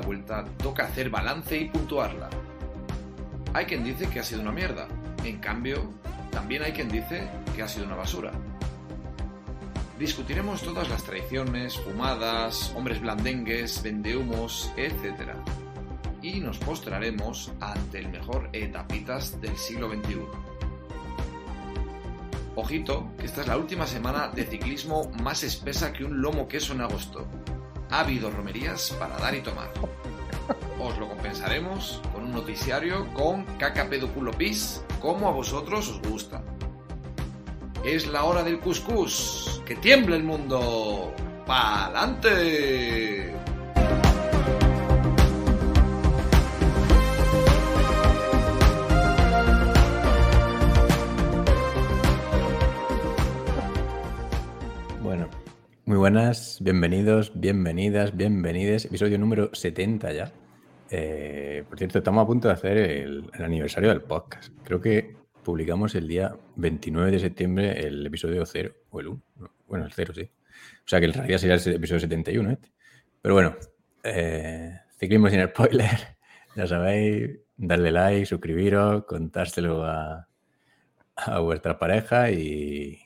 vuelta toca hacer balance y puntuarla. Hay quien dice que ha sido una mierda, en cambio, también hay quien dice que ha sido una basura. Discutiremos todas las traiciones, fumadas, hombres blandengues, vendehumos, etc. Y nos postraremos ante el mejor etapitas del siglo XXI. Ojito, que esta es la última semana de ciclismo más espesa que un lomo queso en agosto. Ha habido romerías para dar y tomar. Os lo compensaremos con un noticiario con caca pedoculo pis, como a vosotros os gusta. Es la hora del cuscús. ¡Que tiemble el mundo! ¡Pa'lante! Buenas, bienvenidos, bienvenidas, bienvenides. Episodio número 70 ya. Eh, por cierto, estamos a punto de hacer el, aniversario del podcast. Creo que publicamos el día 29 de septiembre el episodio 0, o el 1. Bueno, el 0, sí. O sea que en realidad sería el episodio 71 este. Pero bueno, eh, ciclismo sin spoiler. Ya sabéis, darle like, suscribiros, contárselo a vuestra pareja y,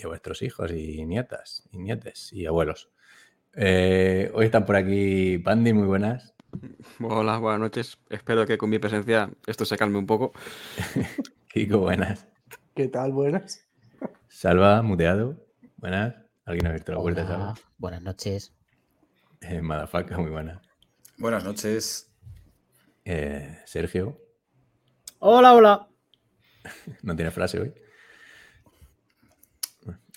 y a vuestros hijos y nietas y nietes y abuelos. Eh, hoy están por aquí Pandi, muy buenas. Hola, buenas noches. Espero que con mi presencia esto se calme un poco. Kiko, buenas. ¿Qué tal? Buenas. Salva, muteado. Buenas. ¿Alguien ha abierto la puerta? Salva? buenas noches. Eh, Madafaka, muy buena. Buenas noches. Eh, Sergio, Hola, hola. no tiene frase hoy.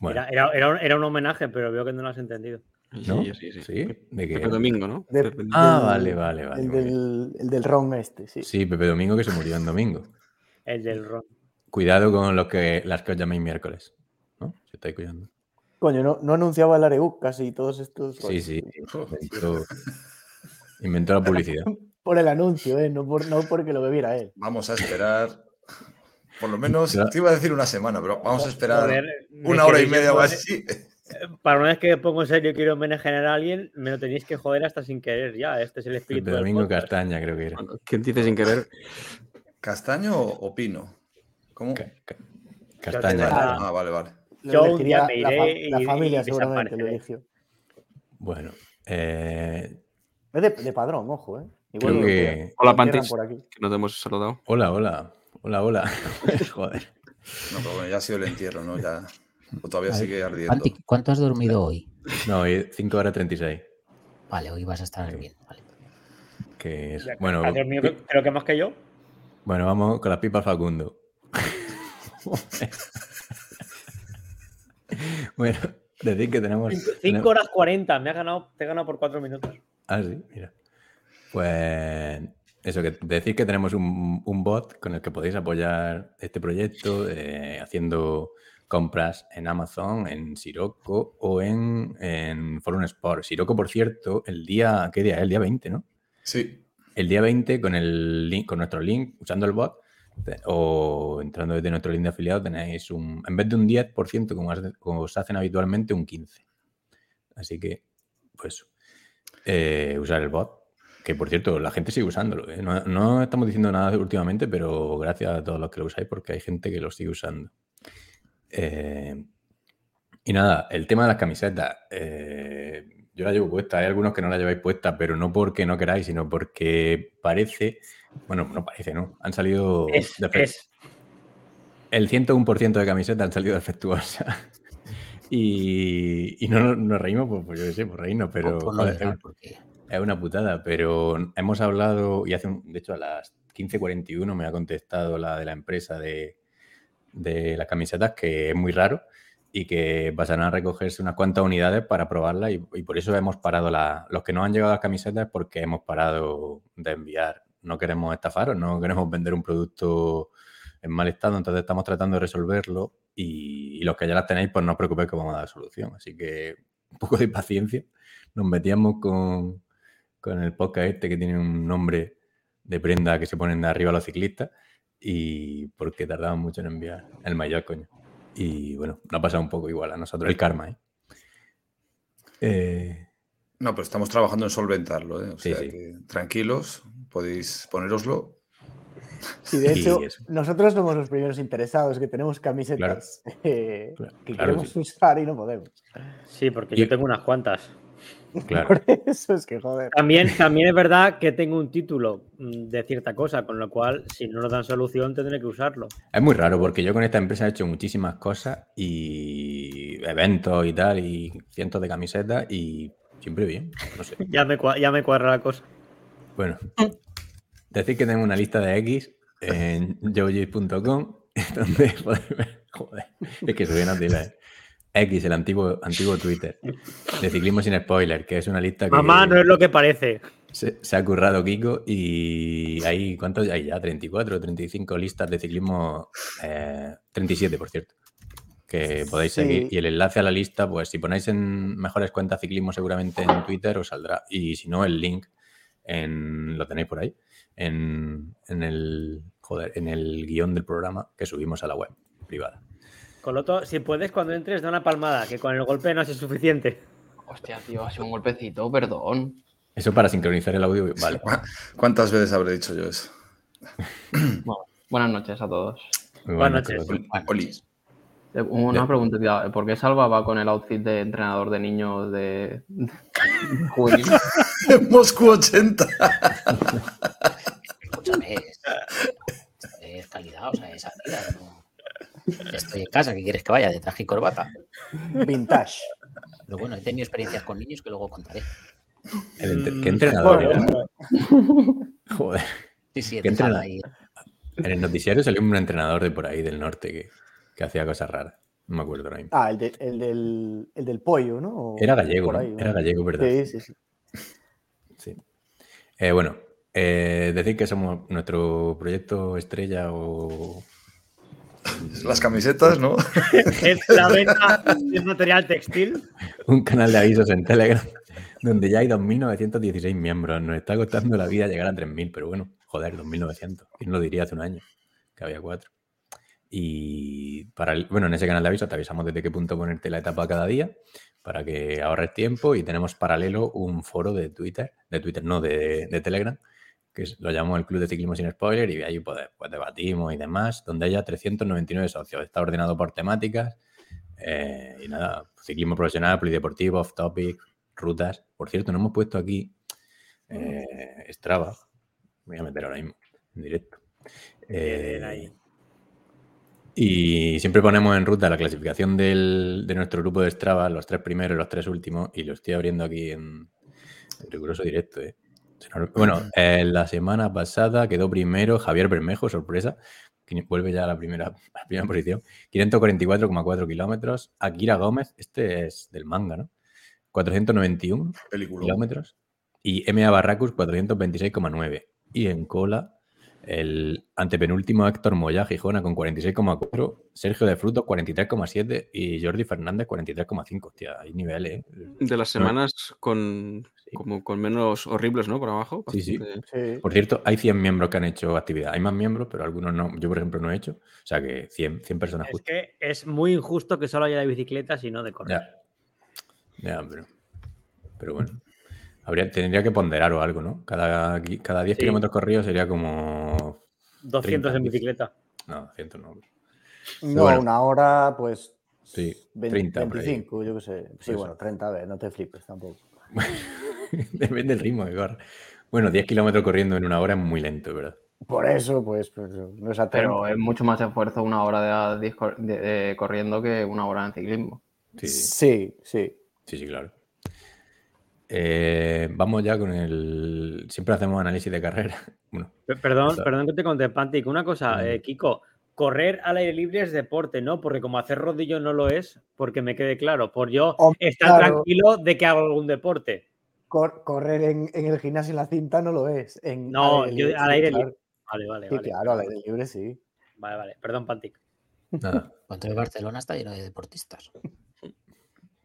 Bueno, Era, era- era un, era un homenaje, pero veo que no lo has entendido. ¿no? Sí, sí, sí. ¿Sí? ¿De qué? Pepe Domingo, ¿no? De- Pepe- Ah, vale, vale, vale. El vale. del, el del ron este, sí. Sí, Pepe Domingo que se murió en domingo. El del ron. Cuidado con los que, las que os llaméis miércoles. ¿No? Si estáis cuidando. Coño, no, no anunciaba el Areu casi todos estos. Sí, sí. Inventó, inventó la publicidad. Por el anuncio, ¿eh? No, por, no porque lo bebiera él. Vamos a esperar. Por lo menos, te iba a decir una semana, pero vamos a esperar una hora y media o así. Para una vez que pongo en serio y quiero homenajear a alguien, me lo tenéis que joder hasta sin querer ya. Este es el espíritu del Domingo podcast. Castaña, creo que era. ¿Quién dice sin querer? ¿Castaño o pino? ¿Cómo? Ca- ca- Castaña. Ah. Ah, vale, vale. Lo Yo un elegiría día me la, fa- iré la y- familia y seguramente lo eligió. Bueno, eh, Es de, de padrón, ojo, ¿eh? creo lo que. quieran. Hola, Pantis. por aquí. Que nos hemos saludado. Hola, hola. Hola, hola. Joder. No, pero bueno, ya ha sido el entierro, ¿no? Ya. O todavía sigue ardiendo. Panti, ¿cuánto has dormido hoy? No, 5 horas 36. Vale, hoy vas a estar bien. Vale. Que es, Ya, bueno, ¿has dormido creo que más que yo. bueno, vamos con las pipas Facundo. bueno, decir que tenemos. 5 horas 40. Me has ganado, te he ganado por 4 minutos. Ah, sí, mira. Pues eso, que decir que tenemos un, un bot con el que podéis apoyar este proyecto eh, haciendo compras en Amazon, en Siroco o en, en Forum Sport. Siroco, por cierto, el día, ¿qué día? es? El día 20, ¿no? Sí. El día 20 con el link, con nuestro link, usando el bot o entrando desde nuestro link de afiliado, tenéis un, en vez de un 10%, como, hace- como os hacen habitualmente, un 15%. Así que, pues, eh, usar el bot. Que por cierto, la gente sigue usándolo. ¿eh? No, no estamos diciendo nada últimamente, pero gracias a todos los que lo usáis, porque hay gente que lo sigue usando. Eh, y nada, el tema de las camisetas. eh, yo la llevo puesta. Hay algunos que no la lleváis puesta, pero no porque no queráis, sino porque parece. Bueno, no parece, ¿no? Han salido. Es, es. El 101% de camisetas han salido defectuosas. y, y no nos, nos reímos, pues, pues yo qué sé, por reírnos, pero. Por lo joder, legal, porque es una putada, pero hemos hablado, y hace un- de hecho a las 15.41 me ha contestado la de la empresa de, de las camisetas, que es muy raro y que pasan a recogerse unas cuantas unidades para probarlas y, por eso hemos parado la, los que no han llegado a las camisetas porque hemos parado de enviar. No queremos estafaros, no queremos vender un producto en mal estado, entonces estamos tratando de resolverlo y, y los que ya las tenéis, pues no os preocupéis que vamos a dar solución. Así que un poco de paciencia. Nos metíamos con, con el podcast este que tiene un nombre de prenda que se ponen de arriba los ciclistas y porque tardaban mucho en enviar el mayor, coño. Y bueno, nos ha pasado un poco igual a nosotros, el karma, ¿eh? Eh, No, pero estamos trabajando en solventarlo, ¿eh? O Sí, sea sí. que tranquilos, podéis poneroslo. Sí, de hecho, nosotros somos los primeros interesados que tenemos camisetas eh, Claro, que claro, queremos sí. usar y no podemos. Sí, porque Y- yo tengo unas cuantas. Claro. Por eso es que joder. También, también es verdad que tengo un título mm, de cierta cosa, con lo cual, si no nos dan solución, tendré que usarlo. Es muy raro porque yo con esta empresa he hecho muchísimas cosas y eventos y tal, y cientos de camisetas y siempre bien. No sé. Ya me, ya me cuadra la cosa. Bueno, decir que tengo una lista de X en joji.com donde podéis ver, joder, es que soy una tila, ¿eh? X, el antiguo, antiguo Twitter, de ciclismo sin spoiler, que es una lista que Mamá, no es lo que parece. se, se ha currado Kiko y hay, ¿cuántos hay ya? 34 o 35 listas de ciclismo, eh, 37 por cierto, que podéis Sí. seguir. Y el enlace a la lista, pues si ponéis en mejores cuentas ciclismo seguramente en Twitter os saldrá. Y si no, el link en, lo tenéis por ahí, en, en el, joder, en el guion del programa que subimos a la web privada. Coloto, si puedes, cuando entres, da una palmada, que con el golpe no es suficiente. Hostia, tío, ha sido un golpecito, perdón. Eso para sincronizar el audio, vale. ¿Cuántas veces habré dicho yo eso? Bueno, buenas noches a todos. Muy Buenas noches. Oli. Eh, Una pregunta, tío, ¿por qué Salva va con el outfit de entrenador de niños de, juvenil? Moscú 80. escúchame, es, es calidad, o sea, es vida. No. Estoy en casa, ¿qué quieres que vaya? De traje y corbata. Vintage. Pero bueno, he tenido experiencias con niños que luego contaré. El ¿Qué entrenador era? Joder. Sí, sí, ¿Qué he dejado entrena- ahí. En el noticiario salió un entrenador de por ahí del norte que, que hacía cosas raras. No me acuerdo ahora mismo. Ah, el, de- el del, el del pollo, ¿no? O Era gallego, ¿no? Era gallego, ¿verdad? Sí, sí, sí. Sí. Eh, bueno, eh, decir que somos nuestro proyecto estrella o. Las camisetas, ¿no? Es la venta de material textil. un canal de avisos en Telegram donde ya hay 2.916 miembros. Nos está costando la vida llegar a 3.000, pero bueno, joder, 2.900. ¿Quién lo diría hace un año? Que había cuatro. Y para el- bueno, en ese canal de avisos te avisamos desde qué punto ponerte la etapa cada día para que ahorres tiempo y tenemos paralelo un foro de Twitter, de Twitter no, de, de Telegram, que lo llamamos el Club de Ciclismo Sin Spoiler y ahí pues, pues debatimos y demás, donde haya 399 socios. Está ordenado por temáticas eh, y nada, ciclismo profesional, polideportivo, off topic, rutas. Por cierto, no hemos puesto aquí eh, Strava. Voy a meter ahora mismo en directo. Eh, ahí. y siempre ponemos en ruta la clasificación del- de nuestro grupo de Strava, los tres primeros y los tres últimos, y lo estoy abriendo aquí en, en riguroso directo. ¿eh? Bueno, en la semana pasada quedó primero Javier Bermejo, sorpresa, que vuelve ya a la primera, a la primera posición, 544,4 kilómetros. Akira Gómez, este es del manga, ¿no? 491 Película. kilómetros. Y MA Barracus 426,9. Y en cola, el antepenúltimo Héctor Moya Gijona con 46,4. Sergio de Frutos 43,7. Y Jordi Fernández 43,5. Hostia, hay niveles. ¿eh? De las semanas con, como con menos horribles, ¿no? Por abajo. Sí, sí. Por cierto, hay 100 miembros que han hecho actividad. Hay más miembros, pero algunos no. Yo, por ejemplo, no he hecho. O sea que 100, 100 personas Es que es muy injusto que solo haya de bicicletas y no de correr. Ya. Ya, pero. Pero bueno. Habría, tendría que ponderar o algo, ¿no? Cada, cada 10 Sí. kilómetros corridos sería como 200 en 30. bicicleta. No, 100 no. No, Bueno. una hora, pues. Sí, 20, 30 por ahí. 25, yo qué sé. Sí, eso. bueno, 30, a ver, no te flipes tampoco. Depende del ritmo que corra. Bueno, 10 kilómetros corriendo en una hora es muy lento, ¿verdad? Por eso, pues, pues, no es a 30. Pero es mucho más esfuerzo una hora de, de- de corriendo que una hora en ciclismo. Sí, sí, Sí, sí. sí, sí, claro. Eh, vamos ya con el. Siempre hacemos análisis de carrera. Bueno, Perdón, perdón que te conté, Pantic. Una cosa, eh, Kiko, correr al aire libre es deporte, ¿no? Porque como hacer rodillo no lo es, porque me quede claro, por yo Hombre, estar claro. tranquilo de que hago algún deporte. Cor- correr en, en el gimnasio en la cinta no lo es. En, No, al yo libre, al aire claro. libre. Vale, vale, Sí, vale. claro, al aire libre sí. Vale, vale. Perdón, Pantic. nada. Cuando el Barcelona está lleno de deportistas.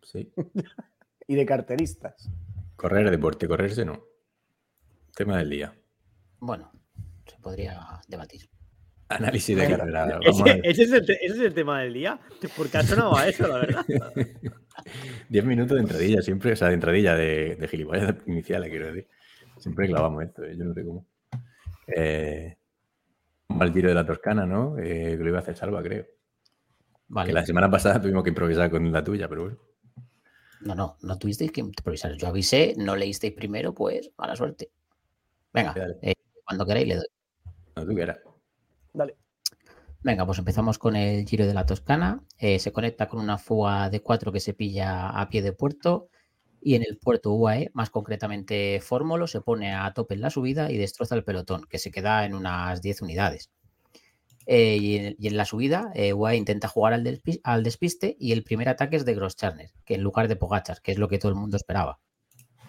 Sí. Y de carteristas. Correr deporte, correrse no. Tema del día. Bueno, se podría debatir. Análisis de carrera. Ese, es el te- ese es el tema del día. Porque ha sonado a eso, la verdad. 10 minutos de entradilla, siempre, o sea, de entradilla de, de gilipollas iniciales, quiero decir. Siempre clavamos esto, ¿eh? yo no sé cómo. Eh, mal giro de la Toscana, ¿no? Eh, que lo iba a hacer Salva, creo. Vale. Que la semana pasada tuvimos que improvisar con la tuya, pero bueno. No, no, no tuvisteis que improvisar. Yo avisé, no leísteis primero, pues mala suerte. Venga, eh, cuando queráis le doy. No, tú quieras. Dale. Venga, pues empezamos con el Giro de la Toscana. Eh, se conecta con una fuga de 4 que se pilla a pie de puerto. Y en el puerto UAE, más concretamente Fórmulo, se pone a tope en la subida y destroza el pelotón, que se queda en unas 10 unidades. Eh, y, en, la subida, eh, intenta jugar al, al despiste y el primer ataque es de Grosscharner, que en lugar de Pogachar, que es lo que todo el mundo esperaba.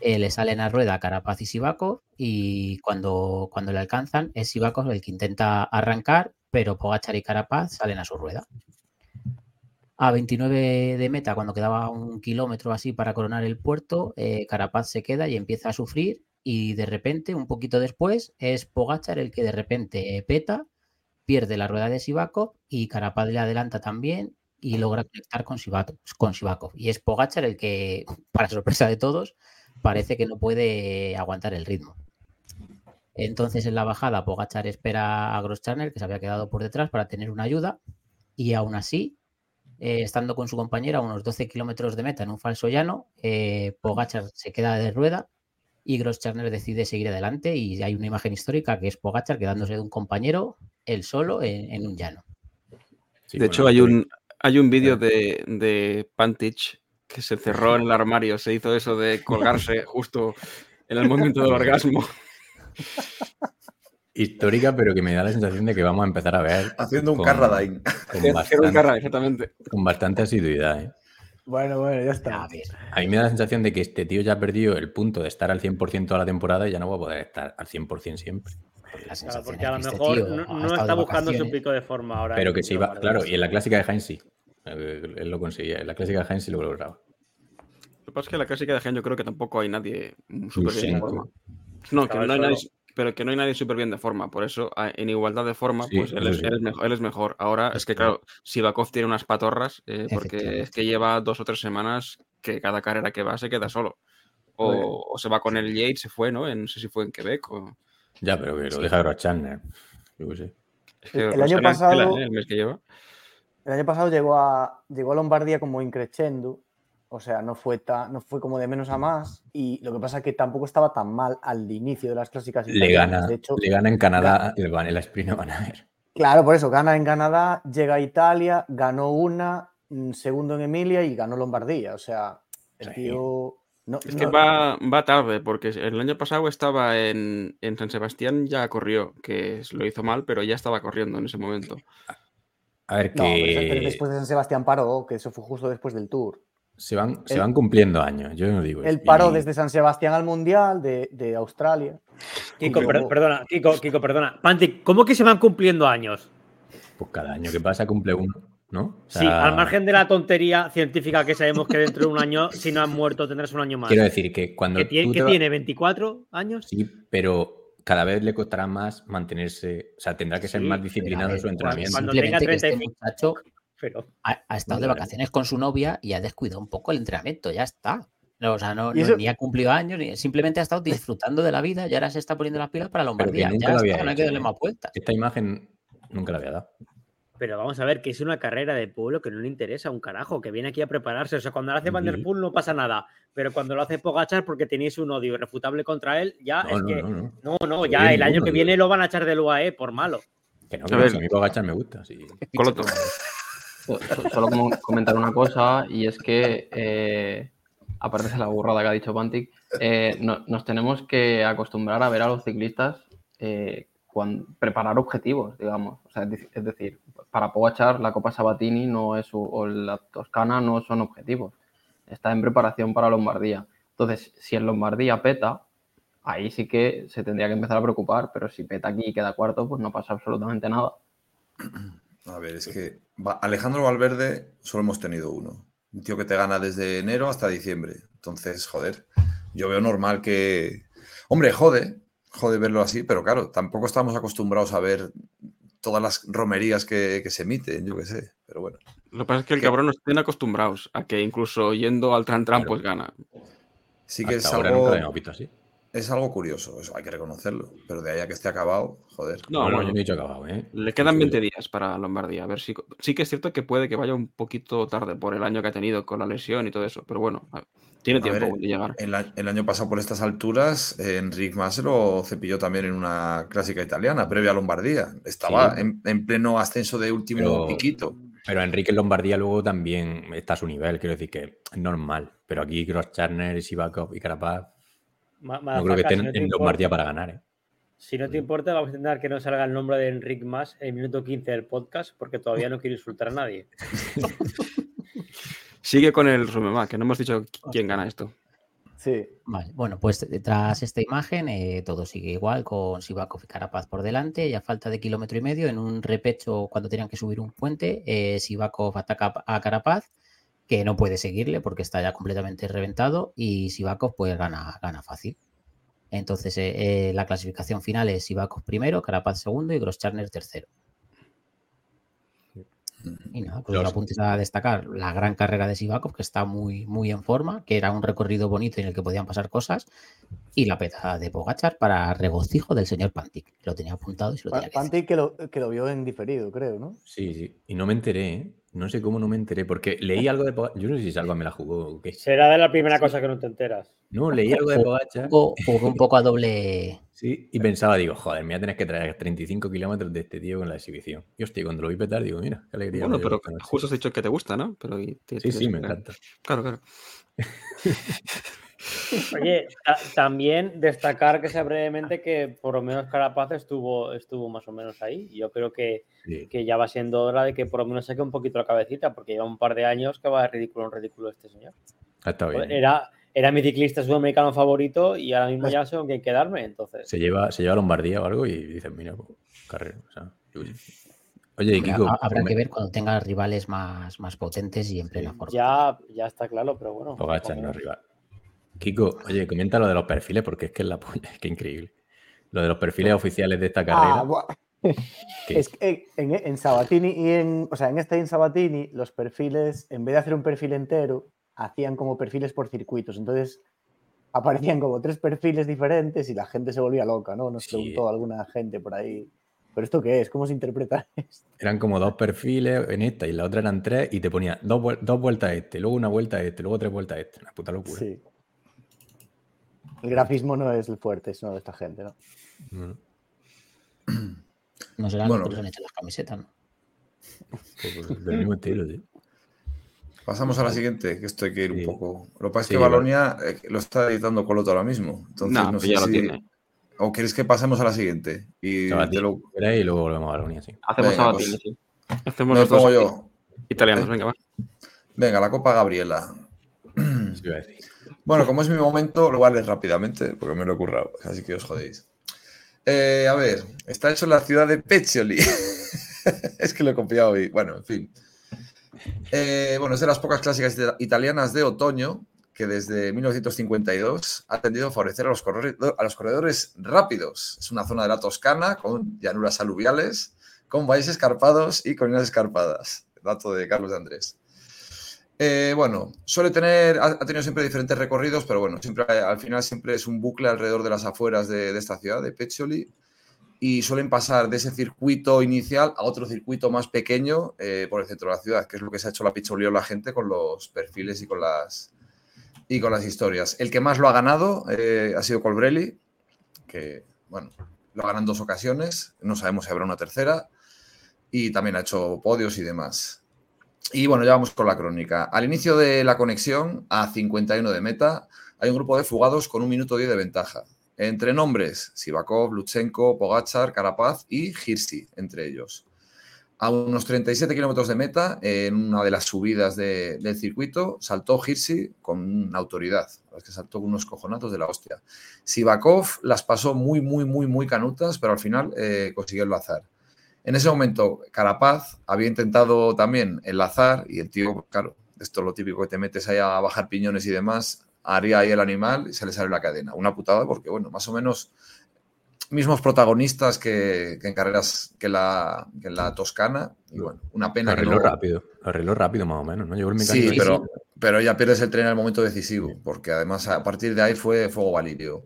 Eh, le salen a rueda Carapaz y Sivakov y cuando, cuando le alcanzan es Sivakov el que intenta arrancar, pero Pogachar y Carapaz salen a su rueda. A 29 de meta, cuando quedaba un kilómetro así para coronar el puerto, eh, Carapaz se queda y empieza a sufrir y de repente, un poquito después, es Pogachar el que de repente peta, pierde la rueda de Sivakov y Carapaz le adelanta también y logra conectar con Sivakov. Y es Pogachar el que, para sorpresa de todos, parece que no puede aguantar el ritmo. Entonces en la bajada Pogachar espera a Grosscharner que se había quedado por detrás para tener una ayuda y aún así, eh, estando con su compañera a unos 12 kilómetros de meta en un falso llano, eh, Pogachar se queda de rueda y Grosscharner decide seguir adelante y hay una imagen histórica que es Pogachar quedándose de un compañero él solo en, en un llano. Sí, de bueno, hecho, hay un, hay un vídeo de, de Pantich que se cerró en el armario, se hizo eso de colgarse justo en el momento del orgasmo. Histórica, pero que me da la sensación de que vamos a empezar a ver Haciendo un con- Carradine. con Era un bastante, carra, exactamente. con bastante asiduidad. ¿eh? Bueno, bueno, ya está. A ver, A mí me da la sensación de que este tío ya ha perdido el punto de estar al 100% toda la temporada y ya no va a poder estar al 100% siempre. porque la Claro, porque a lo este mejor no, está buscando su pico de forma ahora. Pero que iba, Guardias. claro, y en la clásica de Heinz sí. Eh, Él lo conseguía. En la clásica de Heinz sí lo lograba. Lo que pasa es que en la clásica de Gen yo creo que tampoco hay nadie súper bien de Lusenko. forma. No, que no hay nadie, pero que no hay nadie súper bien de forma. Por eso, en igualdad de forma, Sí, pues él es, sí. él es mejor, él es mejor. Ahora es que, claro, Sivakov tiene unas patorras eh, porque es que lleva dos o tres semanas que cada carrera que va se queda solo. O, o se va con el Yates, se fue, ¿no? En- no sé si fue en Quebec o... Ya, pero que lo deja Groschaner. Yo qué sé. es que El año pasado-. El mes que lleva. El año pasado llegó a, llegó a Lombardía como increchendo, o sea, no fue, ta- no fue como de menos a más, y lo que pasa es que tampoco estaba tan mal al inicio de las clásicas Le gana, De hecho, le gana en Canadá el, el sprint no van a ver. claro, por eso, gana en Canadá, llega a Italia, ganó una, mm, segundo en Emilia y ganó Lombardía, o sea, el Sí. tío... No, Es que no- va, va tarde, porque el año pasado estaba en, en San Sebastián, ya corrió, que lo hizo mal, pero ya estaba corriendo en ese momento. A ver, no, pero- pero que después de San Sebastián paró, que eso fue justo después del Tour. Se, van, se van cumpliendo años, yo no digo paró Y- desde San Sebastián al Mundial de, de Australia. Kiko, luego- perdona, Kiko, Kiko, perdona. Panti, ¿cómo que se van cumpliendo años? Pues cada año que pasa cumple uno, ¿no? O Sí, al margen de la tontería científica que sabemos que dentro de un año, si no han muerto, tendrás un año más. Quiero decir que cuando ¿Que, tie- tú que te va- tiene? ¿24 años? Sí, pero cada vez le costará más mantenerse, o sea, tendrá que ser Sí, más disciplinado en su entrenamiento. cuando tenga que este 35. muchacho Pero ha, ha estado de vacaciones con su novia y ha descuidado un poco el entrenamiento, ya está. No, o sea, no, no- ni ha cumplido años, ni, simplemente ha estado disfrutando de la vida y ahora se está poniendo las pilas para Lombardía. nunca Ya está, no hay que hecho, darle ¿eh? más vueltas. Esta imagen nunca la había dado. Pero vamos a ver, que es una carrera de pueblo que no le interesa un carajo, que viene aquí a prepararse. O sea, cuando lo hace Van der. Poel no pasa nada, pero cuando lo hace Pogachar porque tenéis un odio irrefutable contra él, ya No, es no, que. no, no. No, no, Bien, ya el año que viene lo van a echar del UAE por malo. Que no, A que ver. a mí Pogacar me gusta. Sí. Coloto. So- so- Solo comentar una cosa, y es que, eh, aparte de la burrada que ha dicho Pantic, eh, no- nos tenemos que acostumbrar a ver a los ciclistas eh, preparar objetivos, digamos. Es, dec- es decir, para Pogachar la Copa Sabatini no es, o la Toscana no son objetivos. Está en preparación para Lombardía. Entonces, si en Lombardía peta, ahí sí que se tendría que empezar a preocupar, pero si peta aquí y queda cuarto, pues no pasa absolutamente nada. A ver, es que Alejandro Valverde solo hemos tenido uno. Un tío que te gana desde enero hasta diciembre. Entonces, joder, yo veo normal que... Hombre, jode, jode verlo así, pero claro, tampoco estamos acostumbrados a ver todas las romerías que, que se emiten, yo qué sé, pero bueno. Lo que pasa es que el ¿Qué? cabrón nos tiene acostumbrados a que incluso yendo al tran tran pues gana. Sí que Hasta es ahora algo, nunca lo habíamos visto así. Es algo curioso, eso hay que reconocerlo. Pero de ahí a que esté acabado, joder. No, No, no, bueno. yo no he dicho acabado, ¿eh? Le quedan Sí, 20 días para Lombardía. A ver si. Sí que es cierto que puede que vaya un poquito tarde por el año que ha tenido con la lesión y todo eso. Pero bueno, a- tiene A tiempo ver, de llegar. El, año pasado por estas alturas, eh, Enric Mas lo cepilló también en una clásica italiana, previa a Lombardía. Estaba Sí. en, en pleno ascenso de último Pero- piquito. Pero Enrique Lombardía luego también está a su nivel, quiero decir que es normal. Pero aquí Cross Charner, Sivakov y Carapaz Ma- no creo que estén si no te en importa- Lombardía para ganar, ¿eh? Si no te importa, vamos a intentar que no salga el nombre de Enric más en el minuto 15 del podcast, porque todavía no quiero insultar a nadie. Sigue con el Rumema, que no hemos dicho quién gana esto. Sí. Vale, bueno, pues tras esta imagen eh, todo sigue igual con Sivakov y Carapaz por delante y a falta de kilómetro y medio en un repecho cuando tenían que subir un puente, eh, Sivakov ataca a Carapaz que no puede seguirle porque está ya completamente reventado y Sivakov pues gana, gana fácil. Entonces eh, eh, la clasificación final es Sivakov primero, Carapaz segundo y Grosscharner tercero. Y nada, pues Los- apuntes a destacar la gran carrera de Sivakov, que está muy, muy en forma, que era un recorrido bonito en el que podían pasar cosas, y la peta de Pogachar para regocijo del señor Pantic. Lo tenía apuntado y se lo tenía que decir. Panti que lo, que lo vio en diferido, creo, ¿no? Sí, sí. Y no me enteré, ¿eh? No sé cómo no me enteré, porque leí algo de Pogacar. Yo no sé si Salva me la jugó o qué. Será de la primera cosa que no te enteras. No, leí algo de Pogacar. Jugó- jugó un poco a doble. Sí, y pensaba, digo, joder, me voy a tener que traer 35 kilómetros de este tío con la exhibición. Y hostia, cuando lo vi petar, digo, mira, qué alegría. Bueno, pero justo has dicho que te gusta, ¿no? Pero y te- Sí, sí, me encanta. Claro, claro. Oye, ta- también destacar que sea brevemente que por lo menos Carapaz estuvo, estuvo más o menos ahí. Yo creo que, Sí. que ya va siendo hora de que por lo menos saque un poquito la cabecita, porque lleva un par de años que va de ridículo en ridículo este señor. Bien. Joder, ¿eh? Era, era mi ciclista sudamericano favorito y ahora mismo ya sé con quién quedarme, entonces. Se lleva, se lleva a Lombardía o algo y dices, mira, pues, carrera. O sea. Oye, y Kiko, ha- Habrá que ver cuando tenga rivales más, más potentes y en plena forma. Ya, ya está claro, pero bueno. Pogacar no rival. Kiko, oye, comenta lo de los perfiles porque es que es la polla, es que increíble. Lo de los perfiles oficiales de esta carrera. Ah, buah. ¿qué? Es que en, en Sabatini y en. O sea, en esta y en Sabatini, los perfiles, en vez de hacer un perfil entero, hacían como perfiles por circuitos. Entonces, aparecían como tres perfiles diferentes y la gente se volvía loca, ¿no? Nos Sí. preguntó alguna gente por ahí. ¿Pero esto qué es? ¿Cómo se interpreta esto? Eran como dos perfiles en esta y en la otra eran tres y te ponía dos, dos vueltas a este, luego una vuelta a este, luego tres vueltas a este. Una puta locura. Sí. El grafismo no es el fuerte, sino de esta gente, ¿no? Mm. No serán Bueno. los que han hecho las camisetas, ¿no? Pues, pues, del mismo estilo, sí. Pasamos a la siguiente, que esto hay que ir Sí. un poco. Lo que pasa es Sí, que. Balonia eh, lo está editando Coloto ahora mismo. Entonces, No, no, pues sé ya lo si- tiene. ¿O quieres que pasemos a la siguiente? Y Sabatini, lo... y luego volvemos a la línea, sí. Hacemos Venga, Sabatini, pues. sí. Hacemos los dos pongo yo. italianos, venga, va. Venga, la Copa Gabriela. Eso iba a decir. Bueno, como es mi momento, lo leer rápidamente porque me lo he currado, así que os jodéis. Eh, a ver, está hecho en la ciudad de Peccioli. es que lo he copiado y bueno, en fin. Eh, bueno, es de las pocas clásicas italianas de otoño que desde 1952 ha tendido a favorecer a los, a los corredores rápidos. Es una zona de la Toscana con llanuras aluviales, con valles escarpados y colinas escarpadas. Dato de Carlos de Andrés. Eh, bueno, suele tener, ha, tenido siempre diferentes recorridos, pero bueno, siempre al final siempre es un bucle alrededor de las afueras de, esta ciudad, de Peccioli, y suelen pasar de ese circuito inicial a otro circuito más pequeño eh, por el centro de la ciudad, que es lo que se ha hecho la picholio la gente con los perfiles y con las y con las historias. El que más lo ha ganado eh, ha sido Colbrelli, que bueno, lo en dos ocasiones, no sabemos si habrá una tercera, y también ha hecho podios y demás. Y bueno, ya vamos con la crónica. Al inicio de la conexión, a 51 de meta, hay un grupo de fugados con un minuto 10 de ventaja. Entre nombres, Sivakov, Lutsenko, Pogachar, Carapaz y Hirsi, entre ellos. A unos 37 kilómetros de meta, en una de las subidas de- del circuito, saltó Hirsi con autoridad. Es que saltó unos cojonazos de la hostia. Sivakov las pasó muy, muy, muy, muy canutas, pero al final eh, consiguió enlazar. En ese momento, Carapaz había intentado también enlazar y el tío, claro, esto es lo típico que te metes ahí a bajar piñones y demás, haría ahí el animal y se le sale la cadena. Una putada porque, bueno, más o menos mismos protagonistas que, que en carreras que la, que la Toscana. Y bueno, una pena arregló no. rápido. Arregló rápido más o menos, ¿no? Llegó el Sí, pero, pero ya pierdes el tren en el momento decisivo, porque además a partir de ahí fue fuego valirio.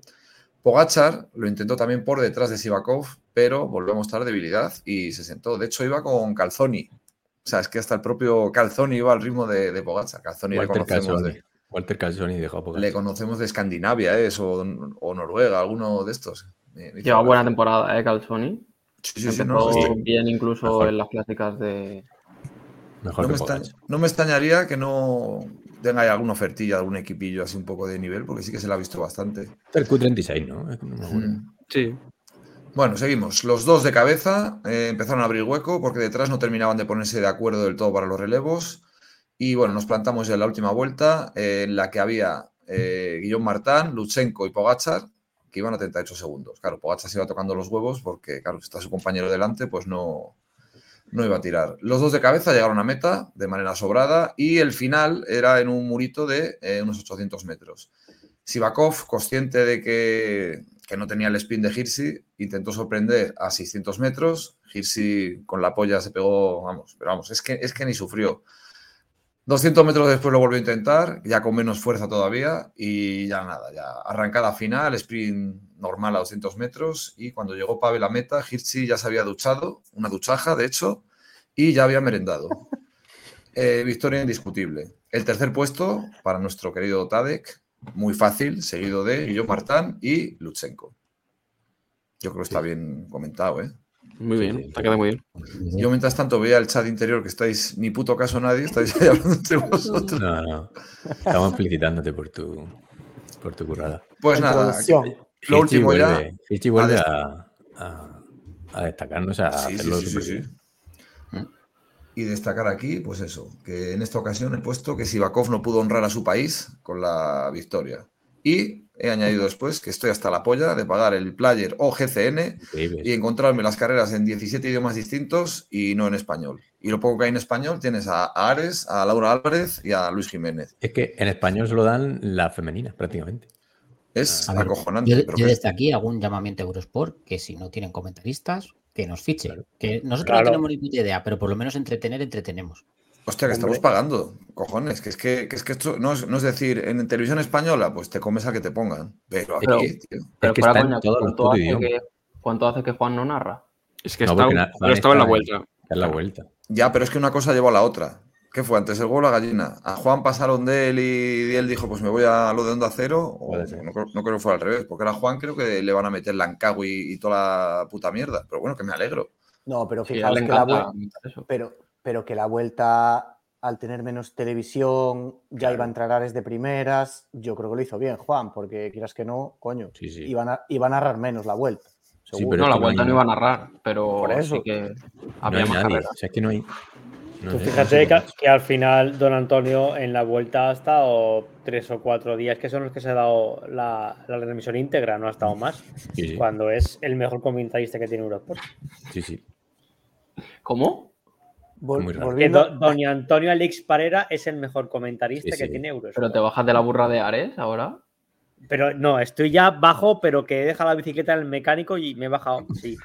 Pogachar lo intentó también por detrás de Sivakov, pero volvió a mostrar debilidad y se sentó. De hecho, iba con Calzoni. O sea, es que hasta el propio Calzoni iba al ritmo de, de Pogacar. Calzoni le conocemos, Calzoni. de, Walter Calzoni dejó le conocemos de Escandinavia, ¿eh? Eso, o Noruega, alguno de estos. Hizo Lleva buena temporada, ¿eh, Calzoni? Sí, sí, sí, no, bien incluso Mejor. en las clásicas de... Mejor no, me extraña- no me extrañaría que no tenga ahí alguna ofertilla, algún equipillo así un poco de nivel, porque sí que se la ha visto bastante. El Q36, ¿no? Mm. Sí. Bueno, seguimos. Los dos de cabeza eh, empezaron a abrir hueco porque detrás no terminaban de ponerse de acuerdo del todo para los relevos. Y bueno, nos plantamos ya en la última vuelta eh, en la que había eh, Guillaume Martán, Lutsenko y Pogachar, que iban a 38 segundos. Claro, Pogachar se iba tocando los huevos porque, claro, está su compañero delante, pues no, no iba a tirar. Los dos de cabeza llegaron a meta de manera sobrada y el final era en un murito de eh, unos 800 metros. Sivakov, consciente de que, que no tenía el spin de Hirsi, intentó sorprender a 600 metros. Hirsi con la polla se pegó, vamos, pero vamos, es que, es que ni sufrió. 200 metros después lo volvió a intentar, ya con menos fuerza todavía, y ya nada, ya arrancada final, sprint normal a 200 metros, y cuando llegó Pavel a meta, Hirsi ya se había duchado, una duchaja de hecho, y ya había merendado. Eh, victoria indiscutible. El tercer puesto para nuestro querido Tadek, muy fácil, seguido de Guillaume Martán y Lutsenko. Yo creo que está bien comentado, ¿eh? Muy Sí, bien, sí, te ha quedado muy bien. Yo mientras tanto veía el chat interior que estáis ni puto caso nadie, estáis ahí hablando entre vosotros. No, no. Estamos felicitándote por tu, por tu currada. Pues nada, lo último ya. vuelve, Hichi vuelve a, a, a destacarnos, a Sí, sí, hacerlo sí, sí, sí. Y destacar aquí, pues eso, que en esta ocasión he puesto que Sivakov no pudo honrar a su país con la victoria. Y he añadido después que estoy hasta la polla de pagar el player o GCN Increíble. y encontrarme las carreras en 17 idiomas distintos y no en español. Y lo poco que hay en español tienes a, Ares, a Laura Álvarez y a Luis Jiménez. Es que en español solo dan las femeninas, prácticamente. Es A ver, acojonante. Yo, desde aquí hago un llamamiento a Eurosport que si no tienen comentaristas, que nos fichen. Claro. Que nosotros Claro. no tenemos ni puta idea, pero por lo menos entretener, entretenemos. Hostia, que estamos pagando, cojones. Que es que, que es que esto no es, no es decir, en televisión española, pues te comes a que te pongan. Pero aquí, Pero- tío. Pero que fuera está en coña, todos los ¿cuánto hace, que, ¿cuánto hace que Juan no narra? Es que No, estaba, porque na- pero estaba en la está vuelta. Es la vuelta. Ya, pero es que una cosa llevó a la otra. ¿Qué fue antes, el huevo o la gallina? A Juan pasaron de él y él dijo, pues me voy a lo de Onda Cero. O no, creo, no creo que fuera al revés, porque era Juan, creo que le van a meter la Ancagui y, y toda la puta mierda. Pero bueno, que me alegro. No, pero fijaos que la, encanta vuel- comentar eso. pero, pero que la vuelta, al tener menos televisión, ya iba a entrar Ares de primeras. Yo creo que lo hizo bien, Juan, porque quieras que no, coño, Sí, sí. iban a, iba a narrar menos la vuelta. seguro. pero no, la no vuelta hay- no iba a narrar, pero Por eso. sí que No había más nadie. carreras. O sea, es que no hay. no Tú sé, no fíjate sé que, al final Don Antonio en la vuelta ha estado tres o cuatro días, que son los que se ha dado la, la transmisión íntegra, no ha estado más, Sí, sí. cuando es el mejor comentarista que tiene Eurosport. sí, sí. ¿Cómo? Vol- muy raro. Que volviendo- Do- Doña Antonio Alix Parera es el mejor comentarista Sí, que tiene Eurosport. ¿Pero te bajas de la burra de Ares ahora? Pero no, estoy ya bajo, pero que he dejado la bicicleta en el mecánico y me he bajado. Sí.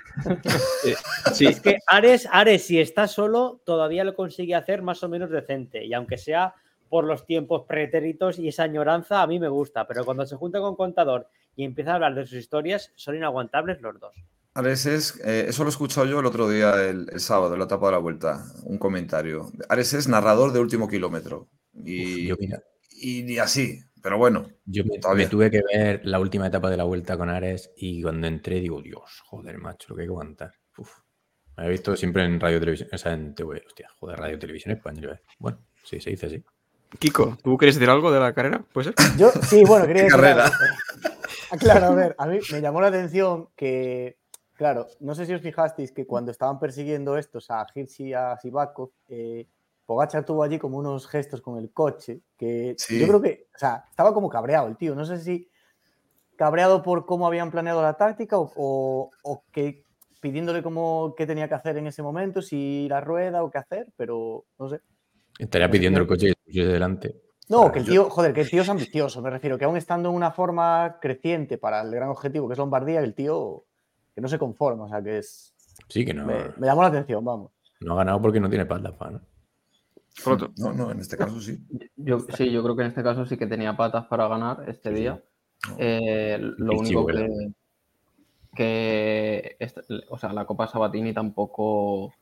Sí, Es que Ares, Ares, si está solo, todavía lo consigue hacer más o menos decente. Y aunque sea por los tiempos pretéritos y esa añoranza, a mí me gusta. Pero cuando se junta con Contador y empieza a hablar de sus historias, son inaguantables los dos. Ares es, eh, eso lo he escuchado yo el otro día, el, el sábado, en la etapa de la vuelta, un comentario. Ares es narrador de último kilómetro. Y, Yo, mira, y ni así, pero bueno. yo me, Todavía. me tuve que ver la última etapa de la vuelta con Ares y cuando entré digo, Dios, joder, macho, lo que hay que aguantar. Uf. Me he visto siempre en radio televisión, o sea, en TV, hostia, joder, radio televisión española. Bueno, sí, se dice así. Kiko, ¿tú quieres decir algo de la carrera? ¿Puede ser? Yo, sí, bueno, quería ¿Qué decir carrera? Claro, a ver, a mí me llamó la atención que, claro, no sé si os fijasteis que cuando estaban persiguiendo estos a Hirschi y a Sivakov, eh, Pogacar tuvo allí como unos gestos con el coche que Sí. yo creo que, o sea, estaba como cabreado el tío. No sé si cabreado por cómo habían planeado la táctica o, o- o que pidiéndole cómo qué tenía que hacer en ese momento, si la rueda o qué hacer, pero no sé. Estaría pidiendo el coche que se pusiese delante. No, que el yo- tío, joder, que el tío es ambicioso, me refiero, que aún estando en una forma creciente para el gran objetivo que es Lombardía, el tío que no se conforma, o sea, que es... Sí, que no, Me, me llamó la atención, vamos. no ha ganado porque no tiene patas, pa, ¿no? Pronto. No, no, en este caso sí. Yo, sí, yo creo que en este caso sí que tenía patas para ganar este Sí, sí. día. Eh, lo El único que, que esta- o sea, la Copa Sabatini tampoco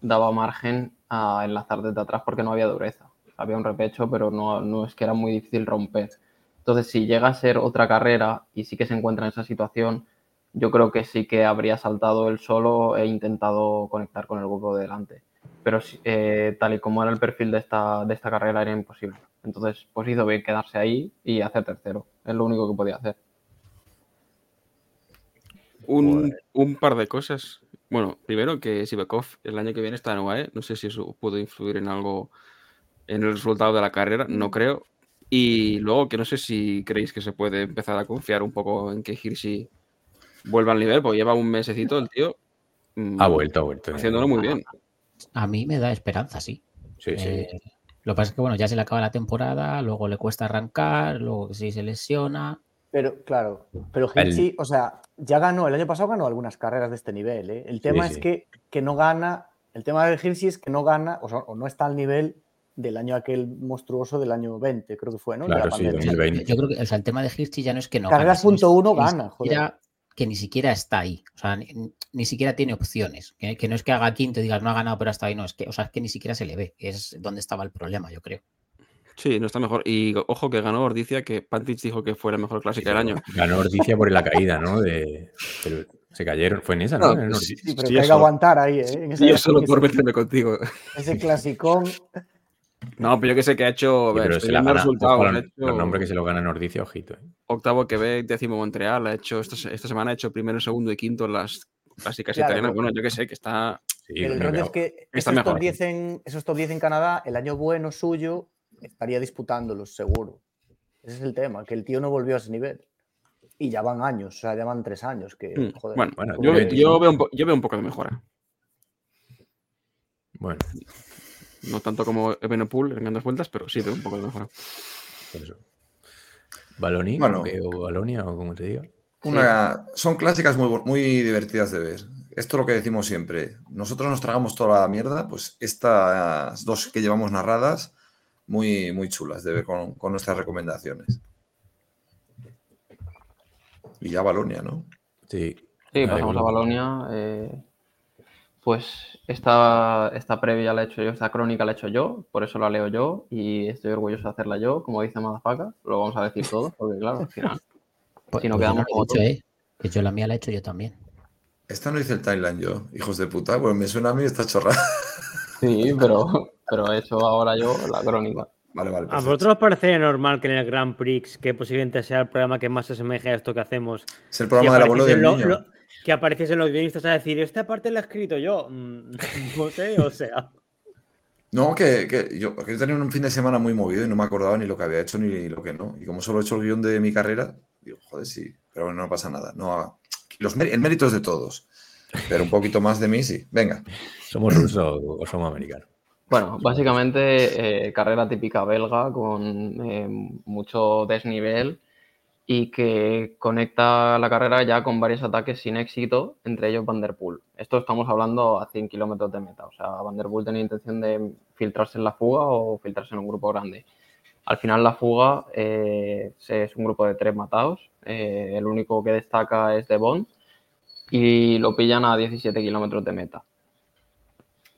daba margen a enlazar desde atrás porque no había dureza. Había un repecho, pero no, no es que era muy difícil romper. Entonces, si llega a ser otra carrera y sí que se encuentra en esa situación, yo creo que sí que habría saltado él solo e intentado conectar con el grupo de delante. Pero eh, tal y como era el perfil de esta, de esta carrera, era imposible. Entonces, pues hizo bien quedarse ahí y hacer tercero. Es lo único que podía hacer. Un, un par de cosas. Bueno, primero que Sivakov el año que viene está en UAE. No sé si eso puede influir en algo en el resultado de la carrera, no creo. Y luego que no sé si creéis que se puede empezar a confiar un poco en que Hirschi vuelva al nivel, porque lleva un mesecito el tío. mm, Ha vuelto, ha vuelto. Haciéndolo muy bien. A mí me da esperanza, sí. Sí, sí. Eh, lo que pasa es que, bueno, ya se le acaba la temporada, luego le cuesta arrancar, luego si se lesiona. Pero, claro, pero El- Hirschi, o sea, ya ganó, el año pasado ganó algunas carreras de este nivel. ¿eh? El tema es sí. que, que no gana, el tema de Hirschi es que no gana, o, sea, o no está al nivel del año aquel monstruoso del año 20, creo que fue, ¿no? Claro, sí, pandemia. 2020. Yo creo que o sea, el tema de Hirschi ya no es que no. Carreras punto uno gana, siquiera- Que ni siquiera está ahí. O sea, ni, ni siquiera tiene opciones. Que, que no es que haga quinto y digas no ha ganado, pero hasta ahí no. Es que, o sea, es que ni siquiera se le ve. Es donde estaba el problema, yo creo. Sí, no está mejor. Y ojo que ganó Ordicia, que Pantich dijo que fue la mejor clásica del año. Ganó Ordicia por la caída, ¿no? De, pero se cayeron. Fue en esa, ¿no? No, En pues. Sí, pero Sí, hay que aguantar ahí, ¿eh? En yo solo por meterme contigo. ese clasicón. No, pero yo que sé que ha hecho. Sí, a ver, pero estoy se la viendo gana. resultados, ojo, ha hecho los nombres que se lo ganan Ordicia, ojito. ¿eh? Octavo Quebec, décimo Montreal, ha hecho esta, esta semana ha hecho primero, segundo y quinto en las clásicas Claro, italianas. Bueno, yo que sé que está. Sí, Pero el rollo es que está esos mejor. top, 10 en, esos top 10 en Canadá, el año bueno suyo, estaría disputándolos, seguro. Ese es el tema, que el tío no volvió a ese nivel. Y ya van años, o sea, ya van tres años. Que, Mm, joder, Bueno, bueno, yo, yo- yo veo un yo veo un poco de mejora. Bueno, No tanto como Ebenepool en grandes vueltas, pero sí veo un poco de mejora. por eso. ¿Baloni? Bueno. ¿O Balonia? O como te diga. Una- Son clásicas muy, muy divertidas de ver. Esto es lo que decimos siempre. Nosotros nos tragamos toda la mierda, pues estas dos que llevamos narradas, muy, muy chulas de ver con, con nuestras recomendaciones. Y ya Balonia, ¿no? Sí. Sí, pasamos a. Balonia. eh, pues esta, esta previa la he hecho yo, esta crónica la he hecho yo, por eso la leo yo y estoy orgulloso de hacerla yo, como dice Madafaka, lo vamos a decir todos, porque claro, al final. Pues, Si no pues yo quedamos he. ¿eh? Que yo la mía la he hecho yo también. Esta no hice el timeline yo, hijos de puta. Pues me suena a mí esta chorrada. Sí, pero, pero he hecho ahora yo la crónica. Vale, vale. ¿A vosotros os parece normal que en el Grand Prix, que posiblemente sea el programa que más se asemeje a esto que hacemos, Es el programa del abuelo del niño. lo- que apareciesen los guionistas a decir, esta parte la he escrito yo? Mm, No sé, o sea. No, que, que yo, que yo tenía un fin de semana muy movido y no me acordaba ni lo que había hecho ni lo que no. Y como solo he hecho el guion de mi carrera, digo, joder, sí, pero bueno, no pasa nada. No, los, el mérito es de todos, pero un poquito más de mí sí. Venga, ¿Somos rusos o somos americanos? Bueno, básicamente eh, carrera típica belga con eh, mucho desnivel y que conecta la carrera ya con varios ataques sin éxito, entre ellos Van der Poel. Esto estamos hablando a 100 kilómetros de meta. O sea, Van der Poel tenía intención de filtrarse en la fuga o filtrarse en un grupo grande. Al final la fuga eh, es un grupo de tres matados. Eh, el único que destaca es de Bond y lo pillan a 17 kilómetros de meta.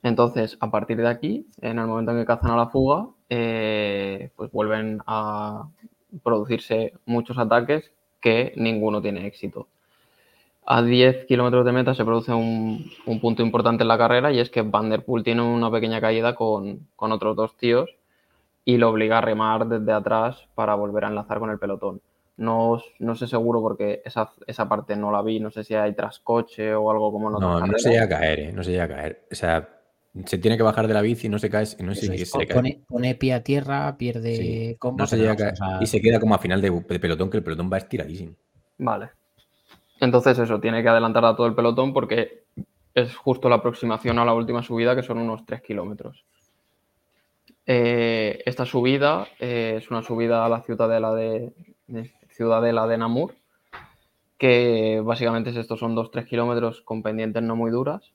Entonces, a partir de aquí, en el momento en que cazan a la fuga, eh, pues vuelven a producirse muchos ataques que ninguno tiene éxito. A 10 kilómetros de meta se produce un, un punto importante en la carrera y es que Van der Poel tiene una pequeña caída con, con otros dos tíos y lo obliga a remar desde atrás para volver a enlazar con el pelotón. No, no sé seguro porque esa, esa parte no la vi, no sé si hay trascoche o algo como en No, no se llega a caer, ¿eh? No se llega a caer. O sea, se tiene que bajar de la bici, no se cae, no sé si es, se cae. pone, pone pie a tierra, pierde Sí, combo, no se pero llega a vamos, caer. o sea, Y se queda como a final de, de pelotón, que el pelotón va estiradísimo. Vale. Entonces eso, tiene que adelantar a todo el pelotón porque es justo la aproximación a la última subida, que son unos 3 kilómetros. Eh, esta subida eh, es una subida a la ciudadela de, de- ciudadela de Namur que básicamente es estos son 2-3 kilómetros con pendientes no muy duras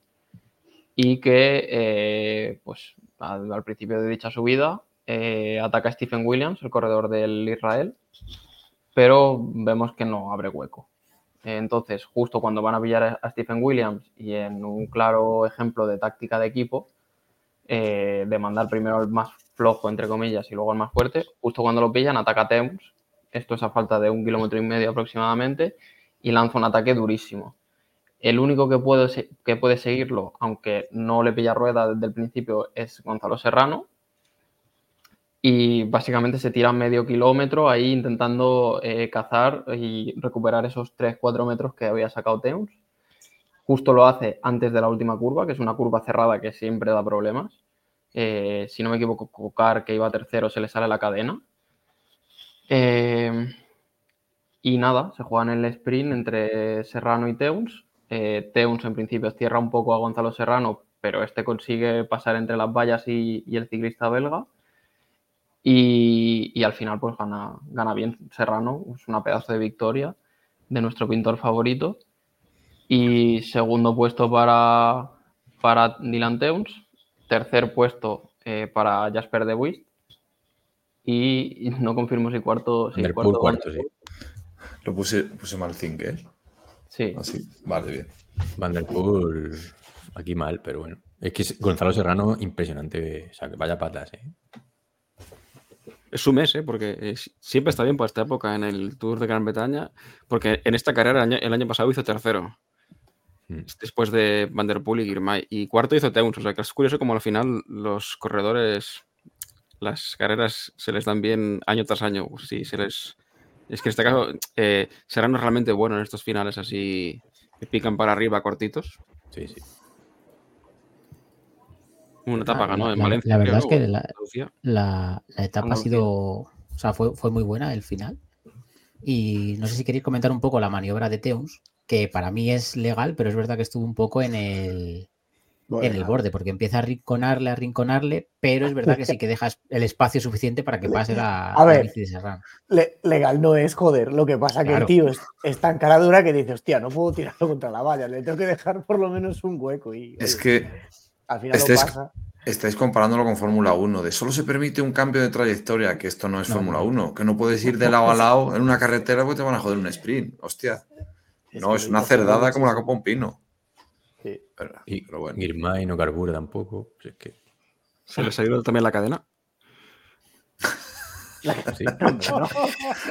y que eh, pues al, principio de dicha subida eh, ataca a Stephen Williams, el corredor del Israel, pero vemos que no abre hueco. Entonces, justo cuando van a pillar a- Stephen Williams y en un claro ejemplo de táctica de equipo, eh, de mandar primero al más flojo, entre comillas, y luego al más fuerte, justo cuando lo pillan, ataca a Teuns. Esto es a falta de un kilómetro y medio aproximadamente, y lanza un ataque durísimo. El único que puede, seguirlo, aunque no le pilla rueda desde el principio, es Gonzalo Serrano. Y básicamente se tira medio kilómetro ahí intentando eh, cazar y recuperar esos 3-4 metros que había sacado Teuns. Justo lo hace antes de la última curva, que es una curva cerrada que siempre da problemas. Eh, si no me equivoco, Cocar, que iba tercero, se le sale la cadena. Eh, y nada, se juega en el sprint entre Serrano y Teuns. Eh, Teuns en principio cierra un poco a Gonzalo Serrano, pero este consigue pasar entre las vallas y, y el ciclista belga. Y, y al final pues gana, gana bien Serrano, es una pedazo de victoria de nuestro pintor favorito. Y segundo puesto para, para Dylan Teuns, tercer puesto eh, para Jasper de Buist y, y no confirmo si cuarto... Si cuarto, sí. Lo puse, puse mal Zinkel. Sí, Así. Vale, bien. Van der Poel aquí mal, pero bueno. Es que Gonzalo Serrano, impresionante. O sea, que vaya patas, ¿eh? Es su mes, ¿eh? porque eh, si- siempre está bien por esta época en el Tour de Gran Bretaña, porque en esta carrera el año, el año pasado hizo tercero, Mm. después de Van der Poel y Girmay, y cuarto hizo Teuns, o sea que es curioso como al final los corredores, las carreras se les dan bien año tras año, sí, se les... Es que en este caso eh, Serrano es realmente bueno en estos finales así que pican para arriba cortitos. Sí, sí. Una etapa Ah, ganó la- en la- Valencia. la verdad creo, es que la- Andalucía. La, la etapa ha sido, o sea, fue, fue muy buena el final. Y no sé si queréis comentar un poco la maniobra de Teuns, que para mí es legal, pero es verdad que estuvo un poco en el, en el borde, porque empieza a rinconarle, a rinconarle, pero es verdad que sí que dejas el espacio suficiente para que pase la, A la ver. bici de Serrano. Le- legal no es, joder. Lo que pasa que Claro. el tío es, es tan cara dura que dice, hostia, no puedo tirarlo contra la valla, le tengo que dejar por lo menos un hueco. Y Es oye, que al final este lo es- pasa. estáis comparándolo con Fórmula 1, de solo se permite un cambio de trayectoria, que esto no es No, Fórmula no. 1, que no puedes ir de lado a lado en una carretera porque te van a joder un sprint. Hostia, no, que es una cerdada como la copa un pino. Sí. Pero, Y pero bueno. Girmay no carbura tampoco. pues es que, Se le salió también la cadena. sí.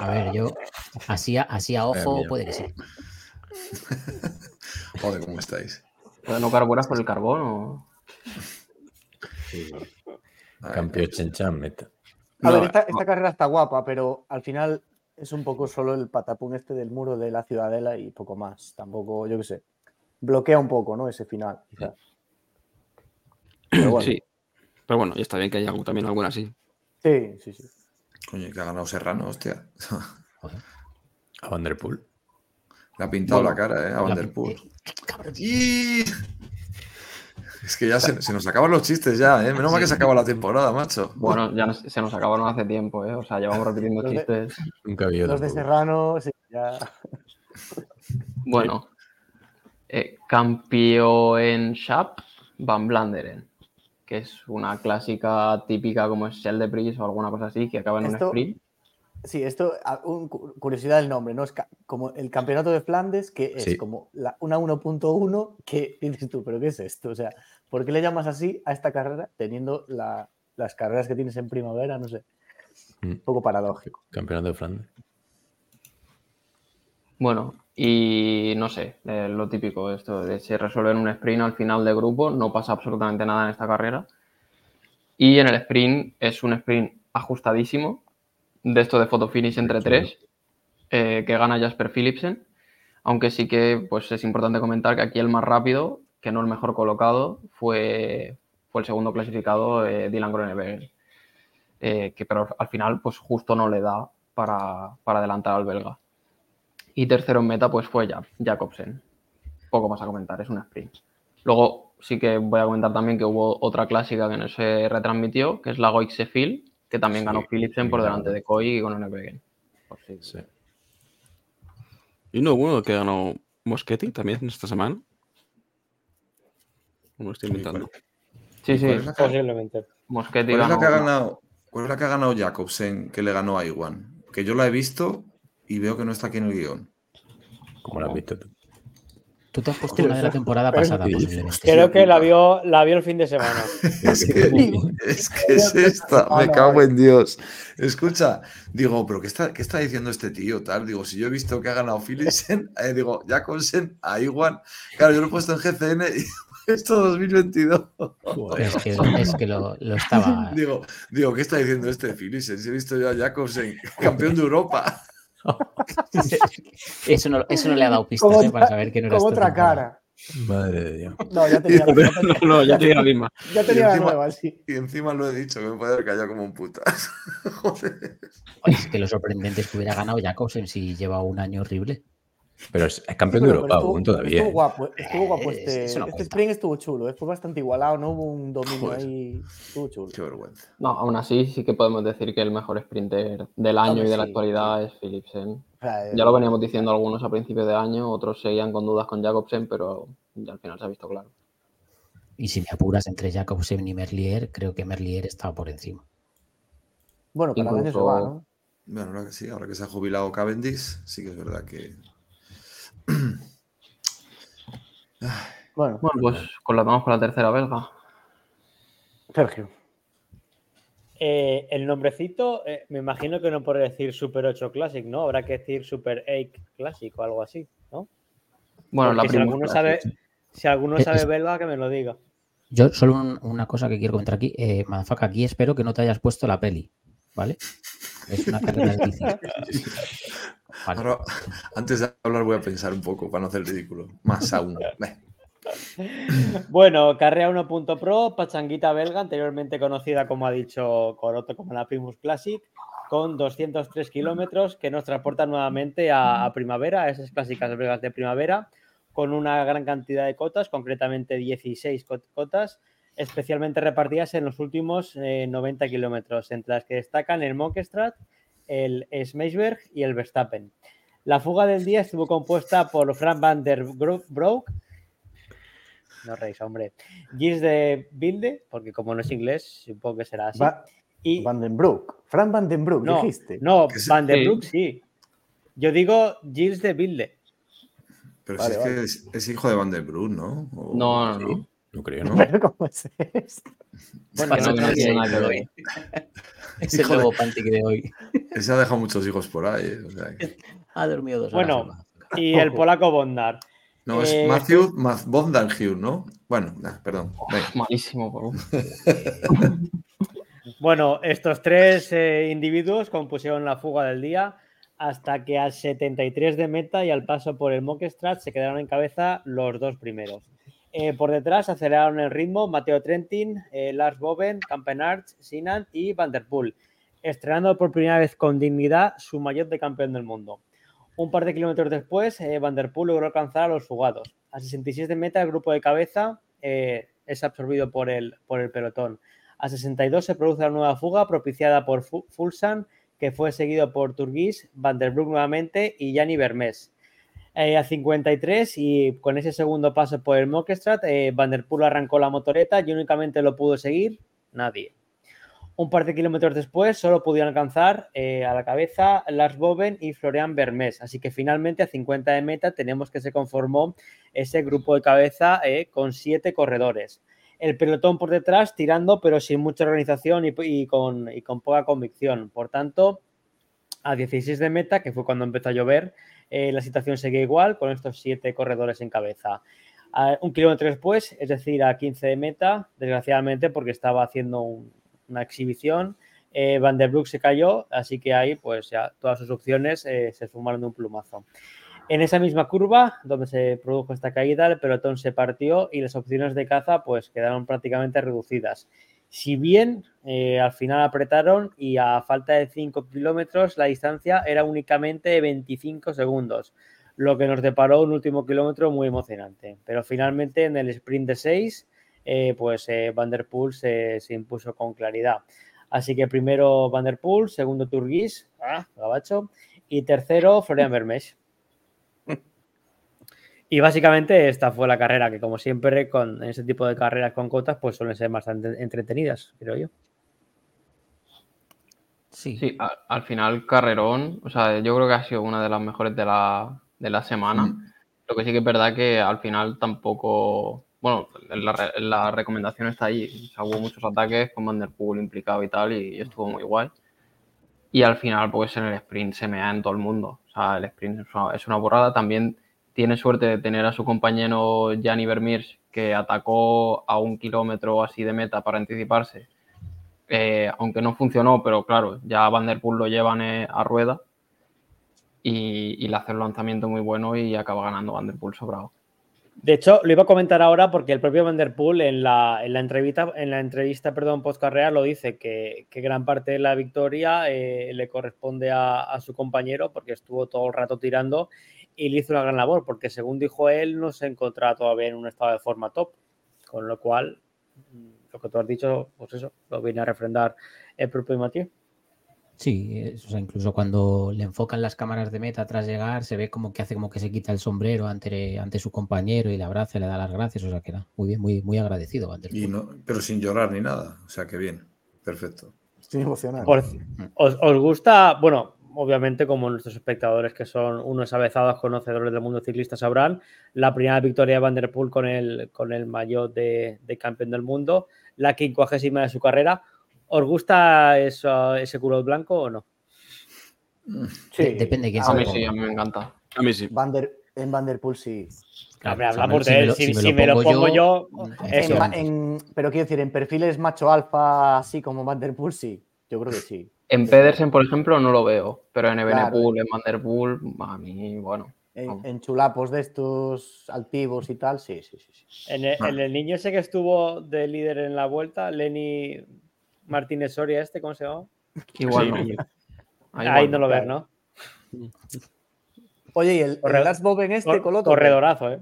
A ver, yo así a, así a ojo puede que sí. Joder, ¿cómo estáis? ¿Pero ¿no carburas por el carbón o...? Ay, Campeón Chenchan, meta. A No, ver, esta, esta carrera está guapa, pero al final es un poco solo el patapún este del muro de la ciudadela y poco más. Tampoco, yo qué sé. Bloquea un poco, ¿no? Ese final. Pero bueno, Sí. Pero bueno, ya está bien que haya algún- también alguna así. sí, sí, sí. Coño, que ha ganado Serrano, hostia. A Van der Poel. Le ha pintado Bueno, la cara, ¿eh? A Van La- der Poel. eh, cabrón. Y... Es que ya se, se nos acaban los chistes ya, ¿eh? Menos mal que se acaba la temporada, macho. Bueno, ya nos- se nos acabaron hace tiempo, ¿eh? O sea, llevamos repitiendo Los de- chistes. Nunca había Los de. Serrano, sí, ya. Bueno, eh, Kampioenschap Van Blanderen, que es una clásica típica como es Shell de Pris o alguna cosa así, que acaba en un Esto- sprint. Sí, esto, un- curiosidad del nombre, ¿no? Es ca- como el campeonato de Flandes, que es Sí. como la, una 1.1, que dices tú, ¿pero qué es esto? O sea, ¿por qué le llamas así a esta carrera teniendo la- las carreras que tienes en primavera? No sé. Mm. Un poco paradójico. Campeonato de Flandes. Bueno, y no sé, eh, lo típico, esto de se resuelve en un sprint al final de grupo, no pasa absolutamente nada en esta carrera. Y en el sprint es un sprint ajustadísimo, de esto de photo finish entre tres, eh, que gana Jasper Philipsen. Aunque sí que pues, es importante comentar que aquí el más rápido, que no el mejor colocado, fue, fue el segundo clasificado, eh, Dylan Groenewegen. Que pero al final pues justo no le da para, para adelantar al belga. Y tercero en meta, pues fue Ja- Jacobsen. Poco más a comentar, es un sprint. Luego sí que voy a comentar también que hubo otra clásica que no se retransmitió, que es la Goixe Phil, que también Sí, ganó Philipsen por delante de Coy y. Por si- Sí. Y uno bueno que ganó Moschetti también esta semana. No lo estoy Sí, inventando. Sí, sí. ¿Cuál es la que- Posiblemente. Mosquetti cuál es la ganó. que ha ganado? ¿Cuál es la que ha ganado Jacobsen que le ganó a Iwan? Que yo la he visto y veo que no está aquí en el guion. Como lo has visto tú. Tú te has puesto Pero una de la temporada pasada, posiblemente. Creo que la vio, la vio el fin de semana. Es que, es que es esta, me cago en Dios. Escucha, digo, pero ¿qué está, qué está diciendo este tío? Tal, digo, si yo he visto que ha ganado Philipsen, eh, digo, Jacobsen a Iwan. Claro, yo lo he puesto en GCN y esto 2022. Pero es que, es que lo, lo estaba. Digo, digo, ¿qué está diciendo este Philipsen? Si he visto yo a Jacobsen, campeón de Europa. Eso no, eso no le ha dado pistas eh, para saber que no era Con esta otra temporada. cara. Madre de Dios. No, ya tenía la, ya tenía- No, no, ya tenía la misma. ya tenía Y la encima- nueva, sí. Y encima lo he dicho, que me puede haber callado como un putas. Joder. Oye, Es que lo sorprendente es que hubiera ganado Jacobsen si lleva un año horrible. Pero es, es campeón de Pero- Europa aún todavía. Estuvo guapo, estuvo guapo Eh, este, no este cuenta. sprint estuvo chulo, eh, fue bastante igualado, no hubo un dominio Joder. ahí, estuvo chulo. Qué vergüenza. No, aún así sí que podemos decir que el mejor sprinter del año Hombre, y de la sí, actualidad es Philipsen. O sea, eh, Ya lo veníamos diciendo algunos a principios de año, otros seguían con dudas con Jacobsen, pero ya al final se ha visto claro. Y si me apuras entre Jacobsen y Merlier, creo que Merlier estaba por encima. Bueno, cada año se incluso- va, ¿no? Bueno, ahora que sí, ahora que se ha jubilado Cavendish, sí que es verdad que. Bueno, Bueno, pues con la, vamos con la tercera belga. Sergio. Eh, el nombrecito, eh, me imagino que no por decir Super 8 Classic, ¿no? Habrá que decir Super 8 Classic o algo así, ¿no? Bueno, la si primera. alguno sabe, si alguno Es- sabe belga, que me lo diga. Yo solo un- una cosa que quiero comentar aquí. Eh, aquí espero que no te hayas puesto la peli, ¿vale? Es una carrera bici. Vale. Ahora, antes de hablar, voy a pensar un poco para no hacer el ridículo. Más aún. Bueno, Carrera 1.pro, pachanguita belga, anteriormente conocida, como ha dicho Coroto, como la Primus Classic, con 203 kilómetros que nos transportan nuevamente a, a primavera, a esas clásicas belgas de primavera, con una gran cantidad de cotas, concretamente 16 cot- cotas, especialmente repartidas en los últimos eh, 90 kilómetros, entre las que destacan el Monkestrat, el Smeisberg y el Verstappen. La fuga del día estuvo compuesta por Frank van der Bro- Broek, no reís, hombre. Gilles de Bilde, porque como no es inglés, supongo que será así. Va- y Van den Broek. Fran Van den Broek, no, dijiste. no, Van der Sí. Broek sí. Yo digo Gilles de Bilde. Pero Vale, si es vale. que es, es hijo de Van der Brun, ¿no? O- No, no, sí. no. No creo, ¿no? Pero ¿cómo es esto? Bueno, que no, no, sí, nada que pero- ver. Es el Hijo de- nuevo Pantic de hoy. Ese ha dejado muchos hijos por ahí. eh, o sea que- Ha dormido dos horas. Bueno. Y el polaco Bondar. No, es Eh, Matthew Maz- Bondanhue, ¿no? Bueno, nah, perdón. Malísimo, por Bueno, estos tres eh, individuos compusieron la fuga del día hasta que al 73 de meta y al paso por el Monkestrat se quedaron en cabeza los dos primeros. Eh, por detrás aceleraron el ritmo Mateo Trentin, eh, Lars Boven, Campenart, Sinan y Van der Poel, estrenando por primera vez con dignidad su maillot de campeón del mundo. Un par de kilómetros después, eh, Van der Poel logró alcanzar a los fugados. A 66 de meta, el grupo de cabeza eh, es absorbido por el, por el pelotón. A 62 se produce la nueva fuga propiciada por Fu- Fulsan, que fue seguido por Turgis, Van der Broek nuevamente y Gianni Vermes. Eh, a 53 y con ese segundo paso por el Mockstrat, eh, Van der Poel arrancó la motoreta y únicamente lo pudo seguir nadie. Un par de kilómetros después solo pudieron alcanzar eh, a la cabeza Lars Boven y Florian Vermes. Así que finalmente a 50 de meta tenemos que se conformó ese grupo de cabeza eh, con siete corredores el pelotón por detrás tirando, pero sin mucha organización y con, y con poca convicción. Por tanto, a 16 de meta, que fue cuando empezó a llover, eh, la situación seguía igual con estos siete corredores en cabeza. Un kilómetro después, es decir, a 15 de meta, desgraciadamente porque estaba haciendo un- una exhibición, eh, Van der Broek se cayó, así que ahí pues ya todas sus opciones eh, se sumaron de un plumazo. En esa misma curva, donde se produjo esta caída, el pelotón se partió y las opciones de caza pues quedaron prácticamente reducidas. Si bien eh, al final apretaron y a falta de 5 kilómetros la distancia era únicamente de 25 segundos, lo que nos deparó un último kilómetro muy emocionante. Pero finalmente en el sprint de 6, eh, pues eh, se, impuso con claridad. Así que primero Van segundo Turgis, ah, gabacho, y tercero Florian Vermees. Y básicamente esta fue la carrera que, como siempre, con ese tipo de carreras con cotas, pues suelen ser bastante entretenidas, creo yo. Sí. Sí, al, al final carrerón, o sea, yo creo que ha sido una de las mejores de la, de la semana. Mm. Lo que sí que es verdad que al final tampoco, bueno, la, re- la recomendación está ahí. O sea, hubo muchos ataques con Van der Poel implicado y tal, y, estuvo muy guay. Y al final, pues en el sprint se mea en todo el mundo. O sea, el sprint es una, es una borrada. También tiene suerte de tener a su compañero Gianni Vermeers, que atacó a un kilómetro así de meta para anticiparse. Eh, aunque no funcionó, pero claro, ya Van der Poel lo llevan eh, a rueda y, le hace un lanzamiento muy bueno y acaba ganando Van der Poel sobrado. De hecho, lo iba a comentar ahora porque el propio Van der Poel en la, en la entrevista, en la entrevista perdón, post carrera lo dice que, gran parte de la victoria eh, le corresponde a su compañero porque estuvo todo el rato tirando y le hizo una gran labor porque según dijo él no se encontraba todavía en un estado de forma top, con lo cual mm, lo que tú has dicho, pues eso, lo viene a refrendar el propio Mathieu. Sí, es- o sea, incluso cuando le enfocan las cámaras de meta tras llegar, se ve como que hace como que se quita el sombrero ante, ante su compañero y le abraza, le da las gracias, o sea que era muy bien, muy, muy agradecido Van der Y Poel. no, pero sin llorar ni nada. O sea que bien. Perfecto. Estoy emocionado. ¿Os, os gusta? Bueno, obviamente, como nuestros espectadores, que son unos avezados conocedores del mundo ciclista, sabrán, la primera victoria de Van der Poel con el, con el maillot de, de campeón del mundo, la quincuagésima de su carrera. ¿Os gusta eso- ese culo blanco o no? Sí. De- depende de quién A A mí sí, a mí me encanta. A mí sí. Van der- en Van der Poel sí. Claro, sea, habla por si me él, lo- si, si me lo pongo yo. En en- pero quiero decir, en perfiles macho alfa, así como Van der Poel, sí. Yo creo que sí. En Pedersen, por ejemplo, no lo veo, pero en Claro. Evenepoel, en Van der Poel, a mí, bueno. En, chulapos de estos altivos y tal, sí, sí, sí. sí. En el, en el niño ese que estuvo de líder en la vuelta, Lenny Martínez Soria, este, ¿cómo se llama? Igual Sí, no. Ahí Ahí igual no lo ves, claro. ¿no? Oye, y el, Corre- el Lars Boven este, Cor- Coloto. corredorazo, ¿eh?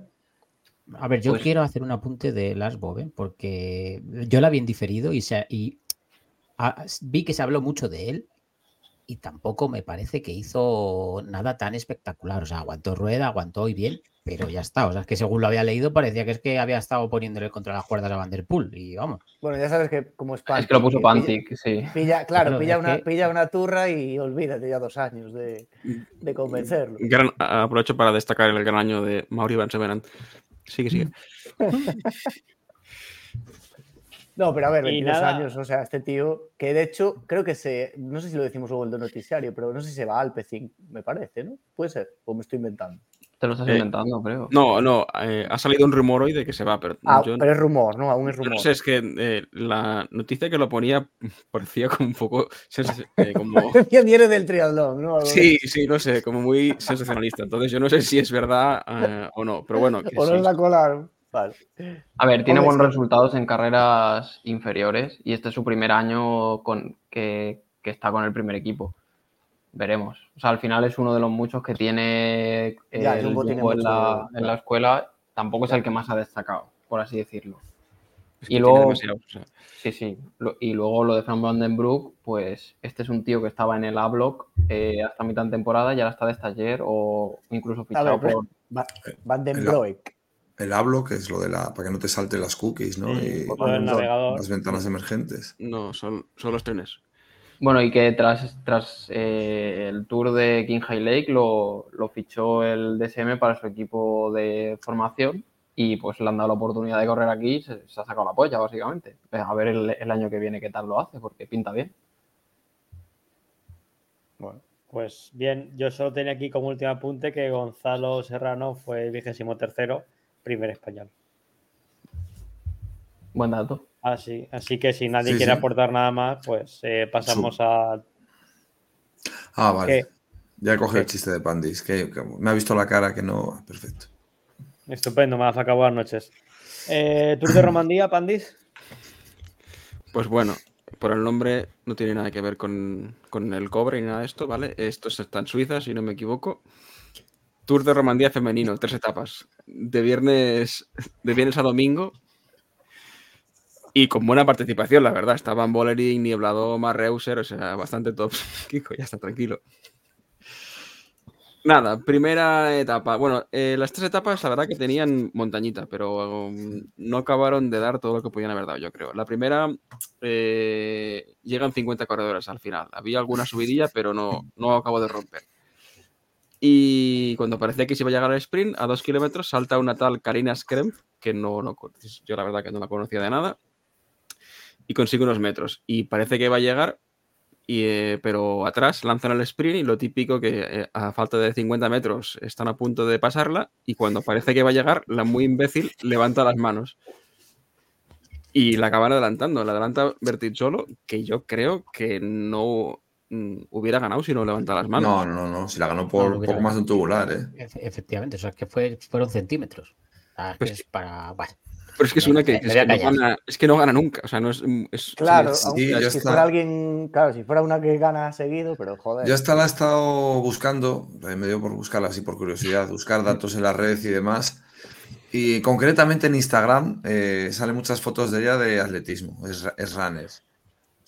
A ver, yo Pues- quiero hacer un apunte de Lars Boven porque yo la vi en diferido y, se, y ah, vi que se habló mucho de él y tampoco me parece que hizo nada tan espectacular. O sea, aguantó rueda, aguantó y bien, pero ya está. O sea, es que según lo había leído parecía que es que había estado poniéndole contra las cuerdas a Van der Poel y vamos. Bueno, ya sabes que como es Es que lo puso pilla- Pantic, sí. Pilla, claro, pilla, una, que- pilla una turra y olvídate ya dos años de, de convencerlo. Gran- aprovecho para destacar el gran año de Mauri Van Severant. Sigue, sigue. No, pero a ver, Y 22 nada. años, o sea, este tío, que de hecho, creo que se, no sé si lo decimos luego en el noticiario, pero no sé si se va a Alpecin, me parece, ¿no? Puede ser, o me estoy inventando. Te lo estás Eh, inventando, creo. No, no, eh, ha salido un rumor hoy de que se va, pero Ah, yo pero es rumor, ¿no? Aún es rumor. no sé, es que eh, la noticia que lo ponía parecía como un poco eh, como... Que viene del triatlón, ¿no? Sí, sí, no sé, como muy sensacionalista. Entonces yo no sé si es verdad eh, o no, pero bueno, que O no sí. la colaron. Vale. A ver, tiene buenos resultados en carreras inferiores y este es su primer año con, que, que está con el primer equipo. Veremos. O sea, al final es uno de los muchos que tiene Ya, el Jumbo tiene Jumbo en, la, mucho- en la escuela. Tampoco es el que más ha destacado, por así decirlo. Es que y luego- Sí, sí. Lo- y luego lo de Fran Vandenbroek, pues este es un tío que estaba en el A-Block eh, hasta mitad de temporada y ahora está de stagiaire o incluso fichado ver, por... Va- Van den El- hablo, que es lo de la. para que no te salten las cookies, ¿no? Mm, Y navegador. las ventanas emergentes. no, son, son los trenes. Bueno, y que tras, tras eh, el tour de King High Lake lo, lo fichó el DSM para su equipo de formación y pues le han dado la oportunidad de correr aquí y se, se ha sacado la polla, básicamente. A ver el, el año que viene qué tal lo hace, porque pinta bien. Bueno, Pues bien, yo solo tenía aquí como último apunte que Gonzalo Serrano fue el vigésimo tercero, primer español. Buen dato. Así, así que si nadie Sí, quiere sí. aportar nada más, pues eh, pasamos a. Ah, vale. ¿Qué? Ya coge el chiste de Pandis. Que, que me ha visto la cara que no. Perfecto. Estupendo, Malafaca, buenas noches. Eh, Tour de Romandía, Pandis. Pues bueno, por el nombre no tiene nada que ver con, con el cobre ni nada de esto, ¿vale? Esto está en Suiza, si no me equivoco. Tour de Romandía femenino, tres etapas. De viernes, a domingo. Y con buena participación, la verdad. Estaban Bollering, Nieblado, Reuser, o sea, bastante top. Kiko, ya está tranquilo. Nada, primera etapa. Bueno, eh, las tres etapas, la verdad que tenían montañita, pero um, no acabaron de dar todo lo que podían haber dado, yo creo. La primera eh, llegan 50 corredores al final. Había alguna subidilla, pero no, no acabo de romper. Y cuando parecía que se iba a llegar al sprint, a dos kilómetros, salta una tal Karina Skrem, que no, no, yo la verdad que no la conocía de nada, y consigue unos metros. Y parece que va a llegar, y, eh, pero atrás lanzan el sprint y lo típico que eh, a falta de 50 metros están a punto de pasarla y cuando parece que va a llegar, la muy imbécil levanta las manos. Y la acaban adelantando, la adelanta Bertizzolo, que yo creo que no hubiera ganado si no levanta las manos. No, no, no, si la ganó por No, poco más de un tubular, ¿eh? Efe- Efectivamente, o sea, que fue, fueron centímetros. Pues es para. Bueno, Pero es que es una que, es que no, gana, es que no gana nunca. O sea, no es. es- Claro, sí, si está. fuera alguien, claro, si fuera una que gana seguido, pero joder. Yo esta la he estado buscando, eh, me dio por buscarla así por curiosidad, buscar datos en la red y demás. Y concretamente en Instagram eh, salen muchas fotos de ella de atletismo, es, es runner.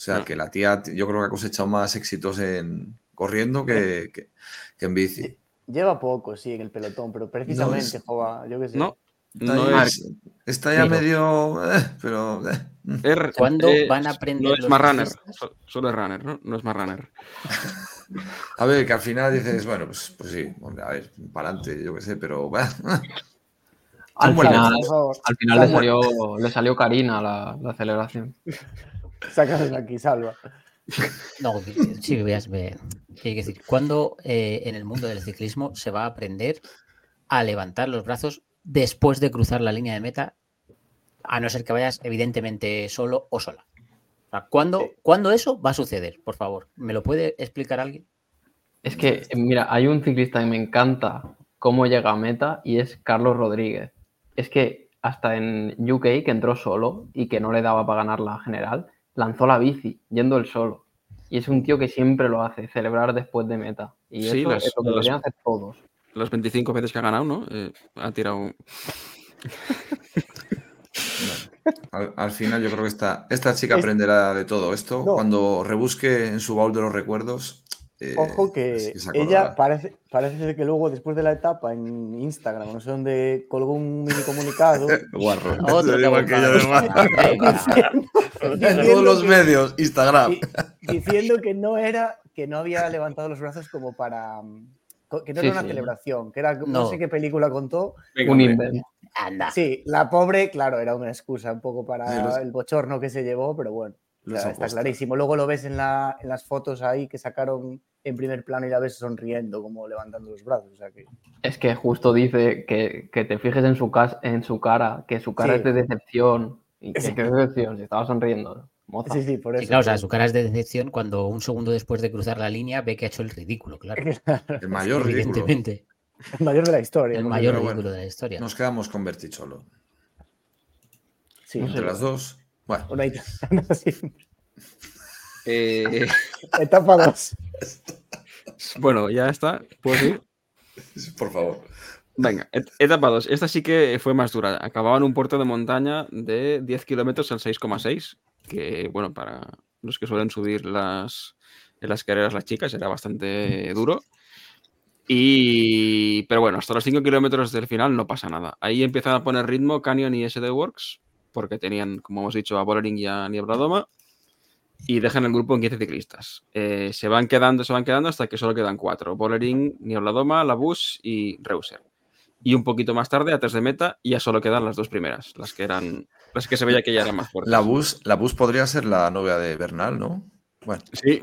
O sea Ah. que la tía, yo creo que ha cosechado más éxitos en corriendo que, que- que en bici. Lleva poco, sí, en el pelotón, pero precisamente, es- joder, yo qué sé. No, no ahí- es. está ya medio. eh, pero. eh, mm. es- ¿Cuándo es- van a aprender No es los más runner, solo es runner, ¿no? No es más runner. A ver, que al final dices, bueno, pues, pues sí, hombre, a ver, para adelante, yo qué sé, pero. Al final, al final le, salió, le salió Karina la, la celebración. sácanos de aquí, salva. no, que- sí, veas, ve- hay que decir, ¿cuándo eh, en el mundo del ciclismo se va a aprender a levantar los brazos después de cruzar la línea de meta? A no ser que vayas, evidentemente, solo o sola. O sea, ¿cuándo, Sí. ¿cuándo eso va a suceder? Por favor, ¿me lo puede explicar alguien? Es que, mira, hay un ciclista que me encanta cómo llega a meta y es Carlos Rodríguez. Es que hasta en UK, que entró solo y que no le daba para ganar la general, lanzó la bici, yendo él solo. Y es un tío que siempre lo hace, celebrar después de meta. Y Sí, eso las- es lo que las- deberían hacer todos. Las 25 veces que ha ganado, ¿no? Eh, ha tirado. Al, al final yo creo que esta, esta chica aprenderá de todo esto. No. Cuando rebusque en su baúl de los recuerdos. eh, Ojo que ella parece, parece ser que luego, después de la etapa en Instagram, no sé dónde, colgó un mini comunicado Guarro. Otro que Igual que yo. En todos los que- medios, Instagram. di- diciendo que no era, que no había levantado los brazos como para, que no Sí, era una sí. celebración, que era, no. No. sé qué película contó. Venga, Un invento. Anda. Sí, la pobre, claro, era una excusa un poco para los- el bochorno que se llevó, pero bueno, está clarísimo. Luego lo ves en, la, en las fotos ahí que sacaron en primer plano y la ves sonriendo, como levantando los brazos. O sea que Es que justo dice que, que te fijes en su, cas- en su cara, que su cara Sí. es de decepción. ¿Y Sí. qué decepción? Si estaba sonriendo. Moza. sí, sí, por eso. Sí, claro, o sea, su cara es de decepción cuando un segundo después de cruzar la línea ve que ha hecho el ridículo, claro. El mayor ridículo. Evidentemente. El mayor de la historia. El mayor ridículo bueno, de la historia. Nos quedamos con Berticholo. Sí. Entre las dos. Bueno, una sí. Eh, Etapa 2. bueno, ya está. ¿Puedo ir? por favor. Venga, et- etapa 2. Esta sí que fue más dura. Acababa un puerto de montaña de 10 kilómetros al 6,6. Que, bueno, para los que suelen subir las, en las carreras las chicas era bastante duro. Y, pero bueno, hasta los 5 kilómetros del final no pasa nada. Ahí empiezan a poner ritmo Canyon y SD Works, porque tenían, como hemos dicho, a Bollering y a Niebla Doma, y dejan el grupo en 15 ciclistas. Eh, se van quedando, se van quedando hasta que solo quedan 4. Bollering, Niebla Doma, Labus y Reuser. Y un poquito más tarde, a 3 de meta, ya solo quedan las dos primeras, las que eran, las que se veía que ya eran más fuertes. La bus, la bus podría ser la novia de Bernal, ¿no? Bueno, Sí.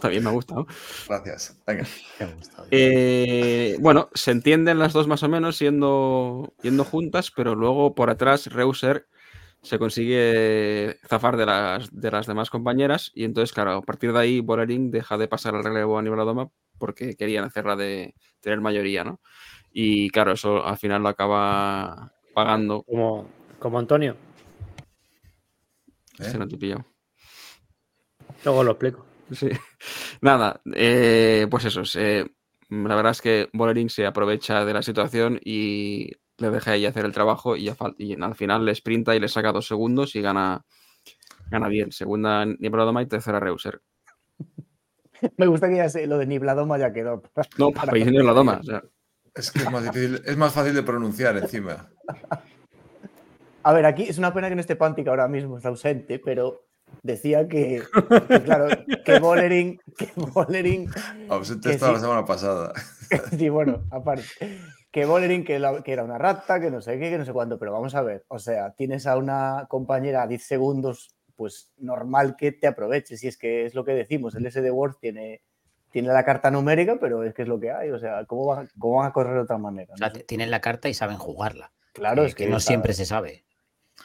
También me ha gustado. gracias. Venga. Me ha gustado. Eh, bueno, se entienden las dos más o menos yendo, yendo juntas, pero luego por atrás Reuser se consigue zafar de las, de las demás compañeras y entonces, claro, a partir de ahí Bollering deja de pasar el relevo a nivel Doma porque querían hacerla de tener mayoría, ¿no? Y claro, eso al final lo acaba pagando. Como, como Antonio. ¿eh? Se no te pillado. Luego lo explico. Sí. Nada, eh, pues eso. la verdad es que Bollering se aprovecha de la situación y le deja a ella hacer el trabajo y, al final le sprinta y le saca dos segundos y gana, gana bien. Segunda Doma y tercera Reuser. Me gusta que ya sé, lo de Nibladoma ya quedó. No, Para- país en la doma. o sea, Es que es más, difícil, es más fácil de pronunciar encima. A ver, aquí es una pena que no esté Pantic ahora mismo, está ausente, pero decía que, que, claro, que Bollering, que Bollering, Ausente Que estaba sí. la semana pasada. sí, bueno, aparte, que Bollering que, la- que era una rata, que no sé qué, que no sé cuánto, pero vamos a ver, o sea, tienes a una compañera a 10 segundos, pues normal que te aproveches, y es que es lo que decimos, el SD Word tiene, tiene la carta numérica, pero es que es lo que hay, o sea, ¿cómo, va- cómo van a correr de otra manera? O sea, No sé. t- tienen la carta y saben jugarla. Claro, Eh, es que, que no siempre se sabe.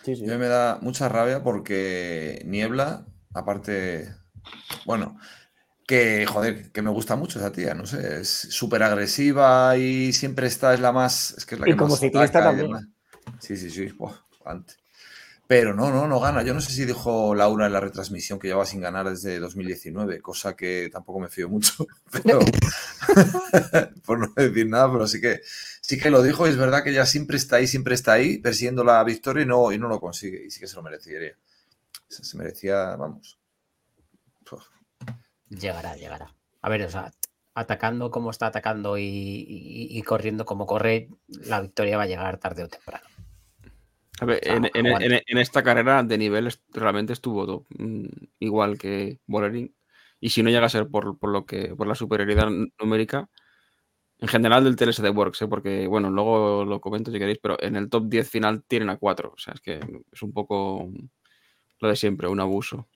Sí, sí. A mí me da mucha rabia porque Niebla, aparte, bueno, que joder, que me gusta mucho esa tía, no sé, es súper agresiva y siempre está, es la más, es que es la Y que como más ciclista también. Sí, sí, sí, buah, antes. Pero no, no, no gana. Yo no sé si dijo Laura en la retransmisión que llevaba sin ganar desde 2019, cosa que tampoco me fío mucho, pero por no decir nada, pero sí que sí que lo dijo y es verdad que ella siempre está ahí, siempre está ahí persiguiendo la victoria y no, y no lo consigue. Y sí que se lo merecería. Se, se merecía, vamos. Uf. Llegará, llegará. A ver, o sea, atacando como está atacando y, y- y corriendo como corre, la victoria va a llegar tarde o temprano. A ver, sea, en, en- aguanta. en- en esta carrera de nivel realmente estuvo top, mm, igual que Bollering. Y si no llega a ser por, por lo que, por la superioridad numérica, en general del TLS de Works, ¿eh? porque bueno, luego lo comento si queréis, pero en el top 10 final tienen a 4. O sea, es que es un poco lo de siempre, un abuso.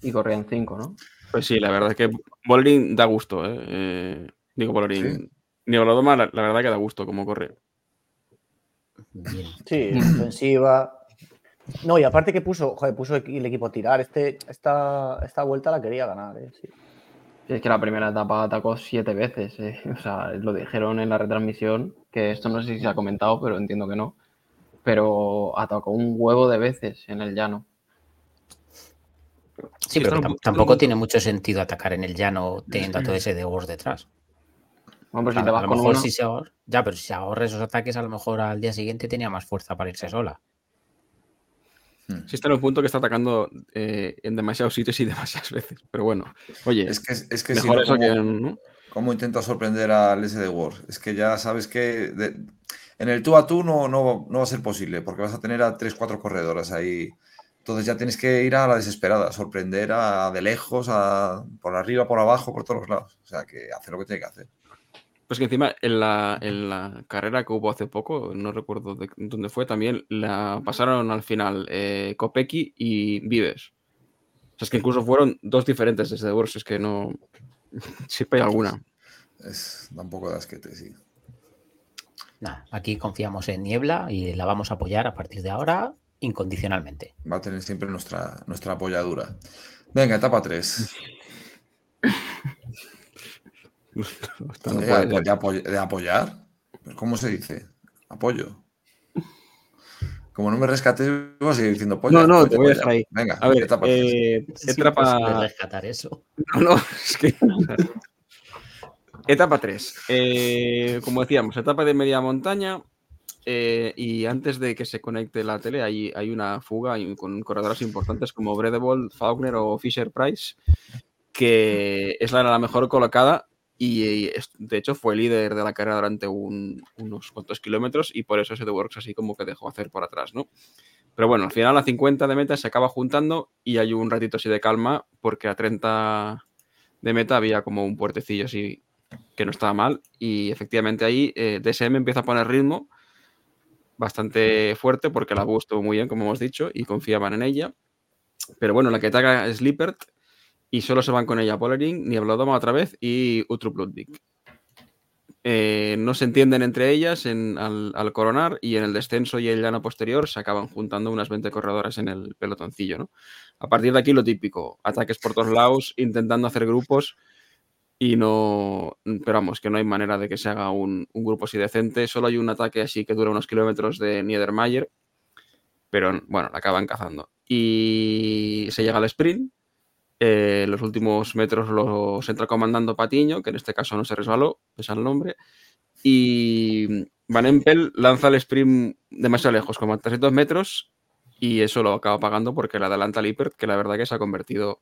Y corrían cinco, ¿no? Pues sí, la verdad es que Bollering da gusto, ¿eh? Eh, digo Bollering. Niebladoma, la, la verdad que da gusto como corre. Bien. Sí, ofensiva. No, y aparte que puso, joder, puso el equipo a tirar. Este, esta, esta vuelta la quería ganar, ¿eh? Sí. Es que la primera etapa atacó siete veces. eh. O sea, lo dijeron en la retransmisión, que esto no sé si se ha comentado, pero entiendo que no. Pero atacó un huevo de veces en el llano. Sí, pero tampoco tiene mucho sentido atacar en el llano teniendo a todo ese de Wars detrás. Bueno, pues si A, te a vas lo con mejor uno, si se ahorra, ya, pero si se ahorra esos ataques, a lo mejor al día siguiente tenía más fuerza para irse sola. Sí está en un punto que está atacando eh, en demasiados sitios y demasiadas veces. Pero bueno, oye, Es que, es que si no, eso ¿cómo, que... ¿no? cómo intenta sorprender al SD War? Es que ya sabes que de- en el tú a tú no, no, no va a ser posible, porque vas a tener a 3-4 corredoras ahí. Entonces ya tienes que ir a la desesperada, sorprender a de lejos, a, por arriba, por abajo, por todos los lados. O sea, que hace lo que tiene que hacer. Pues que encima en la, en la carrera que hubo hace poco, no recuerdo de dónde fue, también la pasaron al final eh, Kopecky y Vives. O sea, es que incluso fueron dos diferentes desde Wars, es que no... Siempre hay alguna. Es, da un poco de asquete, sí. Nada, aquí confiamos en Niebla y la vamos a apoyar a partir de ahora incondicionalmente. Va a tener siempre nuestra, nuestra apoyadura. Venga, etapa 3. No de, apoy- apoyar. ¿Pero ¿Cómo se dice? Apoyo. Como no me rescates, voy a seguir diciendo polla. No, no, polla, te voy a dejar ahí. Venga, A ver, etapa tres. eh, etapa... imposible rescatar eso. No, no, es que. etapa 3. como decíamos, etapa de media montaña. eh, y antes de que se conecte la tele, hay, hay una fuga con corredoras importantes como Bredebold, Faulkner o Fisher Price, que es la, la mejor colocada. Y, de hecho fue líder de la carrera durante un- unos cuantos kilómetros y por eso ese de Works así como que dejó hacer por atrás, ¿no? Pero bueno, al final a 50 de meta se acaba juntando y hay un ratito así de calma porque a 30 de meta había como un puertecillo así que no estaba mal y efectivamente ahí eh, DSM empieza a poner ritmo bastante fuerte porque la bus estuvo muy bien, como hemos dicho, y confiaban en ella. Pero bueno, la que ataca es Lippert y solo se van con ella Pollering, Nieblodoma otra vez y Utrup Ludwig. Eh, no se entienden entre ellas en- al, al coronar y en el descenso y el llano posterior se acaban juntando unas 20 corredoras en el pelotoncillo. ¿no? A partir de aquí lo típico, ataques por todos lados, intentando hacer grupos y no, pero vamos, que no hay manera de que se haga un, un grupo así decente. Solo hay un ataque así que dura unos kilómetros de Niedermayer, pero bueno, la acaban cazando. Y se llega al sprint. Eh, los últimos metros los entra comandando Patiño, que en este caso no se resbaló, pese al nombre. Y Van Empel lanza el sprint demasiado lejos, como a 300 metros, y eso lo acaba pagando porque le adelanta Lippert, que la verdad que se ha convertido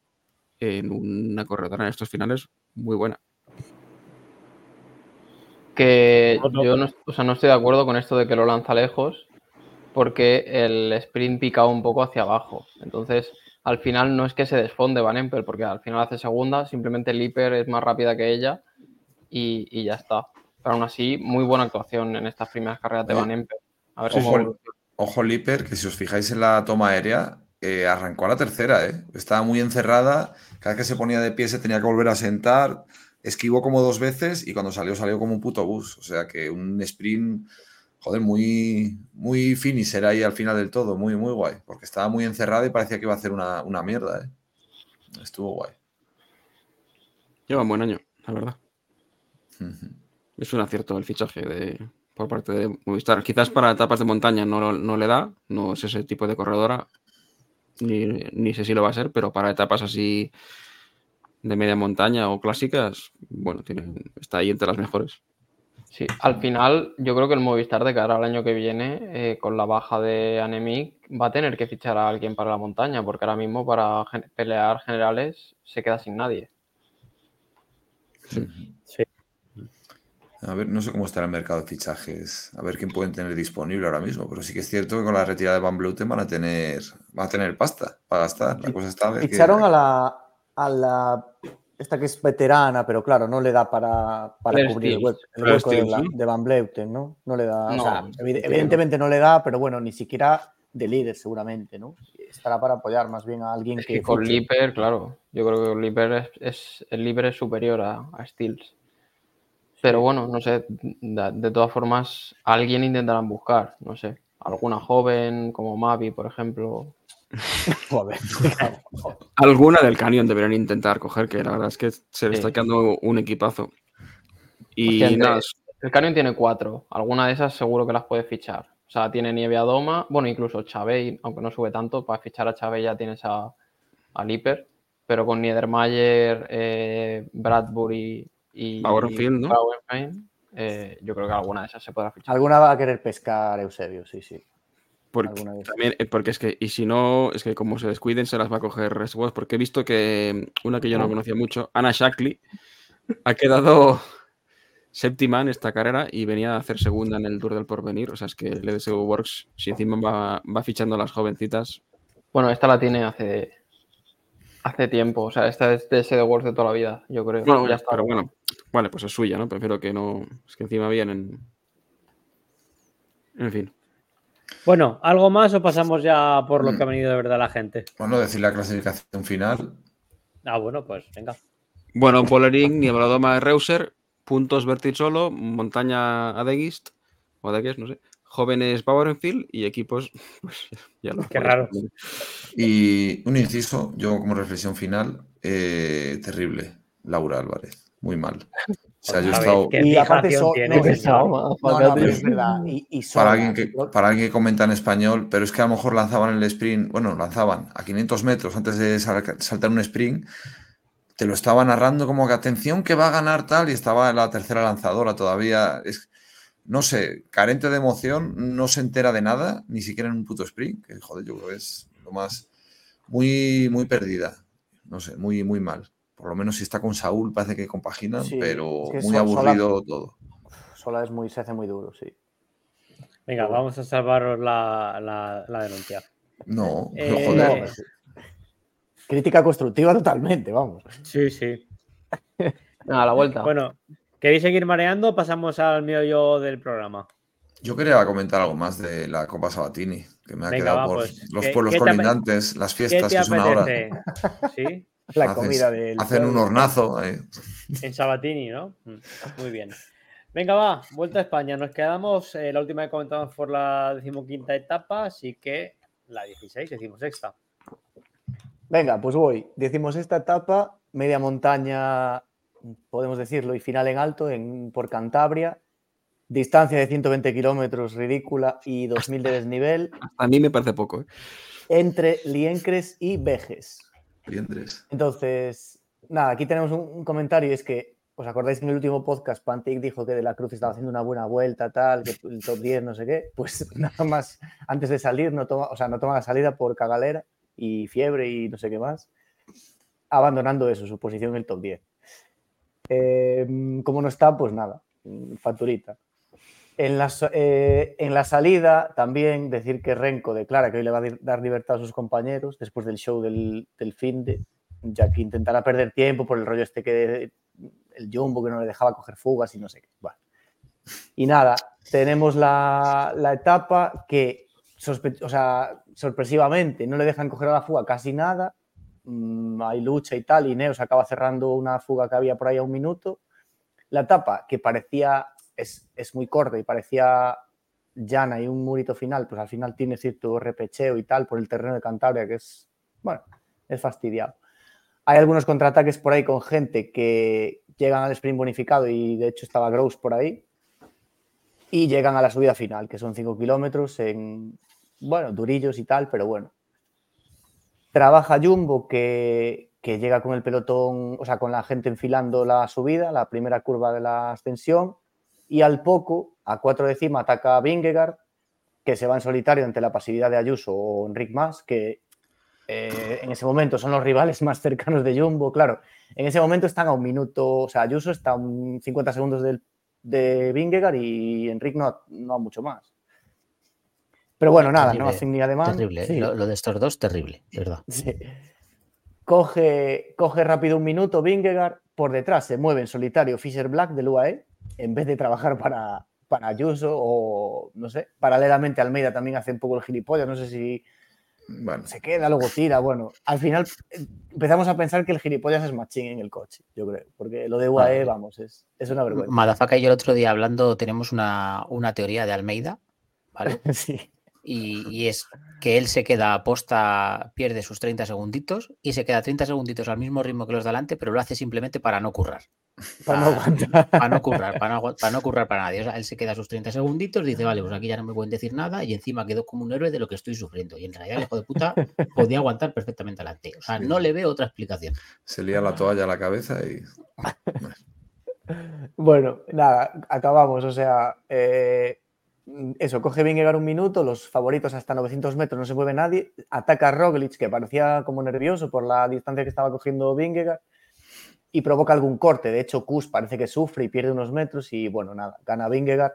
en una corredora en estos finales muy buena. Que yo no, o sea, no estoy de acuerdo con esto de que lo lanza lejos, porque el sprint pica un poco hacia abajo. Entonces, al final no es que se desfonde Van Empel, porque al final hace segunda, simplemente Lipper es más rápida que ella y, y ya está. Pero aún así, muy buena actuación en estas primeras carreras de Oye, Van Empel. A ver si Ojo, evoluciona. ojo Lipper, que si os fijáis en la toma aérea, eh, arrancó a la tercera, ¿eh? Estaba muy encerrada, cada vez que se ponía de pie se tenía que volver a sentar, esquivó como dos veces y cuando salió salió como un puto bus. O sea que un sprint, joder, muy, muy finisher ahí al final del todo, muy, muy guay, porque estaba muy encerrada y parecía que iba a hacer una, una mierda, ¿eh? Estuvo guay. Lleva un buen año, la verdad. Es un acierto el fichaje de, por parte de Movistar. Quizás para etapas de montaña no, no le da, no es ese tipo de corredora, ni, ni sé si lo va a ser, pero para etapas así de media montaña o clásicas, bueno, tiene, está ahí entre las mejores. Sí, al final yo creo que el Movistar de cara al año que viene, eh, con la baja de Anemic, va a tener que fichar a alguien para la montaña, porque ahora mismo para gen- pelear generales se queda sin nadie. Sí. A ver, no sé cómo estará el mercado de fichajes, a ver quién pueden tener disponible ahora mismo, pero sí que es cierto que con la retirada de Van Bleuten van a tener, van a tener pasta para gastar. La cosa está a ver qué- Ficharon a la, a la. Esta que es veterana, pero claro, no le da para, para cubrir el hueco, el Claire hueco de, Van Bleuten, ¿no? No le da. o sea, evidentemente no le da, pero bueno, ni siquiera de líder, seguramente, ¿no? Estará para apoyar más bien a alguien Es que. que con. Lipper, claro, yo creo que con Lipper es, es- el Lipper es superior a, a Stills. Pero bueno, no sé, de, de todas formas, alguien intentarán buscar, no sé, alguna joven como Mavi, por ejemplo. Joder. Alguna del Canyon deberían intentar coger, que la verdad es que se le está Sí. quedando un equipazo. Y Hostia, entre- nada, El Canyon tiene cuatro, alguna de esas seguro que las puede fichar. O sea, tiene Nieve a Doma, bueno, incluso Chavey, aunque no sube tanto, para fichar a Chavey ya tienes a, a Lipper, pero con Niedermayer, eh, Bradbury y Bauernfeld, ¿no? Eh, yo creo que alguna de esas se podrá fichar. Alguna va a querer pescar Eusebio, sí, sí. Porque, también, eh, porque es que, y si no, es que como se descuiden, se las va a coger Reswell, porque he visto que una que yo no conocía mucho, Anna Shackley, ha quedado séptima en esta carrera y venía a hacer segunda en el Tour del Porvenir. O sea, es que el EDSU Works, si encima va, va fichando a las jovencitas, Bueno, esta la tiene hace, hace tiempo, o sea, esta es de SD World de toda la vida, yo creo. bueno, ya está. pero bueno, vale, pues es suya, ¿no? Prefiero que no, es que encima vienen. En fin. Bueno, ¿algo más o pasamos ya por lo que ha venido de verdad la gente? Bueno, decir la clasificación final. Ah, bueno, pues venga. Bueno, Bollering, Niebladoma de Reuser, puntos Verticholo, Montaña Adegist, o Adeguest, no sé, jóvenes Bauernfield y equipos, pues ya lo Qué raro. Y un inciso, yo como reflexión final, eh, terrible, Laura Álvarez, muy mal. Para alguien, que, para alguien que comenta en español, pero es que a lo mejor lanzaban el sprint, bueno, lanzaban a 500 metros antes de sal- saltar un sprint, te lo estaba narrando como que atención que va a ganar tal y estaba la tercera lanzadora todavía. Es, no sé, carente de emoción, no se entera de nada, ni siquiera en un puto sprint, que joder, yo creo que es lo más muy, muy perdida. No sé, muy, muy mal. Por lo menos si está con Saúl parece que compaginan, Sí, pero es que muy aburrido todo. Sola es muy, se hace muy duro, sí. Venga, vamos a salvaros la, la- la denuncia. No, Eh, joder. No, crítica constructiva totalmente, vamos. Sí, sí. Venga, a la vuelta. Bueno, ¿queréis seguir mareando? Pasamos al mío yo del programa. Yo quería comentar algo más de la Copa Sabatini, que me ha Venga, quedado va, por pues, los ¿qué- pueblos colindantes, las ¿Qué fiestas, que es una hora. apetece? ¿Sí? La Hacen- comida del. Hacen un hornazo. eh. En Sabatini, ¿no? Mm, Muy bien. Venga, va, vuelta a España. Nos quedamos, eh, la última que comentamos por la decimoquinta etapa, así que la 16, decimosexta. Venga, pues voy. Decimos esta etapa, media montaña, podemos decirlo, y final en alto en, por Cantabria. Distancia de 120 kilómetros ridícula y 2000 de desnivel A mí me parece poco. ¿eh? entre Liencres y Vejes. Entonces, nada, aquí tenemos un, comentario, y es que, ¿os acordáis que en el último podcast Pantic dijo que De la Cruz estaba haciendo una buena vuelta, tal, que el top 10, no sé qué? Pues nada más, antes de salir, no toma, o sea, no toma la salida por cagalera y fiebre y no sé qué más. abandonando eso, su posición en el top 10. Eh, como no está, pues nada, facturita. En la, eh, en la, salida, también decir que Renko declara que hoy le va a dar libertad a sus compañeros después del show del, del fin de, ya que intentará perder tiempo por el rollo este que el Jumbo que no le dejaba coger fugas y no sé qué. Bueno. Y nada, tenemos la, la etapa que o sea, sorpresivamente no le dejan coger a la fuga casi nada. Mm, hay lucha y tal, y Neos acaba cerrando una fuga que había por ahí a un minuto. La etapa que parecía, es, es muy corta y parecía llana y un murito final, pues al final tiene cierto repecheo y tal por el terreno de Cantabria, que es, bueno, es fastidiado. Hay algunos contraataques por ahí con gente que llegan al sprint bonificado y de hecho estaba Gross por ahí. Y llegan a la subida final, que son 5 kilómetros en, bueno, durillos y tal, pero bueno. Trabaja Jumbo que, que, llega con el pelotón, o sea, con la gente enfilando la subida, la primera curva de la ascensión, y al poco, a cuatro décimas, ataca a Vingegaard, que se va en solitario ante la pasividad de Ayuso o Enric Mas, que eh, en ese momento son los rivales más cercanos de Jumbo, claro. En ese momento están a un minuto, o sea, Ayuso está a un 50 segundos del, de Vingegaard y Enric no, no a mucho más. Pero bueno, nada, terrible, no hacen ni además. Terrible, sí. lo, lo, de estos dos, terrible, verdad. Sí. Coge, coge rápido un minuto Vingegaard, por detrás se mueve en solitario Fisher Black del UAE, en vez de trabajar para, para Ayuso o, no sé, paralelamente Almeida también hace un poco el gilipollas, no sé si bueno. se queda, luego tira, bueno, al final eh, empezamos a pensar que el gilipollas es machín en el coche, yo creo, porque lo de UAE, vamos, es, es una vergüenza. Madafaka y yo el otro día hablando tenemos una, una teoría de Almeida, ¿vale? sí. Y, y, es que él se queda a posta, pierde sus 30 segunditos y se queda 30 segunditos al mismo ritmo que los de adelante, pero lo hace simplemente para no currar. Para, para, no aguantar. Para no currar, para no, para no currar para nadie. O sea, él se queda sus 30 segunditos, dice, vale, pues aquí ya no me pueden decir nada y encima quedó como un héroe de lo que estoy sufriendo. Y en realidad el hijo de puta podía aguantar perfectamente adelante. O sea, sí. no le veo otra explicación. Se lía la toalla a la cabeza y... bueno, nada, acabamos. O sea, eh, eso, coge Vingegaard un minuto, los favoritos hasta 900 metros, no se mueve nadie, ataca a Roglic, que parecía como nervioso por la distancia que estaba cogiendo Vingegaard, y provoca algún corte. De hecho, Kus parece que sufre y pierde unos metros y, bueno, nada, gana Vingegaard.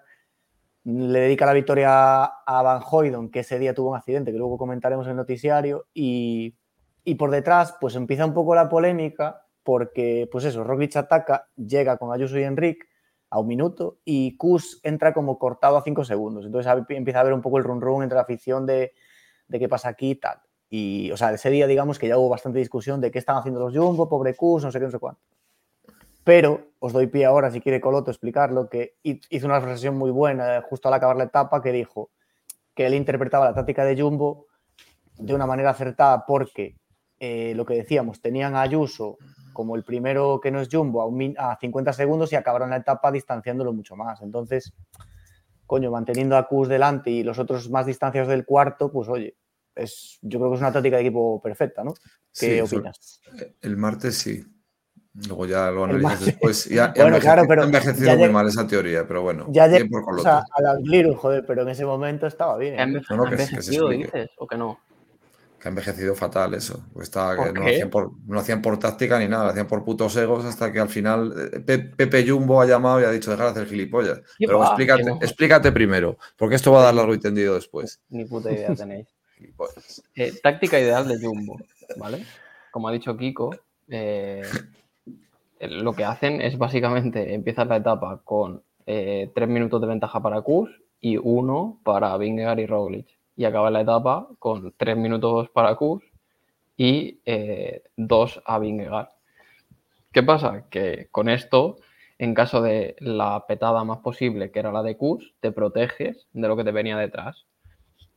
Le dedica la victoria a Van Hoydon, que ese día tuvo un accidente, que luego comentaremos en el noticiario, y, y por detrás, pues empieza un poco la polémica, porque, pues eso, Roglic ataca, llega con Ayuso y Enric, a un minuto y Kus entra como cortado a cinco segundos. Entonces empieza a haber un poco el run run entre la afición de, de qué pasa aquí y tal. Y, o sea, ese día, digamos que ya hubo bastante discusión de qué están haciendo los Jumbo, pobre Kus, no sé qué, no sé cuánto. Pero os doy pie ahora, si quiere Coloto explicarlo, que hizo una reflexión muy buena justo al acabar la etapa que dijo que él interpretaba la táctica de Jumbo de una manera acertada porque eh, lo que decíamos, tenían a Ayuso como el primero que no es Jumbo a, un, a 50 segundos y acabaron la etapa distanciándolo mucho más. Entonces, coño, manteniendo a Kus delante y los otros más distanciados del cuarto, pues oye, es, yo creo que es una táctica de equipo perfecta, ¿no? ¿Qué sí, opinas? El martes sí. Luego ya lo analizas después. Ya, bueno, claro, pero ha envejecido muy llega, mal esa teoría, pero bueno. Ya llega o sea, a la Gliru, joder, pero en ese momento estaba bien. ¿eh? No, no, que, que se dices, ¿O que no? Ha envejecido fatal eso. Que no, lo hacían por, no lo hacían por táctica ni nada, lo hacían por putos egos hasta que al final Pepe Jumbo ha llamado y ha dicho dejar de hacer gilipollas. Pero va, explícate, explícate primero, porque esto va a dar largo y tendido después. Ni puta idea tenéis. eh, táctica ideal de Jumbo, ¿vale? Como ha dicho Kiko, eh, lo que hacen es básicamente empezar la etapa con eh, tres minutos de ventaja para Kus y uno para Vingegaard y Roglic y acaba la etapa con tres minutos para Kus y eh, dos a Vingegaard. ¿Qué pasa? Que con esto, en caso de la petada más posible, que era la de Kus, te proteges de lo que te venía detrás.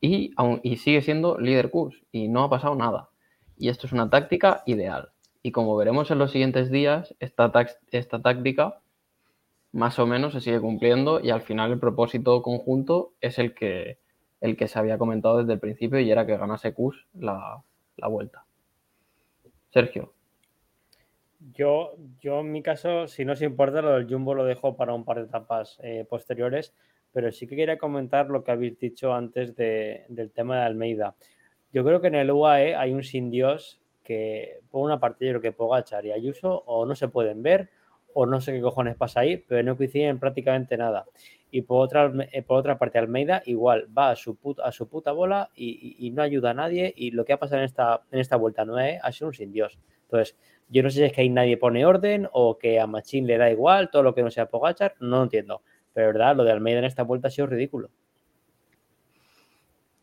Y, aún, y sigue siendo líder Kus y no ha pasado nada. Y esto es una táctica ideal. Y como veremos en los siguientes días, esta táctica más o menos se sigue cumpliendo y al final el propósito conjunto es el que, el que se había comentado desde el principio y era que ganase Kus la, la vuelta. Sergio. Yo, yo en mi caso, si no os importa, lo del Jumbo lo dejo para un par de etapas eh, posteriores, pero sí que quería comentar lo que habéis dicho antes de, del tema de Almeida. Yo creo que en el UAE hay un sin Dios que por una parte yo creo que Pogachar y Ayuso o no se pueden ver o no sé qué cojones pasa ahí, pero no coinciden prácticamente nada. Y por otra, eh, por otra parte, Almeida igual va a su, puta, a su puta bola y, y- y no ayuda a nadie. Y lo que ha pasado en esta, en esta vuelta no ha sido un sin Dios. Entonces, yo no sé si es que ahí nadie pone orden o que a Machín le da igual todo lo que no sea Pogachar, no lo entiendo. Pero verdad, lo de Almeida en esta vuelta ha sido ridículo.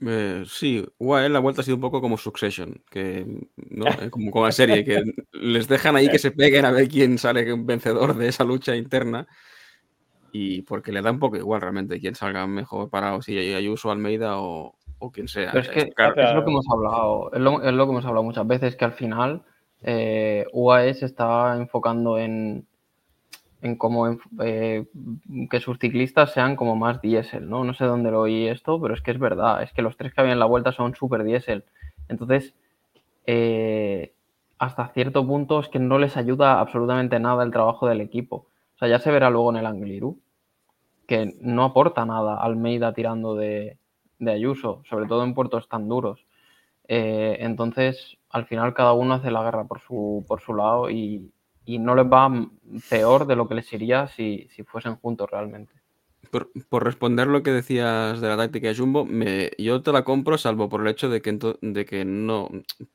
Eh, sí, UAE la vuelta ha sido un poco como Succession, que, ¿no? Eh, como con la serie, que les dejan ahí que se peguen a ver quién sale vencedor de esa lucha interna. Y porque le da un poco igual realmente quién salga mejor parado, si Ayuso, Almeida o, o quien sea. Pero es que Claro, es lo que hemos hablado, es lo, es lo que hemos hablado muchas veces, que al final eh, UAE se está enfocando en, en cómo eh, que sus ciclistas sean como más diésel, ¿no? No sé dónde lo oí esto, pero es que es verdad, es que los tres que habían en la vuelta son súper diésel. Entonces, eh, hasta cierto punto es que no les ayuda absolutamente nada el trabajo del equipo. O sea, ya se verá luego en el Angliru, que no aporta nada Almeida tirando de, de Ayuso, sobre todo en puertos tan duros. Eh, entonces, al final cada uno hace la guerra por su, por su lado y, y no les va peor de lo que les iría si, si fuesen juntos realmente. Por, responder lo que decías de la táctica de Jumbo, me, yo te la compro salvo por el hecho de que, de que no...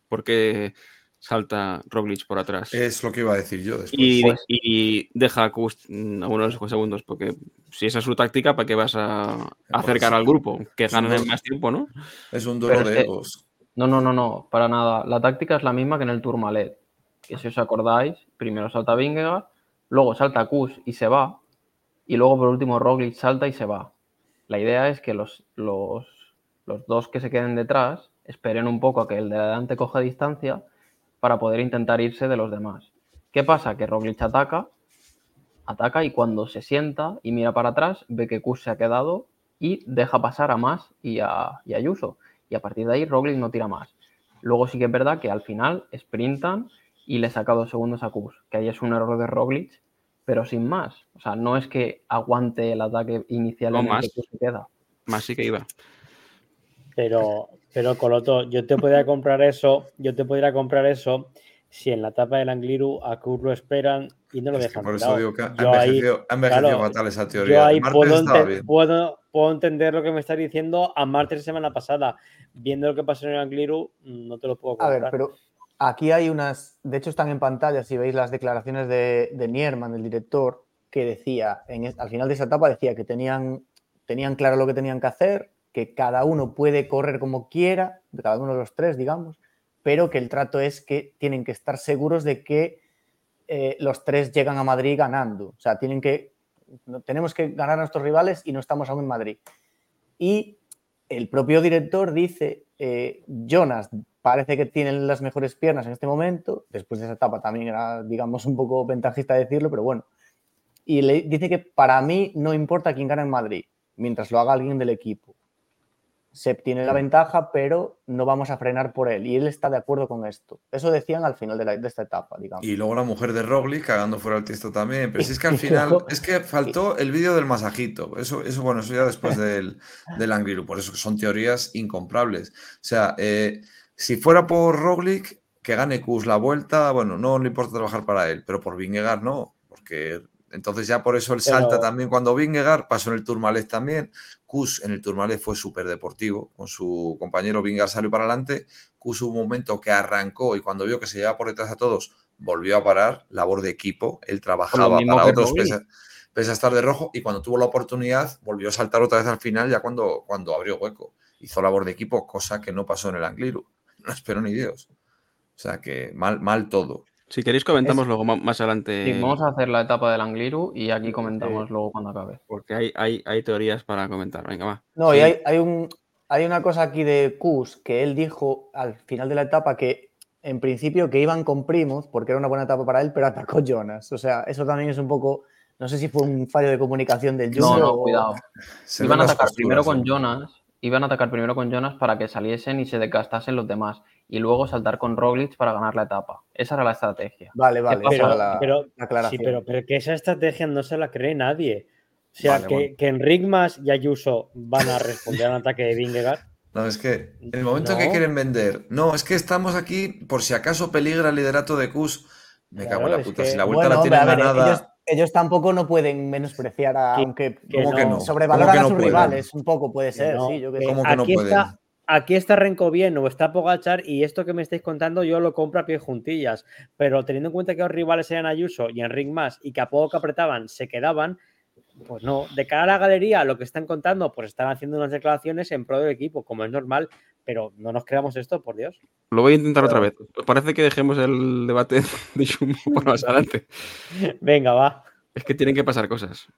porque salta Roglic por atrás? Es lo que iba a decir yo después. y, Pues- y deja a Kust mm, a unos segundos, porque si esa es su táctica, ¿para qué vas a acercar al grupo? Que ganen en más tiempo, ¿no? Es un duelo de egos. No, no, no, no, para nada. La táctica es la misma que en el Tourmalet. Que si os acordáis, primero salta Vingegaard, luego salta Kus y se va, y luego por último Roglic salta y se va. La idea es que los, los, los dos que se queden detrás esperen un poco a que el de adelante coja distancia para poder intentar irse de los demás. ¿Qué pasa? Que Roglic ataca, ataca y cuando se sienta y mira para atrás, ve que Kus se ha quedado y deja pasar a Mas y a, y a Ayuso. Y a partir de ahí Roglic no tira más. Luego sí que es verdad que al final sprintan y le saca dos segundos a Kus, que ahí es un error de Roglic, pero sin más. O sea, no es que aguante el ataque inicial No en el más. que se queda. Más sí que iba. Pero, pero Coloto, yo te podría comprar eso, yo te podría comprar eso si en la etapa del Angliru a Kurt lo esperan y no lo Es dejan por eso digo que ha Yo ahí- envejecido, ha envejecido claro, fatal esa Yo teoría. ahí Martes puedo, ente- puedo, puedo entender lo que me estás diciendo a martes de semana pasada. Viendo lo que pasó en el Angliru, no te lo puedo A comprar. ver, pero aquí hay unas, de hecho están en pantalla, si veis las declaraciones de, de Nierman, el director, que decía, en al final de esa etapa decía que tenían, tenían claro lo que tenían que hacer, que cada uno puede correr como quiera, cada uno de los tres, digamos, pero que el trato es que tienen que estar seguros de que eh, los tres llegan a Madrid ganando. O sea, tienen que, tenemos que ganar a nuestros rivales y no estamos aún en Madrid. Y el propio director dice, eh, Jonas parece que tiene las mejores piernas en este momento, después de esa etapa también era, digamos, un poco ventajista decirlo, pero bueno. Y le dice que para mí no importa quién gana en Madrid, mientras lo haga alguien del equipo. Sep tiene la ventaja, pero no vamos a frenar por él. Y él está de acuerdo con esto. Eso decían al final de, la- de esta etapa, digamos. Y luego la mujer de Roglic cagando fuera el texto también. Pero si es que al final, es que faltó el vídeo del masajito. Eso, eso bueno, eso ya después del, del Angliru. Por eso son teorías incomprables. O sea, eh, si fuera por Roglic, que gane Kus la vuelta, bueno, no le importa trabajar para él, pero por Vingegaard no, porque entonces ya por eso él Pero- salta también cuando Vingegaard, pasó en el Tourmalet también. Kus en el Tourmalet fue súper deportivo, con su compañero Vingegaard salió para adelante, Kus hubo un momento que arrancó y cuando vio que se llevaba por detrás a todos, volvió a parar, labor de equipo, él trabajaba para otros pese, a- pese a estar de rojo y cuando tuvo la oportunidad volvió a saltar otra vez al final ya cuando, cuando abrió hueco. Hizo labor de equipo, cosa que no pasó en el Angliru. No esperó ni Dios. O sea que mal, mal todo. Si queréis comentamos luego más adelante, Sí, vamos a hacer la etapa del Angliru y aquí comentamos luego cuando acabe. porque hay, hay, hay teorías para comentar. Venga, va. No, Sí. y hay, hay un, hay una cosa aquí de Kus que él dijo al final de la etapa que en principio que iban con Primos porque era una buena etapa para él, pero atacó Jonas. O sea, eso también es un poco, no sé si fue un fallo de comunicación del No, Jumbo no, o- cuidado. Se Iban a atacar primero con ¿no? Jonas, iban a atacar primero con Jonas para que saliesen y se desgastasen los demás y luego saltar con Roglic para ganar la etapa. Esa era la estrategia. Vale, vale, pero, era la, pero- la aclaración. sí, pero, pero que esa estrategia no se la cree nadie. O sea, Vale, que, bueno. que Enric Mas y Ayuso van a responder al ataque de Vingegaard. No, es que en el momento que quieren vender, no, es que estamos aquí por si acaso peligra el liderato de Kus. Me cago en la puta. que- Si la vuelta Bueno, la tienen ver, ganada. ellos, ellos tampoco no pueden menospreciar a, Que- aunque que ¿Cómo que no? sobrevaloran ¿Cómo que a sus pueden? rivales, un poco puede ser, no, sí, yo que. ¿Cómo que no aquí pueden? está, aquí está Renko bien o está Pogachar y esto que me estáis contando yo lo compro a pie juntillas, pero teniendo en cuenta que los rivales eran Ayuso y Enric más y que a poco que apretaban se quedaban, pues no, de cara a la galería lo que están contando, pues están haciendo unas declaraciones en pro del equipo, como es normal, pero no nos creamos esto, por Dios. Lo voy a intentar otra vez. ¿Os parece que dejemos el debate de Shumo para más adelante? Venga, va. Es que tienen que pasar cosas.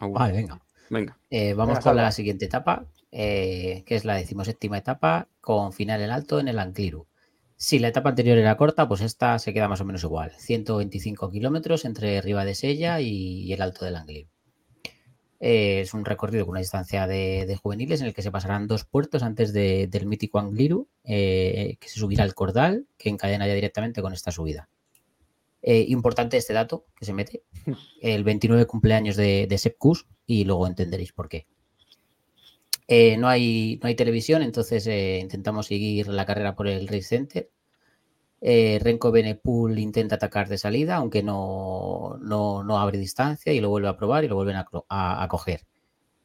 Vale, venga. Venga. Eh, vamos Venga, con Salva. la siguiente etapa, eh, que es la decimoséptima etapa, con final en alto en el Angliru. Si la etapa anterior era corta, pues esta se queda más o menos igual. 125 kilómetros entre Riva de Sella y, y el Alto del Angliru. Eh, es un recorrido con una distancia de, de juveniles en el que se pasarán dos puertos antes de- del mítico Angliru, eh, que se subirá al Cordal, que encadena ya directamente con esta subida. Eh, importante este dato que se mete. El 29 cumpleaños de, de Sepp Kuss y luego entenderéis por qué. Eh, no, hay, no hay televisión, entonces eh, intentamos seguir la carrera por el Race Center. Eh, Renko Benepul intenta atacar de salida, aunque no, no, no abre distancia y lo vuelve a probar y lo vuelven a, a- a coger.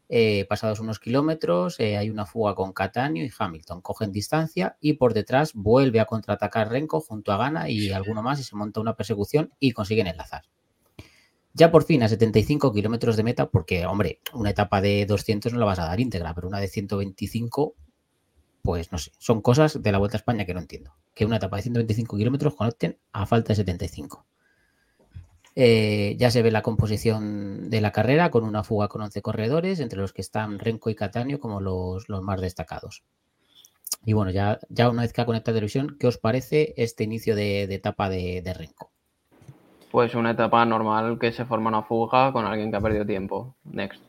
Eh, pasados unos kilómetros, eh, hay una fuga con Catania y Hamilton. Cogen distancia y por detrás vuelve a contraatacar Renko junto a Gana y alguno más y se monta una persecución y consiguen enlazar. Ya por fin a 75 kilómetros de meta, porque, hombre, una etapa de 200 no la vas a dar íntegra, pero una de 125, pues no sé, son cosas de la Vuelta a España que no entiendo. Que una etapa de 125 kilómetros conecten a falta de 75. Eh, ya se ve la composición de la carrera con una fuga con 11 corredores, entre los que están Renko y Catanio como los, más destacados. Y bueno, ya, una vez que ha conectado televisión, ¿qué os parece este inicio de, etapa de, de? Pues una etapa normal que se forma una fuga con alguien que ha perdido tiempo. Next.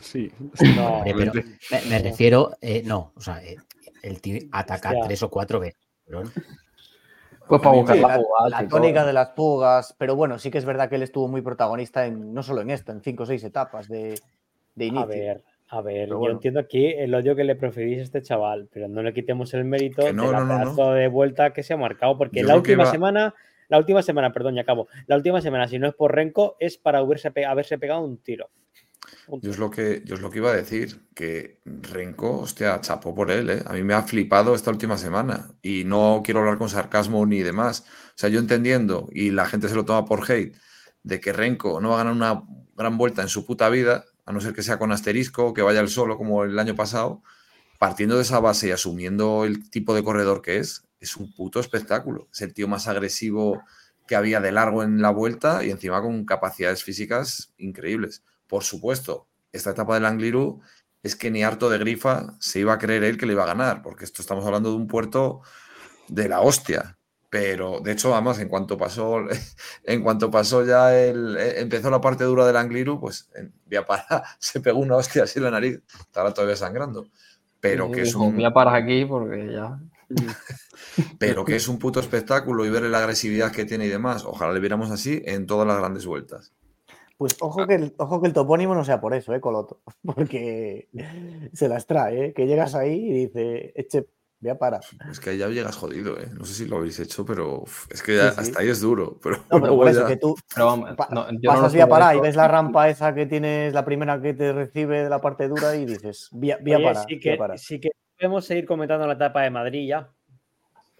Sí. No, Eh, pero me, me refiero, eh, no, o sea, eh, el tío ataca Hostia. tres o cuatro veces. Pues para buscar Sí, la la, la tónica de las fugas, pero bueno, sí que es verdad que él estuvo muy protagonista en no solo en esto, en cinco o seis etapas de, de inicio. A ver, a ver, Pero yo bueno. entiendo aquí el odio que le preferís a este chaval, pero no le quitemos el mérito no, de la no, no, no. pedazo de vuelta que se ha marcado, porque Yo la última va- semana, la última semana, perdón, ya acabo, la última semana, si no es por Renko, es para haberse, pe- haberse pegado un tiro. Un Yo es lo que, yo es lo que iba a decir, que Renko, hostia, chapó por él, ¿eh? A mí me ha flipado esta última semana y no quiero hablar con sarcasmo ni demás. O sea, yo entendiendo, y la gente se lo toma por hate, de que Renko no va a ganar una gran vuelta en su puta vida, a no ser que sea con asterisco, que vaya él solo como el año pasado, partiendo de esa base y asumiendo el tipo de corredor que es, es un puto espectáculo. Es el tío más agresivo que había de largo en la vuelta y encima con capacidades físicas increíbles. Por supuesto, esta etapa del Angliru es que ni harto de grifa se iba a creer él que le iba a ganar, porque esto estamos hablando de un puerto de la hostia. Pero de hecho, además, en cuanto pasó, en cuanto pasó ya el, eh, empezó la parte dura del Angliru, pues en vía para se pegó una hostia así en la nariz, estará todavía sangrando. Pero que es un, Voy a parar aquí porque ya. Pero que es un puto espectáculo y ver la agresividad que tiene y demás. Ojalá le viéramos así en todas las grandes vueltas. Pues ojo que, el, ojo que el topónimo no sea por eso, ¿eh, Coloto? Porque se las trae, ¿eh? Que llegas ahí y dice, eche, voy a parar. Es que ahí ya llegas jodido, ¿eh? No sé si lo habéis hecho, pero es que ya Sí, sí. hasta ahí es duro. Pero No, pero por eso, ya- que tú Pero no, no pasas parar y ves la rampa esa que tienes, la primera que te recibe de la parte dura y dices, vía, vía Oye, parar, sí vía que, parar. sí que podemos seguir comentando la etapa de Madrid ya.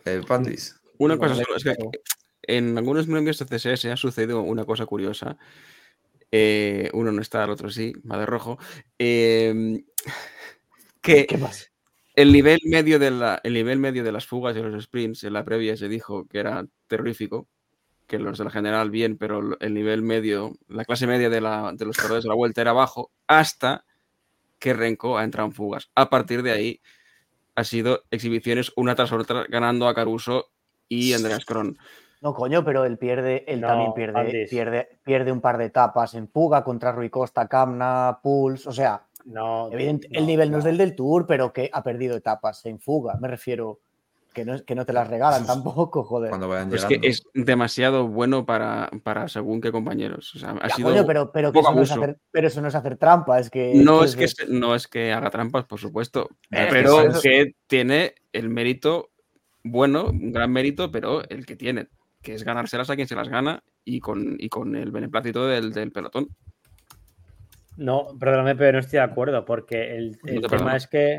Eh, Pandis. Una cosa solo, es que en algunos medios de CSS ha sucedido una cosa curiosa. Eh, uno no está, el otro sí, va de rojo. Eh, que ¿Qué pasa? el nivel, medio de la, el nivel medio de las fugas y los sprints en la previa se dijo que era terrorífico, que los de la general bien, pero el nivel medio, la clase media de, la- de los corredores de la vuelta era bajo, hasta que Renko ha entrado en fugas. A partir de ahí ha sido exhibiciones una tras otra, ganando a Caruso y Andreas Kron. No, coño, pero él pierde, él No, también pierde, pierde, pierde un par de etapas en fuga contra Rui Costa, Camna, Puls. O sea, No, evidente, no, el nivel no es del del Tour, pero que ha perdido etapas en fuga. Me refiero que no, que no te las regalan tampoco, joder. Cuando vayan llegando. que es demasiado bueno para, para según qué compañeros. O sea, ha Ya, sido coño, pero, pero, que eso no es hacer, pero eso no es hacer trampa, es que. No es, que, no es que haga trampas, por supuesto, Es que pero eso- que tiene el mérito bueno, un gran mérito, pero el que tiene, que es ganárselas a quien se las gana y con, y con el beneplácito del, del pelotón. No, perdóname, pero no estoy de acuerdo, porque el, No el te tema es que.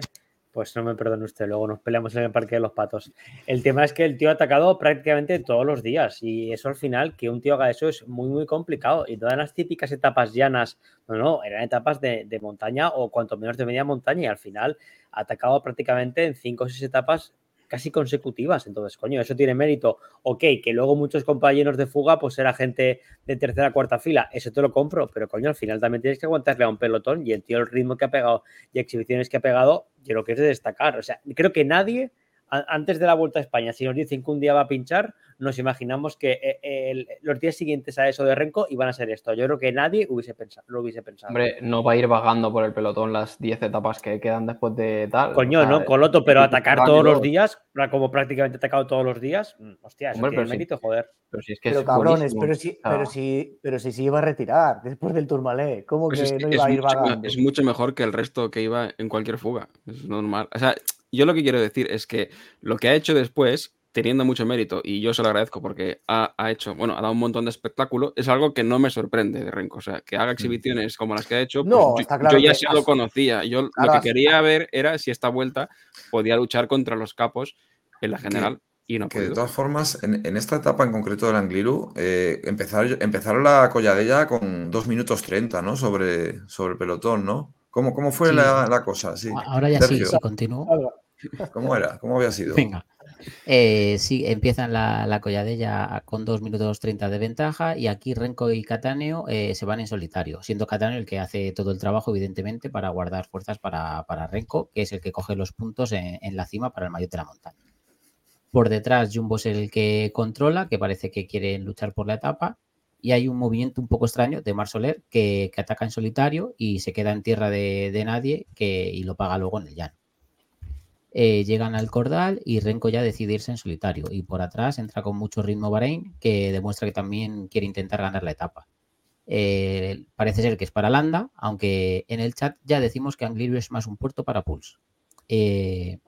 Pues no me perdone usted, luego nos peleamos en el Parque de los Patos. El tema es que el tío ha atacado prácticamente todos los días y eso al final, que un tío haga eso es muy, muy complicado. Y todas las típicas etapas llanas, no, no, eran etapas de, de montaña o cuanto menos de media montaña y al final ha atacado prácticamente en cinco o seis etapas casi consecutivas. Entonces, coño, eso tiene mérito. Ok, que luego muchos compañeros de fuga, pues era gente de tercera cuarta fila, eso te lo compro, pero coño, al final también tienes que aguantarle a un pelotón y el tío, el ritmo que ha pegado y exhibiciones que ha pegado, yo creo que es de destacar. O sea, creo que nadie, antes de la Vuelta a España, si nos dicen que un día va a pinchar, nos imaginamos que eh, el- los días siguientes a eso de Renko iban a ser esto. Yo creo que nadie hubiese pensado, lo hubiese pensado. Hombre, no va a ir vagando por el pelotón las 10 etapas que quedan después de tal. Coño, o sea, no, Coloto, pero atacar todos los días, como prácticamente ha atacado todos los días, mm, hostia, eso Hombre, tiene sí. joder. Pero si es que Pero es cabrones, pero sea, pero sí, pero sí se iba a retirar después del Tourmalet. ¿Cómo Pues que es, no iba a ir mucho, vagando? es mucho mejor que el resto que iba en cualquier fuga. Es normal. O sea, yo lo que quiero decir es que lo que ha hecho después, teniendo mucho mérito, y yo se lo agradezco porque ha, ha hecho, bueno, ha dado un montón de espectáculo, es algo que no me sorprende de Renko. O sea, que haga exhibiciones como las que ha hecho, pues No, yo, está claro yo ya se lo conocía. Yo Claro, lo que has- quería ver era si esta vuelta podía luchar contra los capos en la general. Y no Que de todas formas, en, en esta etapa en concreto del Angliru, eh, empezaron, empezaron la colladella con 2 minutos 30, ¿no? Sobre, sobre el pelotón, ¿no? ¿Cómo, cómo fue Sí. la, la cosa? Sí. Ahora ya sí, Sergio, sí, continúo. ¿Cómo era? ¿Cómo había sido? Venga. Eh, sí, empiezan la, la colladella con 2 minutos 30 de ventaja y aquí Renko y Cataneo eh, se van en solitario, siendo Cataneo el que hace todo el trabajo, evidentemente, para guardar fuerzas para, para Renko, que es el que coge los puntos en, en la cima para el maillot de la montaña. Por detrás, Jumbo es el que controla, que parece que quieren luchar por la etapa. Y hay un movimiento un poco extraño de Mar Soler que, ataca en solitario y se queda en tierra de, nadie que, y lo paga luego en el llano. Eh, llegan al cordal y Renko ya decide irse en solitario. Y por atrás entra con mucho ritmo Bahrein, que demuestra que también quiere intentar ganar la etapa. Eh, parece ser que es para Landa, aunque en el chat ya decimos que Angliru es más un puerto para Pulse. Eh,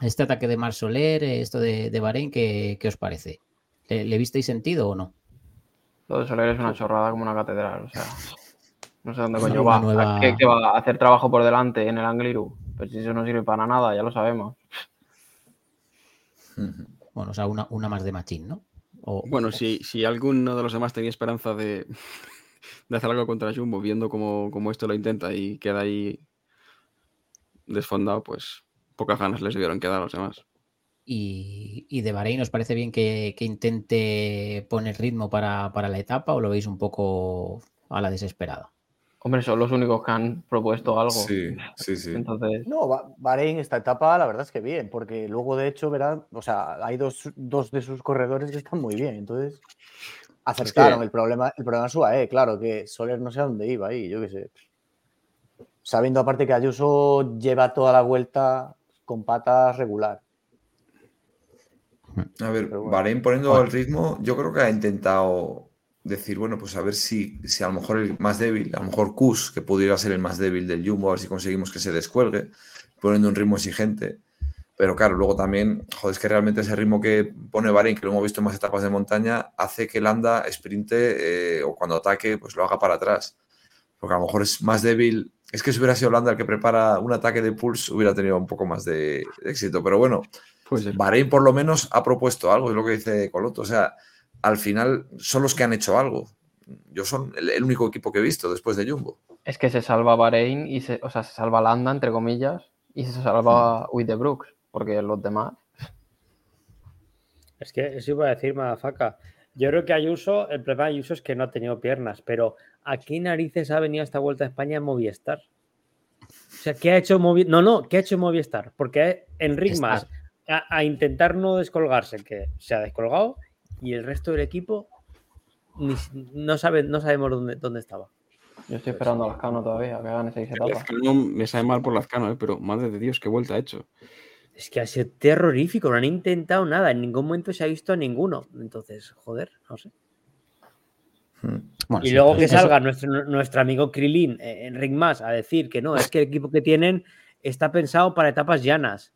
este ataque de Mar Soler, esto de, de Bahrein, ¿qué, qué os parece? ¿Le, le visteis sentido o no? Lo de Soler es una chorrada como una catedral. O sea, no sé dónde Una coño va. nueva- ¿Qué, qué va? ¿A hacer trabajo por delante en el Angliru? Pues si eso no sirve para nada, ya lo sabemos. Bueno, o sea, una, una más de machín, ¿no? O- Bueno, si, si alguno de los demás tenía esperanza de, de hacer algo contra Jumbo, viendo cómo, cómo esto lo intenta y queda ahí desfondado, pues pocas ganas les debieron quedar a los demás. Y, y de Bahrein, ¿os parece bien que, que intente poner ritmo para, para la etapa o lo veis un poco a la desesperada? Hombre, son los únicos que han propuesto algo. Sí, sí, sí. Entonces, No, Ba- Bahrein esta etapa la verdad es que bien, porque luego de hecho verán, o sea, hay dos, dos de sus corredores que están muy bien, entonces acertaron. El problema, el problema es UAE, claro, que Soler no sé a dónde iba ahí, yo qué sé. Sabiendo aparte que Ayuso lleva toda la vuelta con patas regular. A ver, bueno. Bahrein poniendo Bueno. el ritmo, yo creo que ha intentado decir, bueno, pues a ver si, si a lo mejor el más débil, a lo mejor Kus, que pudiera ser el más débil del Jumbo, a ver si conseguimos que se descuelgue, poniendo un ritmo exigente. Pero claro, luego también, joder, es que realmente ese ritmo que pone Bahrein, que lo hemos visto en más etapas de montaña, hace que Landa sprinte eh, o cuando ataque, pues lo haga para atrás. Porque a lo mejor es más débil. Es que si hubiera sido Landa el que prepara un ataque de Pulse, hubiera tenido un poco más de éxito. Pero bueno, Bahrein por lo menos ha propuesto algo, es lo que dice Coloto. O sea, al final son los que han hecho algo. Yo son el, el único equipo que he visto después de Jumbo. es que se salva Bahrein y se, o sea, se salva Landa, entre comillas, y se salva With the Brooks, porque los demás. Es que eso iba a decir Madafaka. Yo creo que Ayuso, el problema de Ayuso es que no ha tenido piernas, pero ¿a qué narices ha venido esta vuelta a España en Movistar? O sea, ¿qué ha hecho Movistar? No, no, ¿qué ha hecho Movistar? Porque Enric Estar. más a, a intentar no descolgarse, que se ha descolgado, y el resto del equipo ni no, sabe, no sabemos dónde, dónde estaba. Yo estoy esperando a Lazcano todavía, que hagan etapas. Lazcano me sabe mal por Lazcano, ¿eh? pero madre de Dios, qué vuelta ha hecho. Es que ha sido terrorífico, no han intentado nada, en ningún momento se ha visto a ninguno. Entonces, joder, no sé. Hmm. Bueno, Y sí, luego que eso- salga nuestro, nuestro amigo Krilin eh, en Ring Más a decir que no, es que el equipo que tienen está pensado para etapas llanas.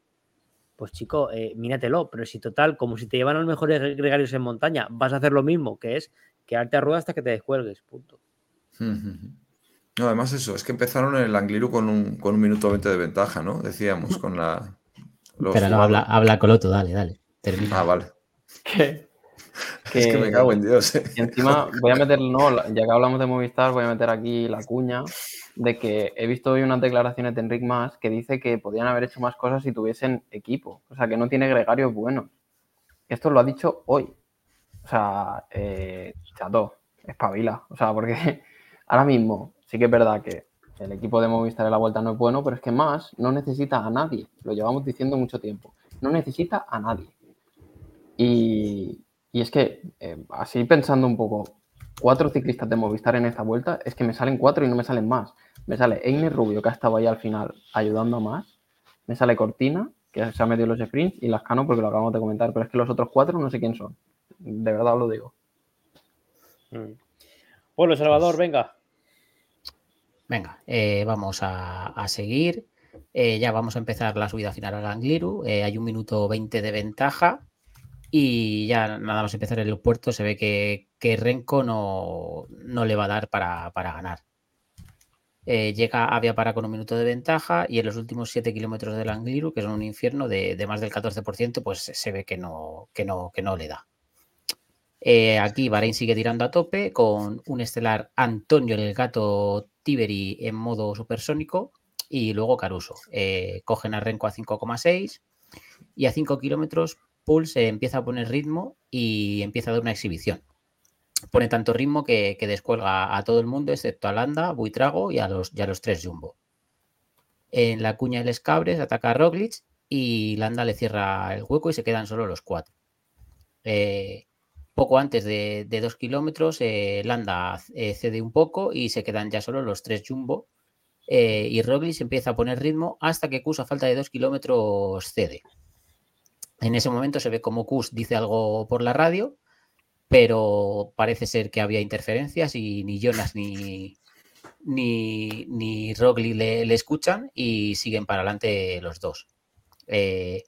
Pues chico, eh, míratelo, pero si total, como si te llevan a los mejores gregarios en montaña, vas a hacer lo mismo, que es quedarte a rueda hasta que te descuelgues. Punto. No, además eso, es que empezaron en el Angliru con un, con un minuto 20 de ventaja, ¿no? Decíamos, con la... los Pero no, habla, habla Coloto, dale, dale. Termina. Ah, vale. Que, Es que me cago en Dios, ¿eh? Y encima voy a meter, no, ya que hablamos de Movistar, voy a meter aquí la cuña de que he visto hoy unas declaraciones de Enric Mas que dice que podían haber hecho más cosas si tuviesen equipo. O sea, que no tiene gregarios buenos. Esto lo ha dicho hoy. O sea, eh, chato, espabila. O sea, porque ahora mismo sí que es verdad que el equipo de Movistar en la vuelta no es bueno, pero es que más no necesita a nadie. Lo llevamos diciendo mucho tiempo. No necesita a nadie. Y, y es que, eh, así pensando un poco, cuatro ciclistas de Movistar en esta vuelta, es que me salen cuatro y no me salen más. Me sale Einer Rubio, que ha estado ahí al final ayudando a más. Me sale Cortina, que se ha metido los sprints, y Lascano, porque lo acabamos de comentar. Pero es que los otros cuatro no sé quién son. De verdad os lo digo. Mm. Bueno, Salvador, venga. Venga, eh, vamos a, a seguir. Eh, ya vamos a empezar la subida final al Angliru. Eh, hay un minuto 20 de ventaja. Y ya nada más empezar el puerto se ve que, que Renko no, no le va a dar para, para ganar. Eh, llega a Via Para con un minuto de ventaja y en los últimos 7 kilómetros del Angliru, que son un infierno de, de más del 14%, pues se ve que no, que no, que no le da. Eh, aquí Bahrein sigue tirando a tope con un estelar Antonio el gato Tiberi en modo supersónico y luego Caruso. Eh, cogen a Renko a 5,6 y a 5 kilómetros Pulse empieza a poner ritmo y empieza a dar una exhibición. Pone tanto ritmo que, descuelga a todo el mundo excepto a Landa, Buitrago y a los, y a los tres Jumbo. En la cuña del Escabres ataca a Roglic y Landa le cierra el hueco y se quedan solo los cuatro. Eh, poco antes de, dos kilómetros, eh, Landa eh, cede un poco y se quedan ya solo los tres Jumbo. y Roglic empieza a poner ritmo hasta que a falta de dos kilómetros cede. En ese momento se ve como Kus dice algo por la radio, pero parece ser que había interferencias y ni Jonas ni, ni, ni le, le escuchan y siguen para adelante los dos. Eh,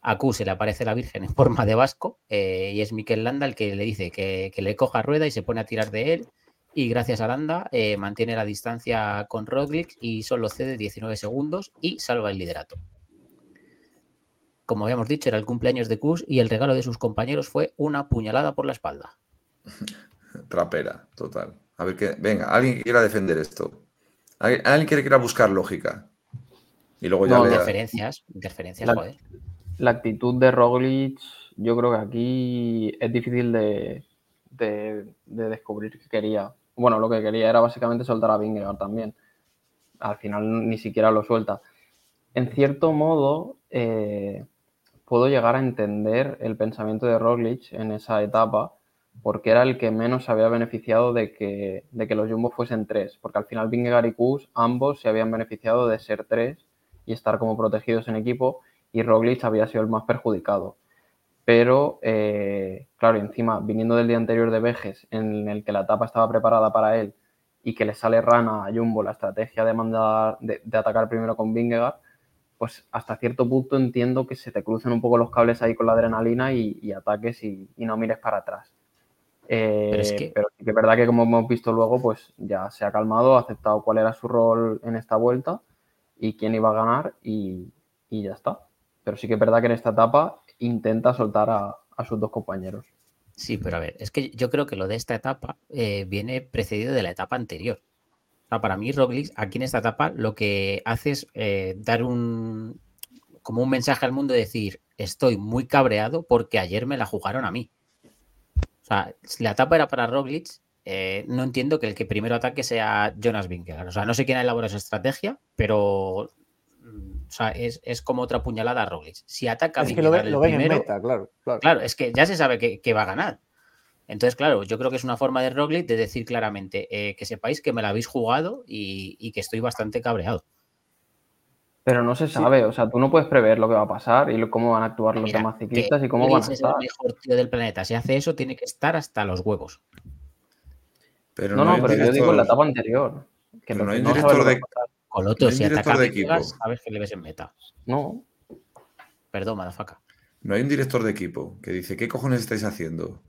a Q se le aparece la Virgen en forma de vasco eh, y es Miquel Landa el que le dice que, que le coja rueda y se pone a tirar de él. Y gracias a Landa eh, mantiene la distancia con Roglic y solo cede 19 segundos y salva el liderato. Como habíamos dicho, era el cumpleaños de Kus y el regalo de sus compañeros fue una puñalada por la espalda. Trapera, total. A ver qué. Venga, alguien que quiera defender esto. Alguien, alguien que quiera buscar lógica. Y luego ya No, le Interferencias, interferencias, La- joder. La actitud de Roglic, yo creo que aquí es difícil de, de- de descubrir que quería. Bueno, lo que quería era básicamente soltar a Vingegaard también. Al final ni siquiera lo suelta. En cierto modo, eh, puedo llegar a entender el pensamiento de Roglic en esa etapa, porque era el que menos había beneficiado de que, de que los Jumbo fuesen tres, porque al final Vingegaard y Kuss ambos se habían beneficiado de ser tres y estar como protegidos en equipo, y Roglic había sido el más perjudicado. Pero, eh, claro, encima, viniendo del día anterior de Vejes, en el que la etapa estaba preparada para él y que le sale rana a Jumbo la estrategia de, mandar, de, de atacar primero con Vingegaard, pues hasta cierto punto entiendo que se te crucen un poco los cables ahí con la adrenalina y, y ataques y, y no mires para atrás. Eh, Pero es que- pero sí que es verdad que como hemos visto luego, pues ya se ha calmado, ha aceptado cuál era su rol en esta vuelta y quién iba a ganar y, y ya está. Pero sí que es verdad que en esta etapa intenta soltar a, a sus dos compañeros. Sí, pero a ver, es que yo creo que lo de esta etapa eh, viene precedido de la etapa anterior. Sea, para mí, Roglic, aquí en esta etapa, lo que hace es eh, dar un como un mensaje al mundo de decir, estoy muy cabreado porque ayer me la jugaron a mí. O sea, si la etapa era para Roglic, eh, no entiendo que el que primero ataque sea Jonas Vingegaard. O sea, no sé quién ha elaborado esa estrategia, pero mm, o sea, es, es como otra puñalada a Roglic. Si ataca Es que lo, ve- lo ven en primero, meta, claro. claro. Claro, es que ya se sabe que, que va a ganar. Entonces, claro, yo creo que es una forma de Roglic de decir claramente eh, que sepáis que me la habéis jugado y, y que estoy bastante cabreado. Pero no se sabe, o sea, tú no puedes prever lo que va a pasar y lo- cómo van a actuar los Mira, demás ciclistas y cómo van a Roglic es el estar. mejor tío del planeta. Si hace eso, tiene que estar hasta los huevos. Pero No, no, pero yo digo en la etapa anterior. Que Pero lo no que hay un director de-. Coloto, No hay si director ataca de equipo. sabes que le ves en meta. No, Perdón, madafaca. No hay un director de equipo que dice, ¿qué cojones estáis haciendo?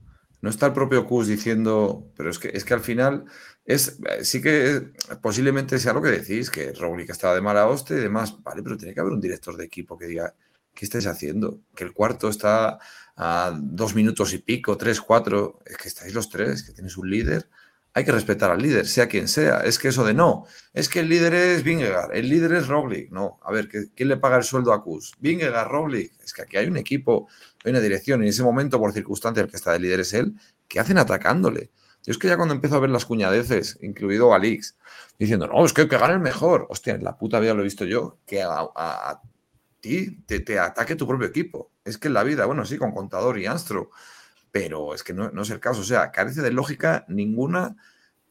No está el propio Kus diciendo, pero es que, es que al final es, eh, sí que posiblemente sea lo que decís, que Roglic estaba de mala hostia y demás, vale, pero tiene que haber un director de equipo que diga, ¿qué estáis haciendo? Que el cuarto está a dos minutos y pico, tres, cuatro, es que estáis los tres, que tienes un líder, hay que respetar al líder, sea quien sea. Es que eso de no, es que el líder es Vingegaard, el líder es Roglic. No, a ver, ¿qué- ¿quién le paga el sueldo a Kus? Vingegaard, Roglic. Es que aquí hay un equipo, hay una dirección, y en ese momento, por circunstancia, el que está de líder es él, ¿qué hacen atacándole? Yo es que ya cuando empiezo a ver las cuñadeces, incluido Alix, diciendo, no, es que, que gane el mejor. Hostia, en la puta vida lo he visto yo, que a, ti te, te ataque tu propio equipo. Es que en la vida, bueno, sí, con Contador y Anstro, pero es que no, no es el caso. O sea, carece de lógica ninguna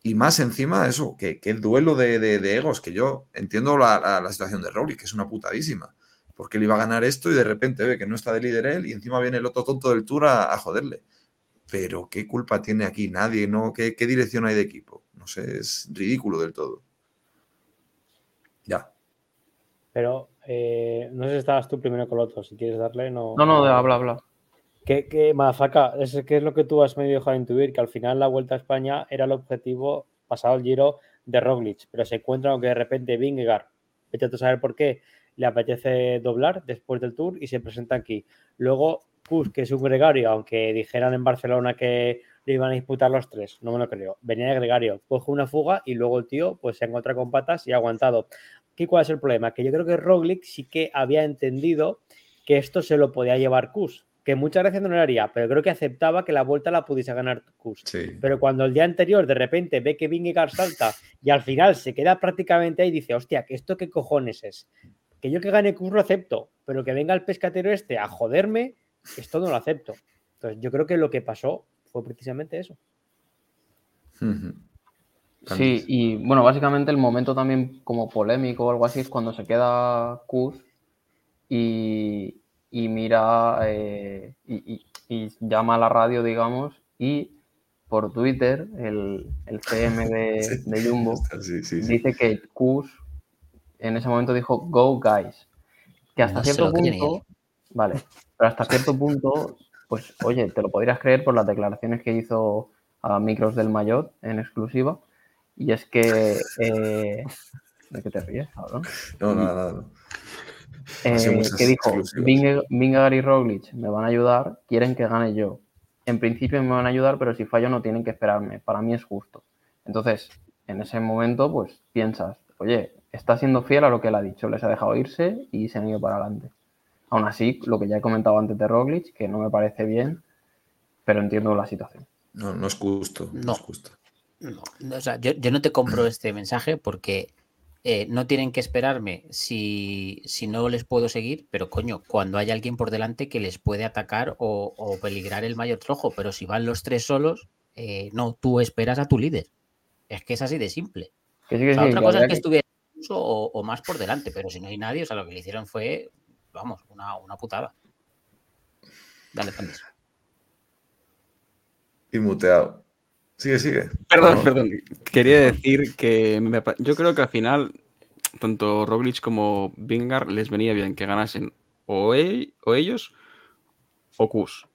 y más encima eso, que, que el duelo de, de- de egos, que yo entiendo la, la- la situación de Roglic, que es una putadísima, porque él iba a ganar esto y de repente ve que no está de líder él y encima viene el otro tonto del Tour a, a joderle. Pero ¿qué culpa tiene aquí nadie? ¿no? ¿Qué, qué dirección hay de equipo? No sé, es ridículo del todo. Ya. Pero eh, no sé si estabas tú primero con otro. Si quieres darle, no. no, no, habla, habla. Que, que Madafaka, es es lo que tú has medio dejado intuir, que al final la Vuelta a España era el objetivo pasado el giro de Roglic, pero se encuentra con que de repente Vingegaard, vete a saber por qué, le apetece doblar después del Tour y se presenta aquí. Luego, Kus, que es un gregario, aunque dijeran en Barcelona que le iban a disputar los tres, no me lo creo. Venía de gregario, coge una fuga y luego el tío pues se encuentra con patas y ha aguantado. ¿Qué cuál es el problema? Que yo creo que Roglic sí que había entendido que esto se lo podía llevar Kus, que muchas veces no lo haría, pero creo que aceptaba que la vuelta la pudiese ganar Kus. Sí. Pero cuando el día anterior de repente ve que Vingegaard salta y al final se queda prácticamente ahí y dice, hostia, ¿que ¿esto qué cojones es? Que yo que gane Kus lo acepto, pero que venga el pescatero este a joderme, esto no lo acepto. Entonces yo creo que lo que pasó fue precisamente eso. Sí, y bueno, básicamente el momento también como polémico o algo así es cuando se queda Kuz y, y mira eh, y, y- y llama a la radio, digamos, y por Twitter el, el CM de, Sí. de Jumbo Sí, sí, sí. dice que Kuz en ese momento dijo Go guys. Que hasta No cierto punto, vale, pero hasta cierto punto, pues oye, te lo podrías creer por las declaraciones que hizo a Micros del Mayotte en exclusiva. Y es que. eh, ¿De qué te ríes, cabrón? No, nada, nada. no. Eh, que dijo: exclusivas. "Vinge- Vingegaard y Roglic me van a ayudar, quieren que gane yo. En principio me van a ayudar, pero si fallo no tienen que esperarme. Para mí es justo. Entonces, en ese momento, pues piensas: oye, está siendo fiel a lo que él ha dicho, les ha dejado irse y se han ido para adelante. Aún así, lo que ya he comentado antes de Roglic, que no me parece bien, pero entiendo la situación. No, no es justo. No, No. es justo. No, no, o sea, yo, yo no te compro este mensaje porque eh, no tienen que esperarme si, si no les puedo seguir, pero coño, cuando hay alguien por delante que les puede atacar o, o peligrar el mayor trojo, pero si van los tres solos, eh, no, tú esperas a tu líder. Es que es así de simple. Que sí, que O sea, sí, otra cosa es que que- estuviera incluso o, o más por delante, pero si no hay nadie, o sea, lo que le hicieron fue, vamos, una, una putada. Dale, Pandis. Y muteado. Sigue, sigue. Perdón, No, perdón. Quería decir que me yo creo que al final, tanto Roglic como Vingar les venía bien que ganasen o, o ellos o Kus.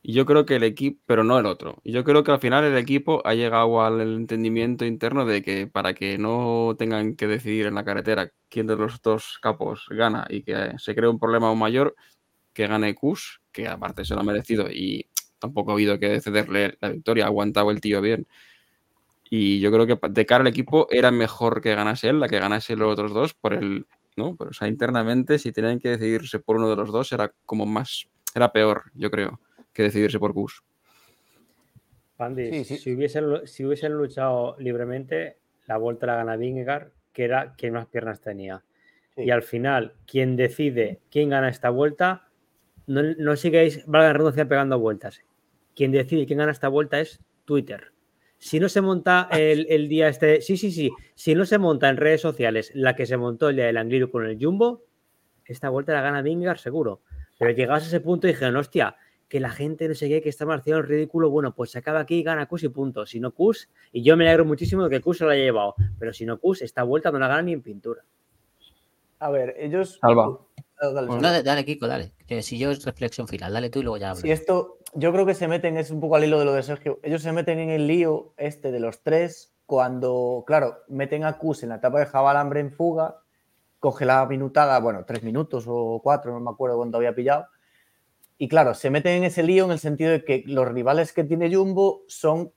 Y yo creo que el equipo, pero no el otro. Yo creo que al final el equipo ha llegado al entendimiento interno de que para que no tengan que decidir en la carretera quién de los dos capos gana y que se cree un problema aún mayor, que gane Kus, que aparte se lo ha merecido y tampoco ha habido que cederle la victoria, ha aguantado el tío bien. Y yo creo que de cara al equipo era mejor que ganase él, la que ganase los otros dos, por el. ¿No? Pero, o sea, internamente, si tenían que decidirse por uno de los dos, era como más. Era peor, yo creo, que decidirse por Gus. Pandis, Sí, sí. Si, hubiesen, si hubiesen luchado libremente, la vuelta la gana Vingegaard, que era quien más piernas tenía. Sí. Y al final, quien decide quién gana esta vuelta, no, no sigáis, valga la redundancia, pegando vueltas. Quien decide quién gana esta vuelta es Twitter. Si no se monta el, el día este, sí, sí, sí, si no se monta en redes sociales la que se montó el día del Angliru con el Jumbo, esta vuelta la gana Vingar seguro. Pero llegados a ese punto y dijeron, hostia, que la gente no sé qué, que está haciendo el ridículo, bueno, pues se acaba aquí, gana Kus y punto. Si no Kus, y yo me alegro muchísimo de que Kus se lo haya llevado, pero si no Kus, esta vuelta no la gana ni en pintura. A ver, ellos. Salva. Dale, dale, Kiko, dale. Que si yo es reflexión final, dale tú y luego ya hablo. Si esto, yo creo que se meten, es un poco al hilo de lo de Sergio, ellos se meten en el lío este de los tres cuando, claro, meten a Kus en la etapa de Jabalambre en fuga, coge la minutada, bueno, tres minutos o cuatro, no me acuerdo cuánto había pillado, y claro, se meten en ese lío en el sentido de que los rivales que tiene Jumbo son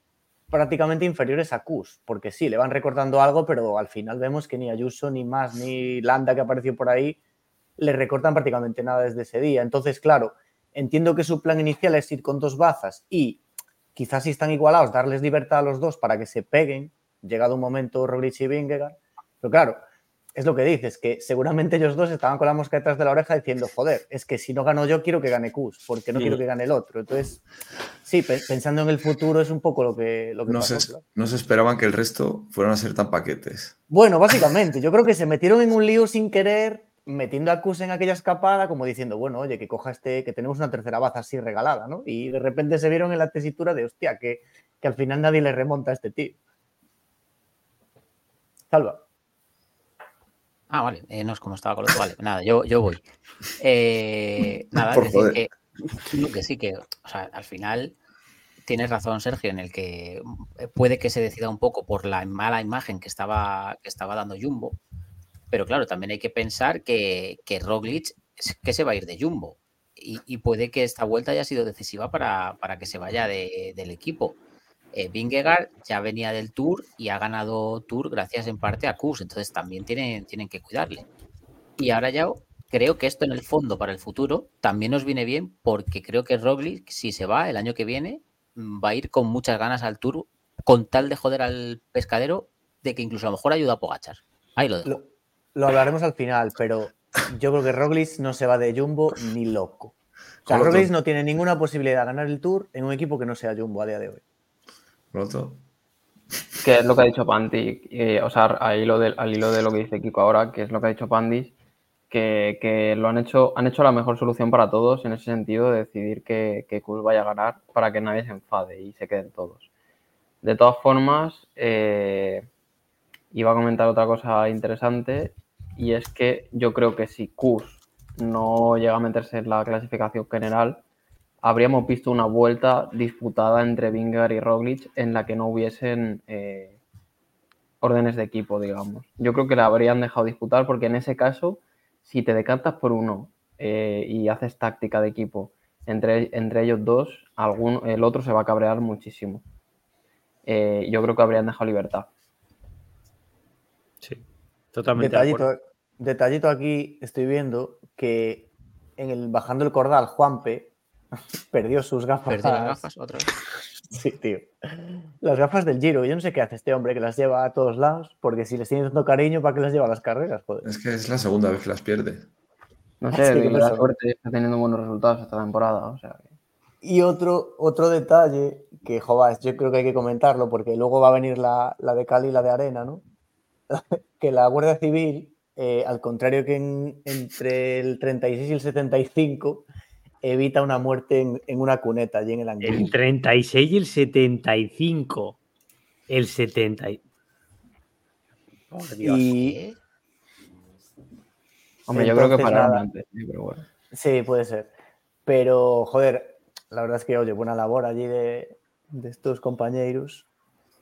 prácticamente inferiores a Kus, porque sí, le van recortando algo, pero al final vemos que ni Ayuso, ni más, ni Landa que apareció por ahí, le recortan prácticamente nada desde ese día. Entonces, claro, entiendo que su plan inicial es ir con dos bazas y quizás si están igualados, darles libertad a los dos para que se peguen, llegado un momento Roglic y Vingegaard. Pero claro, es lo que dices, que seguramente ellos dos estaban con la mosca detrás de la oreja diciendo, joder, es que si no gano yo, quiero que gane Kus, porque no Sí. quiero que gane el otro. Entonces, sí, pe- pensando en el futuro es un poco lo que, lo que No pasó, se, claro. no se esperaban que el resto fueran a ser tan paquetes. Bueno, básicamente, yo creo que se metieron en un lío sin querer, metiendo a Kus en aquella escapada, como diciendo, bueno, oye, que coja este, que tenemos una tercera baza así regalada, ¿no? Y de repente se vieron en la tesitura de, hostia, que, que al final nadie le remonta a este tío. Salva. Ah, vale, eh, no es como estaba con lo otro, vale, nada, yo, yo voy. Eh, nada, Por es decir que, que sí, que o sea, al final tienes razón, Sergio, en el que eh, puede que se decida un poco por la mala imagen que estaba, que estaba dando Jumbo, pero claro, también hay que pensar que, que Roglic que se va a ir de Jumbo y, puede que esta vuelta haya sido decisiva para, para que se vaya de- del equipo. Eh, ya venía del Tour y ha ganado Tour gracias en parte a Kus, entonces también tienen, tienen que cuidarle. Y ahora ya creo que esto en el fondo para el futuro también nos viene bien porque creo que Roglic, si se va el año que viene, mm, va a ir con muchas ganas al Tour con tal de joder al pescadero de que incluso a lo mejor ayuda a Pogachar. Ahí lo dejo. Lo hablaremos al final, pero yo creo que Roglic no se va de Jumbo ni loco. O sea, Roglic no tiene ninguna posibilidad de ganar el Tour en un equipo que no sea Jumbo a día de hoy. Pronto. Que es lo que ha dicho Panti, eh, o sea, al hilo, de, al hilo de lo que dice Kiko ahora, que es lo que ha dicho Pandis, que, que lo han hecho, han hecho la mejor solución para todos en ese sentido de decidir que, que vaya a ganar para que nadie se enfade y se queden todos. De todas formas, eh, iba a comentar otra cosa interesante y es que yo creo que si Kus no llega a meterse en la clasificación general, habríamos visto una vuelta disputada entre Vingegaard y Roglic en la que no hubiesen eh, órdenes de equipo, digamos. Yo creo que la habrían dejado disputar porque en ese caso, si te decantas por uno eh, y haces táctica de equipo entre, entre ellos dos, algún, el otro se va a cabrear muchísimo. Eh, yo creo que habrían dejado libertad. Sí, totalmente. de. Detallito, detallito aquí, estoy viendo que en el bajando el cordal, Juanpe perdió sus gafas. Perder las gafas otra vez. Sí, tío. Las gafas del Giro. Yo no sé qué hace este hombre que las lleva a todos lados, porque si les tiene tanto cariño, ¿para qué las lleva a las carreras? Joder. Es que es la segunda vez que las pierde. No Sí, sé, tiene la suerte, está teniendo buenos resultados esta temporada. O sea, que- Y otro, otro detalle que, joder, yo creo que hay que comentarlo, porque luego va a venir la, la de Cali y la de Arena, ¿no? que la Guardia Civil, eh, al contrario que en- entre el 36 y el 75, evita una muerte en, en una cuneta allí en el El Anguilla. 36 y el 75. El 70. y- Por Dios. Y. Hombre, yo creo que pararon nada. antes, pero bueno. sí, puede ser. Pero, joder, la verdad es que, oye, buena labor allí de, de estos compañeros.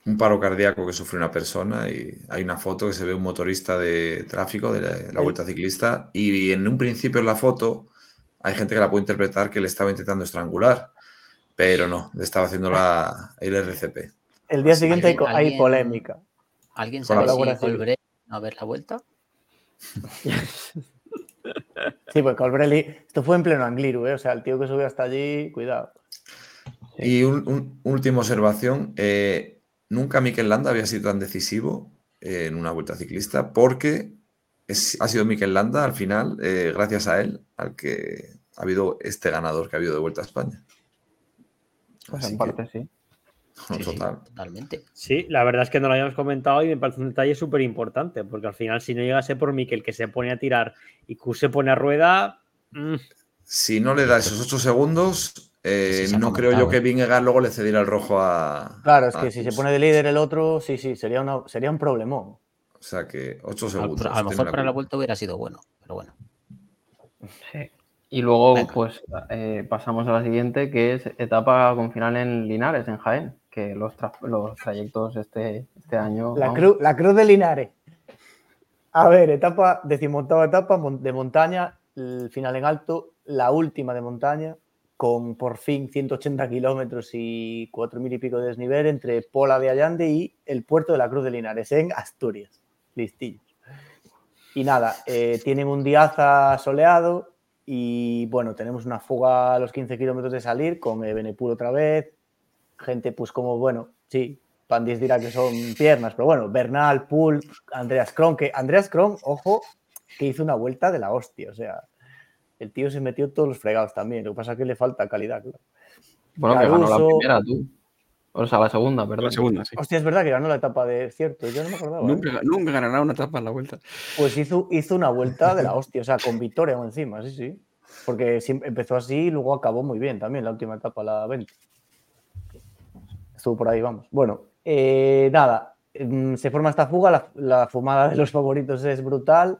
Un paro cardíaco que sufre una persona y hay una foto que se ve un motorista de tráfico de la, la vuelta ciclista y en un principio en la foto hay gente que la puede interpretar que le estaba intentando estrangular, pero no, le estaba haciendo la, el RCP. El día siguiente hay, alguien- co- hay alguien- polémica. ¿Alguien sabe si. Colbrelli a ver la vuelta? Sí, pues Colbrelli, esto fue en pleno Angliru, ¿eh? o sea, el tío que subió hasta allí, cuidado. Y un, un- última observación, eh, nunca Mikel Landa había sido tan decisivo eh, en una vuelta ciclista porque es- ha sido Mikel Landa al final, eh, gracias a él, al que ha habido este ganador que ha habido de Vuelta a España. Pues Así en que- parte sí. Sí, sí, Total. totalmente. Sí, la verdad es que no lo habíamos comentado y me parece un detalle súper importante, porque al final, si no llegase por Mikel que se pone a tirar y Q se pone a rueda, mm, Si no le da esos 8 segundos, eh, no creo yo que. Vingegaard luego le cediera el rojo a. Claro, es a que si se pone de líder el otro, sí, sí, sería, una, sería un problemón. O sea que 8 A, segundos. a lo mejor para la vuelta hubiera sido bueno, pero bueno. Sí. Y luego, Venga. pues, eh, pasamos a la siguiente, que es etapa con final en Linares, en Jaén, que los, tra- los trayectos este, este año... La, cruz, la cruz de Linares. A ver, etapa, decimoctava etapa de montaña, el final en alto, la última de montaña, con por fin 180 kilómetros y 4.000 y pico de desnivel entre Pola de Allande y el puerto de la Cruz de Linares, en Asturias. Listillos. Y nada, eh, tienen un diaza soleado y bueno, tenemos una fuga a los 15 kilómetros de salir con Ebenepul otra vez. Gente, pues como, bueno, sí, Pandis dirá que son piernas, pero bueno, Bernal, Pool, Andreas Kron, que Andreas Kron, ojo, que hizo una vuelta de la hostia, o sea, el tío se metió todos los fregados también, lo que pasa es que le falta calidad, claro. Bueno, que ganó la Caruso- primera, tú. O sea, la segunda, perdón. La segunda, sí. Hostia, es verdad que ganó la etapa de cierto, yo no me acordaba. ¿eh? Nunca, ganará una etapa en la vuelta. Pues hizo, hizo una vuelta de la hostia, o sea, con victoria encima, sí, sí. Porque empezó así y luego acabó muy bien también la última etapa, la 20. Estuvo por ahí, vamos. Bueno, eh, nada, mm, se forma esta fuga, la, la fumada de los favoritos es brutal.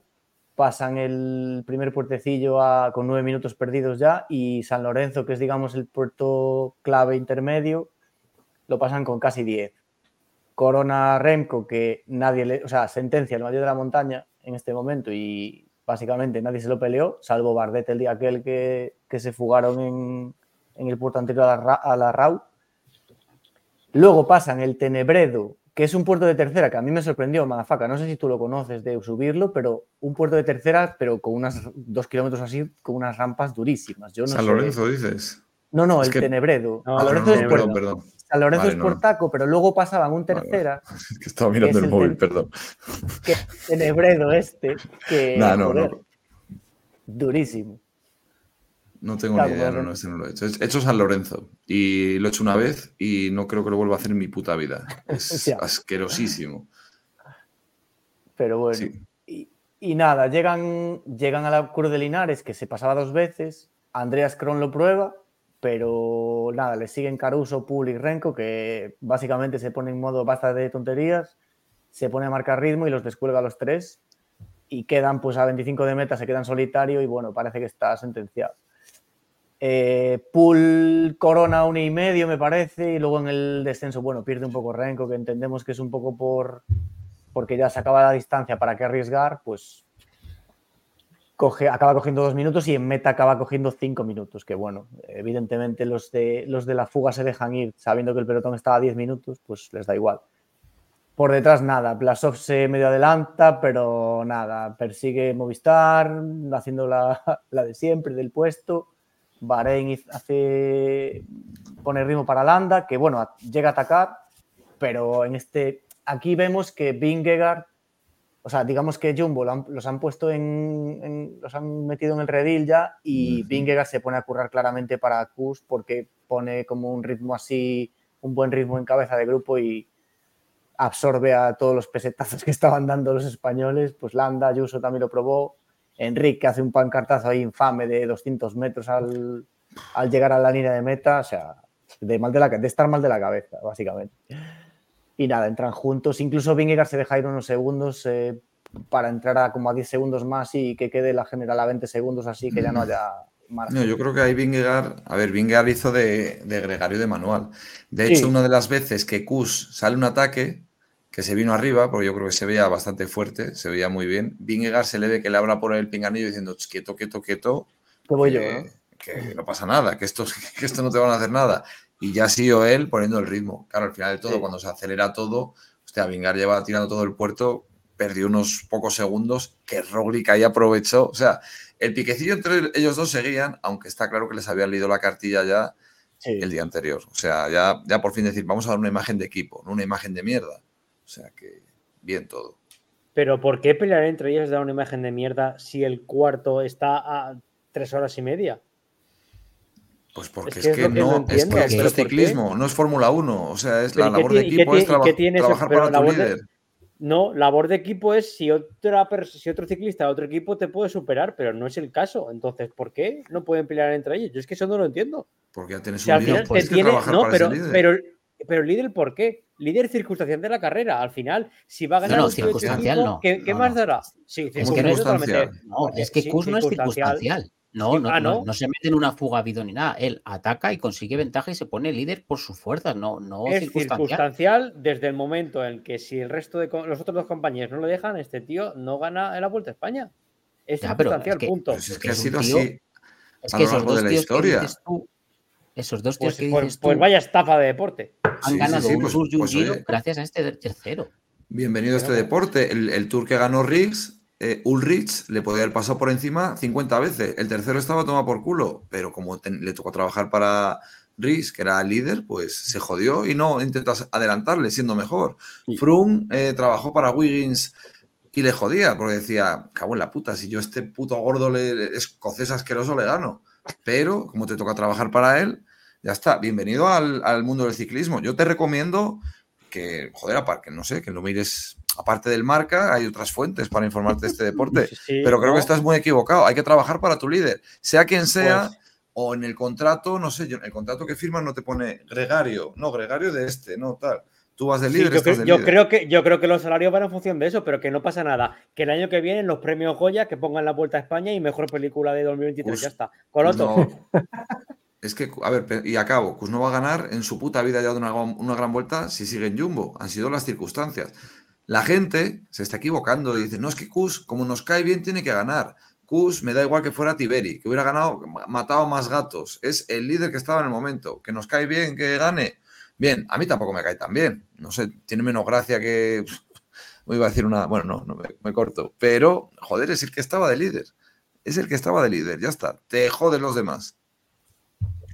Pasan el primer puertecillo a- con nueve minutos perdidos ya y San Lorenzo, que es digamos el puerto clave intermedio, lo pasan con casi 10. Corona Remco, que nadie le, o sea, sentencia el mayor de la montaña en este momento y básicamente nadie se lo peleó, salvo Bardet el día aquel que, que se fugaron en, en el puerto anterior a la, a la RAU. Luego pasan el Tenebredo, que es un puerto de tercera, que a mí me sorprendió, Madafaca, no sé si tú lo conoces de subirlo, pero un puerto de tercera, pero con unas dos kilómetros así, con unas rampas durísimas. Yo no San sé- Lorenzo, dices. No, no, Es el que- Tenebredo. No, San Lorenzo no, es no, perdón, perdón. San Lorenzo Vale, es no. Portaco, pero luego pasaban un Vale, vale. tercera, Es que estaba mirando Es el el móvil, ten- perdón. que Tenebredo este, que Nah, no, no. durísimo. No tengo Claro, ni idea, no, no, este no lo he hecho. He hecho San Lorenzo y lo he hecho una vez y no creo que lo vuelva a hacer en mi puta vida. Es asquerosísimo. Pero bueno. Sí. Y, y nada, llegan, llegan a la Cruz de Linares, que se pasaba dos veces. Andreas Kron lo prueba, pero nada, le siguen Caruso, Pool y Renko, que básicamente se pone en modo basta de tonterías, se pone a marcar ritmo y los descuelga a los tres. Y quedan pues a 25 de meta, se quedan solitario y bueno, parece que está sentenciado. Eh, Pool corona una y medio, me parece, y luego en el descenso, bueno, pierde un poco Renko, que entendemos que es un poco por porque ya se acaba la distancia, ¿para qué arriesgar? Pues coge, acaba cogiendo dos minutos y en meta acaba cogiendo cinco minutos, que bueno, evidentemente los de, los de la fuga se dejan ir sabiendo que el pelotón estaba a 10 minutos, pues les da igual. Por detrás nada, Blasov se medio adelanta, pero nada, persigue Movistar, haciendo la, la de siempre del puesto. Bahrein hace pone ritmo para Landa, que bueno, llega a atacar, pero en este aquí vemos que Vingegaard, o sea, digamos que Jumbo han- los han puesto en, en- los han metido en el redil ya y Ujú. Vingegaard se pone a currar claramente para Kus porque pone como un ritmo así, un buen ritmo en cabeza de grupo y absorbe a todos los pesetazos que estaban dando los españoles, pues Landa, Ayuso también lo probó, Enrique hace un pancartazo ahí infame de 200 metros al, al llegar a la línea de meta, o sea, de, mal de, la, de estar mal de la cabeza, básicamente. Y nada, entran juntos. Incluso Vingegaard se deja ir unos segundos eh, para entrar a como a 10 segundos más y que quede la general a 20 segundos, así que ya no haya margen. No, yo creo que ahí Vingegaard, a ver, Vingegaard hizo de, de gregario de manual. De hecho, Sí. una de las veces que Kus sale un ataque, que se vino arriba, porque yo creo que se veía bastante fuerte, se veía muy bien, Vingegaard se le ve que le habla por el pinganillo diciendo, "Ch, quieto, quieto, quieto, Que voy yo, que, ¿no? que no pasa nada, que esto, que esto no te van a hacer nada. Y ya siguió él poniendo el ritmo. Claro, al final de todo, Sí. cuando se acelera todo, hostia, Vingegaard lleva tirando todo el puerto, perdió unos pocos segundos que Roglic ahí aprovechó. O sea, el piquecillo entre ellos dos seguían, aunque está claro que les habían leído la cartilla ya Sí. el día anterior. O sea, ya, ya por fin decir, vamos a dar una imagen de equipo, no una imagen de mierda. O sea que bien todo. Pero ¿por qué pelear entre ellos dar una imagen de mierda si el cuarto está a tres horas y media? Pues porque Es que es no no, es que pero ciclismo, no es Fórmula 1. O sea, es Pero la ¿y qué labor de equipo es traba- trabajar Pero para tu labor de- líder. No, labor de equipo es si otra si otro ciclista de otro equipo te puede superar, pero no es el caso. Entonces, ¿por qué no pueden pelear entre ellos? Yo es que eso no lo entiendo. Porque ya tienes Si un al líder, tienes No, para pero, líder. pero, pero líder, ¿por qué? Líder circunstancial de la carrera. Al final, si va a ganar no, de tu circunstancial equipo, no. ¿qué, qué No, más no. dará? Sí, Es ¿Cómo que no es circunstancial? No, es que Sí, Kus no es circunstancial. circunstancial. No, no, ah, no, ¿no? no se mete en una fuga bidón ni nada. Él ataca y consigue ventaja y se pone líder por sus fuerzas, no, no Es circunstancial. circunstancial desde el momento en que si el resto de los otros dos compañeros no lo dejan, este tío no gana en la Vuelta a España. Es Ya, pero circunstancial, es que- punto. Pues es que Es ha sido tío- así. Es a que lo esos largo de la historia. que dices tú, esos dos tíos Pues, que pues- dices pues tú, vaya estafa de deporte. han Sí, ganado sí, un pues- Tour y un pues, Giro gracias a este tercero. Bienvenido a este deporte. El, el tour que ganó Riggs, eh, Ulrich, le podía haber pasado por encima 50 veces. El tercero estaba tomado por culo, pero como ten- le tocó trabajar para Riggs, que era el líder, pues se jodió y no intentas adelantarle siendo mejor. Sí. Froome eh, trabajó para Wiggins y le jodía, porque decía, cago en la puta, si yo a este puto gordo le, le- escocés asqueroso le gano. Pero como te toca trabajar para él, ya está. Bienvenido al, al mundo del ciclismo. Yo te recomiendo que, joder, aparte, no sé, que lo mires aparte del marca, hay otras fuentes para informarte de este deporte. Sí, sí, pero creo ¿no? que estás muy equivocado. Hay que trabajar para tu líder, sea quien sea, Pues- o en el contrato, no sé, yo, en el contrato que firmas no te pone gregario, no, gregario de este, no, tal. Tú vas de Sí, líder, yo, estás creo, de yo líder. creo que, yo creo que los salarios van en función de eso, pero que no pasa nada. Que el año que viene en los premios Goya que pongan la Vuelta a España y mejor película de 2023. Pues- ya está. Coloto. No. Es que, a ver, y acabo, Kus no va a ganar en su puta vida ya de una, una gran vuelta si sigue en Jumbo. Han sido las circunstancias. La gente se está equivocando y dice, no, es que Kus, como nos cae bien, tiene que ganar. Kus me da igual que fuera Tiberi, que hubiera ganado, ma- matado más gatos. Es el líder que estaba en el momento. Que nos cae bien, que gane. Bien, a mí tampoco me cae tan bien. No sé, tiene menos gracia que... Me iba a decir una... Bueno, no, no me, me corto. Pero, joder, es el que estaba de líder. Es el que estaba de líder, ya está. Te joden los demás.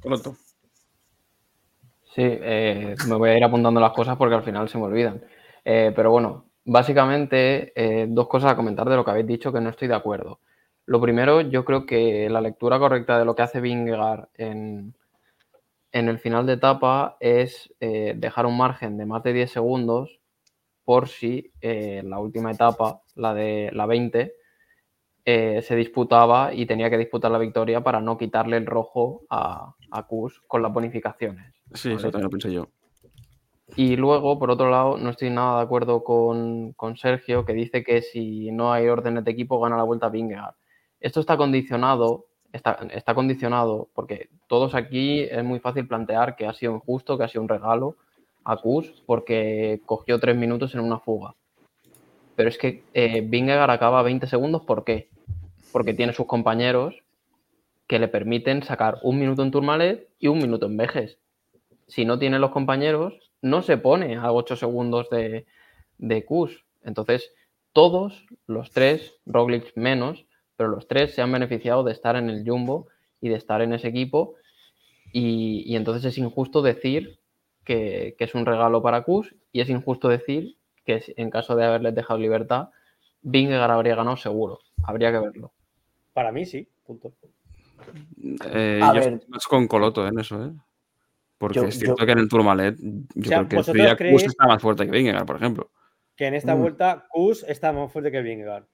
Coloto. Sí, eh, me voy a ir apuntando las cosas porque al final se me olvidan. Eh, pero bueno, básicamente eh, dos cosas a comentar de lo que habéis dicho que no estoy de acuerdo. Lo primero, yo creo que la lectura correcta de lo que hace Vingegaard en, en el final de etapa es eh, dejar un margen de más de 10 segundos por si eh, la última etapa, la de la 20, eh, se disputaba y tenía que disputar la victoria para no quitarle el rojo a, a Kus con las bonificaciones. Sí, ¿vale? eso también lo pensé yo. Y luego, por otro lado, no estoy nada de acuerdo con, con Sergio, que dice que si no hay órdenes de equipo, gana la vuelta Vingegaard. Esto está condicionado, está, está condicionado, porque todos aquí es muy fácil plantear que ha sido injusto, que ha sido un regalo a Kus, porque cogió tres minutos en una fuga. Pero es que eh, Vingegaard acaba 20 segundos, ¿por qué? Porque tiene sus compañeros que le permiten sacar un minuto en Tourmalet y un minuto en Vejes si no tiene los compañeros, no se pone a 8 segundos de, de Kus. Entonces, todos, los tres, Roglic menos, pero los tres se han beneficiado de estar en el Jumbo y de estar en ese equipo. Y, y entonces es injusto decir que, que es un regalo para Kus y es injusto decir que en caso de haberles dejado libertad, Vingegaard habría ganado seguro. Habría que verlo. Para mí sí, punto. Eh, yo ver. estoy más con Coloto en eso, ¿eh? Porque Yo- es cierto yo- que en el Tourmalet yo O sea, creo que ¿vosotros Frida creéis- Kus está más fuerte que Vingegaard, por ejemplo. Que en esta Mm. vuelta Kus está más fuerte que Vingegaard.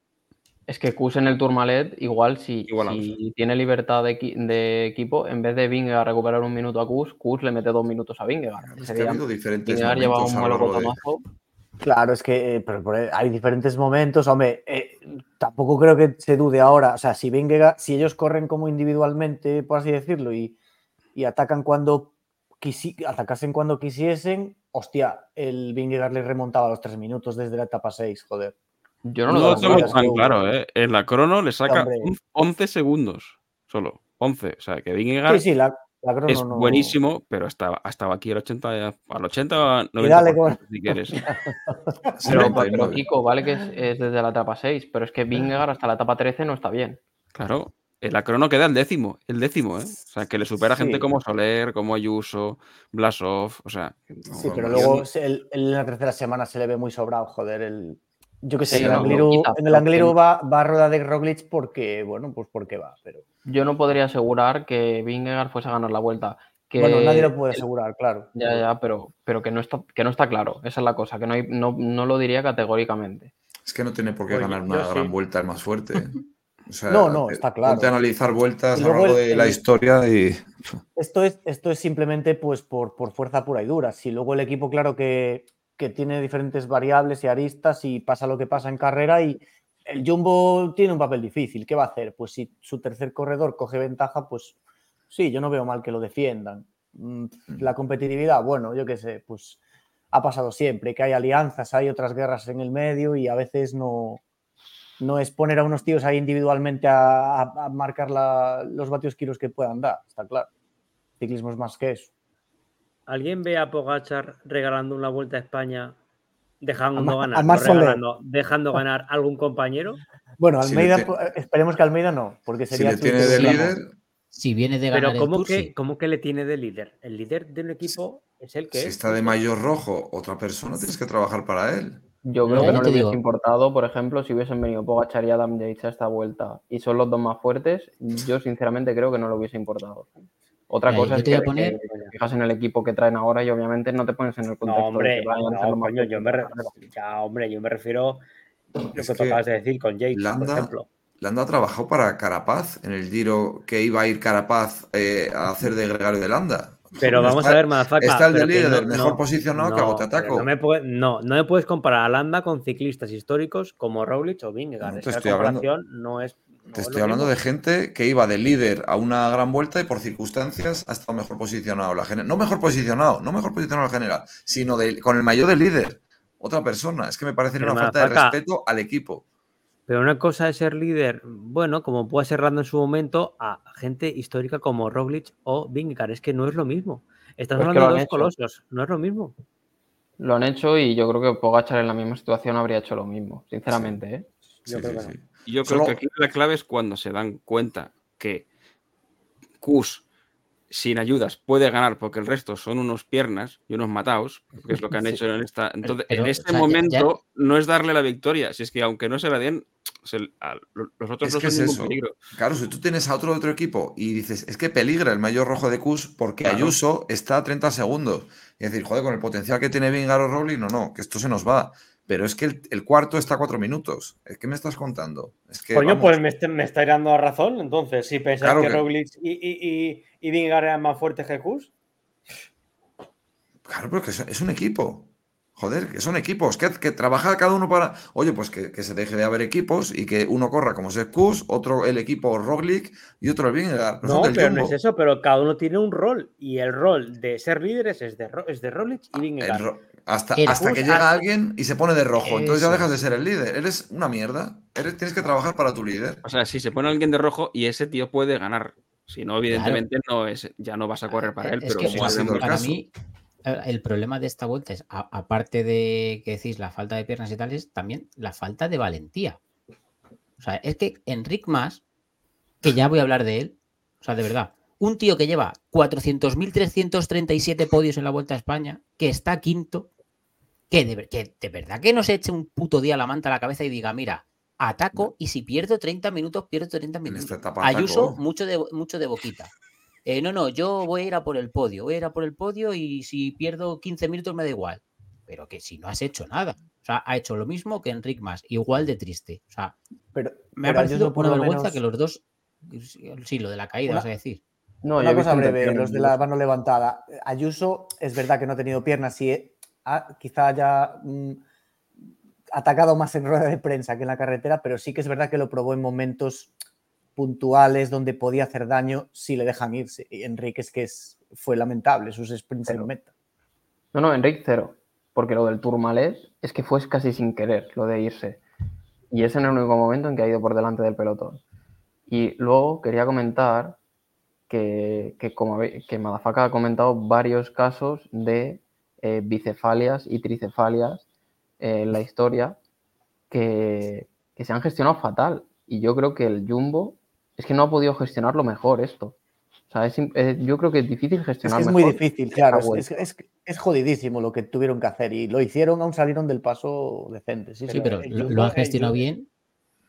Es que Kus en el Tourmalet, igual si, Igual, si tiene libertad de, equi- de equipo, en vez de Vingegaard recuperar un minuto a Kus, Kus le mete dos minutos a Vingegaard. Es que ha día habido diferentes Vingegaard llevaba un malo. Claro, es que eh, pero, pero hay diferentes momentos. Hombre, eh, tampoco creo que se dude ahora. O sea, si Vingegaard, si ellos corren como individualmente, por así decirlo, y, y atacan cuando quisi- atacasen cuando quisiesen, hostia, el Vingegaard le remontaba a los tres minutos desde la etapa 6, joder. Yo no, No lo tengo tan claro, ¿eh? En la crono le saca Hombre. un- 11 segundos solo. 11. O sea, que Vingegaard Sí, sí, la, la crono es no- buenísimo, pero estaba, estaba aquí al 80, al 80 90 dale con- si quieres. Pero, 79. pero, Kiko, vale que es, es desde la etapa 6, pero es que Vingegaard hasta la etapa 13 no está bien. Claro. En la crono queda el décimo, el décimo, ¿eh? O sea, que le supera Sí. gente como Soler, como Ayuso, Blasov, o sea... no- Sí, pero luego el- en la tercera semana se le ve muy sobrado, joder, el, Yo que sé, Sí, en el no, Angliru, quizá, en el pero Angliru que- va, va a rueda de Roglic porque, bueno, pues porque va. Pero Yo no podría asegurar que Vingegaard fuese a ganar la vuelta. Que bueno, nadie lo puede el- asegurar, claro. Ya, ya, pero, pero que, no está, que no está claro. Esa es la cosa, que no, hay, no, no lo diría categóricamente. Es que no tiene por qué Oye, ganar una sí. gran vuelta, es más fuerte. ¿eh? O sea, No, no, está claro. Ponte a analizar vueltas a lo largo el- de la el- historia y. Esto es, esto es simplemente pues por, por fuerza pura y dura. Si luego el equipo, claro que, que tiene diferentes variables y aristas y pasa lo que pasa en carrera y el Jumbo tiene un papel difícil. ¿Qué va a hacer? Pues si su tercer corredor coge ventaja, pues sí, yo no veo mal que lo defiendan. Mm, La competitividad, bueno, yo qué sé, pues ha pasado siempre, que hay alianzas, hay otras guerras en el medio y a veces no, no es poner a unos tíos ahí individualmente a, a- a marcar la- los vatios kilos que puedan dar, está claro. Ciclismo es más que eso. ¿Alguien ve a Pogachar regalando una vuelta a España, dejando A ganar, a regalando, dejando ganar algún compañero? Bueno, Si Almeida, te- po- esperemos que Almeida no, porque Si sería le tiene de líder, Si viene de ganar Pero el ¿cómo Tour, que, sí. ¿cómo que le tiene de líder? El líder de un equipo es el que si es. está de mayor rojo otra persona, tienes que trabajar para él. Yo creo que no le hubiese importado, por ejemplo, si hubiesen venido Pogachar y Adam Yates a esta vuelta y son los dos más fuertes, yo sinceramente creo que no le hubiese importado. Otra cosa es te que, poner- que te fijas en el equipo que traen ahora y obviamente no te pones en el contexto No, hombre, de que vayan a no, coño, yo me, re- ya, hombre, yo me refiero a lo que Es que acabas de decir con por Landa- ejemplo. Landa trabajó para Carapaz en el Giro que iba a ir Carapaz eh, a hacer de gregario de Landa. Pero vamos está- a ver, Madafaka. Está el de que líder, no- el mejor no, posicionado que no, hago te pero ataco. No me, puede- no, no me puedes comparar a Landa con ciclistas históricos como Roglic o Vingegaard. Esa estoy hablando- comparación no es. No Te es estoy hablando mismo. de gente que iba de líder a una gran vuelta y por circunstancias ha estado mejor posicionado. La gener- no mejor posicionado, no mejor posicionado en general, sino de- con el mayor de líder. Otra persona. Es que me parece una falta de respeto al equipo. Pero una cosa es ser líder, bueno, como puede ser Landa en su momento, a gente histórica como Roglic o Vingegaard. Es que no es lo mismo. Estás Pues hablando de dos hecho. colosos, no es lo mismo. Lo han hecho y yo creo que Pogachar en la misma situación habría hecho lo mismo, sinceramente. ¿eh? Yo creo sí, que sí. Y Yo creo Solo- que aquí la clave es cuando se dan cuenta que Kus sin ayudas puede ganar porque el resto son unos piernas y unos mataos, que es lo que han Sí. hecho en esta. Entonces, pero, en o este ya- momento no es darle la victoria, si es que aunque no se la den, se- los otros Es no que son es ningún eso. peligro. Claro, si tú tienes a otro otro equipo y dices, es que peligra el mayor rojo de Cus porque Claro. Ayuso está a 30 segundos. Y decir, joder, con el potencial que tiene Vingar o Rowling, no, no, que esto se nos va. Pero es que el, el cuarto está a cuatro minutos. ¿Qué me estás contando? Es que, Coño, vamos, pues me, est- me estáis dando razón. Entonces, si pensáis Claro que, que- Roglic y, y, y, y Vingegaard eran más fuertes que Kus, Claro, pero que es, un equipo. Joder, que son equipos, que, que trabaja cada uno para. Oye, pues que, que se deje de haber equipos y que uno corra como Kuss, otro el equipo Roglic y otro el Vingegaard. No, pero no es eso, pero cada uno tiene un rol. Y el rol de ser líderes es de, es de Roglic y Vingegaard. Hasta, hasta que llega hace- alguien y se pone de rojo. Entonces ya dejas de ser el líder. Eres una mierda. Eres, tienes que trabajar para tu líder. O sea, si se pone alguien de rojo y ese tío puede ganar. Si no, evidentemente no es, ya no vas a correr para él. Es pero que es el para caso. mí eh, el problema de esta vuelta es, a- aparte de que decís la falta de piernas y tal, es también la falta de valentía. O sea, es que Enric Mas, que ya voy a hablar de él, o sea, de verdad, un tío que lleva 400.337 podios en la Vuelta a España, que está quinto, que de, ver- que de verdad que no se eche un puto día la manta a la cabeza y diga, mira, ataco y si pierdo 30 minutos, pierdo 30 En minutos. Ayuso, mucho de, mucho de boquita. Eh, no, no, yo voy a ir a por el podio, voy a ir a por el podio y si pierdo 15 minutos me da igual. Pero que si no has hecho nada. O sea, ha hecho lo mismo que Enric Mas, igual de triste. O sea, Pero, me ha pero parecido por una vergüenza menos- que los dos. Sí, lo de la caída, Una- vas a decir. No, yo Una he cosa breve, los de de- la mano levantada. Ayuso es verdad que no ha tenido piernas y ha, quizá haya mm, atacado más en rueda de prensa que en la carretera, pero sí que es verdad que lo probó en momentos puntuales donde podía hacer daño si le dejan irse. Y Enrique es que es, fue lamentable sus sprints en meta. No, no, Enric cero. Porque lo del Tourmalet es que fue casi sin querer lo de irse. Y es en el único momento en que ha ido por delante del pelotón. Y luego quería comentar que, que como que Madafaka ha comentado varios casos de eh, bicefalias y tricefalias eh, en la historia que, que se han gestionado fatal. Y yo creo que el Jumbo es que no ha podido gestionarlo mejor esto. O sea, es eh, yo creo que es difícil Es gestionar que es muy difícil, claro. es- es- es- es jodidísimo lo que tuvieron que hacer y lo hicieron, aún salieron del paso decente. Sí, Sí, pero el lo, Jumbo- lo han gestionado bien.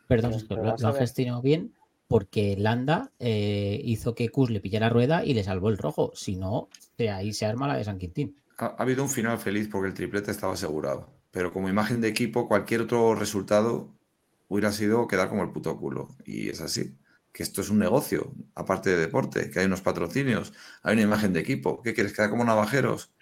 Perdón, Pero- es pero lo, lo han gestionado bien porque Landa eh, hizo que Kus le pillara rueda y le salvó el rojo. Si no, de ahí se arma la de San Quintín. Ha, ha habido un final feliz porque el triplete estaba asegurado. Pero como imagen de equipo, cualquier otro resultado hubiera sido quedar como el puto culo. Y es así. Que esto es un negocio, aparte de deporte, que hay unos patrocinios, hay una imagen de equipo. ¿Qué quieres? ¿Quedar como navajeros?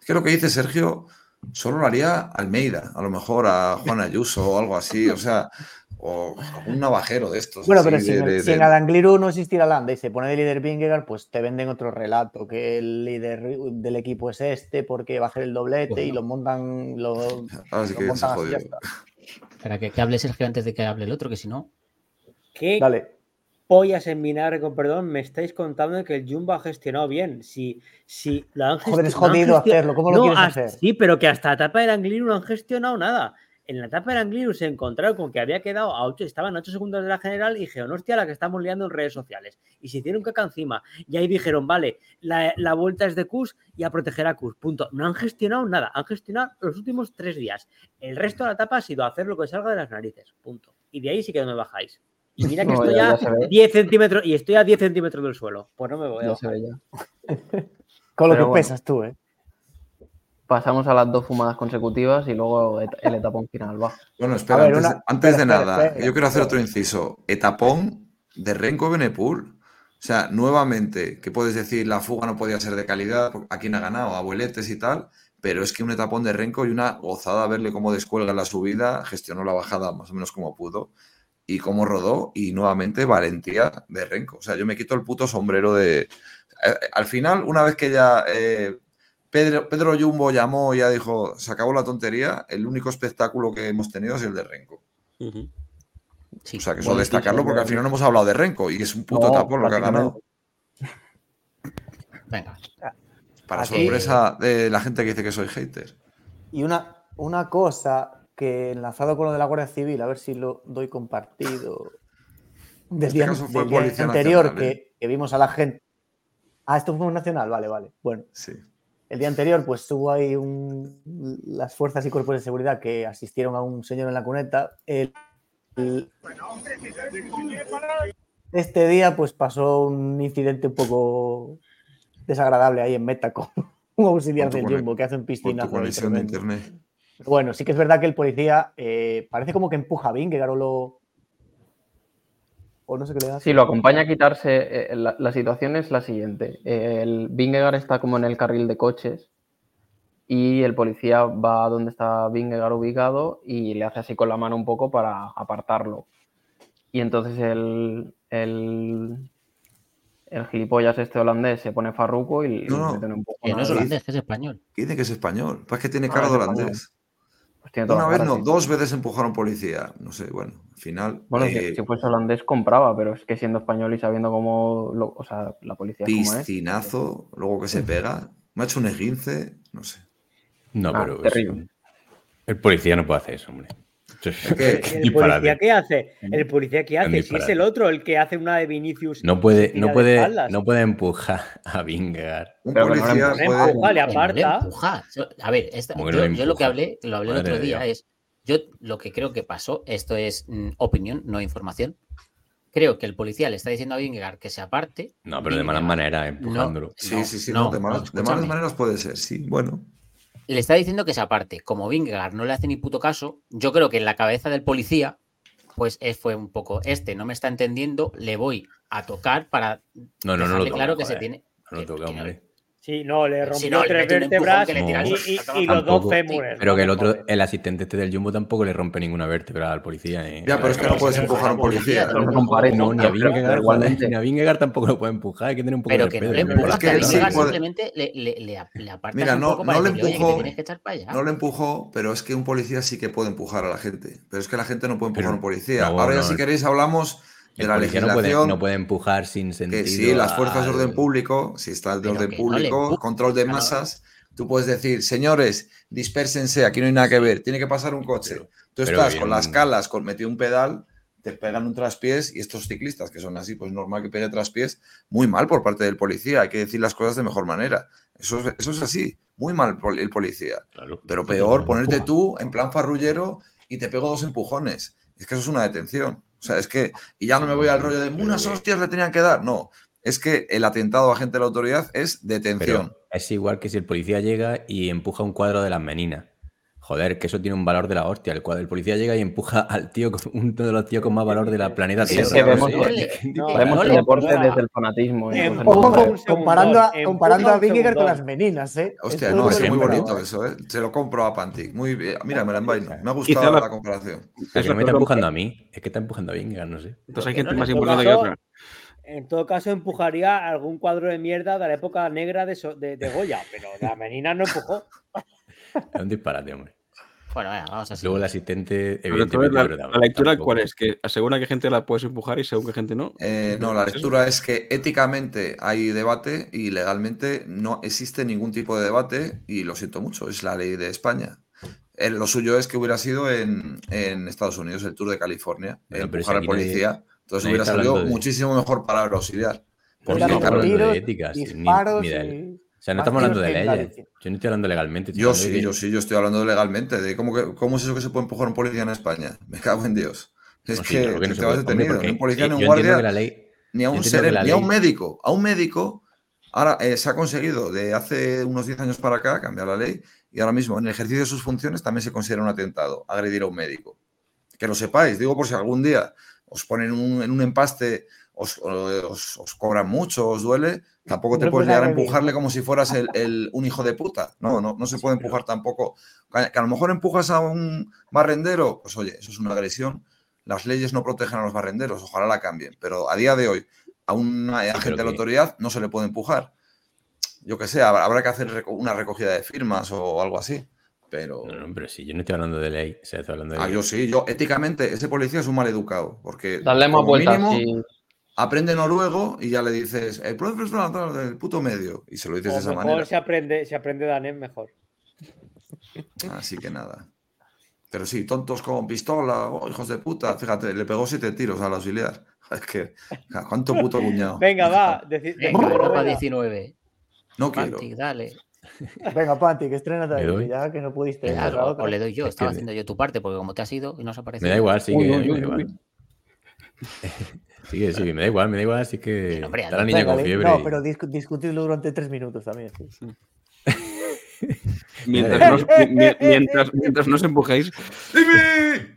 Es que lo que dice Sergio solo lo haría Almeida, a lo mejor a Juan Ayuso o algo así, o sea, o un navajero de estos. Bueno, así pero si, de- en- de- si en de- Adangliru no existiera Landa y se pone de líder Vingegaard, pues te venden otro relato, que el líder del equipo es este porque va a hacer el doblete y lo montan, lo, Ahora sí lo que montan así. Para que, que hable Sergio antes de que hable el otro, que si no. ¿Qué Dale. pollas en vinagre, con perdón, me estáis contando que el Jumbo ha gestionado bien? Si, si lo han Joder, es gestio- no han jodido hacerlo, ¿cómo lo No, quieres hasta- hacer? Sí, pero que hasta la etapa del Angliru no han gestionado nada. En la etapa del Angliru se encontraron con que había quedado a 8, estaban a 8 segundos de la general y dijeron, hostia, la que estamos liando en redes sociales. Y se hicieron caca encima. Y ahí dijeron, vale, la, la vuelta es de Kus y a proteger a Kus. Punto. No han gestionado nada, han gestionado los últimos tres días. El resto de la etapa ha sido hacer lo que salga de las narices. Punto. Y de ahí sí que no me bajáis. Y mira que No, estoy ya- a ya se ve. 10 centímetros y estoy a 10 centímetros del suelo. Pues no me voy a Ya se bajar. ve ya. Con lo que bueno. pesas tú, ¿eh? Pasamos a las dos fumadas consecutivas y luego et- el etapón final. Va. Bueno, espera, ver, antes, una- antes espera, de espera, nada, espera. yo quiero hacer otro inciso. Etapón de Renko Benepul. O sea, nuevamente, que puedes decir la fuga no podía ser de calidad, a quién ha ganado, abueletes y tal, pero es que un etapón de Renko y una gozada verle cómo descuelga la subida, gestionó la bajada más o menos como pudo y cómo rodó y nuevamente valentía de Renko. O sea, yo me quito el puto sombrero de... eh, al final, una vez que ya eh, Pedro, Pedro Jumbo llamó y ya dijo, se acabó la tontería, el único espectáculo que hemos tenido es el de Renko. Sí. O sea, que eso Bueno, destacarlo porque al final no hemos hablado de Renko y es un puto No, tapón lo que ha ganado. Venga. Para Aquí- sorpresa de la gente que dice que soy hater. Y una, una cosa que enlazado con lo de la Guardia Civil, a ver si lo doy compartido. Del este día, del día Policía anterior Nacional, ¿eh? que, que vimos a la gente. Ah, esto fue un nacional, vale, vale. Bueno, Sí. El día anterior, pues hubo ahí un, las fuerzas y cuerpos de seguridad que asistieron a un señor en la cuneta. El- el- este día, pues pasó un incidente un poco desagradable ahí en Meta con un auxiliar del Jumbo que hace un internet. Bueno, sí que es verdad que el policía eh, parece como que empuja a Vingegaard o lo. O no sé qué le da. Sí, lo acompaña a quitarse. eh, la, la situación es la siguiente. El Vingegaard está como en el carril de coches y el policía va a donde está Vingegaard ubicado y le hace así con la mano un poco para apartarlo. Y entonces el, el, el gilipollas este holandés se pone farruco y No, le un poco. Que no es holandés, que es español. Dice que es español. Pues que tiene Ah, cara de español. holandés. Pues tiene toda Una vez no, dos veces empujaron policía. No sé, bueno, al final. Bueno, eh, si, si fuese holandés compraba, pero es que siendo español y sabiendo cómo, lo- o sea, la policía es como es. piscinazo, luego que se pega. Me ha hecho un esguince, no sé. No, Ah, pero es- terrible. el policía no puede hacer eso, hombre. ¿El policía qué hace? ¿El policía qué hace? Si es el otro el que hace una de Vinicius. No puede, no de puede, no puede empujar a Vingegaard. Un no policía empujen. puede. Empuja, le no aparta. empuja. Yo- A ver, esta- ¿Cómo que no yo, le yo lo que hablé, lo hablé el Madre otro de día Dios. es, yo lo que creo que pasó, esto es mm, opinión, no información. Creo que el policía le está diciendo a Vingegaard que se aparte. No, pero de malas Vingegaard maneras, empujándolo. Sí, no, sí, sí, no, no, de, malas, no, de malas maneras puede ser, sí, bueno. Le está diciendo que se aparte. Como Vingegaard no le hace ni puto caso, yo creo que en la cabeza del policía, pues eh, fue un poco, este no me está entendiendo, le voy a tocar para No, no, no lo claro que se tiene. No lo que no- hombre. Sí, no, le rompió Si no, le tres vértebras que le y, y- y- los dos fémures. Pero que el no otro, el asistente este del Jumbo tampoco le rompe ninguna vértebra al policía. ¿eh? Ya, pero es que no puedes empujar a un policía. Pero no No, ni a pero- pero Vingegaard, ni a Vingegaard tampoco lo puede empujar, hay que tener un poco Pero de que no respeto. le Es que sí, Vingegaard puede- simplemente le, le, le, le apartas Mira, un no- poco no para le decirle, "Oye, que empujó, te tienes que echar para allá. No le empujó, pero es que un policía sí que puede empujar a la gente. Pero es que la gente no puede empujar Pero- a un policía. no, Ahora ya no, si queréis hablamos de El la policía no puede, legislación. no puede empujar sin sentido. que sí, las fuerzas de orden público, si está el de orden no público, control de masas, tú puedes decir, señores, dispérsense, aquí no hay nada que ver, tiene que pasar un coche. Pero- tú estás bien- con las calas, con metido un pedal, te pegan un traspiés y estos ciclistas que son así, pues normal que pegue traspiés, muy mal por parte del policía, hay que decir las cosas de mejor manera. Eso, es- eso es así, muy mal el policía. Claro. Pero peor, ponerte tú en plan farrullero y te pego dos empujones. Es que eso es una detención. O sea, es que, y ya no me voy al rollo de unas hostias le tenían que dar. No, es que el atentado a agente de la autoridad es detención. Pero es igual que si el policía llega y empuja un cuadro de las meninas. Joder, que eso tiene un valor de la hostia. El, cuadro, el policía llega y empuja al tío, con- uno de los tíos con más valor de la planeta Tierra. que o vemos- que- el deporte desde el fanatismo. con- segundón, comparando a, comparando a un Vingegaard con las meninas, ¿eh? Hostia, no, es muy bonito eso, ¿eh? Se lo compro a Pantic. Muy bien. Mira, me la envaino. Me ha gustado la- la comparación. ¿A que Es no me está empujando a mí? Es que está empujando a Vingegaard, no sé. Entonces hay gente no más importante que otra. En todo caso, empujaría algún cuadro de mierda de la época negra de, So- de, de Goya, pero la menina no empujó. Es un disparate, hombre. Bueno, venga, vamos a Luego el asistente, evidentemente, la, lectura, tampoco. ¿cuál es? Que asegura que gente la puedes empujar y según que gente no. Eh, no, la lectura es que éticamente hay debate y legalmente no existe ningún tipo de debate y lo siento mucho, es la ley de España. Eh, lo suyo es que hubiera sido en, en Estados Unidos, el Tour de California, Bueno, empujar si al nadie- policía. Entonces nadie hubiera salido de- muchísimo mejor palabra auxiliar. Pues Porque, no, claro, de éticas, disparos ni de- y- O sea, no estamos hablando de leyes. Yo no estoy hablando legalmente. yo de sí, yo sí, yo estoy hablando legalmente de cómo, que- cómo es eso que se puede empujar un policía en España. Me cago en Dios. Es No, sí, que, claro que no te se vas. Hombre, detenido, porque ni un policía ni un guardia. la ley ni a un la ni a un médico. A un médico, ahora eh, se ha conseguido de hace unos 10 años para acá cambiar la ley y ahora mismo en el ejercicio de sus funciones también se considera un atentado agredir a un médico. Que lo sepáis, digo por si algún día os ponen un- en un empaste, os, os- os cobran mucho, os duele, tampoco te No puedes llegar a empujarle como si fueras el, el- un hijo de puta. No, no, no se puede empujar tampoco. Que a lo mejor empujas a un barrendero, pues oye, eso es una agresión. Las leyes no protegen a los barrenderos, ojalá la cambien. Pero a día de hoy, a un agente de la autoridad no se le puede empujar. Yo que sé, habrá, que hacer una recogida de firmas o algo así. Pero. No, no, pero sí, yo no estoy hablando de ley. O sea, estoy hablando de Ah, ley. yo sí, yo éticamente, ese policía es un mal educado. Porque Darle más como vueltas. mínimo, sí. Aprende noruego y ya le dices, el profe es una- del puto medio. Y se lo dices O de esa mejor manera. se aprende, se aprende danés mejor. Así que nada. Pero sí, tontos con pistola, oh, hijos de puta. Fíjate, le pegó siete tiros al auxiliar. Es que, ¿cuánto puto cuñado? Venga, va. Venga, Europa venga. 19. No quiero. Dale. Venga, Panti, que estrena ¿Le doy? ya que no pudiste. O, otra. o le doy yo. Es Estaba haciendo yo tu parte, porque como te has ido y no has aparecido. Me da igual, sí Uy, que uy, me uy, da igual. Que sí, me da igual, me da igual, así que Hombre, está la niña con fiebre. No, y- pero discu- discutidlo durante tres minutos también. sí. Mientras, no, os- mi- mi- mientras, mientras no os empujéis, ¡Dime!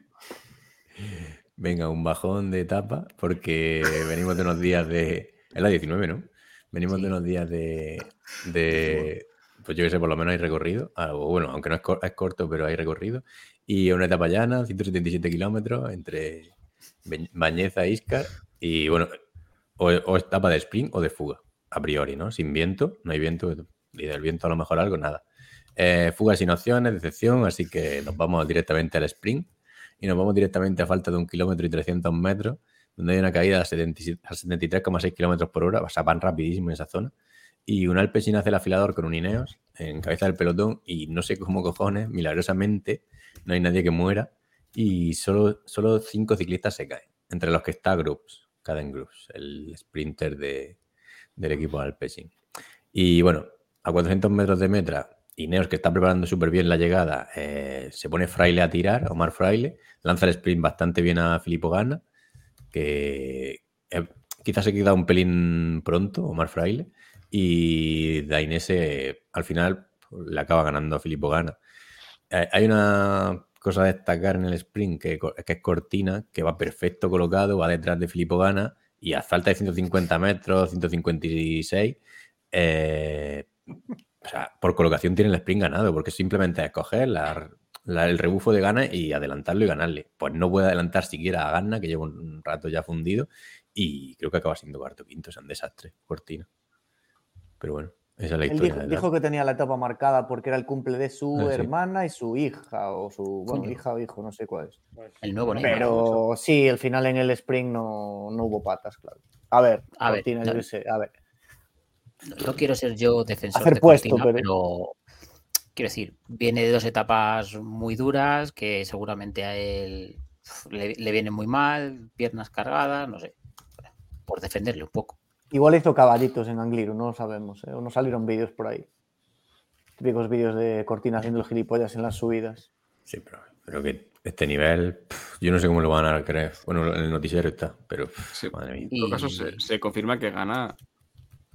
Venga, un bajón de etapa, porque venimos de unos días de. Es la 19, ¿no? Venimos Sí. de unos días de. de pues yo que sé, por lo menos hay recorrido. Algo, bueno, aunque no es, cor- es corto, pero hay recorrido. Y una etapa llana, 177 kilómetros, entre Bañeza e Iscar. Y bueno, o, etapa de sprint o de fuga, a priori, ¿no? Sin viento, no hay viento, y del viento a lo mejor algo, nada. Eh, fuga sin opciones, decepción, así que nos vamos directamente al sprint y nos vamos directamente a falta de un kilómetro y 300 metros, donde hay una caída a 77 a 73,6 kilómetros por hora, o sea, van rapidísimo en esa zona. Y un Alpecin hace el afilador con un Ineos en cabeza del pelotón y no sé cómo cojones, milagrosamente, no hay nadie que muera y solo, solo cinco ciclistas se caen, entre los que está Groups, Caden Groups, el sprinter de, del equipo Alpecin. Y bueno, a 400 metros de meta, Ineos, que está preparando súper bien la llegada, eh, se pone Fraile a tirar, Omar Fraile, lanza el sprint bastante bien a Filippo Ganna, que eh, quizás se queda un pelín pronto, Omar Fraile, y Dainese al final le acaba ganando a Filippo Ganna. Eh, hay una cosa a destacar en el sprint que, que es Cortina, que va perfecto colocado, va detrás de Filippo Ganna y a falta de 150 metros, 156, eh, o sea, por colocación tiene el sprint ganado, porque simplemente es coger el rebufo de Gana y adelantarlo y ganarle. Pues no puede adelantar siquiera a Gana, que lleva un rato ya fundido, y creo que acaba siendo cuarto quinto, es un desastre, Cortina. Pero bueno, esa es la Él dijo, que tenía la etapa marcada porque era el cumple de su Ah, sí. hermana y su hija, o su bueno, hija o hijo, no sé cuál es. El nuevo Neymar. Pero sí, al final en el sprint no, no hubo patas, claro. A ver, A ver, Cortina, no- sé, a ver. No, no quiero ser yo defensor Hacer de puesto, Cortina, pero- pero... quiero decir, viene de dos etapas muy duras que seguramente a él le, le viene muy mal, piernas cargadas, no sé. Por defenderle un poco. Igual hizo caballitos en Angliru, no lo sabemos. ¿eh? O no salieron vídeos por ahí. Típicos vídeos de Cortina haciendo el gilipollas en las subidas. Sí, pero, pero que este nivel, yo no sé cómo lo van a creer. Bueno, en el noticiero está, pero Sí. madre mía. En todo caso, se, se confirma que gana.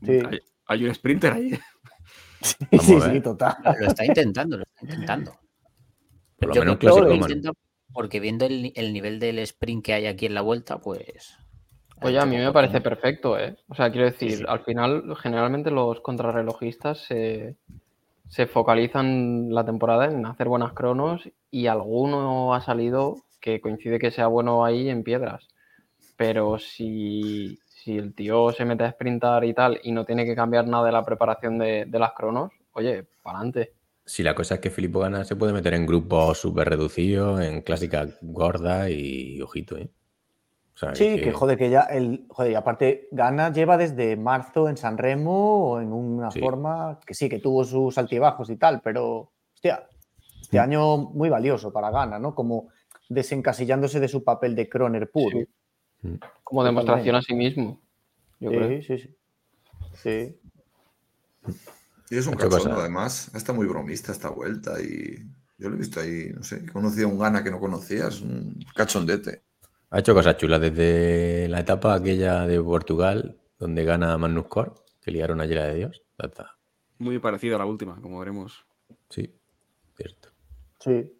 Sí. Hay, hay un sprinter ahí. Sí, sí, sí, total. Lo, está intentando, lo está intentando. Por lo Yo menos creo que lo intenta porque viendo el, el nivel del sprint que hay aquí en la vuelta, pues. Oye, a dicho, mí me parece perfecto, ¿eh? O sea, quiero decir, sí. al final, generalmente los contrarrelojistas se, se focalizan la temporada en hacer buenas cronos y alguno ha salido que coincide que sea bueno ahí en piedras. Pero si, si el tío se mete a sprintar y tal y no tiene que cambiar nada de la preparación de, de las cronos, oye, para adelante. Si la cosa es que Filippo gana, se puede meter en grupos súper reducidos, en clásica gorda y ojito, ¿eh? O sea, Sí, es que joder, que ya el. Joder, y aparte, Gana lleva desde marzo en San Remo o en una Sí. forma que sí, que tuvo sus altibajos y tal, pero. Hostia, este año muy valioso para Gana, ¿no? Como desencasillándose de su papel de Croner puro. Sí. Mm. Como demostración a sí mismo. Yo creo. Sí, sí, sí. Sí. Y es un cachondo, además. Está muy bromista esta vuelta y yo lo he visto ahí, no sé, conocía a un gana que no conocía, es un cachondete. Ha hecho cosas chulas desde la etapa aquella de Portugal, donde gana Magnus Cor, que liaron ayer a de Dios. Muy parecido a la última, como veremos. Sí, cierto. Sí.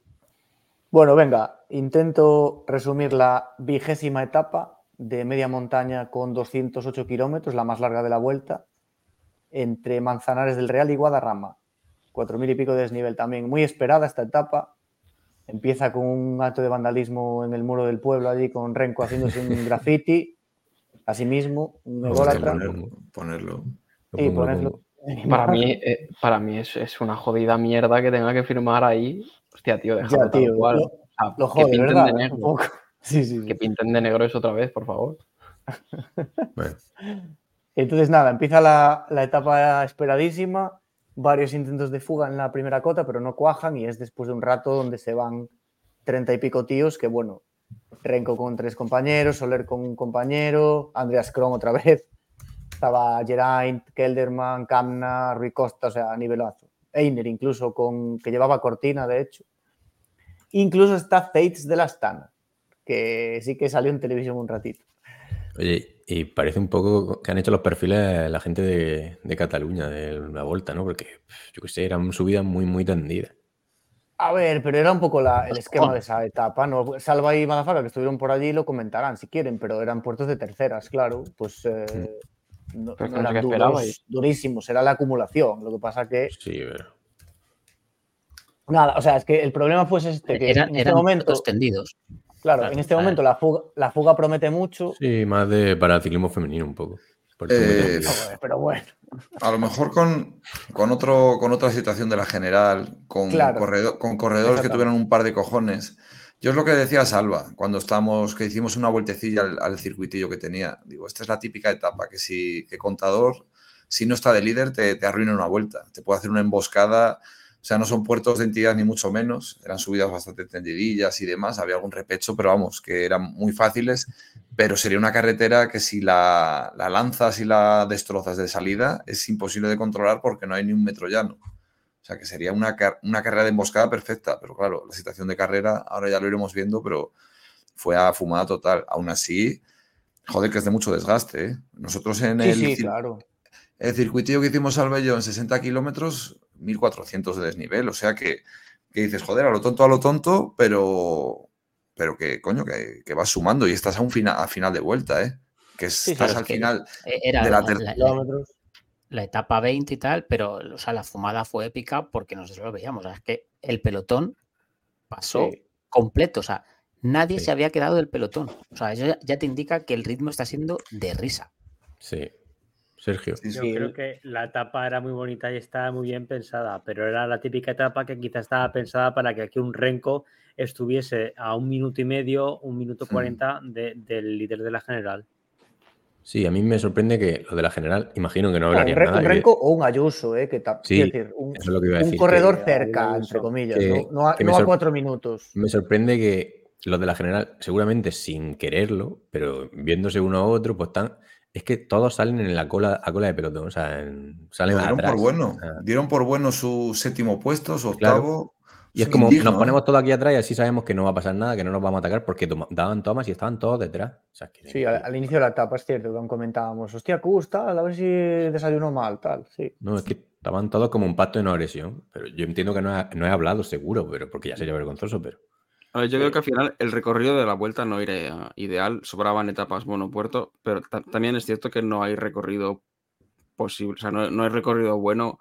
Bueno, venga, intento resumir la vigésima etapa de media montaña con 208 kilómetros, la más larga de la vuelta, entre Manzanares del Real y Guadarrama. 4.000 y pico de desnivel también. Muy esperada esta etapa. Empieza con un acto de vandalismo en el muro del pueblo allí con Renko haciéndose un graffiti. Asimismo, un Vamos a ególatra. ponerlo. Ponerlo. Lo ponerlo. Para mí, eh, para mí es, es una jodida mierda que tenga que firmar ahí. Hostia, tío, déjalo Ya, tío, tal cual. lo- O sea, Lo que jode, pinten ¿verdad? de negro. Sí, sí, sí. Que pinten de negro eso otra vez, por favor. Bueno, Entonces, nada, empieza la, la etapa esperadísima, varios intentos de fuga en la primera cota, pero no cuajan y es después de un rato donde se van treinta y pico tíos que, bueno, Renko con tres compañeros, Soler con un compañero, Andreas Kron otra vez, estaba Geraint, Kelderman, Kamna, Rui Costa, o sea, a nivelazo. Einer incluso, con, que llevaba cortina, de hecho. Incluso está Fates de la Astana, que sí que salió en televisión un ratito. oye, y parece un poco que han hecho los perfiles la gente de, de Cataluña, de la Volta, ¿no? Porque, yo qué sé, eran subidas muy, muy tendidas. A ver, pero era un poco la- el esquema de esa etapa, ¿no? Salva y Madafaka, que estuvieron por allí, lo comentarán si quieren, pero eran puertos de terceras, claro. Pues eh, no, Pero no que no eran duros, esperabais. durísimos, era la acumulación. Lo que pasa que, Sí, pero... nada, o sea, es que el problema fue este, que eran en este eran momento, puertos tendidos. Claro, claro, en este momento la fuga, la fuga promete mucho, Sí, más de para el ciclismo femenino un poco. Eh, pero bueno, A lo mejor con, con, otro, con otra situación de la general, con, Claro. corredo- con corredores que tuvieran un par de cojones. Yo es lo que decía Salva cuando estábamos, que hicimos una vueltecilla al, al circuitillo que tenía. Digo, esta es la típica etapa que si que contador, si no está de líder, te, te arruina una vuelta. Te puede hacer una emboscada. O sea, no son puertos de entidad ni mucho menos. Eran subidas bastante tendidillas y demás. Había algún repecho, pero vamos, que eran muy fáciles. Pero sería una carretera que si la, la lanzas y la destrozas de salida, es imposible de controlar porque no hay ni un metro llano. O sea, que sería una, una carrera de emboscada perfecta. Pero claro, la situación de carrera, ahora ya lo iremos viendo, pero fue a fumada total. Aún así, joder, que es de mucho desgaste. ¿eh? Nosotros en sí, el, sí, claro. el circuitillo que hicimos al Bello en 60 kilómetros, 1400 de desnivel. O sea que, que dices, joder, a lo tonto, a lo tonto, pero, pero que coño, que, que vas sumando y estás a un final, a final de vuelta, ¿eh? Que sí, estás es al que- final. Era De la la, la- la- Kilómetros. la etapa 20 y tal, pero o sea, la fumada fue épica porque nosotros lo veíamos. o sea, es que el pelotón pasó Sí. completo. O sea, nadie Sí. se había quedado del pelotón. O sea, eso ya, ya te indica que el ritmo está siendo de risa. Sí. Sergio. Sí, Yo creo que la etapa era muy bonita y estaba muy bien pensada, pero era la típica etapa que quizás estaba pensada para que aquí un Renko estuviese a un minuto y medio, un minuto cuarenta de- del líder de la general. Sí, a mí me sorprende que lo de la general, imagino que no Re- nada. un y- Renko o un Ayuso, ¿eh? Que Sí, decir, un, Eso es lo que iba a un decir. corredor que- cerca, Ayuso. entre comillas, que- ¿no? No a, no a cuatro minutos. me sorprende que los de la general, seguramente sin quererlo, pero viéndose uno a otro, pues están. Es que todos salen en la cola, a cola de pelotón. O sea, en- salen dieron atrás. por bueno. o sea, Dieron por bueno su séptimo puesto, su Claro. octavo. y es como indigno, nos ¿eh? ponemos todos aquí atrás y así sabemos que no va a pasar nada, que no nos vamos a atacar porque toma- daban tomas y estaban todos detrás. O sea, que- Sí, al, al inicio de la etapa es cierto que comentábamos, hostia, Cus, tal, a ver si desayunó mal, tal, sí. No, es que estaban todos como un pacto de no agresión. Pero yo entiendo que no he, no he hablado seguro, pero porque ya sería vergonzoso, pero. A ver, yo creo que al final el recorrido de la vuelta no era ideal, sobraban etapas monopuerto, pero ta- también es cierto que no hay recorrido posible, o sea, no, no hay recorrido bueno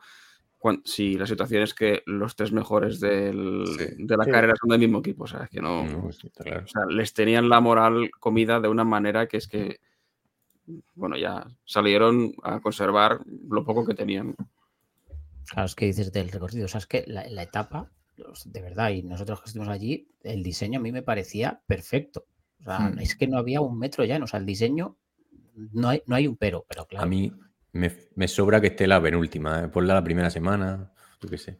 si la situación es que los tres mejores del- Sí. de la Sí. carrera son del mismo equipo, o sea, es que no, No, sí, está claro. o sea, les tenían la moral comida de una manera que es que, bueno, ya salieron a conservar lo poco que tenían. Claro, es que dices del recorrido. O sea, es que la, la etapa, de verdad, y nosotros que estuvimos allí, el diseño a mí me parecía perfecto. O sea, Hmm. es que no había un metro ya. O sea, el diseño no hay, no hay un pero, pero claro. A mí me, me sobra que esté la penúltima. ¿eh? Ponla la primera semana, yo qué sé.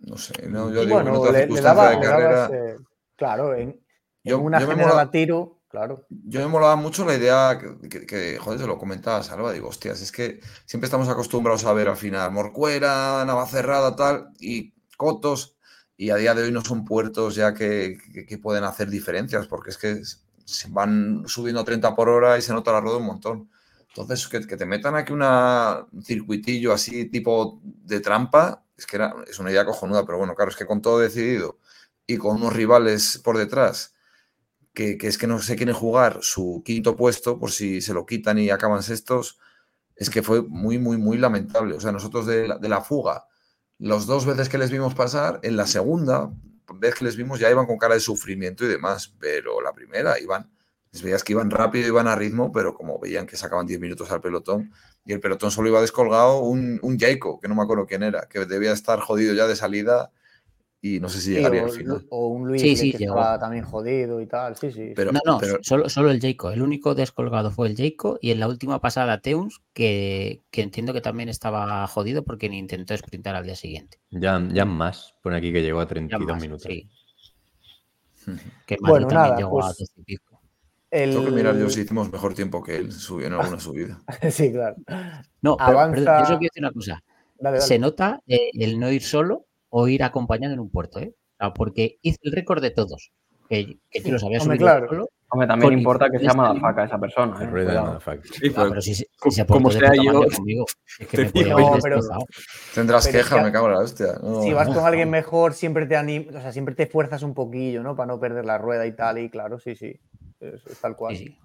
No sé, no, yo digo bueno, le, le circunstancia daba, de le daba carrera. ese- claro, en, en Yo- una yo general a tiro, claro. Yo me molaba mucho la idea que, que- que, joder, se lo comentaba Salva, digo, hostias, es que siempre estamos acostumbrados a ver al final Morcuera, Navacerrada, tal, y Cotos, y a día de hoy no son puertos ya que, que- pueden hacer diferencias, porque es que se van subiendo a 30 por hora y se nota la rueda un montón. Entonces, que, que te metan aquí una, un circuitillo así tipo de trampa, es que era, es una idea cojonuda, pero bueno, claro, es que con todo decidido y con unos rivales por detrás que, que es que no se quieren jugar su quinto puesto por si se lo quitan y acaban sextos, es que fue muy, muy, muy lamentable. O sea, nosotros de la, de la fuga, las dos veces que les vimos pasar, en la segunda vez que les vimos ya iban con cara de sufrimiento y demás, pero la primera iban, les veías que iban rápido, iban a ritmo, pero como veían que sacaban 10 minutos al pelotón y el pelotón solo iba descolgado un, un Jaiko, que no me acuerdo quién era, que debía estar jodido ya de salida y no sé si Sí, llegaría o, al final. o un Luis Sí, sí, que llegó. estaba también jodido y tal, sí, sí. Pero, no, no, pero- solo, solo el Jayco. El único descolgado fue el Jayco y en la última pasada Teuns, que, que entiendo que también estaba jodido porque ni intentó sprintar al día siguiente. Ya, ya más. Pone aquí que llegó a Ya 32 más, minutos. Que Bueno, también nada, llegó a pues, 12 y pico. El... Tengo que mirar yo si hicimos mejor tiempo que él subió en alguna subida. sí, claro. No, pero, avanza- perdón, yo solo quiero decir una cosa. Dale, dale. Se nota eh, el no ir solo o ir acompañado en un puerto, ¿eh? O sea, porque hice el récord de todos. Que, que yo los había Hombre, subido claro. solo. Hombre, también Con importa que sea madafaca esa persona. ¿eh? Cuidado. Sí, Ah, pero si, se como sea yo, conmigo, es que te me podía digo, haber No, pero- destrozado. Tendrás Pero es queja, que- me cago en la hostia. No. Si vas con alguien mejor, siempre te anim- o sea, siempre te fuerzas un poquillo, ¿no? Para no perder la rueda y tal, y claro, sí, sí. Es, es tal cual. Sí, sí.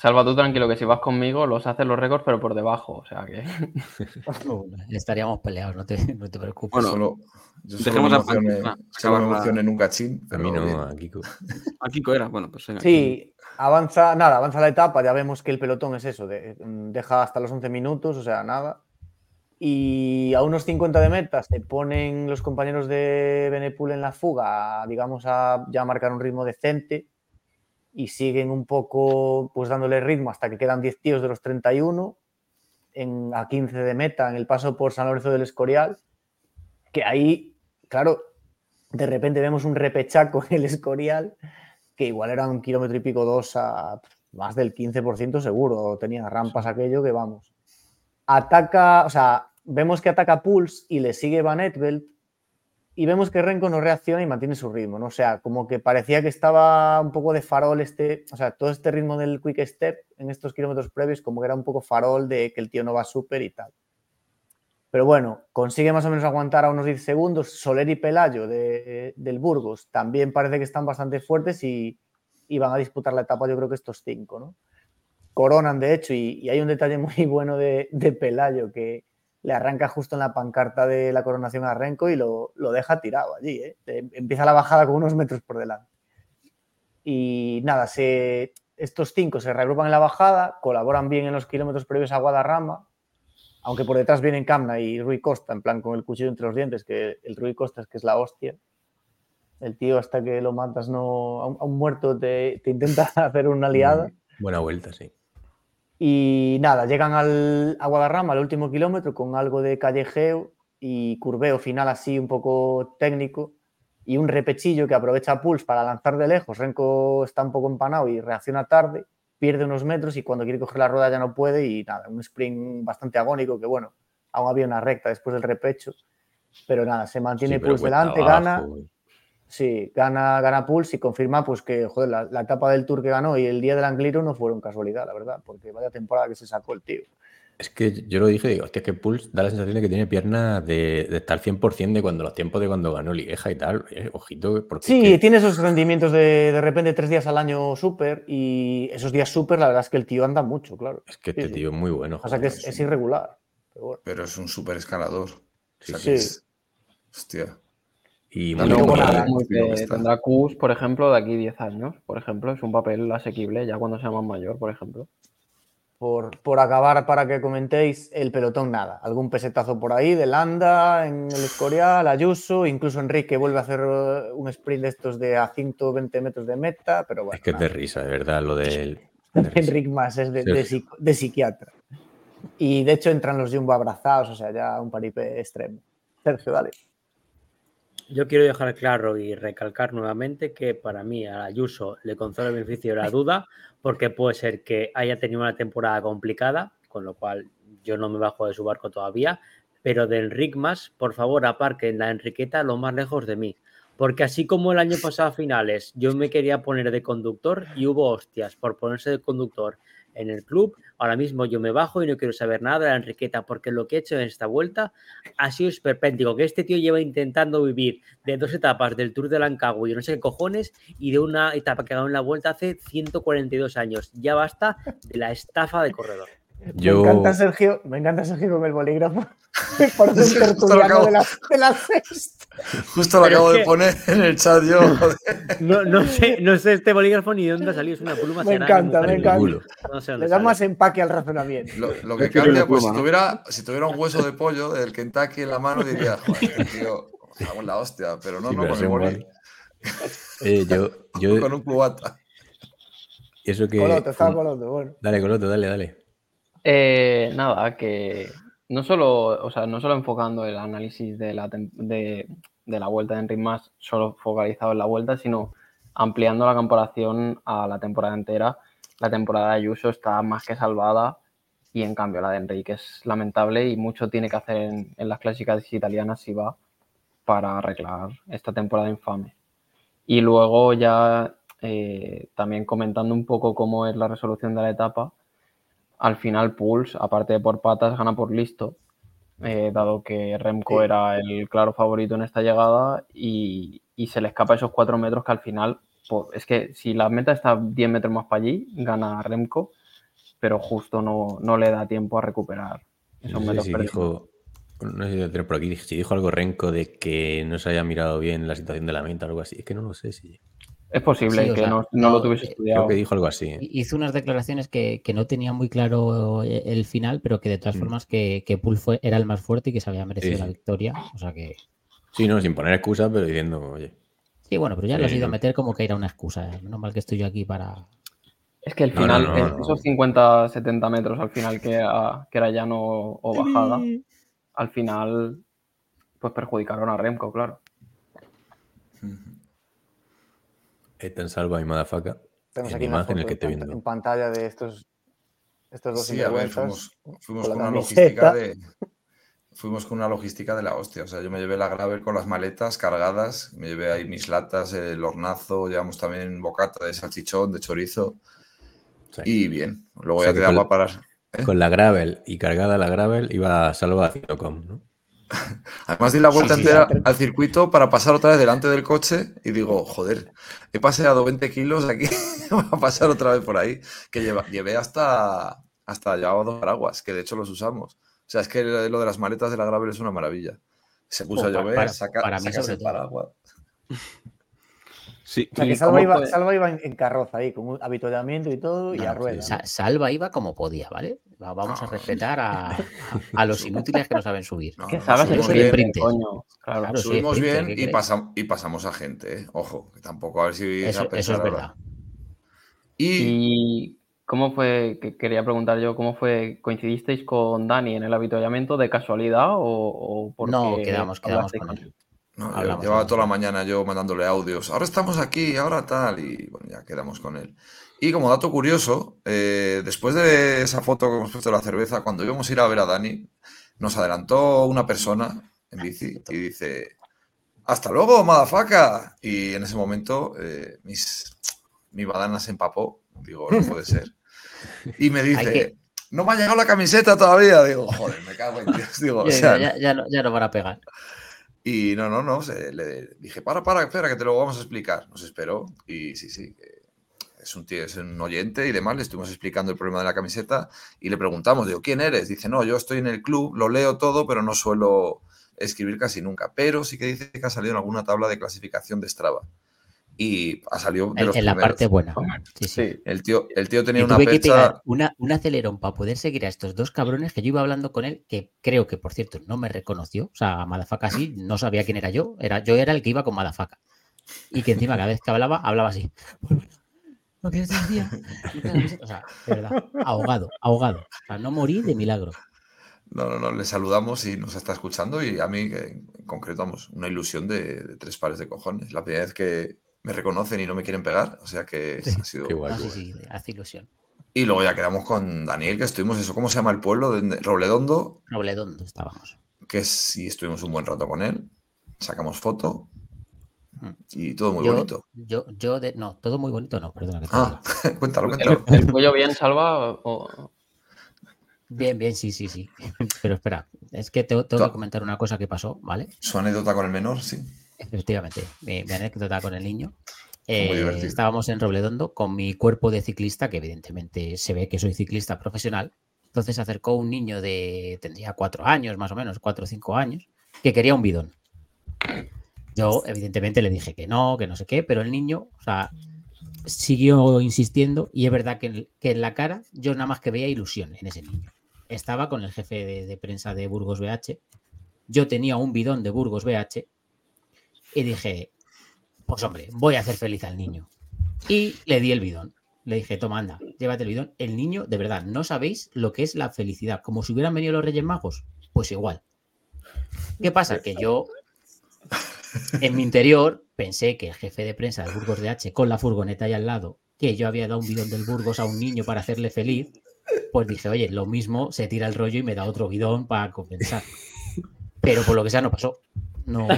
Salva tú tranquilo que si vas conmigo los haces los récords pero por debajo. O sea que. Estaríamos peleados, no te, no te preocupes. Bueno, Solo, yo solo dejemos a solo emocioné en un cachín. A Pero bien. a Kiko. a Kiko era, bueno, pues venga. Sí, avanza, nada, avanza la etapa, ya vemos que el pelotón es eso, de- mm, deja hasta los 11 minutos, o sea, nada. Y a unos 50 de meta se ponen los compañeros de Benepul en la fuga, digamos, a ya marcar un ritmo decente y siguen un poco pues dándole ritmo hasta que quedan 10 tíos de los 31 en, a 15 de meta en el paso por San Lorenzo del Escorial, que ahí, claro, de repente vemos un repechaco en el Escorial que igual era un kilómetro y pico dos a más del 15% seguro, tenía rampas aquello que vamos. Ataca, o sea, vemos que ataca Pulse y le sigue Van Etveld y vemos que Renko no reacciona y mantiene su ritmo, ¿no? O sea, como que parecía que estaba un poco de farol este, o sea, todo este ritmo del quick step en estos kilómetros previos como que era un poco farol de que el tío no va súper y tal. Pero bueno, consigue más o menos aguantar a unos 10 segundos. Soler y Pelayo de- del Burgos también parece que están bastante fuertes y, y van a disputar la etapa, yo creo que estos cinco, ¿no? Coronan, de hecho, y, y hay un detalle muy bueno de, de Pelayo que le arranca justo en la pancarta de la coronación a Renko y lo, lo deja tirado allí. ¿eh? Empieza la bajada con unos metros por delante. Y nada, se, estos cinco se reagrupan en la bajada, colaboran bien en los kilómetros previos a Guadarrama, aunque por detrás vienen Camna y Rui Costa, en plan con el cuchillo entre los dientes, que el Rui Costa es que es la hostia. El tío hasta que lo matas no, a un, a un muerto te, te intenta hacer una liada. Buena vuelta, sí. Y nada, llegan al, a Guadarrama al último kilómetro con algo de callejeo y curveo final así un poco técnico. y un repechillo que aprovecha Pulse para lanzar de lejos. Renko está un poco empanado y reacciona tarde, pierde unos metros y cuando quiere coger la rueda ya no puede y nada, un sprint bastante agónico que bueno, aún había una recta después del repecho, pero nada, se mantiene Sí, Pulse delante, abajo, gana, güey. Sí, gana, gana Pulse y confirma pues que joder, la, la etapa del Tour que ganó y el día del Angliru no fueron casualidad, la verdad, porque vaya temporada que se sacó el tío. Es que yo lo dije, digo, hostia, es que Pulse da la sensación de que tiene piernas de, de estar 100% de cuando los tiempos de cuando ganó Lieja y tal. Eh, ojito, porque es Sí, que- tiene esos rendimientos de de repente tres días al año súper y esos días súper, la verdad es que el tío anda mucho, claro. es que sí, este sí. tío es muy bueno. O sea que es, es irregular. Pero bueno. Pero es un súper escalador. O sea Sí, que sí. es- Hostia. Y muy bueno. nada. que tendrá Qs, por ejemplo, de aquí 10 años, por ejemplo. Es un papel asequible ya cuando sea más mayor, por ejemplo. Por, por acabar, para que comentéis, el pelotón nada. Algún pesetazo por ahí de Landa, en el Escorial, Ayuso, incluso Enrique vuelve a hacer eh, un sprint de estos de a 120 metros de meta, pero bueno. Es que es de nada. risa, de verdad, lo del. de. Enric más es de, de de psiquiatra. Y de hecho entran los Jumbo abrazados, o sea, ya un paripé extremo. Sergio, dale. Yo quiero dejar claro y recalcar nuevamente que para mí a Ayuso le concedo el beneficio de la duda, porque puede ser que haya tenido una temporada complicada, con lo cual yo no me bajo de su barco todavía, pero de Enric más, por favor, aparquen la Enriqueta lo más lejos de mí. Porque así como el año pasado a finales yo me quería poner de conductor y hubo hostias por ponerse de conductor en el club, ahora mismo yo me bajo y no quiero saber nada de la Enriqueta porque lo que he hecho en esta vuelta ha sido esperpéntico, que este tío lleva intentando vivir de dos etapas del Tour de Lancagua y no sé qué cojones y de una etapa que ganó en la vuelta hace 142 años. Ya basta de la estafa de corredor. Yo, Me encanta Sergio, me encanta Sergio con el bolígrafo. Por un Sí, justo lo tertuliano acabo. de la, de la sexta. Justo lo Pero acabo de que- poner en el chat yo. joder. No, no, sé, no sé este bolígrafo ni de dónde ha salido, es una pluma. Me encanta, me encanta. No sé Le da sale. más empaque al razonamiento. Lo, lo que cambia, pues si tuviera, si tuviera un hueso de pollo del Kentucky en la mano, diría, joder, tío, vamos la hostia, pero no, Sí, no, pero con el boli. Eh, yo, yo, con un cubata. eso que. Coloto, estaba Coloto, bueno. Dale, Coloto, dale, dale. Eh, nada, que no solo, o sea, no solo enfocando el análisis de la, de, de la vuelta de Enric Mas, solo focalizado en la vuelta, sino ampliando la comparación a la temporada entera. La temporada de Ayuso está más que salvada y en cambio la de Enrique es lamentable y mucho tiene que hacer en, en las clásicas italianas si va para arreglar esta temporada infame. Y luego ya eh, también comentando un poco cómo es la resolución de la etapa, al final Pulse, aparte de por patas, gana por listo, eh, dado que Remco Sí. era el claro favorito en esta llegada y, y se le escapa esos cuatro metros que al final, es que si la meta está 10 metros más para allí, gana Remco, pero justo no, no le da tiempo a recuperar esos No metros si perdidos. dijo. No sé si lo tengo por aquí. Si dijo algo Renko de que no se haya mirado bien la situación de la meta o algo así. Es que no lo sé si. Es posible Sí, que sea, no, no no, lo tuviese eh, estudiado. Creo que dijo algo así. ¿eh? Hizo unas declaraciones que, que no tenía muy claro eh, el final, pero que de todas Mm. formas que, que Pool fue, era el más fuerte y que se había merecido Sí, la victoria. O sea que. Sí, no, sin poner excusas, pero diciendo, oye. Sí, bueno, pero ya lo has ido a meter como que era una excusa. ¿eh? Menos mal que estoy yo aquí para. Es que no, final, no, no. esos 50, 70 metros al final que era, que era llano o bajada, al final pues perjudicaron a Remco, claro. Ethan salva y Madafaka. Tenemos En aquí una imagen foto el que en, te viendo. en pantalla de estos, estos dos Sí, a ver, fuimos, fuimos con una logística de. Fuimos con una logística de la hostia. O sea, yo me llevé la gravel con las maletas cargadas, me llevé ahí mis latas, el hornazo, llevamos también bocata de salchichón, de chorizo. Sí. Y bien, luego O sea ya que te da con- para parar. ¿eh? Con la gravel y cargada la gravel iba Salva haciendo com, ¿no? Además di la vuelta Sí, sí, entera al circuito para pasar otra vez delante del coche y digo, joder, he paseado 20 kilos aquí, voy a pasar otra vez por ahí. Que lleva- llevé hasta, hasta llevaba dos paraguas, que de hecho los usamos. O sea, es que lo de las maletas de la gravel es una maravilla. Se puso a Oh, llover, para- saca, para mí sacas el paraguas. Sí, O sea, ¿Y que Salva iba, fue? Salva iba en, en carroza ahí, con un avituallamiento y todo, y a sí, rueda. sí. Sa- Salva iba como podía, ¿vale? Va- Vamos a respetar a, a- los inútiles que no saben subir. No, Que sabes subimos soy bien, coño. Claro. Claro, subimos sprinter, bien ¿qué y, queréis? pasam- y pasamos a gente, ¿eh? ojo, que tampoco a ver si Eso, a eso es verdad. Y, ¿Y cómo fue, que quería preguntar yo, cómo fue, coincidisteis con Dani en el avituallamiento de casualidad o, o porque No, quedamos, quedamos con él. ¿No? Hablamos, Llevaba toda la mañana yo mandándole audios. Ahora estamos aquí, ahora tal. Y bueno, ya quedamos con él. Y como dato curioso, eh, después de esa foto que hemos puesto de la cerveza, cuando íbamos a ir a ver a Dani, nos adelantó una persona en bici y dice: ¡Hasta luego, madafaca! Y en ese momento eh, mis, mi badana se empapó. Digo, no puede ser. Y me dice: No me ha llegado la camiseta todavía. Digo, joder, me cago en Dios. Digo, o Ya, ya, ya no, ya no van a pegar. Y no, no, no, se- le dije, para, para, espera, que te lo vamos a explicar. Nos esperó y sí, sí, es un tío, es un oyente y demás, le estuvimos explicando el problema de la camiseta y le preguntamos, digo, ¿quién eres? Dice, no, yo estoy en el club, lo leo todo, pero no suelo escribir casi nunca. Pero sí que dice que ha salido en alguna tabla de clasificación de Strava. Y ha salido de los en la primeros. parte buena. Sí, sí. Sí, El tío, el tío tenía Y una tuve que pegar una, un acelerón para poder seguir a estos dos cabrones que yo iba hablando con él, que creo que, por cierto, no me reconoció. O sea, Madafaka sí, no sabía quién era yo. Era, yo era el que iba con Madafaka. Y que encima, cada vez que hablaba, hablaba así. Os decía. O sea, de verdad, ahogado, ahogado. O sea, no morí de milagro. No, no, no, le saludamos y nos está escuchando y a mí, en concreto, vamos, una ilusión de, de tres pares de cojones. La primera vez que me reconocen y no me quieren pegar, o sea que Sí. ha sido... Qué guay. Ah, sí, sí, hace ilusión. Y luego ya quedamos con Daniel, que estuvimos eso, ¿cómo se llama el pueblo? De Robledondo, Robledondo estábamos. que sí estuvimos un buen rato con él. Sacamos foto Mm. y todo muy yo, bonito. Yo, yo de, no, todo muy bonito, no, perdona que te Ah, cuéntalo, ¿El, cuéntalo. el cuello bien salva? o- Bien, bien, sí, sí, sí. Pero espera, es que tengo, tengo que To- comentar una cosa que pasó, ¿vale? Su anécdota con el menor, sí. Efectivamente, mi, mi anécdota con el niño. Eh, estábamos en Robledondo con mi cuerpo de ciclista, que evidentemente se ve que soy ciclista profesional. Entonces se acercó un niño de, tendría cuatro años, más o menos, cuatro o cinco años, que quería un bidón. Yo, evidentemente, le dije que no, que no sé qué, pero el niño, o sea, siguió insistiendo y es verdad que, en- que en la cara yo nada más que veía ilusión en ese niño. Estaba con el jefe de, de prensa de Burgos BH. Yo tenía un bidón de Burgos BH y dije, pues hombre, voy a hacer feliz al niño. Y le di el bidón. Le dije, toma, anda, llévate el bidón. El niño, de verdad, no sabéis lo que es la felicidad. Como si hubieran venido los Reyes Magos. Pues igual. ¿Qué pasa? Que yo, en mi interior, pensé que el jefe de prensa de Burgos de H, con la furgoneta ahí al lado, que yo había dado un bidón del Burgos a un niño para hacerle feliz, pues dije, oye, lo mismo, se tira el rollo y me da otro bidón para compensar. Pero por lo que sea, no pasó. No.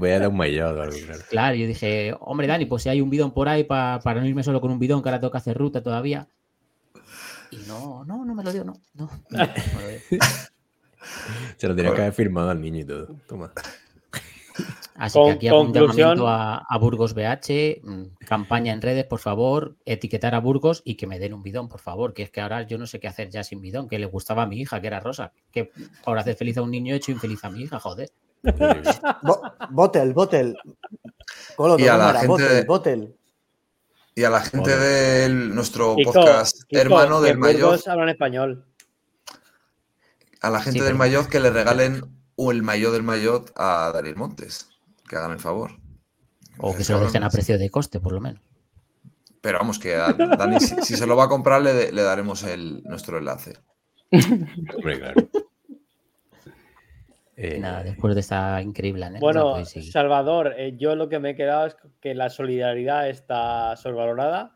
Te podía dar un maillado o algo, claro. Claro, yo dije, hombre, Dani, pues si hay un bidón por ahí pa- para no irme solo con un bidón, que ahora tengo que hacer ruta todavía. Y no, no, no me lo dio, no. no, no, no me lo dio. Se lo tenía que haber firmado al niño y todo. Toma. Así Con- que aquí hago un conclusión- llamamiento a, a Burgos BH, mm, campaña en redes, por favor, etiquetar a Burgos y que me den un bidón, por favor, que es que ahora yo no sé qué hacer ya sin bidón, que le gustaba a mi hija, que era rosa, que por hacer feliz a un niño he hecho infeliz a mi hija, joder. Bo- Botel, Botel. Colo, Y a la gente Botel, de- Botel. Y a la gente de nuestro Kiko, podcast Kiko, hermano del mayor, Burgos hablan español. a la gente Sí, del mayor que le regalen o el maillot del maillot a Daniel Montes. Que hagan el favor. O que se lo dejen a precio de coste, por lo menos. Pero vamos, que a Dani, si, si se lo va a comprar, le, le daremos el, nuestro enlace. Hombre, claro. Eh, Nada, después de esta increíble anécdota, Bueno, pues sí. Salvador, eh, yo lo que me he quedado es que la solidaridad está sobrevalorada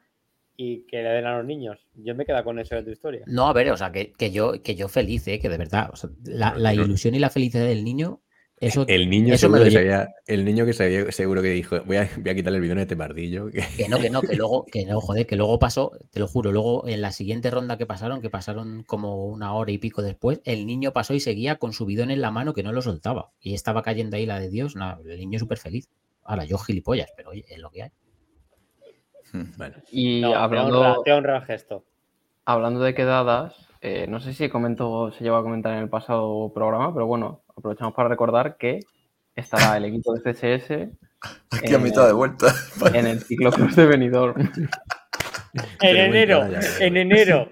y que le den a los niños. Yo me he quedado con eso de tu historia. No, a ver, o sea, que, que yo, que yo feliz, ¿eh? que de verdad, o sea, la, la ilusión y la felicidad del niño, eso, el niño eso me seguro lo que sabía, el niño que sabía, seguro que dijo, voy a, voy a quitarle el bidón a este pardillo. que- no, que no, que luego, que no, joder, que luego pasó, te lo juro, luego en la siguiente ronda que pasaron, que pasaron como una hora y pico después, el niño pasó y seguía con su bidón en la mano que no lo soltaba. Y estaba cayendo ahí la de Dios, nada, el niño súper feliz. Ahora, yo gilipollas, pero oye, es lo que hay. Bueno, Y No, te, hablando, honra, te honra el gesto. hablando de quedadas, eh, no sé si comentó, se lleva a comentar en el pasado programa, pero bueno, aprovechamos para recordar que estará el equipo de CSS Aquí a mitad de vuelta. en el ciclocross de Benidorm. En enero, en enero.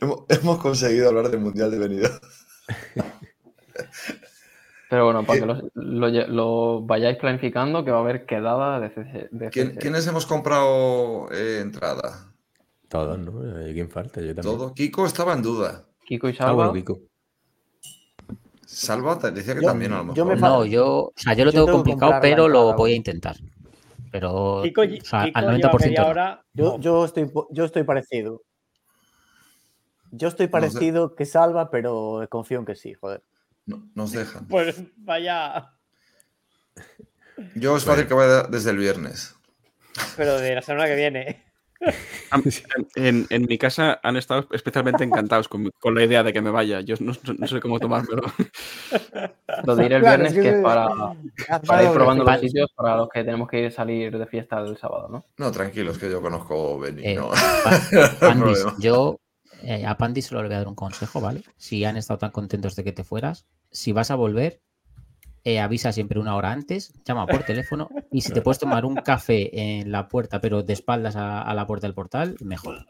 hemos, hemos conseguido hablar del Mundial de Benidorm. Pero bueno, para que lo, lo lle- lo vayáis planificando, que va a haber quedada de, CC de ¿Quién- CSS. ¿Quiénes hemos comprado eh, entrada? todos, ¿no? Eh, ¿Quién falta? Yo también. Todo. Kiko estaba en duda. Kiko y Ah, Salva. bueno, Kiko. Salva te decía que Yo- también a lo mejor. yo me No, yo, o sea, yo lo Yo tengo complicado, pero lo voy a intentar. Pero, Kiko, o sea, Kiko al lleva 90% media no. Yo, estoy, yo estoy parecido. Yo estoy parecido que salva, pero confío en que sí, joder. No- nos dejan. Pues vaya. Yo es fácil que vaya desde el viernes. Pero de la semana que viene. Am- En, en mi casa han estado especialmente encantados con, mi- con la idea de que me vaya. Yo no, no sé cómo tomármelo. Lo diré el Claro, viernes es que que es para, ir probando los sitios para los que tenemos que ir salir de fiesta el sábado, ¿no? No, tranquilos, que yo conozco Beni. Eh, no. No yo eh, a Pandis solo le voy a dar un consejo, ¿vale? Si han estado tan contentos de que te fueras, si vas a volver, eh, avisa siempre una hora antes, llama por teléfono y si te puedes tomar un café en la puerta, pero de espaldas a, a la puerta del portal, mejor.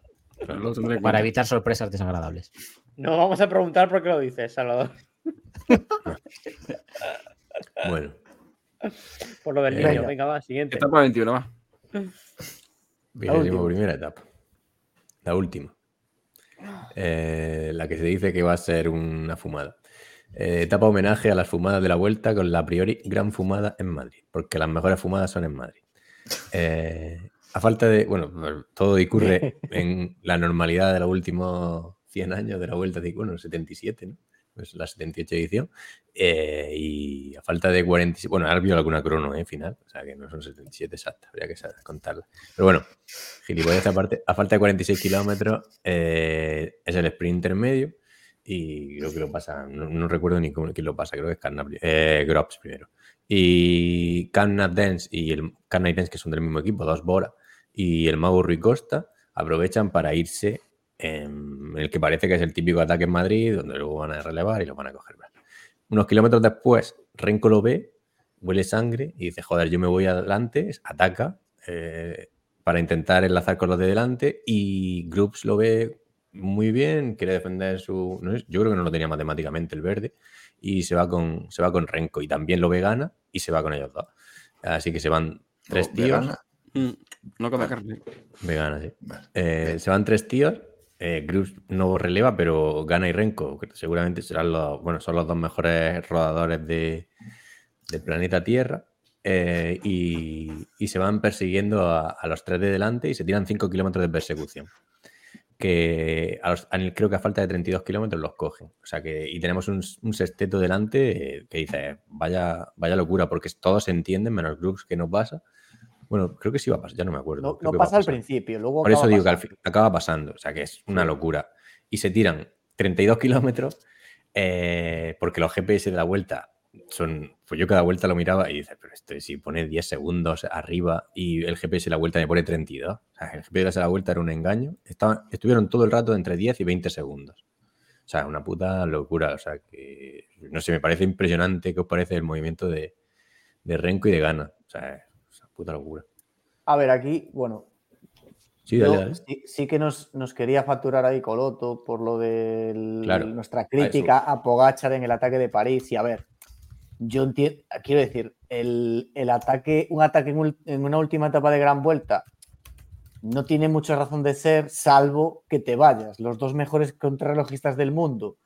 Para cuenta. evitar sorpresas desagradables. No vamos a preguntar por qué lo dices, Salvador. Bueno, Por lo del Venga. niño. Venga, va, siguiente. Etapa 21, va. vigésimo última. primera etapa. La última. Eh, la que se dice que va a ser una fumada. Eh, etapa homenaje a las fumadas de la vuelta con la priori gran fumada en Madrid, porque las mejores fumadas son en Madrid. Eh, a falta de, bueno, todo discurre en la normalidad de los últimos 100 años de la vuelta, de, bueno, 77, ¿no? Pues la 78 edición. Eh, y a falta de 47, bueno, ahora vio alguna crono, ¿eh? Final, o sea que no son 77 exactas, habría que contarla. Pero bueno, gilipollas aparte, a falta de 46 kilómetros eh, es el sprint intermedio y creo que lo pasa, no, no recuerdo ni cómo, quién lo pasa, creo que es Carnap, eh, Grops primero. Y Carnap Dance y el Carnap Dance, que son del mismo equipo, dos Bora, y el Mago Rui Costa aprovechan para irse en el que parece que es el típico ataque en Madrid, donde luego van a relevar y lo van a coger. Unos kilómetros después, Renko lo ve, huele sangre y dice, joder, yo me voy adelante, ataca eh, para intentar enlazar con los de delante y Groups lo ve muy bien, quiere defender su... no yo creo que no lo tenía matemáticamente el verde y se va con, se va con Renko y también lo ve gana y se va con ellos dos. Así que se van tres No, tíos. vegana. Mm, No come carne. Vegana, sí. Vale. Eh, se van tres tíos. Eh, Groups no releva, pero Gana y Renko, que seguramente serán los, bueno, son los dos mejores rodadores de, del planeta Tierra. eh, y, y se van persiguiendo a, a los tres de delante y se tiran 5 kilómetros de persecución. Que a los- a el- creo que a falta de 32 kilómetros los cogen. O sea que, y tenemos un, un sexteto delante eh, que dice, vaya, vaya locura, porque todos se entienden, menos Groups que no pasa. Bueno, creo que sí va a pasar, ya no me acuerdo. No, pasa al principio, luego. Por eso digo que al fin acaba pasando, o sea que es una locura. Y se tiran 32 kilómetros eh, porque los GPS de la vuelta son. Pues yo cada vuelta lo miraba y dices, pero esto si pone 10 segundos arriba y el GPS de la vuelta me pone 32. O sea, el GPS de la vuelta era un engaño. Estaban, estuvieron todo el rato entre 10 y 20 segundos. O sea, una puta locura. O sea, que no sé, me parece impresionante que os parece el movimiento de, de Renko y de Gana. O sea, es una puta locura. A ver, aquí, bueno, Sí, yo dale, dale. sí, sí que nos, nos quería facturar ahí Coloto por lo de Claro, nuestra crítica a, Pogachar en el ataque de París. Y a ver, yo entiendo, quiero decir, el, el ataque, un ataque en, una última etapa de gran vuelta no tiene mucha razón de ser, salvo que te vayas. Los dos mejores contrarrelojistas del mundo,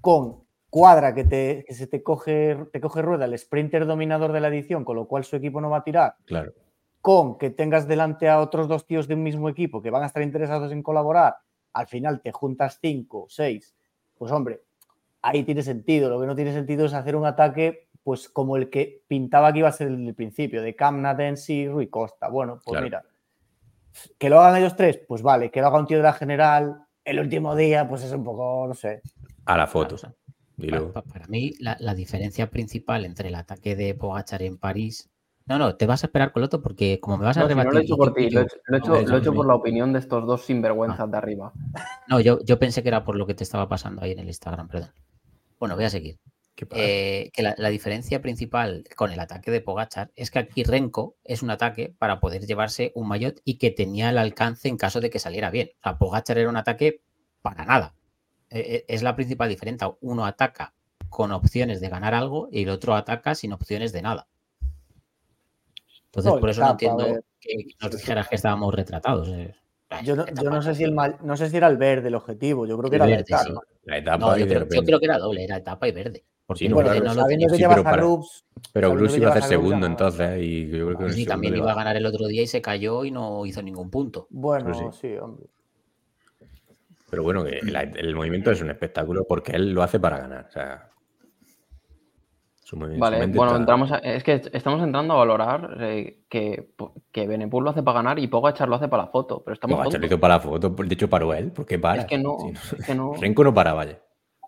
con cuadra que, te, que se te coge, te coge rueda, el sprinter dominador de la edición, con lo cual su equipo no va a tirar Claro. con que tengas delante a otros dos tíos de un mismo equipo que van a estar interesados en colaborar, al final te juntas cinco, seis, pues hombre, ahí tiene sentido. Lo que no tiene sentido es hacer un ataque, pues como el que pintaba que iba a ser el principio, de Camna, Densi y Rui Costa. Bueno, pues Claro. mira, que lo hagan ellos tres, pues vale, que lo haga un tío de la general, el último día, pues es un poco, no sé. A la foto. Para, mí, la, la diferencia principal entre el ataque de Pogachar en París. No, no, te vas a esperar con Loto porque como me vas a No, si no lo he hecho por ti, lo he hecho, lo he hecho- no, lo he hecho eso por la opinión de estos dos sinvergüenzas de arriba. No, yo, yo pensé que era por lo que te estaba pasando ahí en el Instagram, perdón. Bueno, voy a seguir. Eh, que la, la diferencia principal con el ataque de Pogachar es que aquí Renko es un ataque para poder llevarse un maillot y que tenía el alcance en caso de que saliera bien. O sea, Pogachar era un ataque para nada. Eh, eh, es la principal diferencia. Uno ataca con opciones de ganar algo y el otro ataca sin opciones de nada. Entonces, No, por eso etapa, no entiendo que nos dijeras que estábamos retratados. eh. Yo no, Etapa, yo no sé si el mal- no sé si era el verde el objetivo, yo creo que El era la verde, etapa. sí. La etapa No, y yo creo que era doble, era etapa y verde. Porque Sí, no, Bueno, Loren claro, no lo sabiendo tenía. que sí, llevas pero a Pero Bruce que iba a hacer Groups, segundo entonces y yo creo que Sí, también iba a ganar el otro día y se cayó y no hizo ningún punto. Bueno, sí, hombre. Pero bueno, que la- el movimiento es un espectáculo porque él lo hace para ganar. O sea, su movi- su Vale, bueno, está- entramos a- es que estamos entrando a valorar eh, que, que lo hace para ganar y Pogachar lo hace para la foto, pero estamos Pogacar lo hizo para la foto, de hecho paró él, ¿por qué para? Es que no, Sí, es que no. Renko no para, vaya.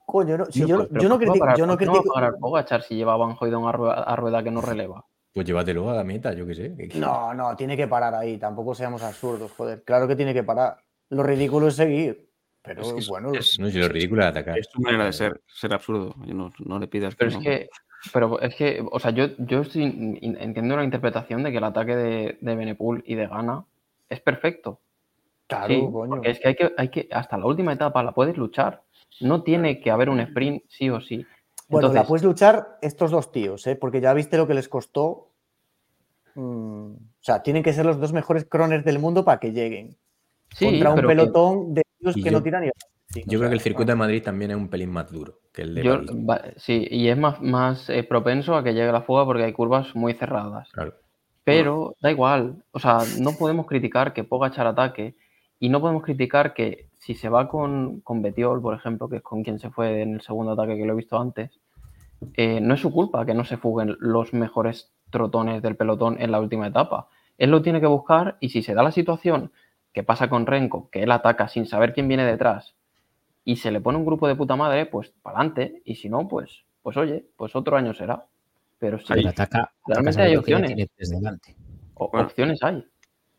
Coño, no, si yo, pero yo no ¿por qué va a critico, parar- yo no a critico. parar Pogachar si lleva Van Hoydon a rueda, a rueda que no releva. Pues llévatelo a la meta, yo qué sé. que- No, no, tiene que parar ahí. Tampoco seamos absurdos, joder. Claro que tiene que parar. Lo ridículo es seguir. Pero Es que bueno, es- No, si lo ridículo es atacar. Es tu manera de ser, ser absurdo. Y no, no le pidas Pero que es no. que, pero es que, o sea, yo, yo estoy, in- entiendo la interpretación de que el ataque de, de Benepul y de Gana es perfecto. claro, Sí, coño. porque es que hay, que hay que, hasta la última etapa la puedes luchar. No tiene que haber un sprint sí o sí. Bueno, la puedes luchar estos dos tíos, ¿eh? porque ya viste lo que les costó. Mm, o sea, tienen que ser los dos mejores croners del mundo para que lleguen. sí, contra un que pelotón de tíos que yo- no tiran ni. Yo creo que el circuito de Madrid también es un pelín más duro que el de yo- va- sí, y es más, más eh, propenso a que llegue la fuga porque hay curvas muy cerradas. Claro. Pero da igual, o sea, no podemos criticar que Pogachar ataque y no podemos criticar que si se va con, con Betiol, por ejemplo, que es con quien se fue en el segundo ataque que lo he visto antes, eh, no es su culpa que no se fuguen los mejores trotones del pelotón en la última etapa. Él lo tiene que buscar y si se da la situación que pasa con Renko, que él ataca sin saber quién viene detrás y se le pone un grupo de puta madre, pues para adelante y si no, pues, pues oye, pues otro año será. Pero sí, Pero ataca, realmente hay opciones. opciones hay.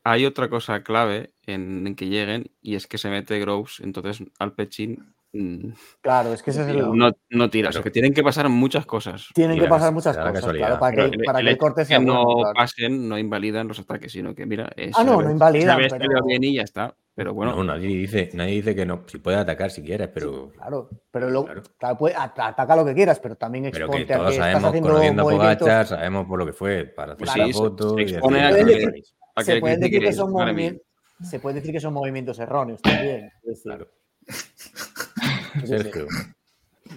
Hay otra cosa clave en, en que lleguen y es que se mete Groves, entonces Alpecin mm, Claro, es que ese es el. no, no tira. O sea, Claro. que tienen que pasar muchas cosas. Tienen Y que pasar muchas se cosas, claro, para Pero que, el- para el que el corte sea que no bueno, claro. pasen no invalidan los ataques, sino que mira, es Ah, no, no invalidan, sabes que pero- le viene y ya está. Pero bueno, no, nadie dice, nadie dice que no. Si puedes atacar si quieres, pero, Claro, pero luego, Claro. claro, puede- at- ataca lo que quieras, pero también pero exponte que a todos que estás sabemos, haciendo conociendo a movimientos. Pogacar, sabemos por lo que fue, para hacer Pues sí, se- foto se y expone decir, a "Vale, que- vale". para se que pueden decir que critiques, son madre mía. movimientos, se puede decir que son movimientos erróneos también. Claro. yo. Sergio.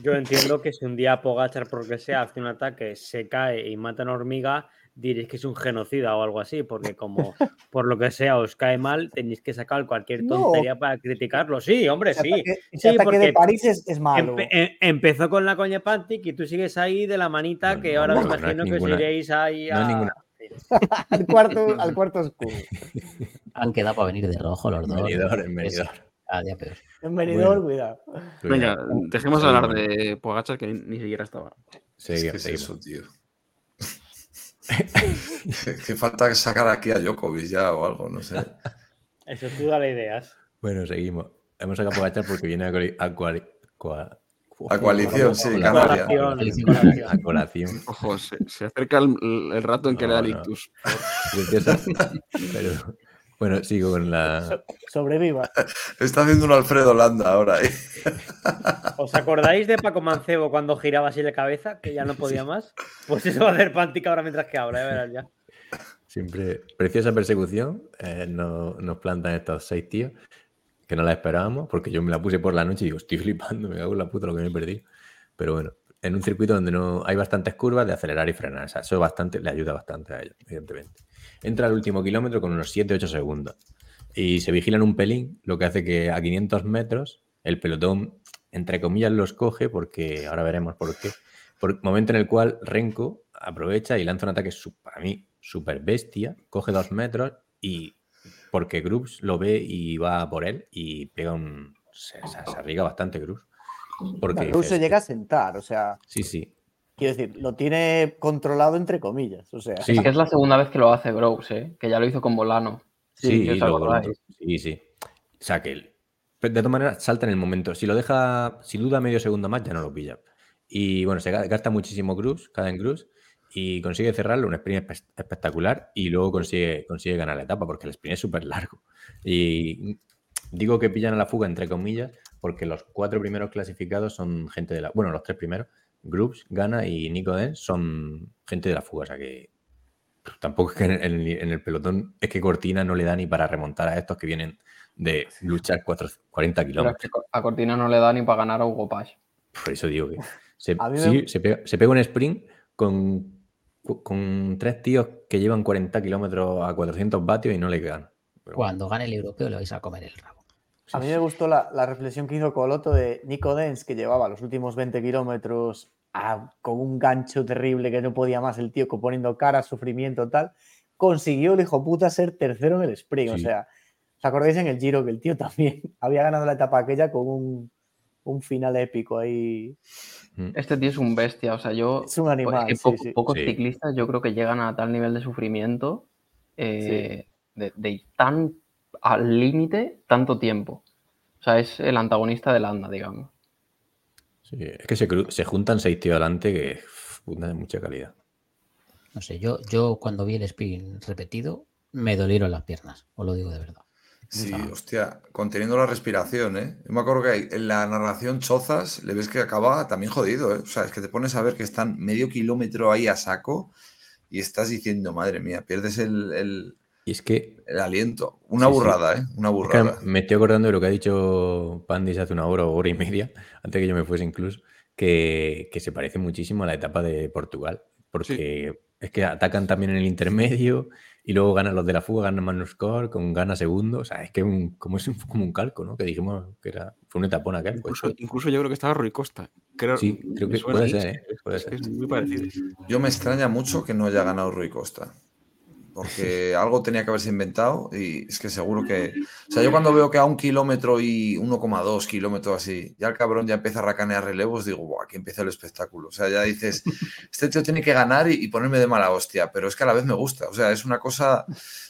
Entiendo que si un día Pogachar, por lo que sea, hace un ataque, se cae y mata a una hormiga, diréis que es un genocida o algo así, porque como por lo que sea os cae mal, tenéis que sacar cualquier No. tontería para criticarlo. Sí, hombre, Ese sí. ataque, ese Sí, ataque porque de París es, es malo. Empe- em- empezó con la coña Pantic y tú sigues ahí de la manita No, que ahora no, me imagino que os iréis ahí no a... ninguna- al, cuarto, al cuarto oscuro. Han quedado para venir de rojo los dos. Venidor, en Es venidor. peor. En venidor, Bueno. cuidado. Venga, dejemos de Sí, hablar bueno. de Pogachar que ni, siquiera estaba. Es Seguimos, que es eso, tío. que falta sacar aquí a Djokovic ya o algo, no sé. Eso tú dale ideas. Bueno, seguimos. Hemos sacado a Pogacar porque viene a, a, cuali- cua- A coalición, sí, Hola. Canaria. Colación, Colación. colación. A colación. Ojo, se, se acerca el, el rato en que No, le da no. el ictus. Preciosa. Pero, bueno, sigo con la. Sobreviva. Está haciendo un Alfredo Landa ahora. ¿eh? ¿Os acordáis de Paco Mancebo cuando giraba así la cabeza, que ya no podía más? Pues eso va a hacer Pantic ahora mientras que habla, ya verás ya. Siempre preciosa persecución. eh, nos, nos plantan estos seis tíos que no la esperábamos porque yo me la puse por la noche y digo, estoy flipando, me cago en la puta lo que me he perdido. Pero bueno, en un circuito donde no hay bastantes curvas de acelerar y frenar. O sea, eso bastante, le ayuda bastante a ellos, evidentemente. Entra al último kilómetro con unos 7-8 segundos y se vigilan un pelín, lo que hace que a 500 metros el pelotón, entre comillas, los coge porque ahora veremos por qué. Por momento en el cual Renko aprovecha y lanza un ataque, para mí, súper bestia, coge dos metros y porque Grooves lo ve y va por él y pega un... Se, se, se arriesga bastante Grooves. Porque Incluso dices, llega a sentar, o sea, Sí, sí. quiero decir, lo tiene controlado entre comillas. O sea, Sí. Es que es la segunda vez que lo hace Groves, ¿eh? que ya lo hizo con Bolano. Sí, luego lo sí, sí. O sea que él, de todas maneras salta en el momento. Si lo deja, si duda medio segundo más, ya no lo pilla. Y bueno, se ga- gasta muchísimo Cruz, cada en Cruz, y consigue cerrarlo, un sprint espe- espectacular, y luego consigue, consigue ganar la etapa, porque el sprint es súper largo. Y digo que pillan a la fuga, entre comillas, porque los cuatro primeros clasificados son gente de la. Bueno, los tres primeros, Groups, Gana y Nico Den, son gente de la fuga. O sea que tampoco es que en el, en el pelotón es que Cortina no le da ni para remontar a estos que vienen de luchar cuatro- 40 Pero es kilómetros. que a Cortina no le da ni para ganar a Hugo Page. Por eso digo que. Se, mí me- sí, se, pega, se pega un sprint con, con tres tíos que llevan 40 kilómetros a 400 vatios y no le ganan. Pero Cuando gane el europeo le vais a comer el rabo. A mí me gustó la, la reflexión que hizo Coloto de Nico Dens, que llevaba los últimos 20 kilómetros a- con un gancho terrible que no podía más el tío, poniendo cara, sufrimiento, tal. Consiguió el hijo puta ser tercero en el sprint. O Sí. sea, ¿os acordáis en el Giro que el tío también había ganado la etapa aquella con un, un final épico ahí? Este tío es un bestia, o sea, yo... Es un animal, que sí, poco- sí. Pocos Sí. ciclistas yo creo que llegan a tal nivel de sufrimiento, eh, de, de ir tan al límite tanto tiempo. O sea, es el antagonista de Landa, digamos. Sí, es que se, juntan seis tíos delante que puta, de mucha calidad. No sé, yo, yo cuando vi el sprint repetido me dolieron las piernas, os lo digo de verdad. Sí, hostia, conteniendo la respiración, ¿eh? Yo me acuerdo que en la narración Chozas le ves que acaba también jodido, ¿eh? O sea, es que te pones a ver que están medio kilómetro ahí a saco y estás diciendo, madre mía, pierdes el, el- Y es que, el aliento. Una Sí, sí. burrada, ¿eh? Una es que burrada. me estoy acordando de lo que ha dicho Pandis hace una hora o hora y media, antes que yo me fuese incluso, que, que se parece muchísimo a la etapa de Portugal, porque es que atacan también en el intermedio y luego ganan los de la fuga, ganan Magnus Score, con gana segundo, o sea, es que un, como es un- como un calco, ¿no? Que dijimos que era, fue una etapona aquel. pues, Incluso, incluso yo creo que estaba Rui Costa. Creo, Sí, creo que puede ser, ¿eh? Puede es, ser. que es muy parecido. Yo me extraña mucho que no haya ganado Rui Costa. Porque algo tenía que haberse inventado y es que seguro que... O sea, yo cuando veo que a un kilómetro y 1,2 kilómetros así, ya el cabrón ya empieza a racanear relevos, digo, Buah, aquí empieza el espectáculo. O sea, ya dices, este tío tiene que ganar y, y ponerme de mala hostia, pero es que a la vez me gusta. O sea, es una cosa...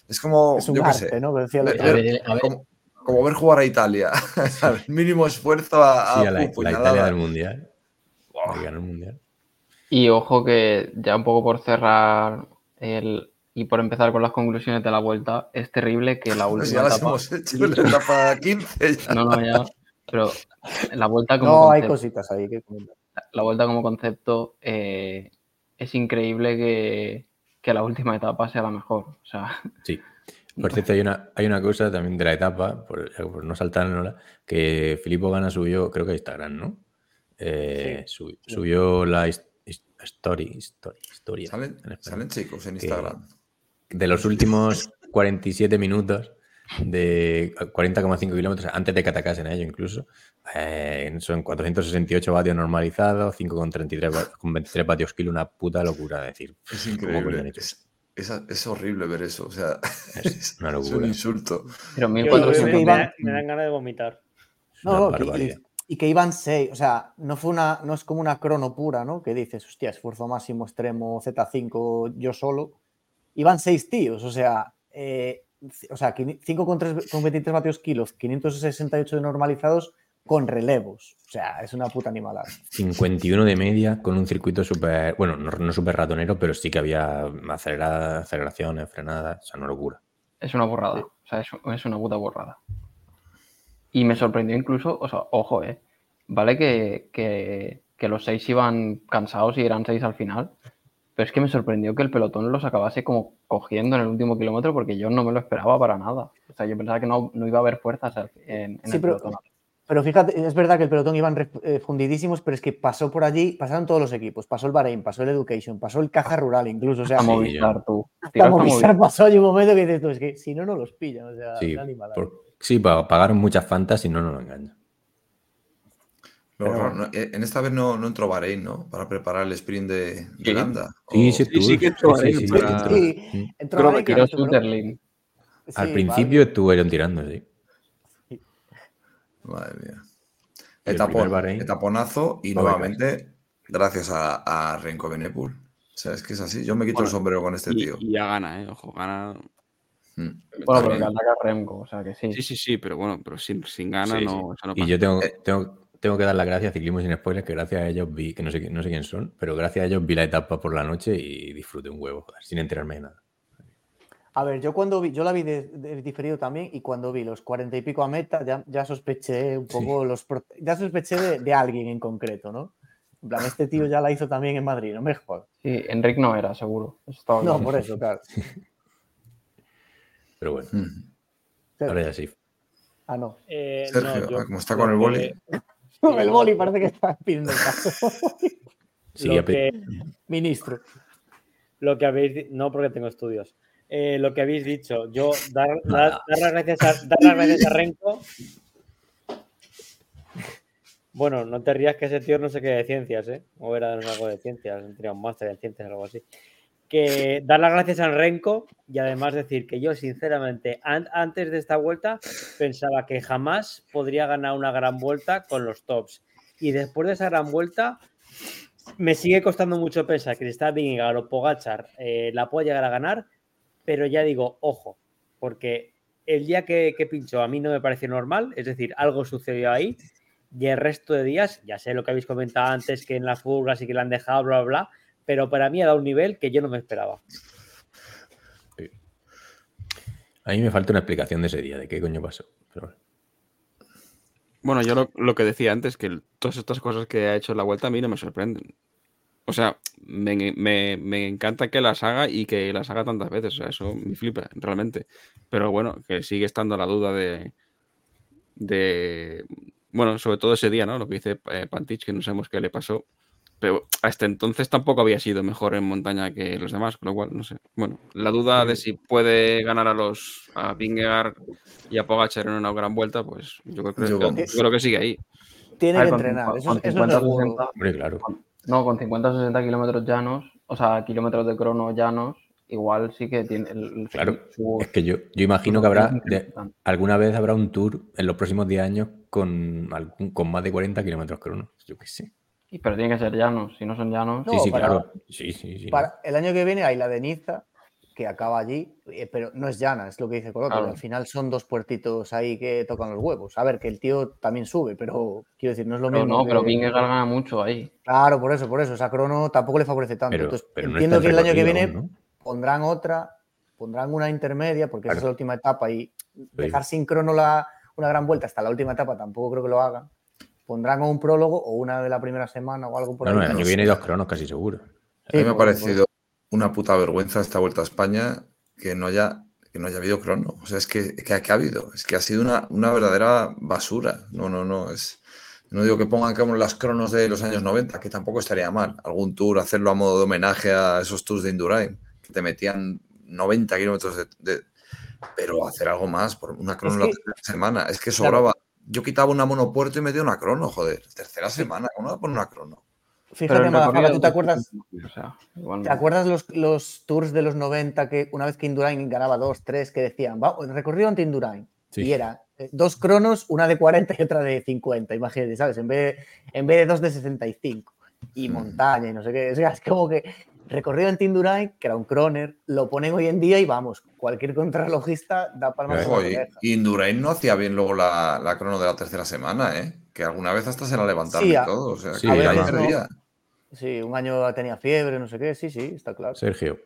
Es como, Es un yo qué arte, sé, ¿no? Que decía el ver- otro A día. ver, a ver, como, como ver jugar a Italia. El mínimo esfuerzo a, a Sí, a la. Italia del Mundial. El Mundial. Y ojo que ya un poco por cerrar el, y por empezar con las conclusiones de la vuelta, es terrible que la Pues última ya las etapa... hemos hecho en la etapa 15. ya. No, no, ya. Pero la vuelta como No, hay cositas ahí que comentar. la vuelta como concepto eh, es increíble que, que la última etapa sea la mejor. O sea, Sí. Por cierto, hay una, hay una cosa también de la etapa, por, por no saltárnosla, que Filippo Gana subió, creo que a Instagram, ¿no? Eh, sí. Subió la his- his- story, story, historia. Salen, salen chicos en Que- Instagram. De los últimos 47 minutos de 40,5 kilómetros, antes de que atacasen a ello incluso, eh, son 468 vatios normalizados, 5,33 va- con 23 vatios kilo, una puta locura. Decir, Es ¿cómo coño han increíble. Es, es- es horrible ver eso. O sea, Es una es un locura. insulto. pero Yo- 1400 me, que me iban- me dan ganas de vomitar. No, y, y que iban seis, o sea, no fue una, no es como una crono pura, ¿no? Que dices, hostia, esfuerzo máximo extremo Z5 yo solo. Iban seis tíos, o sea, eh, o sea, 5 con, tres- con 23 vatios kilos, 568 de normalizados con relevos. O sea, es una puta animalada. 51 de media con un circuito súper, bueno, no, no súper ratonero, pero sí que había acelera- aceleraciones, frenadas, o sea, una locura. Es una borrada. O sea, es, es una puta borrada. Y me sorprendió incluso, o sea, ojo, eh. Vale que, que, que los seis iban cansados y eran seis al final. Pero es que me sorprendió que el pelotón los acabase como cogiendo en el último kilómetro porque yo no me lo esperaba para nada. O sea, yo pensaba que no, no iba a haber fuerzas en, en Sí, el pero- pelotón. Pero fíjate, es verdad que el pelotón iban eh, fundidísimos, pero es que pasó por allí, pasaron todos los equipos. Pasó el Bahrein, pasó el Education, pasó el Caja Rural incluso. O sea, Hasta sí, Movistar, tú. hasta Movistar pasó allí un momento que dices tú, es que si no, no los pillan. O sea, Sí, por- sí pa- pagaron muchas fantas y no nos lo engañan. Pero ¿no? Eh, En esta vez no, no entró Bahrein, ¿no? Para preparar el sprint de, de Sí. Landa. Sí, sí, sí, sí que entró Bahrein sí, para- entró. Sí, entró Creo Bahrein, que Tiró Sutherland. Al sí, principio estuvieron tirando, sí. Madre mía. Y Etapón, etaponazo y nuevamente gracias a, a Renko Benepul. O sea, es que es así. Yo me quito Bueno, el sombrero con este Y, tío. y ya gana, ¿eh? Ojo, gana. Mm. Bueno, pero ataca Remco, o sea que sí. Sí, sí, sí, pero bueno, pero sin, sin gana Sí, no, sí. eso no Y pasa. yo tengo, Eh. tengo, tengo que dar las gracias a Ciclismo sin spoilers, que gracias a ellos vi, que no sé, no sé quién son, pero gracias a ellos vi la etapa por la noche y disfruté un huevo, joder, sin enterarme de nada. A ver, yo cuando vi, yo la vi de, de- diferido también y cuando vi los cuarenta y pico a meta ya, ya sospeché un poco los ya sospeché de, de alguien en concreto, ¿no? En plan, este tío ya la hizo también en Madrid, no me jodas. Sí, Enric no era, seguro. Estaba No, por eso, claro. Pero bueno, Mm. ahora ya sí. Ah, no. Eh, Sergio, no, yo ah, como está con el boli. que- Con el boli parece que está pidiendo el caso. Sí, lo, que, Ministro. lo que habéis no porque tengo estudios. Eh, lo que habéis dicho, yo dar, dar- dar las gracias a, dar las gracias a Renko. Bueno, no te rías que ese tío no sé qué de ciencias, ¿eh? O era algo de ciencias, tenía un máster en ciencias o algo así. Que dar las gracias al Renko y además decir que yo, sinceramente, an- antes de esta vuelta pensaba que jamás podría ganar una gran vuelta con los tops. Y después de esa gran vuelta, me sigue costando mucho pensar que si está Vingegaard o Pogachar eh, la puede llegar a ganar, pero ya digo, ojo, porque el día que, que pinchó a mí no me pareció normal, es decir, algo sucedió ahí, y el resto de días, ya sé lo que habéis comentado antes, que en las furgas y que la han dejado, bla, bla, bla, pero para mí ha dado un nivel que yo no me esperaba. A mí me falta una explicación de ese día, de qué coño pasó. Pero bueno. Yo lo, lo que decía antes, que todas estas cosas que ha hecho en la vuelta a mí no me sorprenden. O sea, me, me- me encanta que las haga y que las haga tantas veces. O sea, eso me flipa, realmente. Pero bueno, que sigue estando la duda de. de bueno, sobre todo ese día, ¿no? Lo que dice eh, Pantich, que no sabemos qué le pasó. Pero hasta entonces tampoco había sido mejor en montaña que los demás, con lo cual, no sé. Bueno, la duda de si puede ganar a los a Vingegaard y a Pogacar en una gran vuelta, pues yo creo, que- Yo, creo que sigue ahí. Tiene ver, que con entrenar. Eso, es 50, seguro. 60, Hombre, claro. No, con 50 o 60 kilómetros llanos, o sea, kilómetros de crono llanos, igual sí que tiene el, el- Claro, su- Es que yo, yo imagino que habrá, de- alguna vez habrá un tour en los próximos 10 años con, algún- con más de 40 kilómetros crono. Yo qué sé. Y- Pero tiene que ser llanos, si no son llanos. No, sí, sí, para- claro. Sí, sí, sí. Para el año que viene hay la de Niza, que acaba allí, eh, pero no es llana, es lo que dice Coloto. Claro. Al final son dos puertitos ahí que tocan los huevos. A ver, que el tío también sube, pero quiero decir, no es lo Pero mismo. no, pero que- Vingegaard gana mucho ahí. Claro, por eso, por eso. Esa crono tampoco le favorece tanto. Pero, Entonces, pero entiendo que el año que viene aún, ¿no? pondrán otra, pondrán una intermedia, porque esa es la última etapa, y dejar sin crono la, una gran vuelta hasta la última etapa tampoco creo que lo hagan. Pondrán un prólogo o una de la primera semana o algo por No, ahí. no, el año no que viene hay dos cronos casi seguro. A mí me ha parecido una puta vergüenza esta vuelta a España que no haya, que no haya habido crono. O sea, es que, que, que ha habido. Es que ha sido una, una verdadera basura. No, no, no. Es, no digo que pongan como las cronos de los años 90, que tampoco estaría mal. Algún tour, hacerlo a modo de homenaje a esos tours de Indurain, que te metían 90 kilómetros de, de- Pero hacer algo más por una crono Es la que- tercera semana. Es que Claro. Yo quitaba una monopuerto y metía una crono, joder. Tercera semana, ¿cómo no poner una crono? Fíjate, Madafaka, ¿tú te acuerdas, O sea, igual ¿Te acuerdas los, los tours de los 90 que una vez que Indurain ganaba dos, tres, que decían, va, el recorrido ante Indurain? Sí. Y era eh, dos cronos, una de 40 y otra de 50, imagínate, ¿sabes? En vez de, en vez de dos de 65. Y Mm. montaña y no sé qué. O sea, es como que recorrido ante Indurain, que era un croner, lo ponen hoy en día y vamos, cualquier contrarrelojista da palmas Ojo, la y, Indurain no hacía bien luego la, la crono de la tercera semana, ¿eh? Que alguna vez hasta se la levantaron Sí, y a- todo. O sea, sí, que a no. Sí, un año tenía fiebre, no sé qué, sí, sí, está claro. Sergio.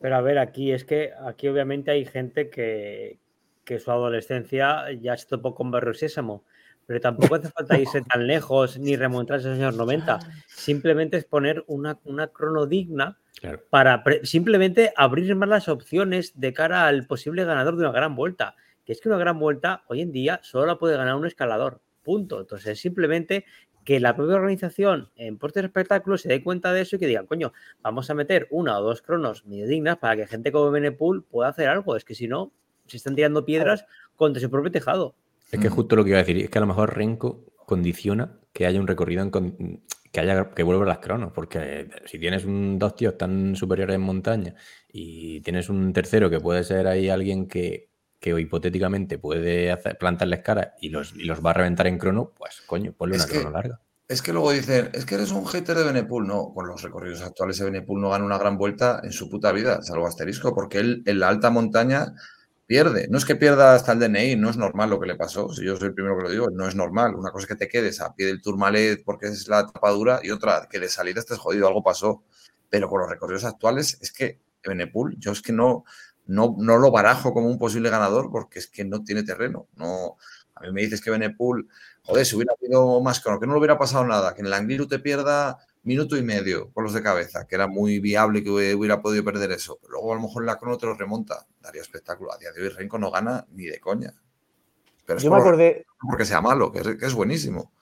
Pero a ver, aquí es que aquí obviamente hay gente que, que su adolescencia ya se topó con Barrio Sésamo, pero tampoco hace falta irse tan lejos ni remontarse a los años 90. Simplemente es poner una, una crono digna Claro. para simplemente abrir más las opciones de cara al posible ganador de una gran vuelta. Que es que una gran vuelta hoy en día solo la puede ganar un escalador. Punto. Entonces, simplemente que la propia organización en Portes Espectáculos se dé cuenta de eso y que digan, coño, vamos a meter una o dos cronos medio dignas para que gente como Benepool pueda hacer algo. Es que si no, se están tirando piedras contra su propio tejado. Es que Mm. justo lo que iba a decir, es que a lo mejor Renko condiciona que haya un recorrido en con- que haya que vuelvan las cronos, porque si tienes un, dos tíos tan superiores en montaña y tienes un tercero que puede ser ahí alguien que, que hipotéticamente puede hacer, plantarles cara y los, y los va a reventar en crono, pues coño, ponle Es una que- crono larga. Es que luego dicen, es que eres un hater de Benepool. No, con los recorridos actuales de Benepool no gana una gran vuelta en su puta vida, salvo asterisco, porque él en la alta montaña pierde. No es que pierda hasta el DNI, no es normal lo que le pasó. Si yo soy el primero que lo digo, no es normal. Una cosa es que te quedes a pie del Tourmalet porque es la tapadura y otra que de salida estés jodido, algo pasó. Pero con los recorridos actuales es que Benepool, yo es que no, no, no lo barajo como un posible ganador porque es que no tiene terreno. No, a mí me dices que Benepool Joder, si hubiera habido más crono, que no le hubiera pasado nada, que en el Angliru te pierda minuto y medio con los de cabeza, que era muy viable que hubiera podido perder eso. Pero luego a lo mejor la crono te lo remonta. Daría espectáculo. A día de hoy Renko no gana ni de coña. Pero es Yo me por- acordé, porque sea malo, que es, que es buenísimo.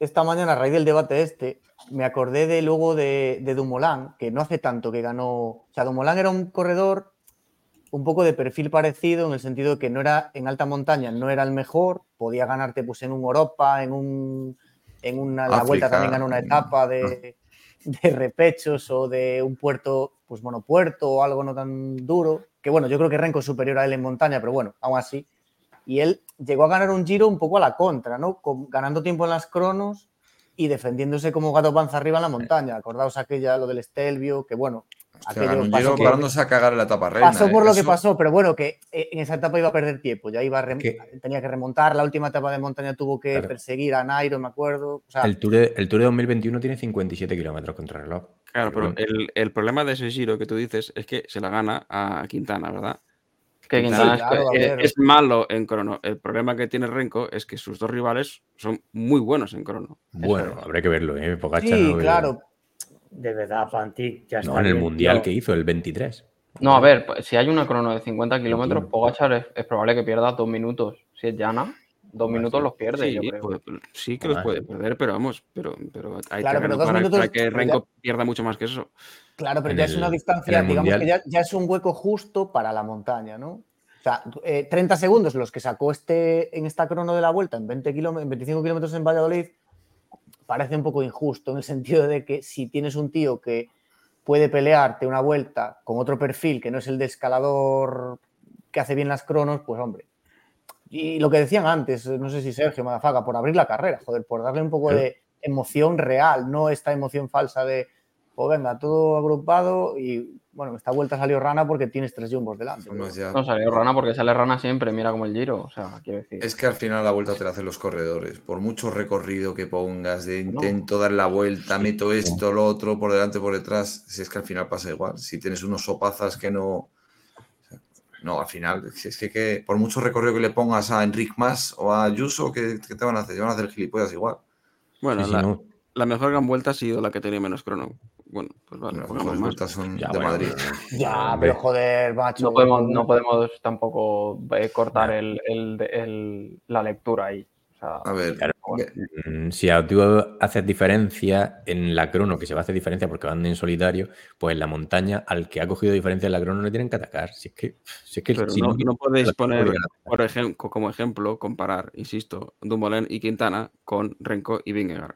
esta mañana, a raíz del debate este, me acordé de luego de, de Dumoulin, que no hace tanto que ganó. O sea, Dumoulin era un corredor un poco de perfil parecido en el sentido de que no era en alta montaña, no era el mejor, podía ganarte pues en un Europa, en un en una la vuelta también ganó una etapa de, de repechos o de un puerto, pues monopuerto o algo no tan duro, que bueno, yo creo que Renko es superior a él en montaña, pero bueno, aún así. Y él llegó a ganar un giro un poco a la contra, ¿no? Con- ganando tiempo en las cronos y defendiéndose como gato panza arriba en la montaña. Acordaos aquella, lo del Estelvio, que bueno, aquello ganó un pasó giro por- parándose a cagar en la etapa reina. pasó ¿eh? por lo que pasó, pero bueno, que eh, en esa etapa iba a perder tiempo, ya iba a rem- Que- tenía que remontar, la última etapa de montaña tuvo que Claro. perseguir a Nairo, me acuerdo. O sea, El Tour, de, el Tour de 2021 tiene 57 kilómetros contra reloj. Claro, pero bueno. el, el problema de ese giro que tú dices es que se la gana a Quintana, ¿verdad? Que Quintana es, claro, a es- ver. es malo en crono. El problema que tiene Renko es que sus dos rivales son muy buenos en crono. Bueno, habrá que verlo, ¿eh? Sí, no veo- claro, De verdad, Pantic, ya está. No, en el bien, mundial tío. que hizo, el 23. No, a ver, pues, si hay una crono de 50 kilómetros, 21. Pogachar es, es probable que pierda dos minutos. Si es llana, dos minutos los pierde, Sí, yo creo. puede- sí que los Ah, puede sí. perder, pero vamos, pero, pero hay Claro, pero para, minutos, para que pero ya- Renko pierda mucho más que eso. claro, pero En ya es una distancia, digamos que ya, ya es un hueco justo para la montaña, ¿no? O sea, eh, 30 segundos los que sacó este en esta crono de la vuelta en 20 kilómetros, en 25 kilómetros en Valladolid, parece un poco injusto en el sentido de que si tienes un tío que puede pelearte una vuelta con otro perfil que no es el de escalador que hace bien las cronos, pues hombre. Y lo que decían antes, no sé si Sergio Madafaga, por abrir la carrera, joder, por darle un poco de emoción real, no esta emoción falsa de, pues venga, todo agrupado y bueno, esta vuelta salió rana porque tienes tres jumbos delante. Ya- No salió rana porque sale rana siempre, mira como el giro. O sea, quiero decir. Es que al final la vuelta te la hacen los corredores. Por mucho recorrido que pongas, de No. intento dar la vuelta, meto esto, lo otro, por delante, por detrás, si es que al final pasa igual. Si tienes unos sopazas que no. No, al final, si es que, que por mucho recorrido que le pongas a Enric Mas o a Ayuso, ¿qué, qué te van a hacer? Te van a hacer gilipollas igual. Bueno, Sí, sí, la, no. la mejor gran vuelta ha sido la que tenía menos crono. Bueno, pues vale, Las pongamos mejores más. vueltas son Ya, de bueno, Madrid. Ya, pero joder, macho. No podemos, no podemos tampoco eh, cortar el- el- el- la lectura ahí. O sea, A ver, Claro. ve- Mm, Si a- tú haces diferencia en la crono, que se va a hacer diferencia porque van en solitario, pues en la montaña, al que ha cogido diferencia en la crono, le tienen que atacar. Si es que, si es que Pero si no, no podéis poner, por ejemplo, como ejemplo, comparar, insisto, Dumoulin y Quintana con Renko y Vingegaard.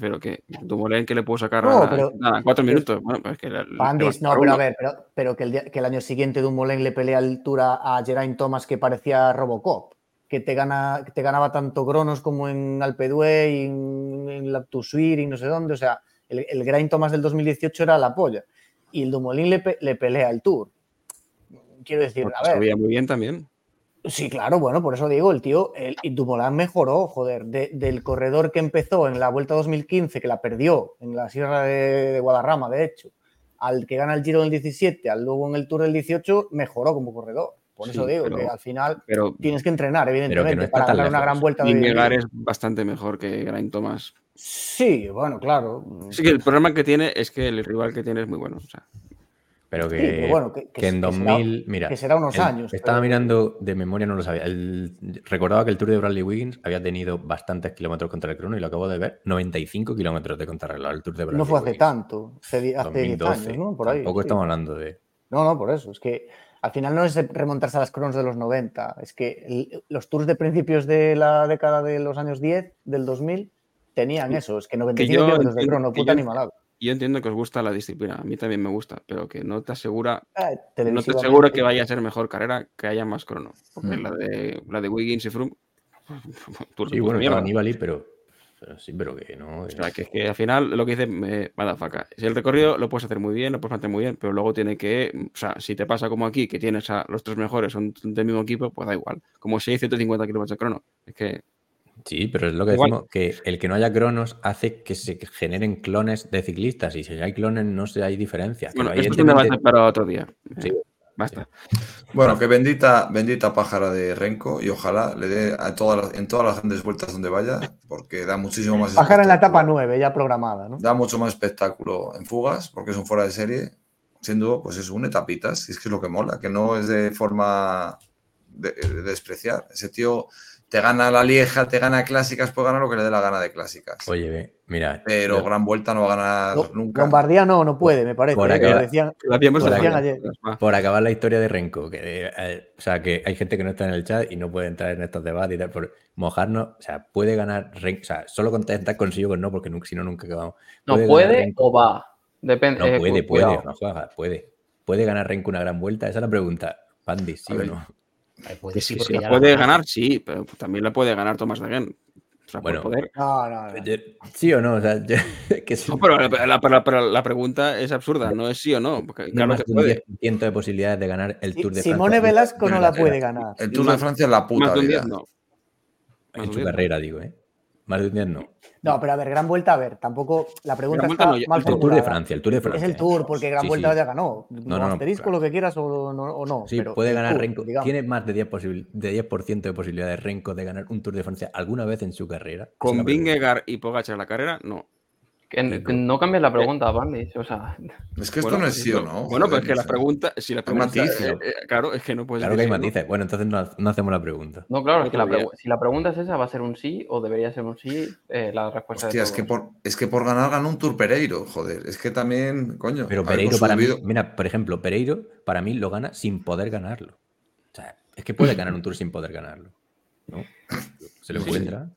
Pero que Dumoulin que le puedo sacar No, a pero- Quintana? cuatro minutos. Bueno, pues es que le- le Pandis, va a no, pero a ver, pero, pero que, el, día- que el año siguiente Dumoulin le pelea altura a Geraint Thomas que parecía Robocop, que te, gana, que te ganaba tanto Cronos como en Alpe d'Huez y en, en la Tusuir y no sé dónde. O sea, el, el Geraint Thomas del 2018 era la polla. Y el Dumoulin le, pe- le pelea el Tour. Quiero decir, Porque a ver. subía muy bien también. Sí, claro, bueno, por eso digo, el tío, el, y Dumoulin mejoró, joder, de- del corredor que empezó en la Vuelta 2015, que la perdió en la Sierra de, de Guadarrama, de hecho, al que gana el Giro del 17, al luego en el Tour del 18, mejoró como corredor. Por eso Sí, digo pero- que al final Pero tienes que entrenar, evidentemente, para ganar una gran Vuelta de Vingegaard es bastante mejor que Geraint Thomas. Sí, bueno, claro. Sí que el problema que tiene es que el rival que tiene es muy bueno. O sea, Pero que, Sí, pero bueno, que- que- que en que será- 2000, mira, que será unos el- años, Estaba pero- mirando de memoria, no lo sabía. El- recordaba que el Tour de Bradley Wiggins había tenido bastantes kilómetros contra el crono y lo acabo de ver, 95 kilómetros de contrarreloj el Tour de Bradley No fue hace Wiggins. tanto, hace die- hace 10 2012. años, ¿no? Por ahí. Tampoco sí. estamos hablando de. No, no, por eso. Es que al final no es remontarse a las cronos de los 90. Es que el- los tours de principios de la década de los años 10, del 2000, tenían eso. Es que 95 yo kilómetros de crono, puta animalado. Yo entiendo que os gusta la disciplina. A mí también me gusta, pero que no te asegura Eh, no te aseguro que vaya a ser mejor carrera que haya más crono. Porque Mm. la, de, la de Wiggins y Froome. Sí, bueno, Nibali, pero, pero sí, pero que no. O sea, que, es que al final lo que dice me faca. Si el recorrido lo puedes hacer muy bien, lo puedes hacer muy bien, pero luego tiene que. O sea, si te pasa como aquí, que tienes a los tres mejores, son del mismo equipo, pues da igual. Como si hay 150 kilómetros de crono. Es que. Sí, pero es lo que Igual. decimos, que el que no haya cronos hace que se generen clones de ciclistas y si hay clones no se hay diferencias. Bueno, esto es un evidentemente- debate para otro día. Sí. Eh, Basta. Bueno, que bendita, bendita pájara de Renko y ojalá le dé a todas las- en todas las grandes vueltas donde vaya, porque da muchísimo más Bajar en la etapa espectáculo. 9, ya programada, ¿no? Da mucho más espectáculo en fugas, porque es un fuera de serie, siendo, pues es un etapitas, y es que es lo que mola, que no es de forma de, de despreciar. Ese tío, te gana la Lieja, te gana clásicas, puede ganar lo que le dé la gana de clásicas. Oye, mira. Pero yo- gran vuelta no va a ganar nunca. Lombardía no, no puede, me parece. Por eh, decían- Por ayer. por acabar la historia de Renko, que, eh, o sea, que hay gente que no está en el chat y no puede entrar en estos debates y tal, por mojarnos, o sea, puede ganar Renko, o sea, solo contestar consigo con no, porque si no, nunca acabamos. No puede Renko? o va. Depende. No eh, puede, puede, no juega, puede. ¿Puede ganar Renko una gran vuelta? Esa es la pregunta. Pandi, ¿sí A o ver. no? Puede sí, sí, la la puede ganó. ganar, sí, pero también la puede ganar Tomás de Gen. O sea, Bueno. poder. No, no, no. Yo- ¿Sí o no? O sea, yo- que sí. No, pero la, la- pero- la pregunta es absurda, no es sí o no. Porque claro más que de un puede. 10% de posibilidades de ganar el Tour de Simone Francia. Velasco no la puede ganar. El Tour de Francia es la puta Más de un vida. 10 no. En Más su de un 10. carrera, digo, ¿eh? Más de un 10 no. No, pero a ver, Gran Vuelta, a ver, tampoco la pregunta Gran Vuelta está no, mal el Tour de. Francia, el Tour de Francia. Es el Tour, porque Gran Sí, Vuelta sí. ya ganó. no, no, asterisco claro. lo que quieras o no. o no, Sí, pero puede ganar Tour, Renko. digamos. ¿Tiene más de 10%, posibil- de 10 de posibilidades Renko de ganar un Tour de Francia alguna vez en su carrera? Con. Vingegaard y Pogacar en la carrera, no. Que, que no cambies la pregunta, Bandy. O sea, Es que esto Bueno, no es sí o no. no. Bueno, joder, pero es que no la sé. pregunta, si la Hay pregunta, matices. eh, eh, claro, es que no puedes Claro que hay no. matices. Bueno, entonces no, no hacemos la pregunta. no, claro, es que la si la pregunta es esa, ¿va a ser un sí o debería ser un sí? Eh, la respuesta Hostia, de es que, por, es que por ganar ganó un Tour Pereiro, joder. Es que también, coño. Pero Pereiro para mí, mira, por ejemplo, Pereiro para mí lo gana sin poder ganarlo. O sea, es que puede ganar un Tour sin poder ganarlo. ¿no? Se lo Sí. encuentra.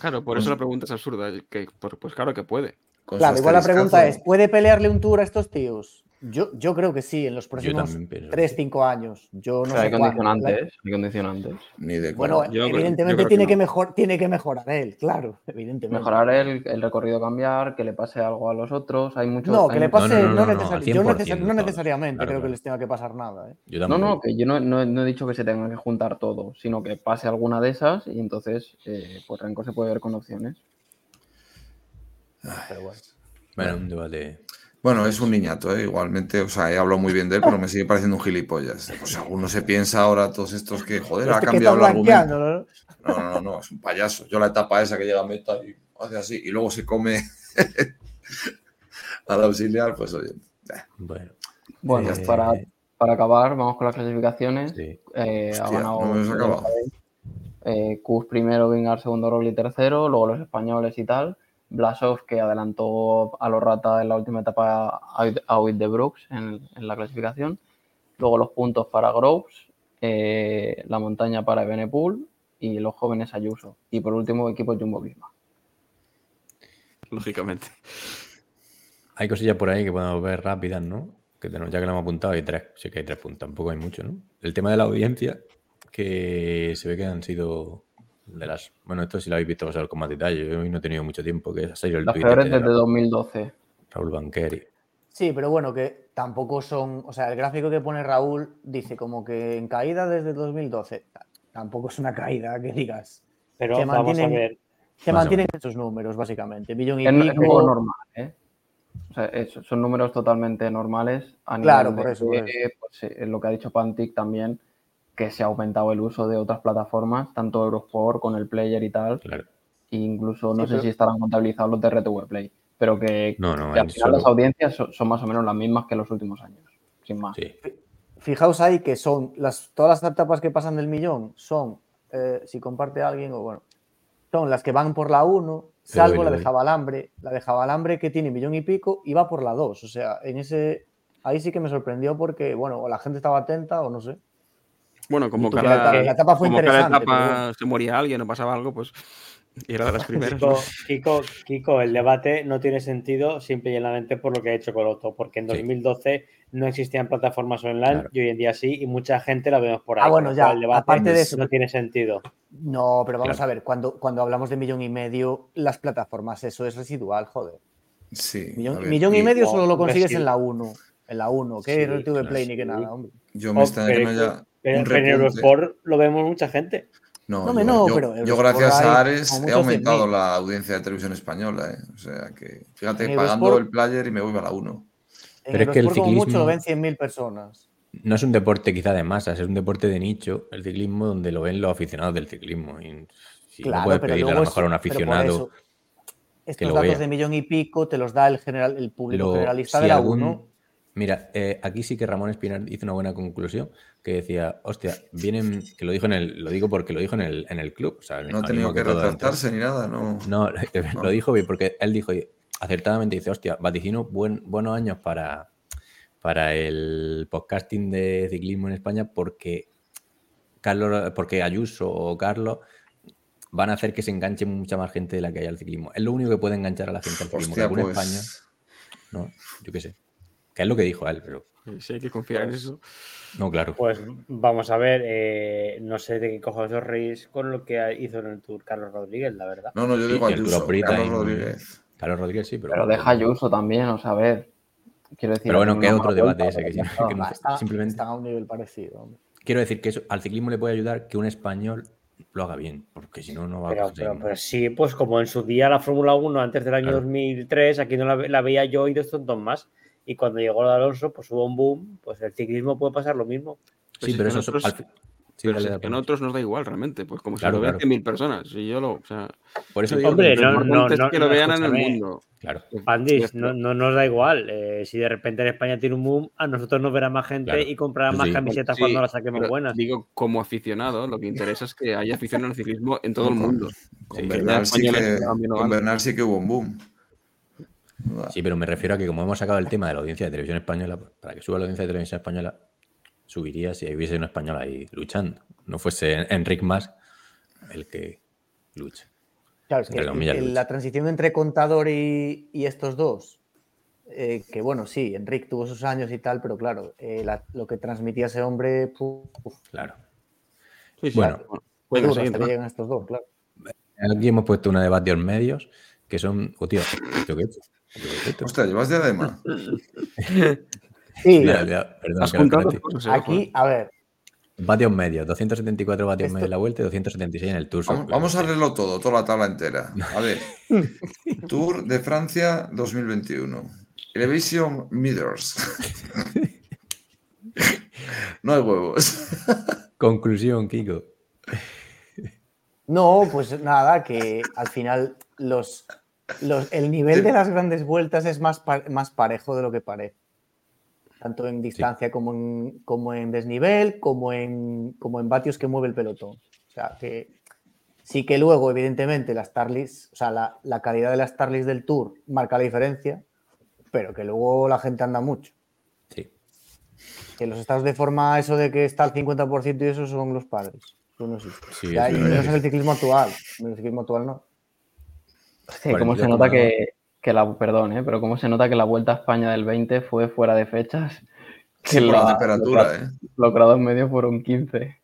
Claro, por eso la pregunta es absurda. que- pues claro que puede. Claro, igual la pregunta es. ¿puede pelearle un tour a estos tíos? Yo, yo creo que sí, en los próximos también pienso 3, que sí. 5 años. Yo no Pero hay sé cuándo. condicionantes, hay condicionantes. Ni de Bueno. Yo evidentemente que tiene, no. que mejor, tiene que mejorar él, claro, evidentemente. Mejorar el, el recorrido cambiar, que le pase algo a los otros. Hay muchos. No, hay que le pase, No, no, no, no, no, necesari- al yo 100% necesar- no todos. necesariamente Claro, creo que les tenga que pasar nada. ¿eh? Yo No, no, que yo no, no- no he dicho que se tengan que juntar todos, sino que pase alguna de esas y entonces eh, pues Renko se puede ver con opciones. Pero bueno. Es un niñato, ¿eh? igualmente. O sea, he hablado muy bien de él, pero me sigue pareciendo un gilipollas. Pues alguno se piensa ahora, todos estos que, joder, ha Este que cambiado el argumento. ¿no? No, no, no, no, es un payaso. Yo la etapa esa que llega a meta y hace así, y luego se come al auxiliar, pues oye. eh, Bueno, Bueno, Eh, para, para acabar, vamos con las clasificaciones. sí. Eh, ha Hostia, ganado no me hemos acabado. eh, primero, Vingar segundo, Roglic tercero, luego los españoles y tal. Blasov que adelantó a los Rata en la última etapa a Uit de Brooks en, en la clasificación. Luego los puntos para Groves, eh, la montaña para Benepool y los jóvenes Ayuso. Y por último, equipo Jumbo Visma. Lógicamente. Hay cosillas por ahí que podemos ver rápidas, ¿no? Que tenemos, ya que lo hemos apuntado, hay tres. Sí que hay tres puntos, tampoco hay mucho, ¿no? El tema de la audiencia, que se ve que han sido de las. Bueno, esto sí lo habéis visto vosotros con más detalle. Yo hoy no he tenido mucho tiempo, que ha salido el Las Twitter peores de desde Ra- 2012. Raúl Banqueri. Sí, pero bueno, que tampoco son. O sea, el gráfico que pone Raúl dice como que en caída desde 2012. Tampoco es una caída que digas. Pero Se vamos a mantienen- ver. Se mantienen esos números, básicamente. Millón y Es, es poco normal, ¿eh? O sea, es- son números totalmente normales. A Claro, nivel por de eso, que, pues, eh, lo que ha dicho Pantic también, que se ha aumentado el uso de otras plataformas, tanto Eurosport con el player y tal. Claro. e incluso no Sí, sé pero- si estarán contabilizados los de RTV Play, pero que, No, no, que al final solo- las audiencias son, son más o menos las mismas que los últimos años, sin más. Sí. Fijaos ahí que son las, todas las etapas que pasan del millón son, eh, si comparte alguien, o bueno, son las que van por la 1, salvo doy, la de doy. Jabalambre, la de Jabalambre que tiene millón y pico y va por la 2. O sea, en ese, ahí sí que me sorprendió porque, bueno, o la gente estaba atenta o no sé. Bueno, como cada, la etapa- la etapa fue como cada interesante, etapa se moría alguien o pasaba algo, pues y era de las primeras. Kiko, ¿no? Kiko, Kiko, el debate no tiene sentido simple y llanamente por lo que ha hecho Coloto, porque en Sí. 2012 no existían plataformas online Claro. y hoy en día sí, y mucha gente la vemos por ahí. Ah, bueno, ya, El debate aparte de eso- no tiene sentido. No, pero vamos Claro. a ver, cuando, cuando hablamos de millón y medio, las plataformas, eso es residual, joder. Sí. Millón, ver, millón y y medio solo lo consigues en la 1. En la 1, que Sí, RTV Play ni que nada, hombre. Yo me Oh, extraña que no haya. Pero, pero. Eurosport lo vemos mucha gente. No, No, yo, no, yo- pero yo gracias a Ares he aumentado 100.000. la audiencia de televisión española, ¿eh? O sea que, fíjate, En pagando Eurosport- el player y me voy a la 1. En Pero es que el Eurosport como mucho lo ciclismo- ven 100.000 personas. No es un deporte quizá de masas, es un deporte de nicho, el ciclismo, donde lo ven los aficionados del ciclismo. Y si no Claro, puedes pero pedirle a luego lo mejor a un aficionado. Estos datos vea. de millón y pico te los da el, general, el público lo- generalista si de la algún 1. Mira, eh, aquí sí que Ramón Espinar hizo una buena conclusión que decía, hostia, vienen, que lo dijo en el, lo digo porque lo dijo en el, en el club. o sea, No ha tenido que retractarse ni nada, ¿no? No, lo dijo bien, porque él dijo acertadamente, dice, hostia, vaticino buen, buenos años para, para el podcasting de ciclismo en España porque Carlos, porque Ayuso o Carlos van a hacer que se enganche mucha más gente de la que hay al ciclismo. Es lo único que puede enganchar a la gente al ciclismo. que Hostia, algún pues. España, no, yo qué sé. Que es lo que dijo él, pero Sí, hay que confiar en eso. no, claro. Pues vamos a ver, eh, no sé de qué cojones os reís con lo que hizo en el Tour Carlos Rodríguez, la verdad. No, no, yo Sí, digo Ayuso, Carlos Rodríguez. Carlos Rodríguez sí, pero. Pero deja Ayuso también, o sea, a ver. Quiero decir. Pero bueno, que una otro debate vuelta, ese, que ya que no- está. Está- simplemente- Están a un nivel parecido. hombre. Quiero decir que eso, al ciclismo le puede ayudar que un español lo haga bien, porque si no, no va a Pero, conseguir pero, pero sí, pues como en su día la Fórmula 1 antes del año Claro. 2003, aquí no la, la veía yo y dos tontos más. Y cuando llegó Alonso, pues hubo un boom, pues el ciclismo puede pasar lo mismo. Sí, Pues pero es que eso nosotros- al sí, Pero si que en otros nos da igual realmente, pues como Claro, si lo ven claro. 100.000 personas. Si yo lo, o sea, Por eso digo Hombre, no, no, es que no, lo vean en el mundo. Claro, Pandis, no, no nos da igual. eh, si de repente en España tiene un boom, a nosotros nos verá más gente Claro. y comprarán Sí, más sí. camisetas Sí, cuando las saquemos pero buenas. Digo, como aficionado, lo que interesa es que haya afición al ciclismo en todo el mundo. Con Sí, Bernal sí que, con. Bernal sí que hubo un boom. Sí, pero me refiero a que como hemos sacado el tema de la audiencia de televisión española, para que suba la audiencia de televisión española, subiría si hubiese un español ahí luchando. No fuese Enric más el que lucha. Claro, es que lucha. la transición entre contador y, y estos dos, eh, que bueno, sí, Enric tuvo sus años y tal, pero claro, eh, la- lo que transmitía ese hombre, puf, puf, Claro. Sí, sí, Bueno. qué Venga, duro hasta que llegan estos dos, claro. Aquí hemos puesto una de varios medios que son. Oh, tío, ¿esto qué he hecho? Hostia, llevas diadema. Sí, ya, perdón, Has que lo juntado cometí. dos cosas, eh, aquí, a ver, Vatios medios, 274 vatios Esto- medios en la vuelta y 276 en el Tour. Vamos, vamos a leerlo todo, toda la tabla entera. A ver. Tour de Francia 2021. Elevation Meters. No hay huevos. Conclusión, Kiko. no, pues nada, que al final los, los- el nivel de las grandes vueltas es más, más parejo de lo que parece. Tanto en distancia como, en, como en desnivel, como en, como en vatios que mueve el pelotón. O sea, que sí que luego, evidentemente, las Starlist, o sea, la, la calidad de las Starlist del Tour marca la diferencia, pero que luego la gente anda mucho. Sí. Que los estados de forma, eso de que está al 50% y eso son los padres. No. Sí, eso y menos en el ciclismo actual. En el ciclismo actual no. Sí, cómo se 42,9. nota que, que la, perdón, ¿eh? pero cómo se nota que la Vuelta a España del 20 fue fuera de fechas. Que Sí, por la temperatura, los, ¿eh? los grados medios fueron 15.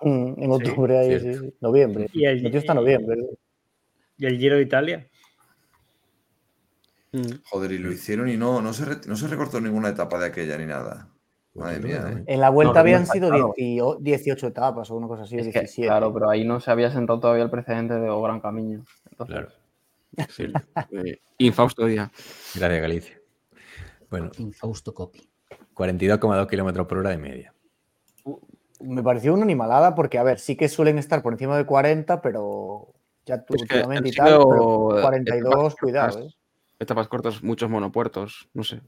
Mm, En octubre, ahí, sí, sí. noviembre. Y el- Metió hasta noviembre. ¿Y el Giro de Italia? Mm. Joder, y lo hicieron y no, no, se, re- no se recortó ninguna etapa de aquella ni nada. Madre mía, ¿eh? En la vuelta No, habían no, sido claro. 18 18 etapas o una cosa así, Es que, 17. claro, pero ahí no se había sentado todavía el precedente de O Gran Camino. Entonces, Claro. Sí. Eh, infausto día. Gracias, Galicia. Bueno, Infausto copy. 42,2 kilómetros por hora de media. Me pareció una animalada porque, a ver, sí que suelen estar por encima de 40, pero ya tú últimamente y tal, pero etapas 42, cuidado. cortas. ¿eh? Etapas cortas, muchos monopuertos. No sé.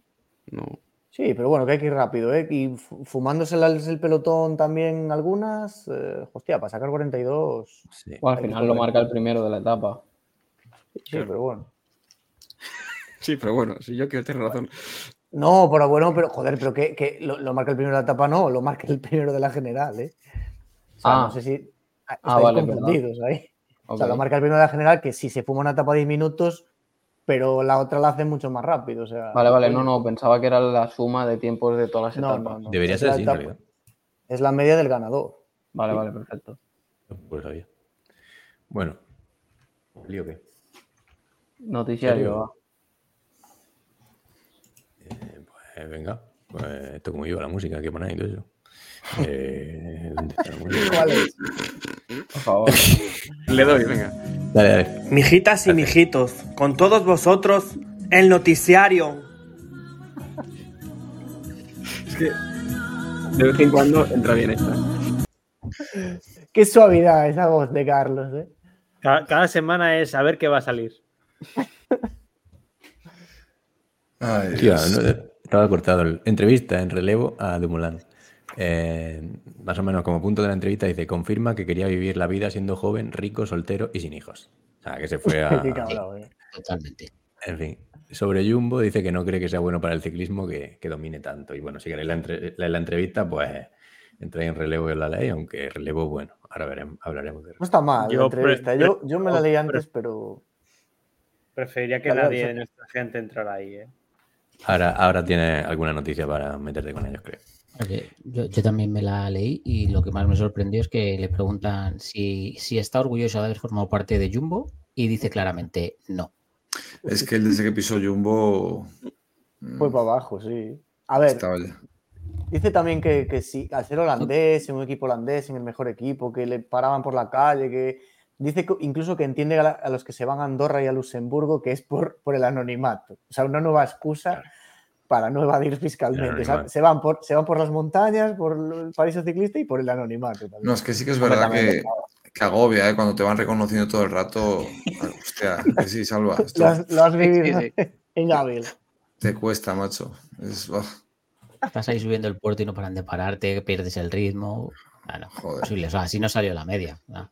No. Sí, pero bueno, que hay que ir rápido, ¿eh? Y fu- fumándose el, el pelotón también algunas, eh, hostia, para sacar 42. Sí. bueno, al final lo marca el primero de la etapa. Sí, pero bueno. Sí, pero bueno, si yo quiero tener razón. No, pero bueno, pero joder, pero que, que lo, lo marca el primero de la etapa, no, lo marca el primero de la general, ¿eh? O sea, Ah. no sé si. Estáis Ah, vale, confundidos ahí. O sea, lo marca el primero de la general, que si se fuma una etapa 10 minutos, pero la otra la hace mucho más rápido. O sea, Vale, vale, no, no, pensaba que era la suma de tiempos de todas las No, etapas. no, no. Debería Es ser así, en etapa- realidad. Es la media del ganador. Vale, vale, perfecto. Pues sabía. Bueno. ¿Lío qué? Noticiario, va. Pues venga. Pues esto como iba la música que ponéis y todo eso. Eh, ¿dónde está la música? ¿Cuál es? por favor. Le doy, venga. Dale, dale. Mijitas y mijitos, con todos vosotros, el noticiario. Es que de vez en cuando entra bien esta. Qué suavidad esa voz de Carlos, ¿eh? Cada, cada semana es a ver qué va a salir. Ay, Tío, Dios. no, estaba cortado. el- Entrevista en relevo a Dumoulin. Eh, más o menos como punto de la entrevista dice, confirma que quería vivir la vida siendo joven, rico, soltero y sin hijos. O sea, que se fue a... Cabrón, eh. Totalmente. En fin, sobre Jumbo dice que no cree que sea bueno para el ciclismo que, que domine tanto. Y bueno, si queréis la, entre- la, la entrevista, pues entráis en relevo y la ley, aunque relevo, bueno, ahora veremos, hablaremos de No está mal Yo la entrevista. Yo, yo me la leí antes, pero. Preferiría que Claro, nadie eso- de nuestra gente entrara ahí, ¿eh? Ahora, ahora tiene alguna noticia para meterte con ellos, creo. Yo, yo también me la leí y lo que más me sorprendió es que le preguntan si, si está orgulloso de haber formado parte de Jumbo y dice claramente no. Es que él desde que pisó Jumbo. mm, Fue para abajo, sí. A ver, dice también que, que sí, al ser holandés, en un equipo holandés, en el mejor equipo, que le paraban por la calle, que. Dice que incluso que entiende a, la- a los que se van a Andorra y a Luxemburgo que es por, por el anonimato. O sea, una nueva excusa para no evadir fiscalmente. O sea, se, van por, se van por las montañas, por el paraíso ciclista y por el anonimato. también. No, es que sí que es verdad que, que agobia, ¿eh? Cuando te van reconociendo todo el rato. Hostia, que sí, salva. Esto Lo has, lo has vivido sí. en hábil. te cuesta, macho. Es, Estás ahí subiendo el puerto y no paran de pararte, pierdes el ritmo. Ah, no, Joder. imposible. O sea, así no salió la media. Ah,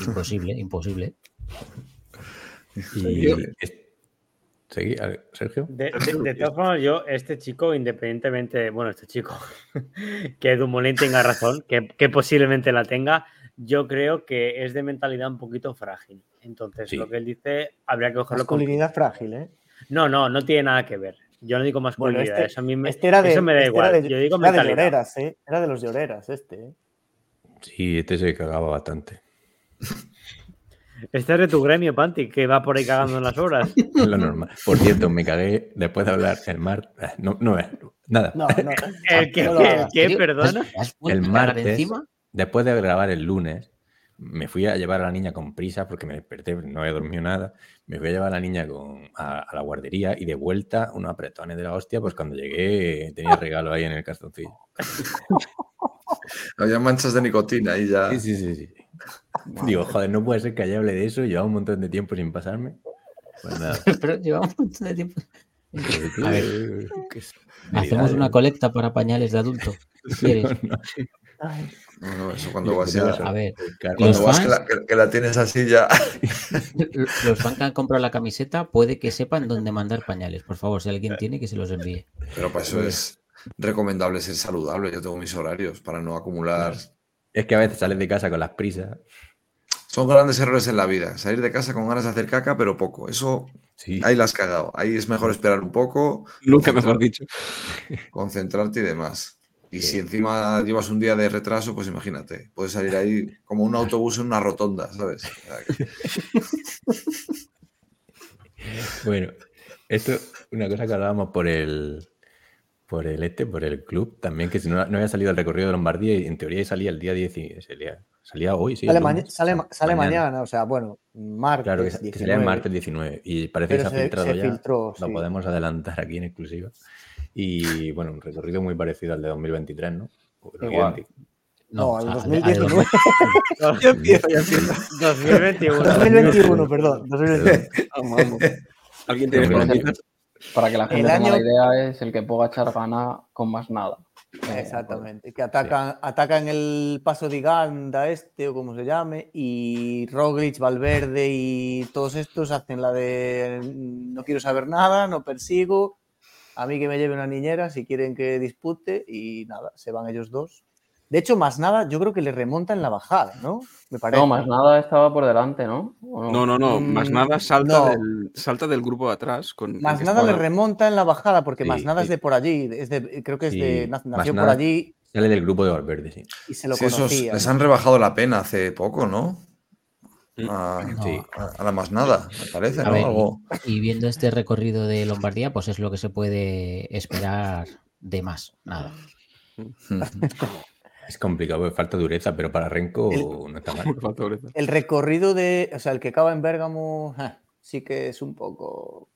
imposible, imposible. Y... ¿Seguí? Sergio? De, de- de todas formas, yo, este chico, independientemente, bueno, este chico, que Dumoulin tenga razón, que, que posiblemente la tenga, yo creo que es de mentalidad un poquito frágil. Entonces, Sí. lo que él dice, habría que cogerlo con... Masculinidad frágil, ¿eh? No, no, no tiene nada que ver. Yo no digo masculinidad, este- eso a mí me, Este era de, eso me da este era igual. de- yo digo era de mentalidad. lloreras, ¿eh? Era de los lloreras, este. ¿eh? Sí, este se cagaba bastante. Este es de tu gremio, Panti, que va por ahí cagando en las horas. Es lo normal. Por cierto, me cagué después de hablar el mar. No, no es. Nada. No, no. ¿El qué? No lo ¿El qué? Perdona. ¿Has- has vuelto El martes, después de grabar el lunes, me fui a llevar a la niña con prisa porque me desperté, no había dormido nada. Me fui a llevar a la niña con, a, a la guardería y de vuelta, unos apretones de la hostia, pues cuando llegué tenía regalo ahí en el calzoncillo. había manchas de nicotina y ya. Sí, sí, sí, sí. Digo, joder, no puede ser que haya hable de eso, lleva un montón de tiempo sin pasarme. Pues nada. Pero llevamos un montón de tiempo. A ver, Hacemos una colecta para pañales de adulto. ¿Quieres? No, No, no, eso cuando vas ya. que- A ver, Cuando Los vas que la, que- que la tienes así ya. los fans que han comprado la camiseta puede que sepan dónde mandar pañales. Por favor, si alguien tiene, que se los envíe. Pero para eso es recomendable ser saludable. Yo tengo mis horarios para no acumular. Es que a veces sales de casa con las prisas. Son grandes errores en la vida. Salir de casa con ganas de hacer caca, pero poco. Eso Sí. ahí la has cagado. Ahí es mejor esperar un poco, Nunca mejor dicho. concentrarte y demás. Y Sí. si encima llevas un día de retraso, pues imagínate, puedes salir ahí como un autobús en una rotonda, ¿sabes? Bueno, esto, una cosa que hablábamos por el por el este, por el club, también que si no, no había salido el recorrido de Lombardía y en teoría salía el día 10 y salía, salía hoy, sí. sale, el maña- lunes, sale, o sea, sale mañana. o sea, bueno, martes. Claro, que, que salía 19, el martes 19 y parece que pero se ha filtrado se ya. filtró, Lo sí. podemos adelantar aquí en exclusiva. Y bueno, un recorrido muy parecido al de 2023, ¿no? Igual. No, o al sea, 2019. Ya empieza, ya empieza. 2021. 2021, perdón. 2021. Vamos, vamos. ¿Alguien tiene palomitas? Para que la gente El tenga la año- idea, es el que Pogachar gana con más nada. Eh, Exactamente. Que atacan, atacan el paso de Ganda este, o como se llame, y Roglic, Valverde y todos estos hacen la de no quiero saber nada, no persigo, a mí que me lleve una niñera si quieren que dispute, y nada, se van ellos dos. De hecho, más nada, yo creo que le remonta en la bajada, ¿no? Me parece. No, más nada estaba por delante, ¿no? ¿O No, no, no. Más Mm, nada salta, no. Del, salta del grupo de atrás. Con Más nada le remonta en la bajada, porque Sí, más nada es de por allí, es de, creo que es de, Más nació por Nada allí Sale del grupo de Valverde, sí. y se lo Sí, esos conocía. les han rebajado la pena hace poco, ¿no? A, Sí. a- a la más nada, me parece, A ¿no? ver, Algo- Y viendo este recorrido de Lombardía, pues es lo que se puede esperar de más. Nada. Es complicado, porque falta dureza, pero para Renko no está mal. Falta dureza. El recorrido de, o sea, el que acaba en Bérgamo, sí que es un poco.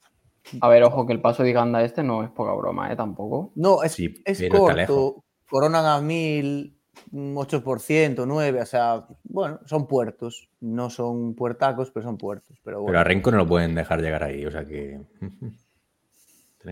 A ver, ojo, que el paso de Ganda este no es poca broma, ¿eh? Tampoco. No, es, Sí, es pero corto. Coronan a 1000, un 8%, 9%, o sea, bueno, son puertos. No son puertacos, pero son puertos. Pero Pero bueno. a Renko no lo pueden dejar llegar ahí, o sea que.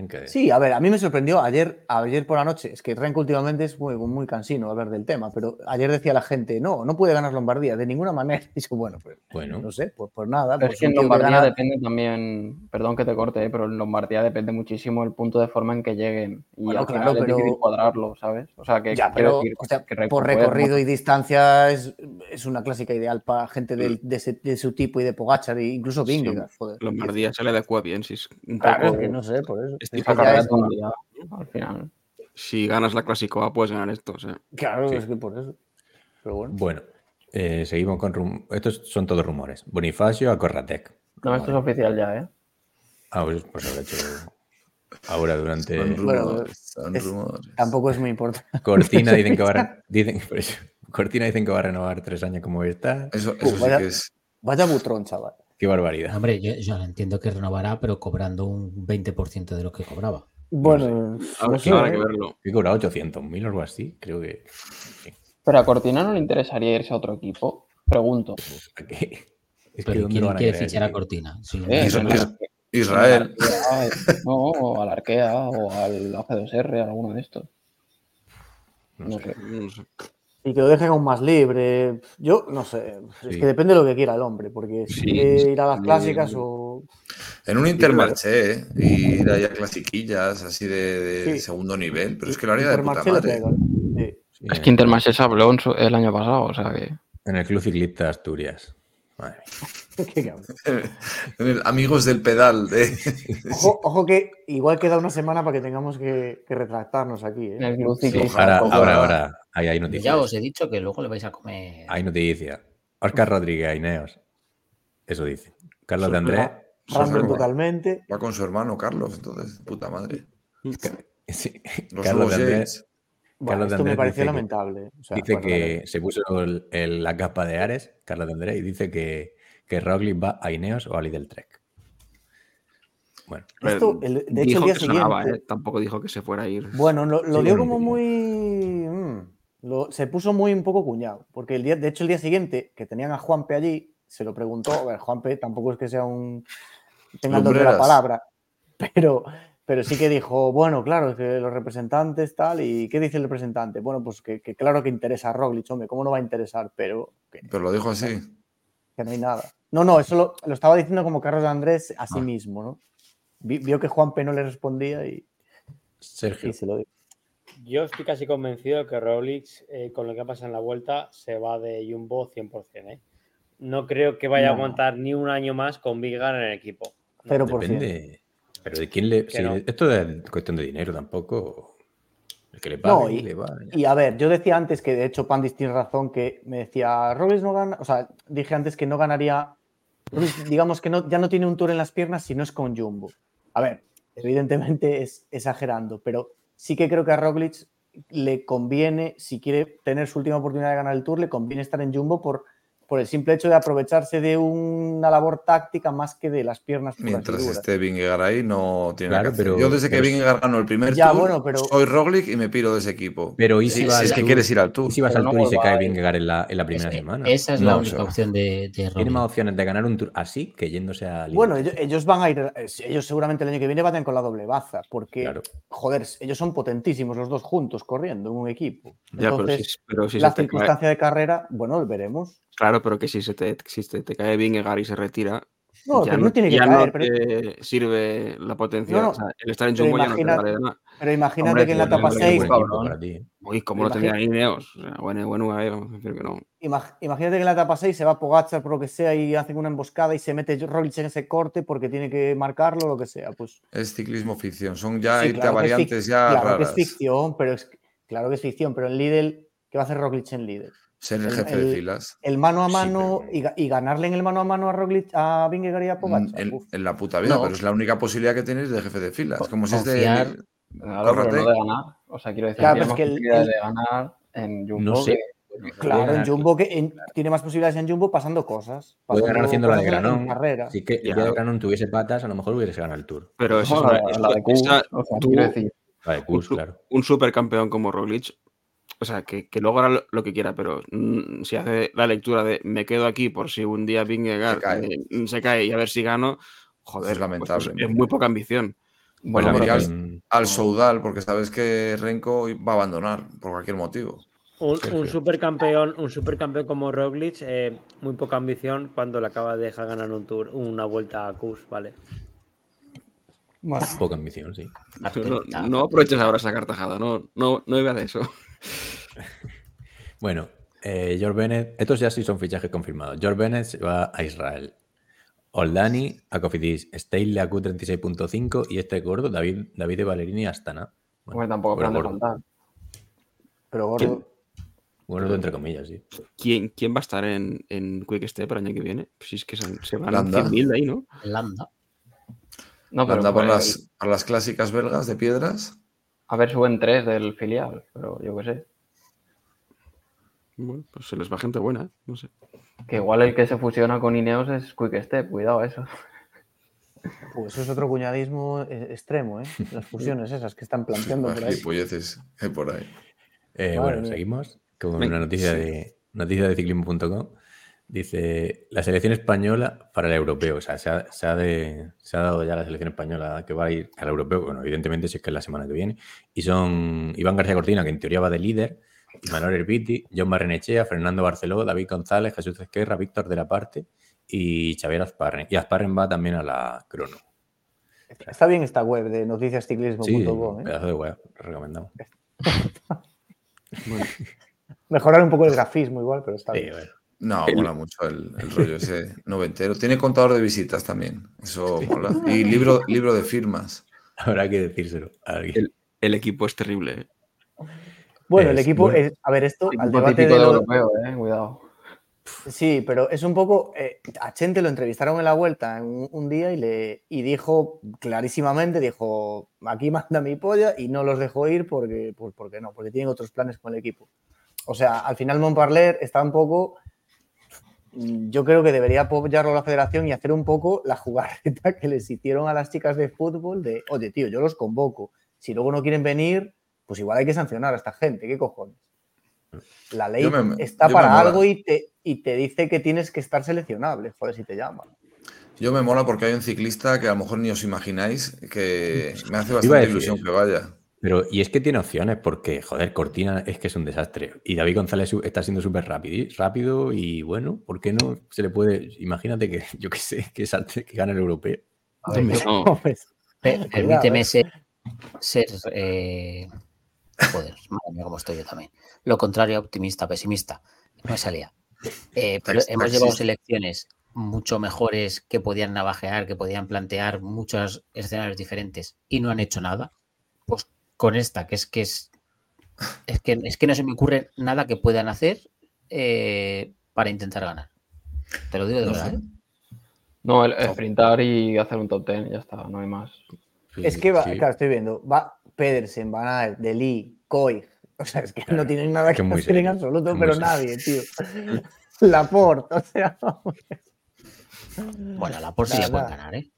Que... Sí, a ver, a mí me sorprendió ayer, ayer por la noche. Es que Renko últimamente es muy, muy cansino hablar del tema, pero ayer decía la gente, no, no puede ganar Lombardía de ninguna manera. Y yo, bueno, pues Bueno, no sé, pues, pues nada. Pero pues es que en que Lombardía gana- depende también, perdón que te corte, eh, pero en Lombardía depende muchísimo el punto de forma en que lleguen. Y Bueno, al claro, final es pero- difícil cuadrarlo, ¿sabes? O sea, que Ya, pero decir o sea, que Renko por recorrido y distancia es, es una clásica ideal para gente del- de, ese- de su tipo y de Pogachar, e incluso Sí, Vingegaard. joder. Lombardía se le adecua bien. Si, es un Claro, es poco- que no sé, por eso. Este al final. si ganas la Clásico A, puedes ganar esto. O sea. claro, Sí. es que por eso. Pero bueno. bueno. eh, seguimos con... rum- Estos son todos rumores. Bonifacio a Corratec. No, esto es oficial ya, ¿eh? Ah, pues, pues habrá hecho ahora durante... Son Bueno, rumores, son es- rumores. Tampoco es muy importante. Cortina dicen que va a, dicen, Cortina dicen que va a renovar tres años como esta. Eso, eso sí vaya- que es. Vaya butrón, chaval. Qué barbaridad. Hombre, yo, yo entiendo que renovará, pero cobrando un 20% de lo que cobraba. Bueno, Habrá, no sé, habrá ¿eh? que verlo. He cobrado 800.000 o algo así. Creo que. Pero a Cortina no le interesaría irse a otro equipo. Pregunto. Es que Pero ¿dónde ¿quién a quiere fichar a Cortina? Sí, Eh, Israel. No, o al Arkea o al AC2R, alguno de estos. No No sé. sé. Y que lo dejen aún más libre. Yo no sé. Es Sí. que depende de lo que quiera el hombre, porque si Sí, quiere ir a las sí. clásicas o. En un intermarché, ¿eh? y ir ahí a clasiquillas así de, de Sí. segundo nivel, pero es que lo haría de puta madre. pega. Sí. Sí, Es que Intermarché se habló el año pasado, o sea que. En el Club Ciclista de Asturias. Madre mía. Qué cabrón. En el Amigos del pedal. De... Ojo, ojo que igual queda una semana para que tengamos que, que retractarnos aquí. ¿eh? Sí. Ahora, ahora, ahora. Ahí hay Ya noticias. os he dicho que luego le vais a comer. Hay noticias. Oscar Rodríguez, Ineos. Eso dice. Carlos de Andrés. Random totalmente. Va con su hermano Carlos, entonces, puta madre. Sí. Carlos de Andrés. Bueno, esto me pareció dice que- lamentable. O sea, Dice bueno, que vale. se puso el- el- la capa de Ares, Carlos de Andrés, y dice que, que Roglic va a Ineos o a Lidl Trek. Bueno, Esto, el- de hecho, el día que sonaba, siguiente. ¿eh? Tampoco dijo que se fuera a ir. Bueno, lo, lo Sí, dio como muy. mm, lo- se puso muy un poco cuñado. Porque el día, de hecho, el día siguiente que tenían a Juanpe allí, se lo preguntó. A ver, Juanpe tampoco es que sea un. tenga el de la palabra. Pero, pero sí que dijo, bueno, claro, es que los representantes tal. ¿Y qué dice el representante? Bueno, pues que, que claro que interesa a Roglic, hombre, ¿cómo no va a interesar? Pero que, Pero lo dijo así. que no hay nada. No, no, eso lo, lo estaba diciendo como Carlos Andrés a sí Ah. mismo, ¿no? Vi- vio que Juanpe no le respondía y, Sergio. y se lo dijo. Yo estoy casi convencido de que Roglic, eh, con lo que ha pasado en la vuelta, se va de Jumbo 100%. ¿eh? No creo que vaya a aguantar ni un año más con Vigar en el equipo. No. Depende. Pero de quién le. Que si no. Esto es cuestión de dinero tampoco. El que le No, y- le va. Y a ver, yo decía antes que de hecho Pandis tiene razón, que me decía, Roglic no gana, o sea, dije antes que no ganaría, Roglic, digamos que no, ya no tiene un tour en las piernas si no es con Jumbo. A ver, evidentemente es exagerando, pero sí que creo que a Roglic le conviene, si quiere tener su última oportunidad de ganar el tour, le conviene estar en Jumbo por, por el simple hecho de aprovecharse de una labor táctica más que de las piernas Mientras esté Vingegaard ahí, no tiene Claro, nada que hacer. pero- Yo desde que Vingegaard ganó el primer Ya, tour, bueno, pero- soy Roglic y me piro de ese equipo. Pero ¿y si Sí, es que quieres ir al tour. ¿Y si vas Pero al no tour y se cae. Vingegaard en la, en la primera Es- semana? Esa es la única opción de, de Tiene Roglic. más opciones de ganar un tour así que yéndose a Lidl Bueno, ellos, ellos van a ir, ellos seguramente el año que viene van con la doble baza, porque Claro. joder, ellos son potentísimos los dos juntos corriendo en un equipo. Ya, pero Entonces, si, pero si la se te cae, circunstancia de carrera, bueno, veremos. claro, pero que si se te, si te cae Vingegaard y se retira, No, ya pero no tiene que ya caer, no pero, te sirve la potencia. No, no, o sea, el estar en Jumbo ya no te vale de nada. pero imagínate Hombre, que en la etapa es Qué 6, buen cabrón. equipo para ti. ¿eh? Uy, ¿cómo lo tendría Ineos? O sea, bueno, bueno, vamos a decir que no. imag- imagínate que en la etapa 6 se va Pogacar por lo que sea y hacen una emboscada y se mete Roglic en ese corte porque tiene que marcarlo o lo que sea. Pues Es ciclismo ficción. Son ya sí, irte a claro variantes ya claro que es ficción, pero es, claro que es ficción, pero en Lidl, ¿qué va a hacer Roglic en Lidl? Ser el jefe el- de filas. El mano a Sí, mano pero- y, y ganarle en el mano a mano a Roglic, a Vingegaard y a Mm, Pogacar. En, en la puta vida, No. pero es la única posibilidad que tienes de jefe de filas. Co- Como si es confiar- de. Claro, no de ganar. O sea, quiero decir, Claro, es más que el- posibilidades el- de ganar en Jumbo. No sé. que- Claro, en. Jumbo que en- tiene más posibilidades en Jumbo pasando cosas. Puede ganar haciendo la de Granón. Si que el día de Granón tuviese patas, a lo mejor hubiese ganado el tour. Pero eso es la, de Q, esa- o sea, tú- quiero decir, La de un, claro. un supercampeón como Roglic, o sea, que, que luego hará lo, que quiera, pero mm, si hace la lectura de me quedo aquí por si un día Vingegaard Se cae. eh, se cae y a ver si gano, joder, Es pues, lamentable, pues, es muy poca ambición. Bueno, al- que- Al Soudal, porque sabes que Renko va a abandonar por cualquier motivo. Un, un supercampeón, un supercampeón como Roglic, eh, muy poca ambición cuando le acaba de dejar ganar un tour, una vuelta a Kus, ¿vale? Poca ambición, sí. No, no aproveches ahora esa cartajada, no, no, no iba de eso. Bueno, eh, George Bennett, estos ya sí son fichajes confirmados. George Bennett se va a Israel. Oldani a Cofidis, Steile a Q36.5 y este gordo, David, David de Valerini a Astana. Bueno, tampoco bueno, plan de gordo. faltar. Pero gordo. Gordo entre comillas, sí. ¿Quién, quién va a estar en, en Quick Step el año que viene? Pues si es que se, se van Landa. 100.000 de ahí, ¿no? Landa. No, pero Anda por las, por las clásicas belgas de piedras. A ver, suben tres del filial, pero yo qué sé. Bueno, pues se les va gente buena, ¿eh? No sé. Que igual el que se fusiona con Ineos es Quick Step, cuidado eso. Pues eso es otro cuñadismo eh, extremo, ¿eh? Las fusiones esas que están planteando por ahí. hay por ahí. Eh, bueno, seguimos con una noticia sí. de noticia de ciclismo.com. Dice la selección española para el europeo. O sea, se ha, se ha de- se ha dado ya la selección española que va a ir al europeo. Bueno, evidentemente, si es que es la semana que viene. Y son Iván García Cortina, que en teoría va de líder, Manuel Herbiti, John Barrenechea, Fernando Barceló, David González, Jesús Esquerra, Víctor de la Parte y Xavier Azparren. Y Azparren va también a la crono. Está bien esta web de noticiasciclismo.com, Sí, ¿eh? pedazo de web, recomendamos. Mejorar un poco el grafismo igual, pero está Sí, bien. bueno. No, mola mucho el, el rollo ese noventero. Tiene contador de visitas también. Eso mola. Y libro, libro de firmas. Habrá que decírselo a alguien. El equipo es terrible. ¿eh? Bueno, el equipo, bueno. es- a ver, esto, al debate de de lo- europeo, eh, cuidado. Sí, pero es un poco. eh, a Chente lo entrevistaron en la vuelta en un, un día y le y dijo clarísimamente: dijo, aquí manda mi polla y no los dejó ir porque, pues, porque no, porque tienen otros planes con el equipo. O sea, al final Montparler está un poco. Mm, Yo creo que debería apoyarlo la federación y hacer un poco la jugarreta que les hicieron a las chicas de fútbol de, oye, tío, yo los convoco. Si luego no quieren venir, pues igual hay que sancionar a esta gente. ¿Qué cojones? La ley me- está para algo y te, y te dice que tienes que estar seleccionable, joder, si te llaman. Yo me mola porque hay un ciclista que a lo mejor ni os imagináis que me hace bastante ilusión que vaya. Pero, y es que tiene opciones, porque, joder, Cortina es que es un desastre. Y David González está siendo súper rápido, rápido y bueno, ¿por qué no se le puede? Imagínate que, yo qué sé, que, salte, que gane el europeo. No, Permíteme eh. ser, ser eh, joder, madre mía, cómo estoy yo también. Lo contrario, optimista, pesimista. No me salía. Eh, pero hemos llevado selecciones mucho mejores que podían navajear, que podían plantear muchos escenarios diferentes y no han hecho nada. Pues con esta, que es que es, es que es que no se me ocurre nada que puedan hacer eh, para intentar ganar. Te lo digo de No verdad. sé. ¿eh? No, el, el sprintar y hacer un top ten, ya está, no hay más. es que va, Sí. claro, estoy viendo, va Pedersen, Van Aert, Deli, Coy. O sea, es que no tienen nada que que hacer en absoluto, muy pero serio. nadie, tío. Laporte, o sea, Bueno, la por sí pueden nada. ganar, ¿eh?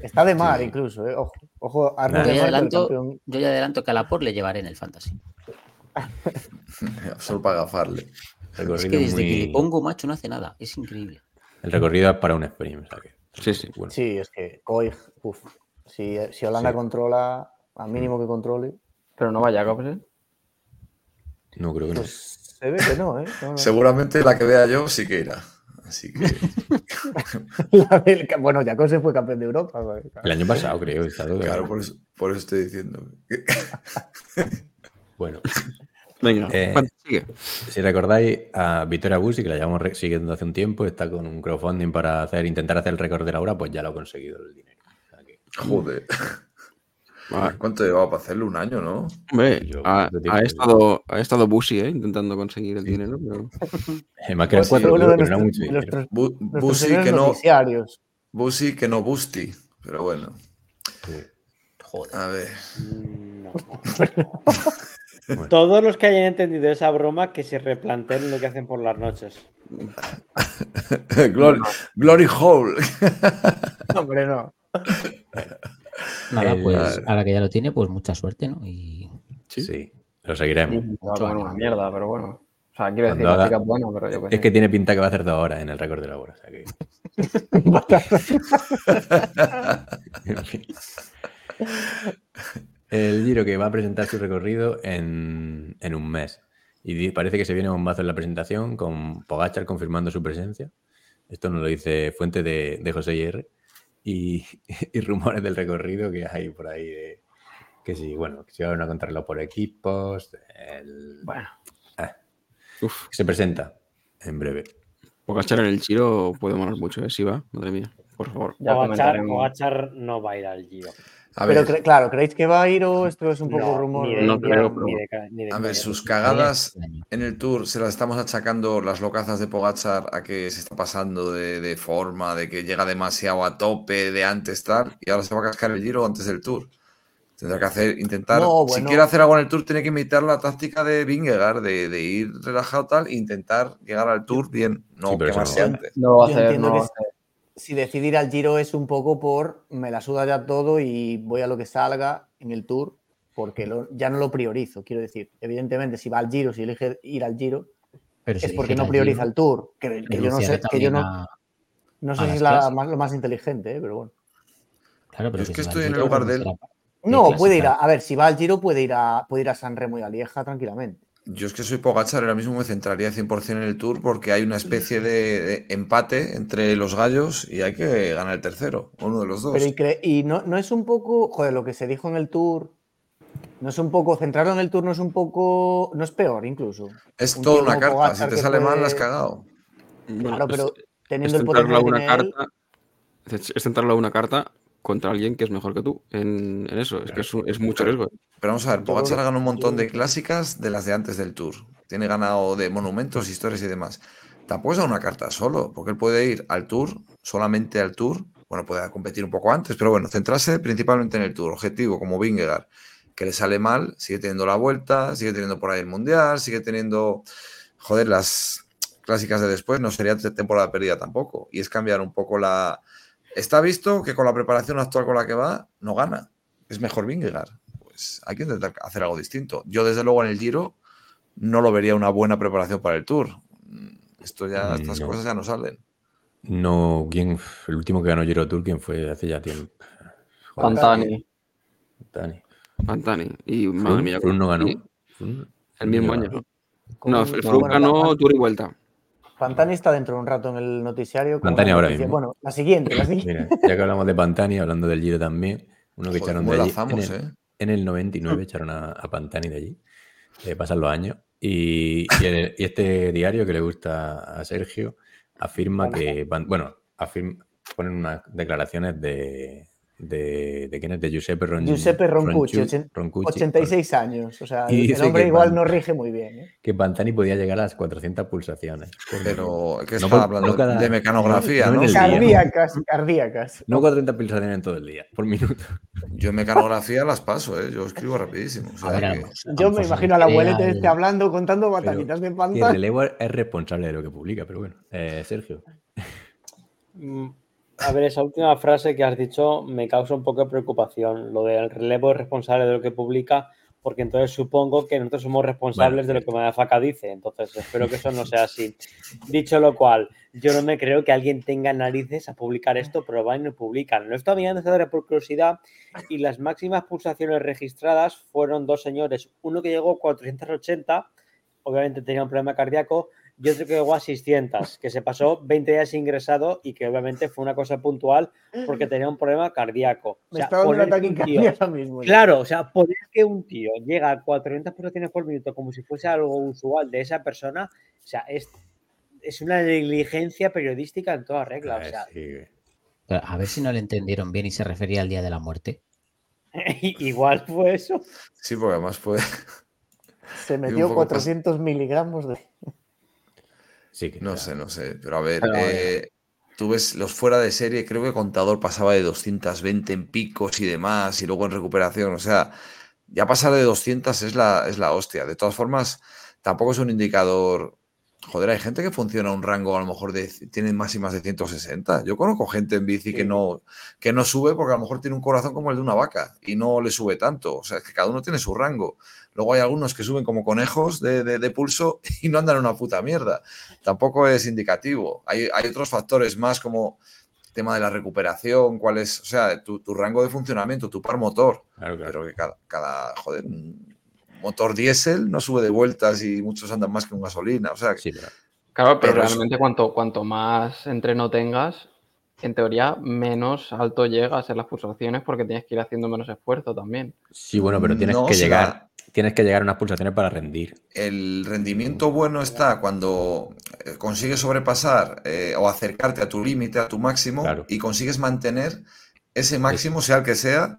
Está de mar Sí. incluso, ¿eh? Ojo, ojo. Yo de ya, Mar, adelanto, campeón. yo ya adelanto que a la por le llevaré en el fantasy. Solo para gafarle. El Es recorrido, que desde que muy- le pongo macho no hace nada. Es increíble. el recorrido es para un sprint. que- Sí, sí. bueno. Sí, es que Coy, uff. Si, si Holanda Sí. controla, al mínimo que controle, Pero no vaya Jacobsen. No creo que no. pues se ve que no, ¿eh? No, no. Seguramente la que vea yo sí que irá. Así que La bueno, Jacobsen fue campeón de Europa. güey. El año pasado, creo. estado claro, por eso, por eso estoy diciendo. Bueno, Venga, Eh, sigue. si recordáis a Victoria Busi, que la llevamos siguiendo hace un tiempo, está con un crowdfunding para hacer, intentar hacer el récord de la hora, pues ya lo ha conseguido el dinero. O sea que- Joder. Ah, ¿Cuánto llevaba para hacerlo? Un año, ¿no? hombre, Yo- ha, estado, ha estado Busi, ¿eh? Intentando conseguir el dinero, pero... Además que Pues Busi que no, noticiarios. Busi que no Busti. Pero bueno, Joder. a ver. No. Bueno. Todos los que hayan entendido esa broma que se replanteen lo que hacen por las noches. Glory, Glory Hole. Hombre, no. Nada, El- pues ahora que ya lo tiene, pues mucha suerte, ¿no? Y Sí. lo seguiremos. Va a ánimo. una mierda, pero bueno. O sea, quiero decir, haga- chica es buena, pero yo qué Es que tiene pinta que va a hacer dos horas en el récord de la hora. O sea que... El Giro que va a presentar su recorrido en, en un mes. Y parece que se viene un mazo en la presentación con Pogachar confirmando su presencia. Esto nos lo dice fuente de, de José IR. Y, y rumores del recorrido que hay por ahí de que sí, bueno, que se van a contrarreloj por equipos. el- Bueno. Ah, Uf, se presenta en breve. Pogachar en el Giro puede molar mucho, ¿eh? Si va, madre mía, por favor. Pogachar no va a ir al Giro. A Pero ver, cre- claro, ¿creéis que va a ir o esto es un poco No, rumor? ni de, No creo, de- pero- ni de ca- ni de a ver, sus cagadas en el Tour se las estamos achacando las locazas de Pogachar a que se está pasando de, de forma, de que llega demasiado a tope de antes tal, y ahora se va a cascar el Giro antes del Tour. Tendrá que hacer, intentar, No, si bueno. quiere hacer algo en el Tour, tiene que imitar la táctica de Vingegaard, de, de ir relajado tal, e intentar llegar al Tour bien, no Sí, antes. No lo va a hacer, no va a hacer. Si decidir al Giro es un poco por me la suda ya todo y voy a lo que salga en el Tour, porque lo- ya no lo priorizo. Quiero decir, evidentemente, si va al Giro, si elige ir al Giro, Pero si es porque no prioriza Giro, el Tour. Que, que yo no sé, que yo no, a- no sé si es la más, lo más inteligente, ¿eh? pero bueno. Claro, pero es que estoy en el lugar de él. No, de puede ir a, a ver, si va al Giro, puede ir a, puede ir a San Remo y a Lieja tranquilamente. Yo es que soy Pogachar, ahora mismo me centraría 100% en el Tour porque hay una especie de, de empate entre los gallos y hay que ganar el tercero, uno de los dos. Pero y, cre- y no, no es un poco, joder, lo que se dijo en el Tour, no es un poco, centrarlo en el Tour no es un poco, no es peor incluso. es un toda una carta, si te sale mal, la has cagado. Bueno, Claro, pero es, teniendo es el potencial una él, es centrarlo a una carta contra alguien que es mejor que tú en, en eso. Es que es, un- es mucho riesgo. Pero vamos a ver, Pogacar ganado un montón de clásicas de las de antes del Tour. Tiene ganado de monumentos, historias y demás. Tampoco es una carta solo, porque él puede ir al Tour, solamente al Tour. Bueno, puede competir un poco antes, pero bueno, centrarse principalmente en el Tour. Objetivo, como Vingegaard, que le sale mal, sigue teniendo la vuelta, sigue teniendo por ahí el Mundial, sigue teniendo, joder, las clásicas de después, no sería te- temporada perdida tampoco. Y es cambiar un poco la... Está visto que con la preparación actual con la que va, no gana. Es mejor Vingegaard. Pues hay que intentar hacer algo distinto. Yo, desde luego, en el Giro no lo vería una buena preparación para el Tour. Mm, Esto ya, Mm, estas no. cosas ya no salen. No, ¿quién? El último que ganó Giro Tour, ¿quién fue? Hace ya tiempo. Pantani. Pantani. Pantani. Y madre mía. Froome no ganó. y El mismo año. con- No, bueno, ganó Tour y Vuelta. Pantani está dentro de un rato en el noticiario. Pantani ahora noticia- mismo. Bueno, la siguiente, la siguiente. Mira, ya que hablamos de Pantani, hablando del Giro también, uno que Joder, echaron de allí. enlazamos, en, el, ¿eh? en el 99 echaron a, a Pantani de allí. Eh, pasan los años. Y, y el- y este diario que le gusta a Sergio afirma que. Bueno, afirma, ponen unas declaraciones de. ¿De, de quién es? De Giuseppe Ron, Giuseppe Roncucci, Ronchu- ochen- Roncucci, 86 años. O sea, Y el, el hombre que igual no rige muy bien. ¿eh? Que Pantani podía llegar a las 400 pulsaciones. Pero, ¿qué No hablando? no cada- de mecanografía, no ¿no? el día. Cardíacas, cardíacas. No 400 pulsaciones en todo el día, por minuto. Yo en mecanografía las paso, ¿eh? Yo escribo rapidísimo. o sea ver, que- Yo me imagino a la abuelita al- este hablando, contando Pero batanitas de que Pantani. Relevo es responsable de lo que publica, pero bueno. Eh, Sergio. A ver, esa última frase que has dicho me causa un poco de preocupación. Lo del relevo es responsable de lo que publica, porque entonces supongo que nosotros somos responsables Bueno, de lo que Madafaka dice. Entonces espero que eso no sea así. Dicho lo cual, yo no me creo que alguien tenga narices a publicar esto, pero van y lo publican. Lo estoy mirando ahora por curiosidad y las máximas pulsaciones registradas fueron dos señores. Uno que llegó a 480, obviamente tenía un problema cardíaco, y otro que llegó a 600, que se pasó 20 días ingresado y que obviamente fue una cosa puntual porque tenía un problema cardíaco. O Me sea, está dando un ataque cardíaco ahora mismo. ya. Claro, o sea, poner que un tío llega a 400 pulsaciones por minuto como si fuese algo usual de esa persona, o sea, es, es una negligencia periodística en toda regla. O Eh, sea, sí. Pero A ver si no le entendieron bien y se refería al día de la muerte. igual fue eso. Sí, porque además fue. Se metió poco 400 miligramos de. Sí, que No sé, no sé. Pero a ver, Pero, eh, tú ves los fuera de serie, creo que Contador pasaba de 220 en picos y demás, y luego en recuperación. O sea, ya pasar de 200 es la, es la hostia. De todas formas, tampoco es un indicador. Joder, hay gente que funciona a un rango a lo mejor de. tiene máximas de 160. Yo conozco gente en bici que, no, que no sube porque a lo mejor tiene un corazón como el de una vaca y no le sube tanto. O sea, es que cada uno tiene su rango. Luego hay algunos que suben como conejos de, de- de pulso y no andan una puta mierda. Tampoco es indicativo. Hay, hay otros factores más como tema de la recuperación, cuál es, o sea, tu, tu rango de funcionamiento, tu par motor. Claro, claro. Pero que cada, cada, joder, motor diésel no sube de vueltas y muchos andan más que un gasolina. O sea, que- Sí, pero- Claro, pero Pero es- realmente cuanto, cuanto más entreno tengas, en teoría, menos alto llegas en las pulsaciones porque tienes que ir haciendo menos esfuerzo también. sí, bueno, pero tienes No que llegar. Tienes que llegar a unas pulsaciones para rendir. el rendimiento bueno está cuando eh, consigues sobrepasar eh, o acercarte a tu límite, a tu máximo, Claro. y consigues mantener ese máximo, sea el que sea,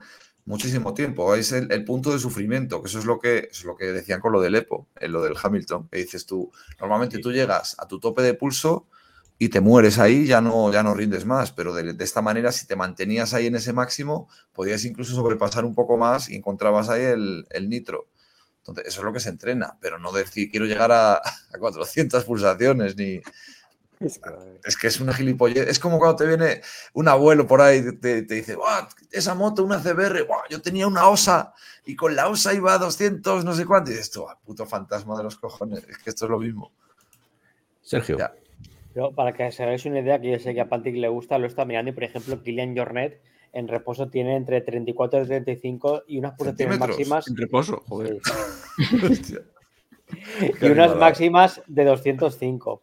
muchísimo tiempo. Es el, el punto de sufrimiento, que eso es lo que, es lo que decían con lo del EPO, en lo del Hamilton, que dices tú, normalmente Sí. tú llegas a tu tope de pulso y te mueres ahí, ya no, ya no rindes más, pero de, de esta manera, si te mantenías ahí en ese máximo, podías incluso sobrepasar un poco más y encontrabas ahí el, el nitro. Entonces, eso es lo que se entrena, pero no decir quiero llegar a, a 400 pulsaciones ni... Es que es una gilipollez. Es como cuando te viene un abuelo por ahí y te, te dice, "Buah, esa moto, una CBR, buah, yo tenía una OSA y con la OSA iba a 200, no sé cuánto. Y dices tú, "Ah, puto fantasma de los cojones, es que esto es lo mismo. Sergio. Ya. Yo, para que os hagáis una idea, que yo sé que a Pantic le gusta, lo está mirando y, por ejemplo, Kilian Jornet en reposo tiene entre 34 y 35 y unas pulsaciones máximas. En reposo, joder. sí, y unas máximas de 205.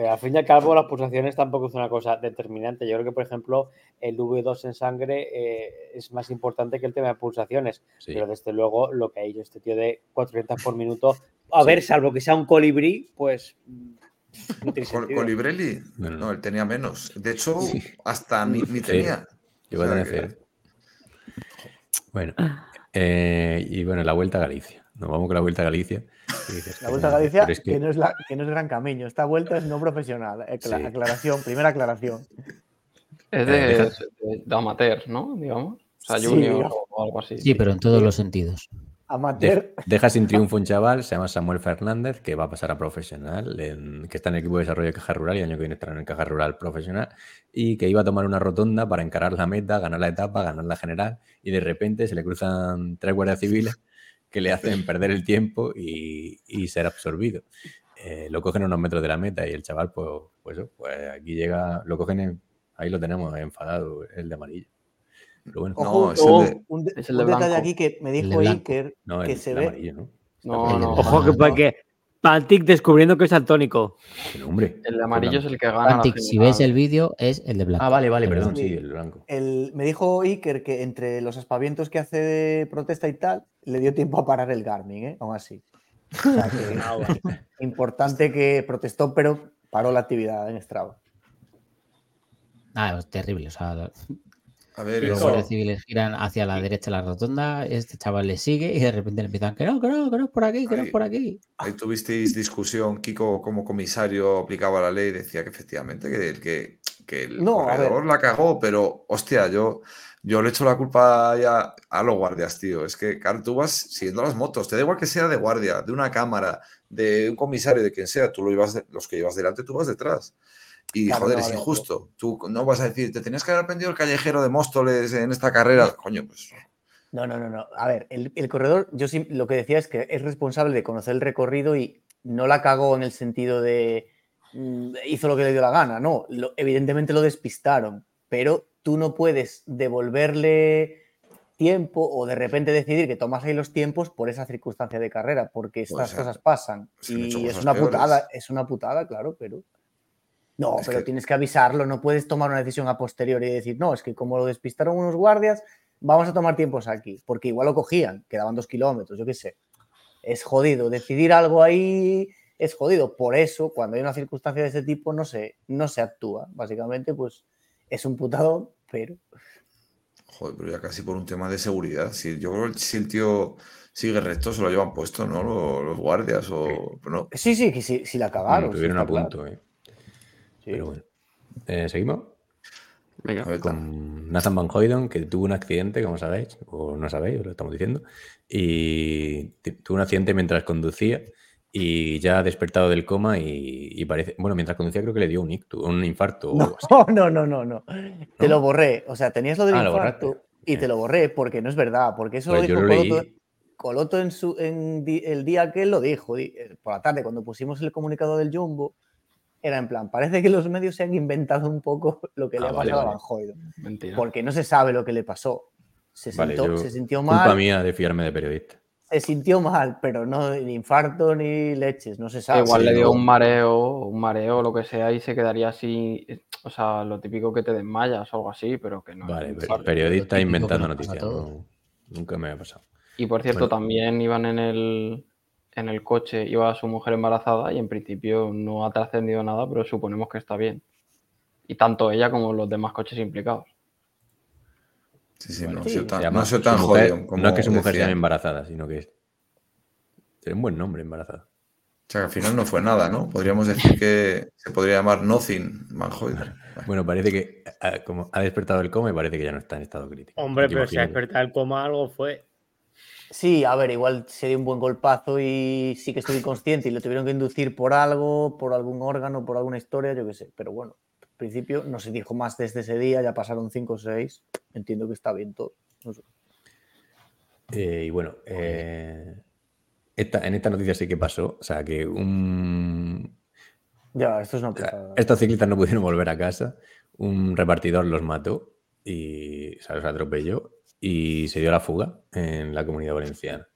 Pero al fin y al cabo, las pulsaciones tampoco es una cosa determinante. Yo creo que, por ejemplo, el V2 en sangre eh, es más importante que el tema de pulsaciones. Sí. Pero desde luego, lo que ha hecho este tío de 400 por minuto, a Sí. ver, salvo que sea un colibrí, pues. mm, no Col-. Colibrelli, No, no, no, no. él tenía menos. De hecho, Sí. hasta ni, ni Sí. tenía. A tener que-. Bueno, eh, y bueno, la vuelta a Galicia. Nos vamos con la vuelta a Galicia. y dices, La Vuelta a "Joder, Galicia, es que... que- no es la, que no es gran camino. Esta vuelta es no profesional. Acla- Sí. Aclaración, primera aclaración. Es Eh, de, deja- de- de amateur, ¿no? Digamos. O sea, Sí, junior o algo así. Sí, pero en todos los sentidos. Amateur. De- deja sin triunfo un chaval, se llama Samuel Fernández, que va a pasar a profesional, en- que está en el equipo de desarrollo de Caja Rural y el año que viene estará en el Caja Rural profesional, y que iba a tomar una rotonda para encarar la meta, ganar la etapa, ganar la general, y de repente se le cruzan tres guardias civiles que le hacen perder el tiempo y, y ser absorbido. Eh, lo cogen a unos metros de la meta y el chaval, pues, pues, eso, pues aquí llega, lo cogen, en- ahí lo tenemos enfadado, el de amarillo. Pero bueno, No, es el de- un, de- es el un de detalle blanco. aquí que me dijo. Iker no, que el, se el ve. amarillo, ¿no? No, no. Ojo, que, porque Pantic descubriendo que es daltónico. Pero, hombre, El de amarillo es el que gana. Pantic, si ves el vídeo, es el de blanco. Ah, vale, vale, El perdón, sí, el blanco. El, me dijo Iker que entre los aspavientos que hace de protesta y tal, le dio tiempo a parar el Garmin, ¿eh? aún así. O sea que, Ah, importante que protestó, pero paró la actividad en Strava. Ah, es terrible. O sea, A ver, los guardias civiles giran hacia la derecha de la rotonda, este chaval le sigue y de repente le empiezan que no, que no, que no es por aquí, que no es Ahí. por aquí. Ahí tuvisteis discusión, Kiko como comisario aplicaba la ley, decía que efectivamente que el, que, que el No, corredor la cagó, pero hostia, yo, yo le echo la culpa ya a los guardias, tío. Es que, claro, tú vas siguiendo las motos, te da igual que sea de guardia, de una cámara, de un comisario, de quien sea, tú lo ibas de- los que llevas delante, tú vas detrás. Y Claro, joder, no, es ver, injusto. Tú no vas a decir, te tenías que haber aprendido el callejero de Móstoles en esta carrera. Coño, pues No, no, no, no. A ver, el, el corredor, yo sí lo que decía es que es responsable de conocer el recorrido y no la cagó en el sentido de mm, hizo lo que le dio la gana. No, lo- evidentemente lo despistaron, pero tú no puedes devolverle tiempo o de repente decidir que tomas ahí los tiempos por esa circunstancia de carrera, porque estas Pues, cosas pasan. Y es una peores. putada, es una putada, claro, pero. No, Es pero que- tienes que avisarlo, no puedes tomar una decisión a posteriori y decir, no, es que como lo despistaron unos guardias, vamos a tomar tiempos aquí, porque igual lo cogían, quedaban dos kilómetros, yo qué sé. Es jodido, decidir algo ahí es jodido. Por eso, cuando hay una circunstancia de ese tipo, no se, no se actúa. Básicamente, pues es un putado, pero Joder, pero ya casi por un tema de seguridad. Si, yo creo que si el tío sigue recto, se lo llevan puesto, ¿no? Los, los guardias o... pero no. sí, sí, que sí, sí la cagaron. Bueno, tuvieron a claro. punto, eh. Pero bueno. Eh, Seguimos Venga. Ver, con Nathan Van Hoyden, que tuvo un accidente, como sabéis, o no sabéis, os lo estamos diciendo, y tuvo un accidente mientras conducía y ya ha despertado del coma y, y parece, bueno, mientras conducía creo que le dio un ictus, un infarto. o No, algo así. no, no, no, no. Te lo borré. O sea, tenías lo del Ah, lo infarto borraste. y te lo borré porque no es verdad. Porque eso Pues lo dijo lo Coloto. Coloto en, su, en di- el día que él lo dijo, di- eh, por la tarde, cuando pusimos el comunicado del Jumbo, era en plan, parece que los medios se han inventado un poco lo que le Ah, ha vale, pasado vale. a Banjoido, Mentira. porque no se sabe lo que le pasó. Se, Vale, sintió, yo- se sintió Culpa mal, mía de fiarme de periodista. se sintió mal, pero no ni infarto ni leches, no se sabe. Igual sí, le dio no. un mareo, un mareo o lo que sea y se quedaría así, o sea, lo típico que te desmayas o algo así, pero que no. Vale, pero periodista inventando noticias. no- nunca me ha pasado. Y por cierto, Bueno. también iban en el, en el coche, iba su mujer embarazada y en principio no ha trascendido nada, pero suponemos que está bien. Y tanto ella como los demás coches implicados. Sí, sí, no, ha Sí, sido Se tan, llama- no ha tan mujer- jodido como no es que su mujer sea embarazada, sino que es. Tiene un buen nombre, embarazada. O sea, que al final no fue nada, ¿no? Podríamos decir que se podría llamar Nothing Manhoider. Bueno, parece que ah, como ha despertado el coma y parece que ya no está en estado crítico. Hombre, pero si a imagínate. despertar el coma algo fue. Sí, a ver, igual se dio un buen golpazo y sí que estuvo inconsciente y lo tuvieron que inducir por algo, por algún órgano, por alguna historia, yo qué sé. Pero bueno, en principio no se dijo más desde ese día, ya pasaron 5 o 6. Entiendo que está bien todo. No sé. Eh, y bueno, eh, esta- en esta noticia sí que pasó. O sea, que un, Ya, esto es una O sea, pasada. estos ciclistas no pudieron volver a casa. Un repartidor los mató y o sea, los atropelló y se dio la fuga en la comunidad valenciana.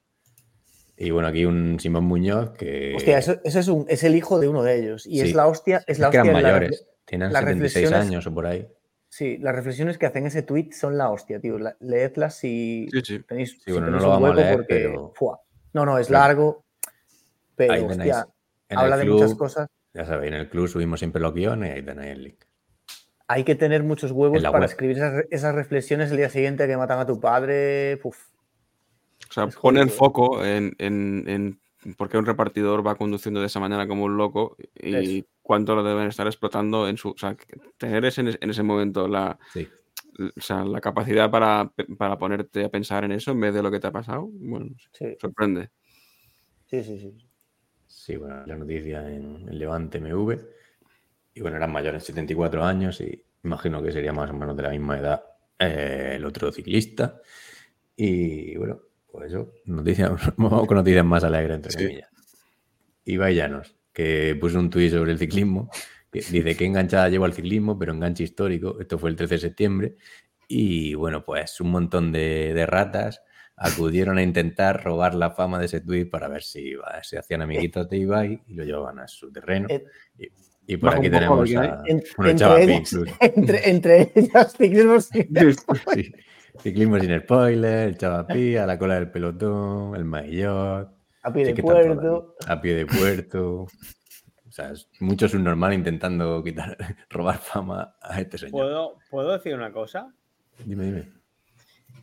Y bueno, aquí un Simón Muñoz que. Hostia, eso, eso es, un, es el hijo de uno de ellos. Y Sí. es la hostia. Es es la que eran hostia la mayores. Tienen las 76 reflexiones- años o por ahí. Sí, las reflexiones que hacen ese tweet son la hostia, tío. La- leedlas si Sí, sí. tenéis, si bueno, no tenéis lo un vamos a hueco leer, porque, pero- ¡fua! No, no, es largo. Pero, Ahí tenéis. hostia, En habla el de club, muchas cosas. Ya sabéis, en el club subimos siempre los guiones y ahí tenéis el link. Hay que tener muchos huevos En para web. escribir esas, re- esas reflexiones el día siguiente que matan a tu padre. Uf. O sea, Es pone el foco en, en, en por qué un repartidor va conduciendo de esa manera como un loco y Eso. cuánto lo deben estar explotando en su. O sea, tener ese, en ese momento la, Sí. o sea, la capacidad para, para ponerte a pensar en eso en vez de lo que te ha pasado, bueno, Sí, sorprende. sí, sí. sí. Sí, bueno, la noticia en el Levante MV. Y bueno, eran mayores, 74 años y imagino que sería más o menos de la misma edad eh, el otro ciclista. Y bueno, pues eso, noticias, vamos con noticias más alegres, entre Sí. comillas. Ibai Llanos, que puso un tuit sobre el ciclismo, que dice que enganchada llevo al ciclismo, pero enganche histórico. Esto fue el 13 de septiembre. Y bueno, pues un montón de, de ratas acudieron a intentar robar la fama de ese tuit para ver si va, se hacían amiguitos de Ibai y lo llevaban a su terreno. Eh, Y, y por aquí tenemos a En- bueno, entre, ellas, entre, entre ellas, ciclismo sin- Sí. Ciclismo sin spoiler, el Chavapi, a la cola del pelotón, el Maillot. a pie sí de puerto. A pie de puerto. O sea, es mucho subnormal intentando quitar, robar fama a este señor. ¿Puedo, ¿Puedo decir una cosa? Dime, dime.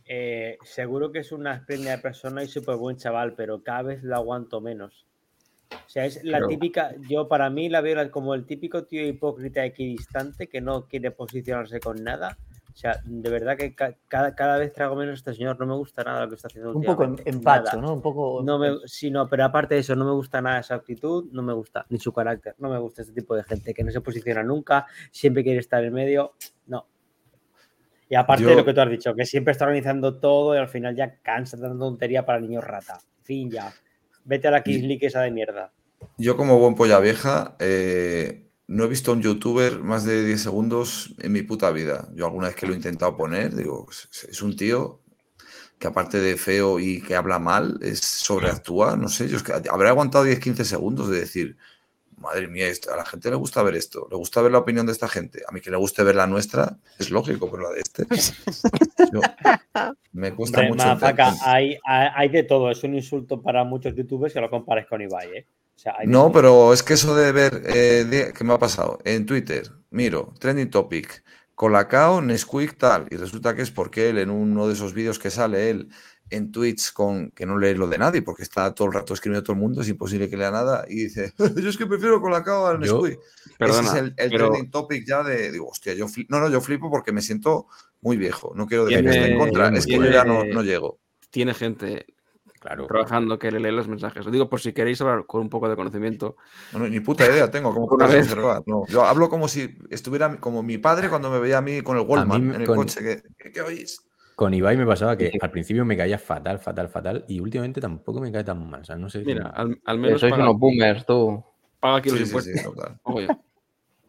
Eh, seguro que es una espléndida persona y súper buen chaval, pero cada vez lo aguanto menos. O sea, es la Pero- típica, yo para mí la veo como el típico tío hipócrita equidistante que no quiere posicionarse con nada. O sea, de verdad que ca- cada, cada vez trago menos a este señor, no me gusta nada lo que está haciendo Un poco empacho. ¿no? Un poco. No me, sí, no, pero aparte de eso, no me gusta nada esa actitud, no me gusta, ni su carácter, no me gusta este tipo de gente que no se posiciona nunca, siempre quiere estar en medio, no. Y aparte de lo que tú has dicho, que siempre está organizando todo y al final ya cansa de tanta tontería para niños rata. Fin, ya. Vete a la League esa de mierda. Yo como buen polla vieja, eh, no he visto a un youtuber más de 10 segundos en mi puta vida. Yo alguna vez que lo he intentado poner, digo, es, es un tío que aparte de feo y que habla mal, es sobreactúa, no sé, yo es que habré aguantado 10-15 segundos de decir, madre mía, esto- a la gente le gusta ver esto, le gusta ver la opinión de esta gente. A mí que le guste ver la nuestra, es lógico, pero la de este... yo- me cuesta Hombre, mucho... hay, hay, de todo, es un insulto para muchos youtubers que lo compares con Ibai, ¿eh? O sea, No, todo. pero es que eso de ver, eh, de- ¿qué me ha pasado? En Twitter, miro, trending topic, Colacao, Nesquik, tal, y resulta que es porque él en uno de esos vídeos que sale él en tweets con que no lee lo de nadie, porque está todo el rato escribiendo a todo el mundo, es imposible que lea nada, y dice, yo es que prefiero Colacao al Nesquik. Ese es el, el pero trending topic ya de, digo, hostia, yo flipo, no, no, yo flipo porque me siento muy viejo, no quiero decir que esté en contra, es que yo ya no, llego. tiene gente Claro. trabajando que le lee los mensajes. Lo digo por si queréis hablar con un poco de conocimiento. No, no, ni puta idea tengo cómo vez. observar. No, yo hablo como si estuviera como mi padre cuando me veía a mí con el Wallman en el con- coche. que ¿Qué, qué oís? Con Ibai me pasaba que al principio me caía fatal, fatal, fatal. Y últimamente tampoco me cae tan mal. O sea, no sé. si- Mira, al, al menos sois paga, unos boomers, tú. paga aquí los Sí, sí, impuestos. sí, total. Oye,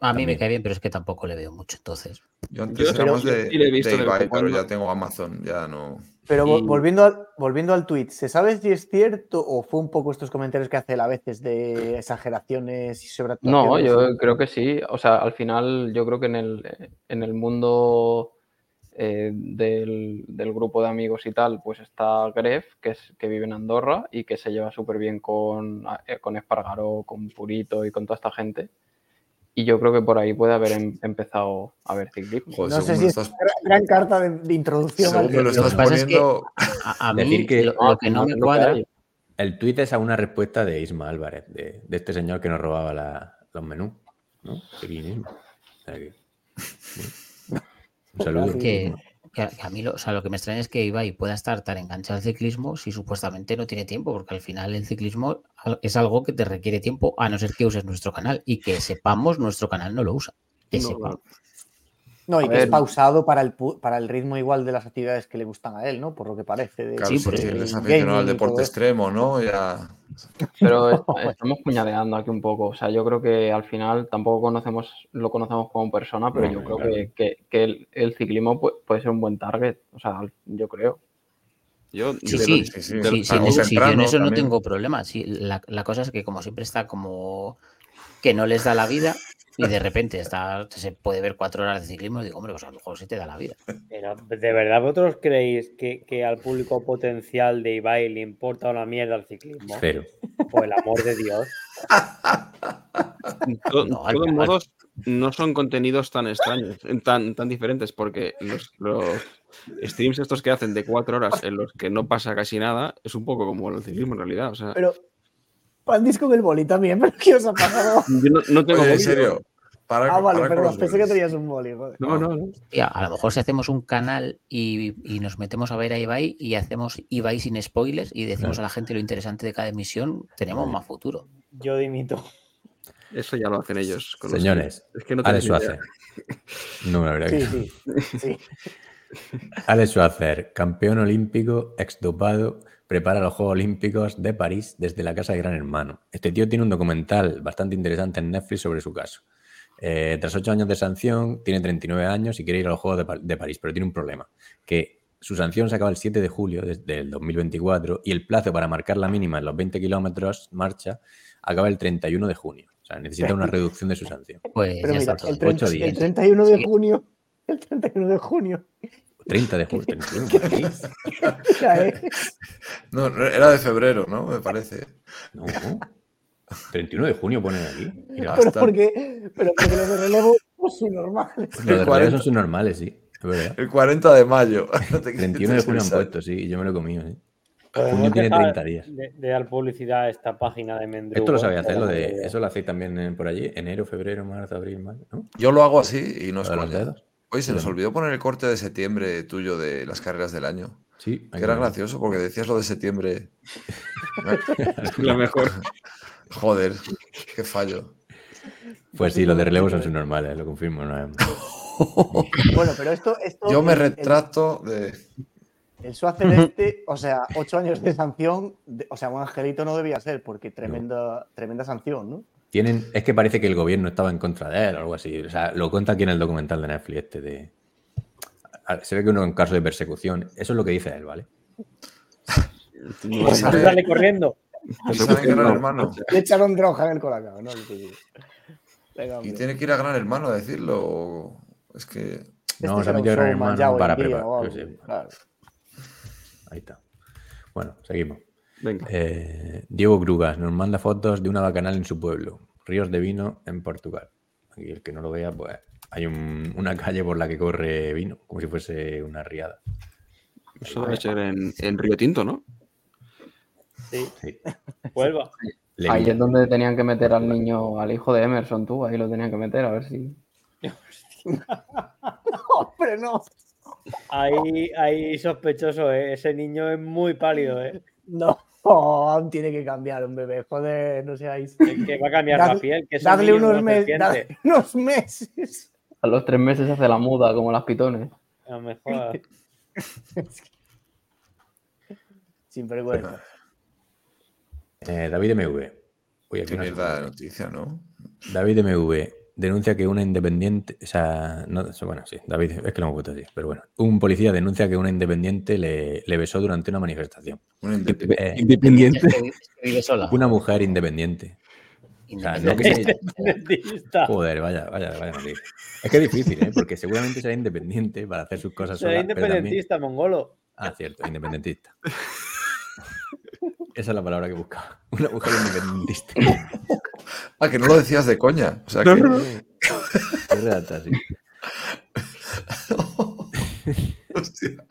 A mí me cae bien, pero es que tampoco le veo mucho, entonces. Yo antes Yo era más sí de, le he visto de Ibai, pero cuando. ya tengo Amazon, ya no. Pero Y- volviendo, al, volviendo al tweet, ¿se sabe si es cierto o fue un poco estos comentarios que hace él a veces de exageraciones y sobre No, yo creo que sí. O sea, al final yo creo que en el, en el mundo eh, del, del grupo de amigos y tal, pues está Gref, que, es, que vive en Andorra y que se lleva súper bien con, eh, con Espargaró, con Purito y con toda esta gente. Y yo creo que por ahí puede haber em- empezado a ver ciclismo. Joder, No sé según si me es lo una estás, gran, gran carta de, de introducción al lo Lo estás que pasa es que- poniendo. A, a mí que- lo, lo que no me cuadra, hay. El tuit es a una respuesta de Isma Álvarez, de, de este señor que nos robaba la- los menús. ¿no? Aquí mismo. O sea que- Un saludo. que, que a, mí lo, o sea, lo que me extraña es que Ibai pueda estar tan enganchado al ciclismo si supuestamente no tiene tiempo, porque al final el ciclismo es algo que te requiere tiempo, a no ser que uses nuestro canal y que sepamos nuestro canal no lo usa. Que No, y A que es pausado para el, pu- para el ritmo igual de las actividades que le gustan a él, ¿no? Por lo que parece. de- Claro, Sí, sí, es aficionado al deporte extremo, ¿no? Ya. Pero est- estamos puñadeando aquí un poco. O sea, yo creo que al final tampoco conocemos, lo conocemos como persona, pero No, yo creo claro. que, que- que el, el ciclismo pu- puede, ser un buen target. O sea, yo creo. Yo, Sí, sí, lo- sí, sí. sí, Del- sí, en eso, sí, yo en temprano eso no tengo problema. Sí, la, la cosa es que como siempre está como que no les da la vida y de repente está, se puede ver cuatro horas de ciclismo, digo, hombre, pues a lo mejor sí te da la vida. Pero, ¿De verdad vosotros creéis que, que al público potencial de Ibai le importa una mierda el ciclismo? Cero. Por el amor de Dios. to- No, al- todos al- modos, no son contenidos tan extraños, tan, tan diferentes, porque los, los streams estos que hacen de cuatro horas en los que no pasa casi nada, es un poco como el ciclismo en realidad. O sea, Pero Pandis con el boli también, pero ¿qué os ha pasado? yo no, no tengo Oye, en serio. Para, Ah, vale, para perdón, pensé que tenías un boli. joder. No, no, no. Tía, a lo mejor si hacemos un canal y, y nos metemos a ver a Ibai y hacemos Ibai sin spoilers y decimos Claro. a la gente lo interesante de cada emisión, tenemos más futuro. Yo dimito. Eso ya lo hacen ellos. con los Señores, es que no Alex. Schwarzer. No, la verdad Sí, que sí, sí. Alex Schwarzer, campeón olímpico, exdopado, prepara los Juegos Olímpicos de París desde la casa de Gran Hermano. Este tío tiene un documental bastante interesante en Netflix sobre su caso. Eh, tras ocho años de sanción, tiene 39 años y quiere ir a los Juegos de, Pa- de París, pero tiene un problema, que su sanción se acaba el 7 de julio desde el 2024 y el plazo para marcar la mínima en los 20 kilómetros marcha acaba el 31 de junio. O sea, necesita una reducción de su sanción. Pues Pero mira, el, 30 Ocho días. el 31 de Sí. junio. El 31 de junio. 30 de julio. 31, ¿por qué? Ya es. No, era de febrero, ¿no? Me parece. No. 31 de junio ponen aquí. Mira, Pero hasta- porque, pero porque los de relevo son normales. los de relevo 40. son subnormales, sí. Es verdad. El 40 de mayo. No te 31 de junio han puesto, sí, y yo me lo he comido, sí. Junio tiene dejar 30 días. De, de dar publicidad a esta página de Mendrugo. Esto lo sabía hacer, lo de, eso lo hacéis también en- por allí, enero, febrero, marzo, abril, mayo, ¿no? Yo lo hago así y no es de los dedos. Oye, se nos olvidó poner el corte de septiembre tuyo de las carreras del año. Sí, Que era gracioso porque decías lo de septiembre. La mejor. Joder, qué fallo. Pues sí, los de relevo son subnormales, lo confirmo. ¿no? Bueno, pero esto. esto Yo me el- el- retrato de. El Schwarzer este, o sea, ocho años de sanción, de- o sea, un angelito no debía ser, porque tremenda, tremenda sanción, ¿no? Tienen, es que parece que el gobierno estaba en contra de él o algo así. O sea, lo cuenta aquí en el documental de Netflix este de. Se ve que uno en caso de persecución. Eso es lo que dice él, ¿vale? No, Pues sale- Dale corriendo. Piensan en Gran Hermano. Le echaron droga en el colacao, ¿no? Venga, Y tiene que ir a Gran Hermano a decirlo. o- Es que. Este No, se ha metido Gran Hermano para preparar. claro. Ahí está. Bueno, seguimos. Venga. Eh, Diego Grugas nos manda fotos de una bacanal en su pueblo, Ríos de Vino en Portugal. Aquí el que no lo vea, pues hay un- una calle por la que corre vino, como si fuese una riada. Eso debe ser en, en Río Tinto, ¿no? Sí, Sí. vuelva. Le Ahí vi- es donde tenían que meter al niño, al hijo de Emerson, tú, ahí lo tenían que meter, a ver si. Hombre, no. Ahí, ahí sospechoso, ¿eh? Ese niño es muy pálido, ¿eh? No, aún tiene que cambiar un bebé. Joder, no seáis. Es que va a cambiar la piel. Que Dadle unos, mes- dadle unos meses. A los tres meses se hace la muda, como las pitones. No me jodas. Sin vergüenza. eh, David MV. Mierda de puede. noticia, ¿no? David MV. Denuncia que una independiente, o sea, no, bueno, sí, David, es que lo hemos puesto así, pero bueno, un policía denuncia que una independiente le, le besó durante una manifestación. Una indepe- eh, Independiente. Una mujer independiente. O sea, no que sea- Independentista. Joder, vaya, vaya, vaya. Es que es difícil, ¿eh? Porque seguramente será independiente para hacer sus cosas Será sola. pero también- independentista, mongolo. Ah, cierto, independentista. Esa es la palabra que buscaba. Una mujer independentista. Ah, que no lo decías de coña. O sea No, que. no, no. Así. Hostia.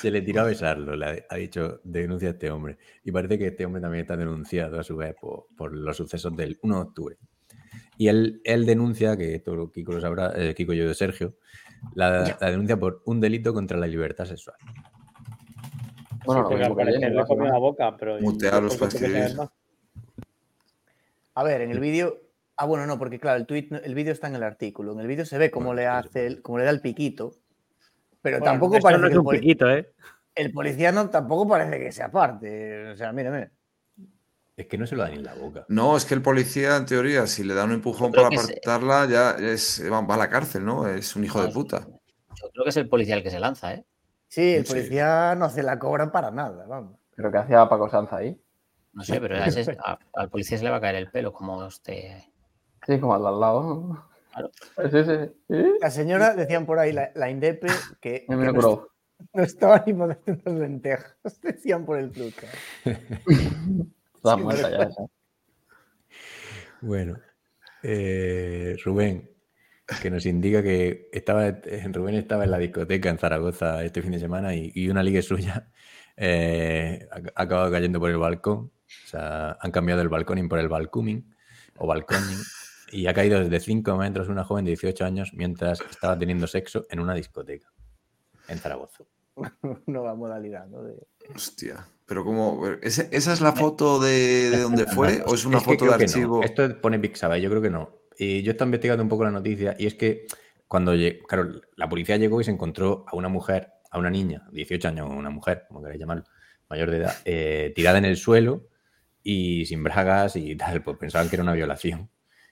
Se le tiró a besarlo, le ha- dicho, denuncia a este hombre. Y parece que este hombre también está denunciado a su vez por, por los sucesos del 1 de octubre. Y él, él denuncia, que esto Kiko lo sabrá, eh, Kiko yo de Sergio, la, la denuncia por un delito contra la libertad sexual. Bueno, Sí, lo porque mismo al que parecer Jenny, le comió la básicamente. boca, pero. Mutearos para tampoco sé qué escribir. saber más. A ver, en el vídeo. Ah, bueno, no, porque claro, el tweet, el vídeo está en el artículo. En el vídeo se ve cómo Bueno, le sí, hace, el- cómo le da el piquito. Pero Bueno, tampoco parece no que es un piquito, ¿eh? el policía no, tampoco parece que sea parte. O sea, mira, mira. Es que no se lo da ni en la boca. No, es que el policía, en teoría, si le da un empujón para apartarla, ya es, va, a la cárcel, ¿no? Es un hijo de puta. Yo creo que es el policía el que se lanza, ¿eh? Sí, el Sí. policía no se la cobran para nada, vamos. Pero que hacía Paco Sanz ahí. No sé, pero a ese- a- al policía se le va a caer el pelo como este. Sí, como al de al lado. ¿no? Claro. Sí, sí, sí. La señora, decían por ahí, la, la Indepe, que, me lo no, curó. no estaba ni haciendo las lentejas. Decían por el truco. Está muerta ya esa. Bueno, eh, Rubén, que nos indica que estaba, eh, Rubén estaba en la discoteca en Zaragoza este fin de semana y, y una liga suya eh, ha ha acabado cayendo por el balcón. O sea, han cambiado el balconing por el balcoming o balconing y ha caído desde 5 metros una joven de 18 años mientras estaba teniendo sexo en una discoteca en Zaragoza. Nueva modalidad, ¿no? De- Hostia. Pero como, ¿ese- ¿esa es la foto de, de donde fue o es una Es que foto de no. archivo? Esto pone Pixabay, yo creo que no. Y yo estaba investigando un poco la noticia y es que cuando claro, la policía llegó y se encontró a una mujer, a una niña, 18 años, una mujer, como queráis llamarlo, mayor de edad, eh, tirada en el suelo y sin bragas y tal, pues pensaban que era una violación.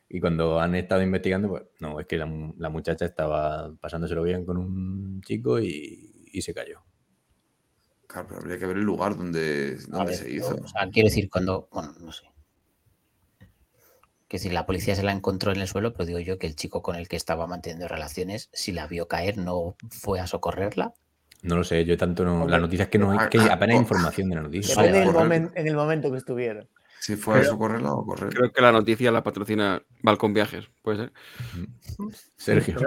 Y cuando han estado investigando, pues no, es que la, la muchacha estaba pasándoselo bien con un chico y, y se cayó. Claro, pero habría que ver el lugar donde, donde ver, se hizo. O sea, quiero decir, cuando. Bueno, no sé. Que si la policía se la encontró en el suelo, pero digo yo que el chico con el que estaba manteniendo relaciones, si la vio caer, no fue a socorrerla. No lo sé, yo tanto no. La noticia es que no hay, ah, que ah, apenas hay oh. información de la noticia. Vale, en el momento que estuviera. Si fue a socorrerla o correr. Creo que la noticia la patrocina Balcón Viajes, puede ser. Sergio.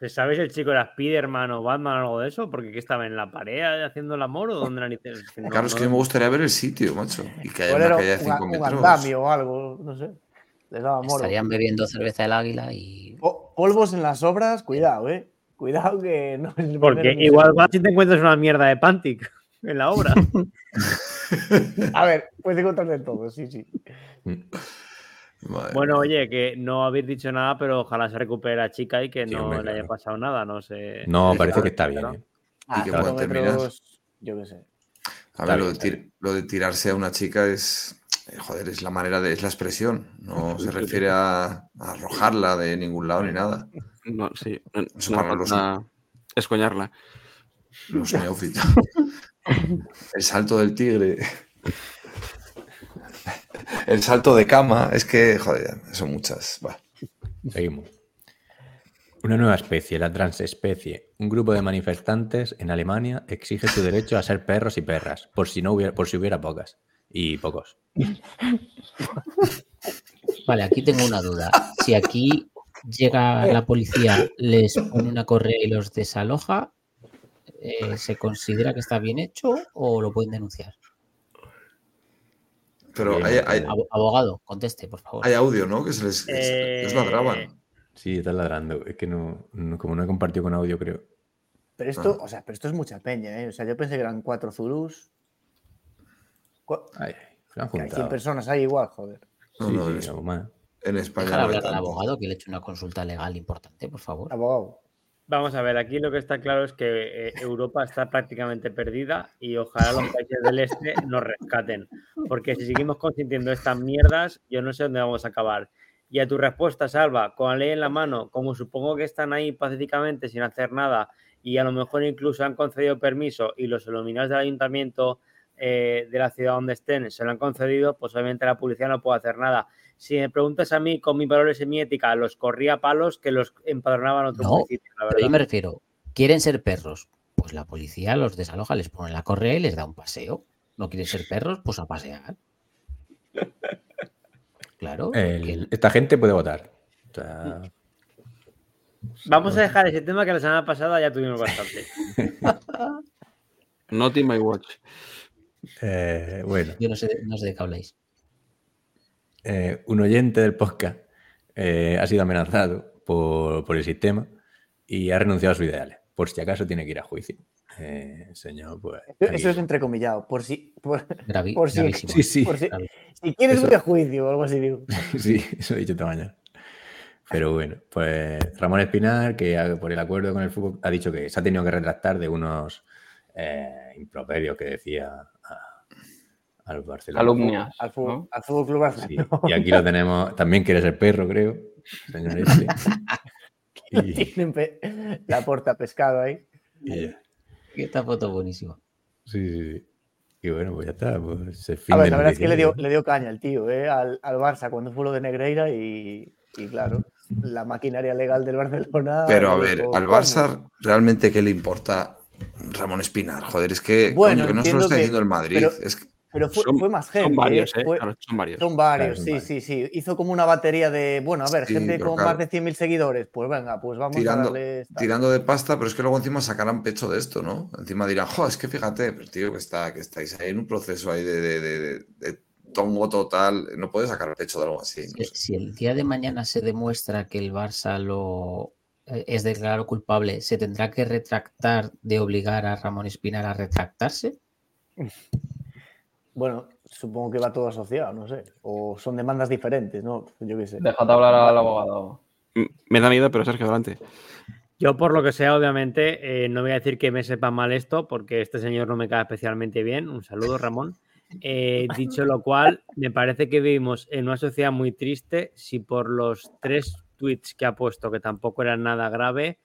¿Se sabe si el chico era Spiderman o Batman o algo de eso? Porque ¿qué estaba en la pared haciendo el amor o dónde narices? Es que no- Claro, es no- que me gustaría ver el sitio, macho. Y que haya una calle de un, 5 un metros. andamio o algo, no sé. Les daba morbo. Estarían bebiendo cerveza del águila y. Po- Polvos en las obras, cuidado, eh. Cuidado que no es Porque igual vas y te encuentras una mierda de Pantic en la obra. A ver, puedes encontrar de todo, sí, sí. Madre bueno, oye, que no habéis dicho nada, pero ojalá se recupere la chica y que Sí, no hombre, le haya claro. pasado nada, no sé. No, parece que está bien. ¿eh? Ah, que metros, yo qué sé. A ver, lo bien, de, está tir- lo de tirarse a una chica es. Eh, Joder, es la manera de. Es la expresión. No se refiere a, a arrojarla de ningún lado ni nada. No, sí. No, Eso no para los- falta escoñarla. Los neófitos. El salto del tigre. El salto de cama. Es que, joder, son muchas. Va. Seguimos. Una nueva especie, la transespecie. Un grupo de manifestantes en Alemania exige su derecho a ser perros y perras, por si no hubiera, por si hubiera pocas. Y pocos. Vale, aquí tengo una duda. Si aquí llega la policía, les pone una correa y los desaloja, eh, ¿se considera que está bien hecho o lo pueden denunciar? Pero hay, hay, Abo- Abogado, conteste, por favor. hay audio, ¿no? Que se les, Eh, ladraban. Sí, estás ladrando. Es que no, no- como no he compartido con audio, creo. Pero esto, o sea, pero esto es mucha peña, ¿eh? O sea, yo pensé que eran cuatro Zulus. Ay, hay 100 juntado. personas ahí igual, joder. No, Sí, no, sí, en, Es- algo más. en España. Dejar no hay hablar al abogado que le eche una consulta legal importante, por favor. Abogado. Vamos a ver, aquí lo que está claro es que eh, Europa está prácticamente perdida y ojalá los países del este nos rescaten. Porque si seguimos consintiendo estas mierdas, yo no sé dónde vamos a acabar. Y a tu respuesta, Salva, con la ley en la mano, como supongo que están ahí pacíficamente sin hacer nada y a lo mejor incluso han concedido permiso y los iluminados del ayuntamiento eh, de la ciudad donde estén se lo han concedido, pues obviamente la policía no puede hacer nada. Si me preguntas a mí con mis valores y mi ética, los corría a palos que los empadronaban a otro No, municipio, la Pero verdad. yo me refiero, ¿quieren ser perros? Pues la policía los desaloja, les pone la correa y les da un paseo. ¿No quieren ser perros? Pues a pasear. Claro. El- que- esta gente puede votar. O sea, Vamos a dejar ese tema que la semana pasada ya tuvimos bastante. Not in my watch. Eh, bueno, Yo no sé, no sé de qué habláis. eh, un oyente del podcast eh, ha sido amenazado por, por el sistema y ha renunciado a sus ideales. Por si acaso tiene que ir a juicio. Eh, señor, pues. Eso es entrecomillado. Por si, por, Gravi- por si. Sí, sí. por si, si quieres Eso- ir a juicio o algo así, digo. Sí, eso he dicho esta mañana. Pero bueno, pues Ramón Espinar, que por el acuerdo con el fútbol, ha dicho que se ha tenido que retractar de unos eh, improperios que decía al Barcelona. Al fútbol, ¿no? al fútbol Club Sí, Barcelona. y aquí lo tenemos, también quiere ser perro, creo, señor este. Y, la porta pescado ahí. y. Esta foto buenísima. Sí, sí, sí. Y bueno, pues ya está. Pues, fin A ver, la verdad es que le dio, le dio caña el tío, ¿eh? al, al Barça cuando fue lo de Negreira y, y claro, la maquinaria legal del Barcelona. Pero a ver, dijo, al "¿Cómo?". Barça, ¿realmente qué le importa Ramón Espinar? Joder, es que, Bueno, coño, que no se lo está que- diciendo el Madrid. pero- Es que- Pero fue, Son- fue más gente. Son varios, ¿eh? ¿eh? Fue- Claro, son varios. Son varios, sí, varios. sí, sí. Hizo como una batería de, bueno, a ver, Sí, gente con claro. más de 100.000 seguidores. Pues venga, pues vamos tirando, a darle. esta. tirando de pasta, pero es que luego encima sacarán pecho de esto, ¿no? Encima dirán, jo, es que fíjate, pero tío, que, está, que estáis ahí en un proceso ahí de, de, de- de- de tongo total, no puedes sacar pecho de algo así. no Si, sé. si el día de mañana se demuestra que el Barça lo eh, es declarado culpable, ¿se tendrá que retractar de obligar a Ramón Espinar a retractarse? Bueno, supongo que va todo asociado, no sé. O son demandas diferentes, ¿no? Yo qué sé. Déjate hablar al abogado. Me da miedo, pero Sergio, adelante. Yo, por lo que sea, obviamente, eh, no voy a decir que me sepa mal esto, porque este señor no me cae especialmente bien. Un saludo, Ramón. Eh, dicho lo cual, me parece que vivimos en una sociedad muy triste si por los tres tweets que ha puesto, que tampoco eran nada grave,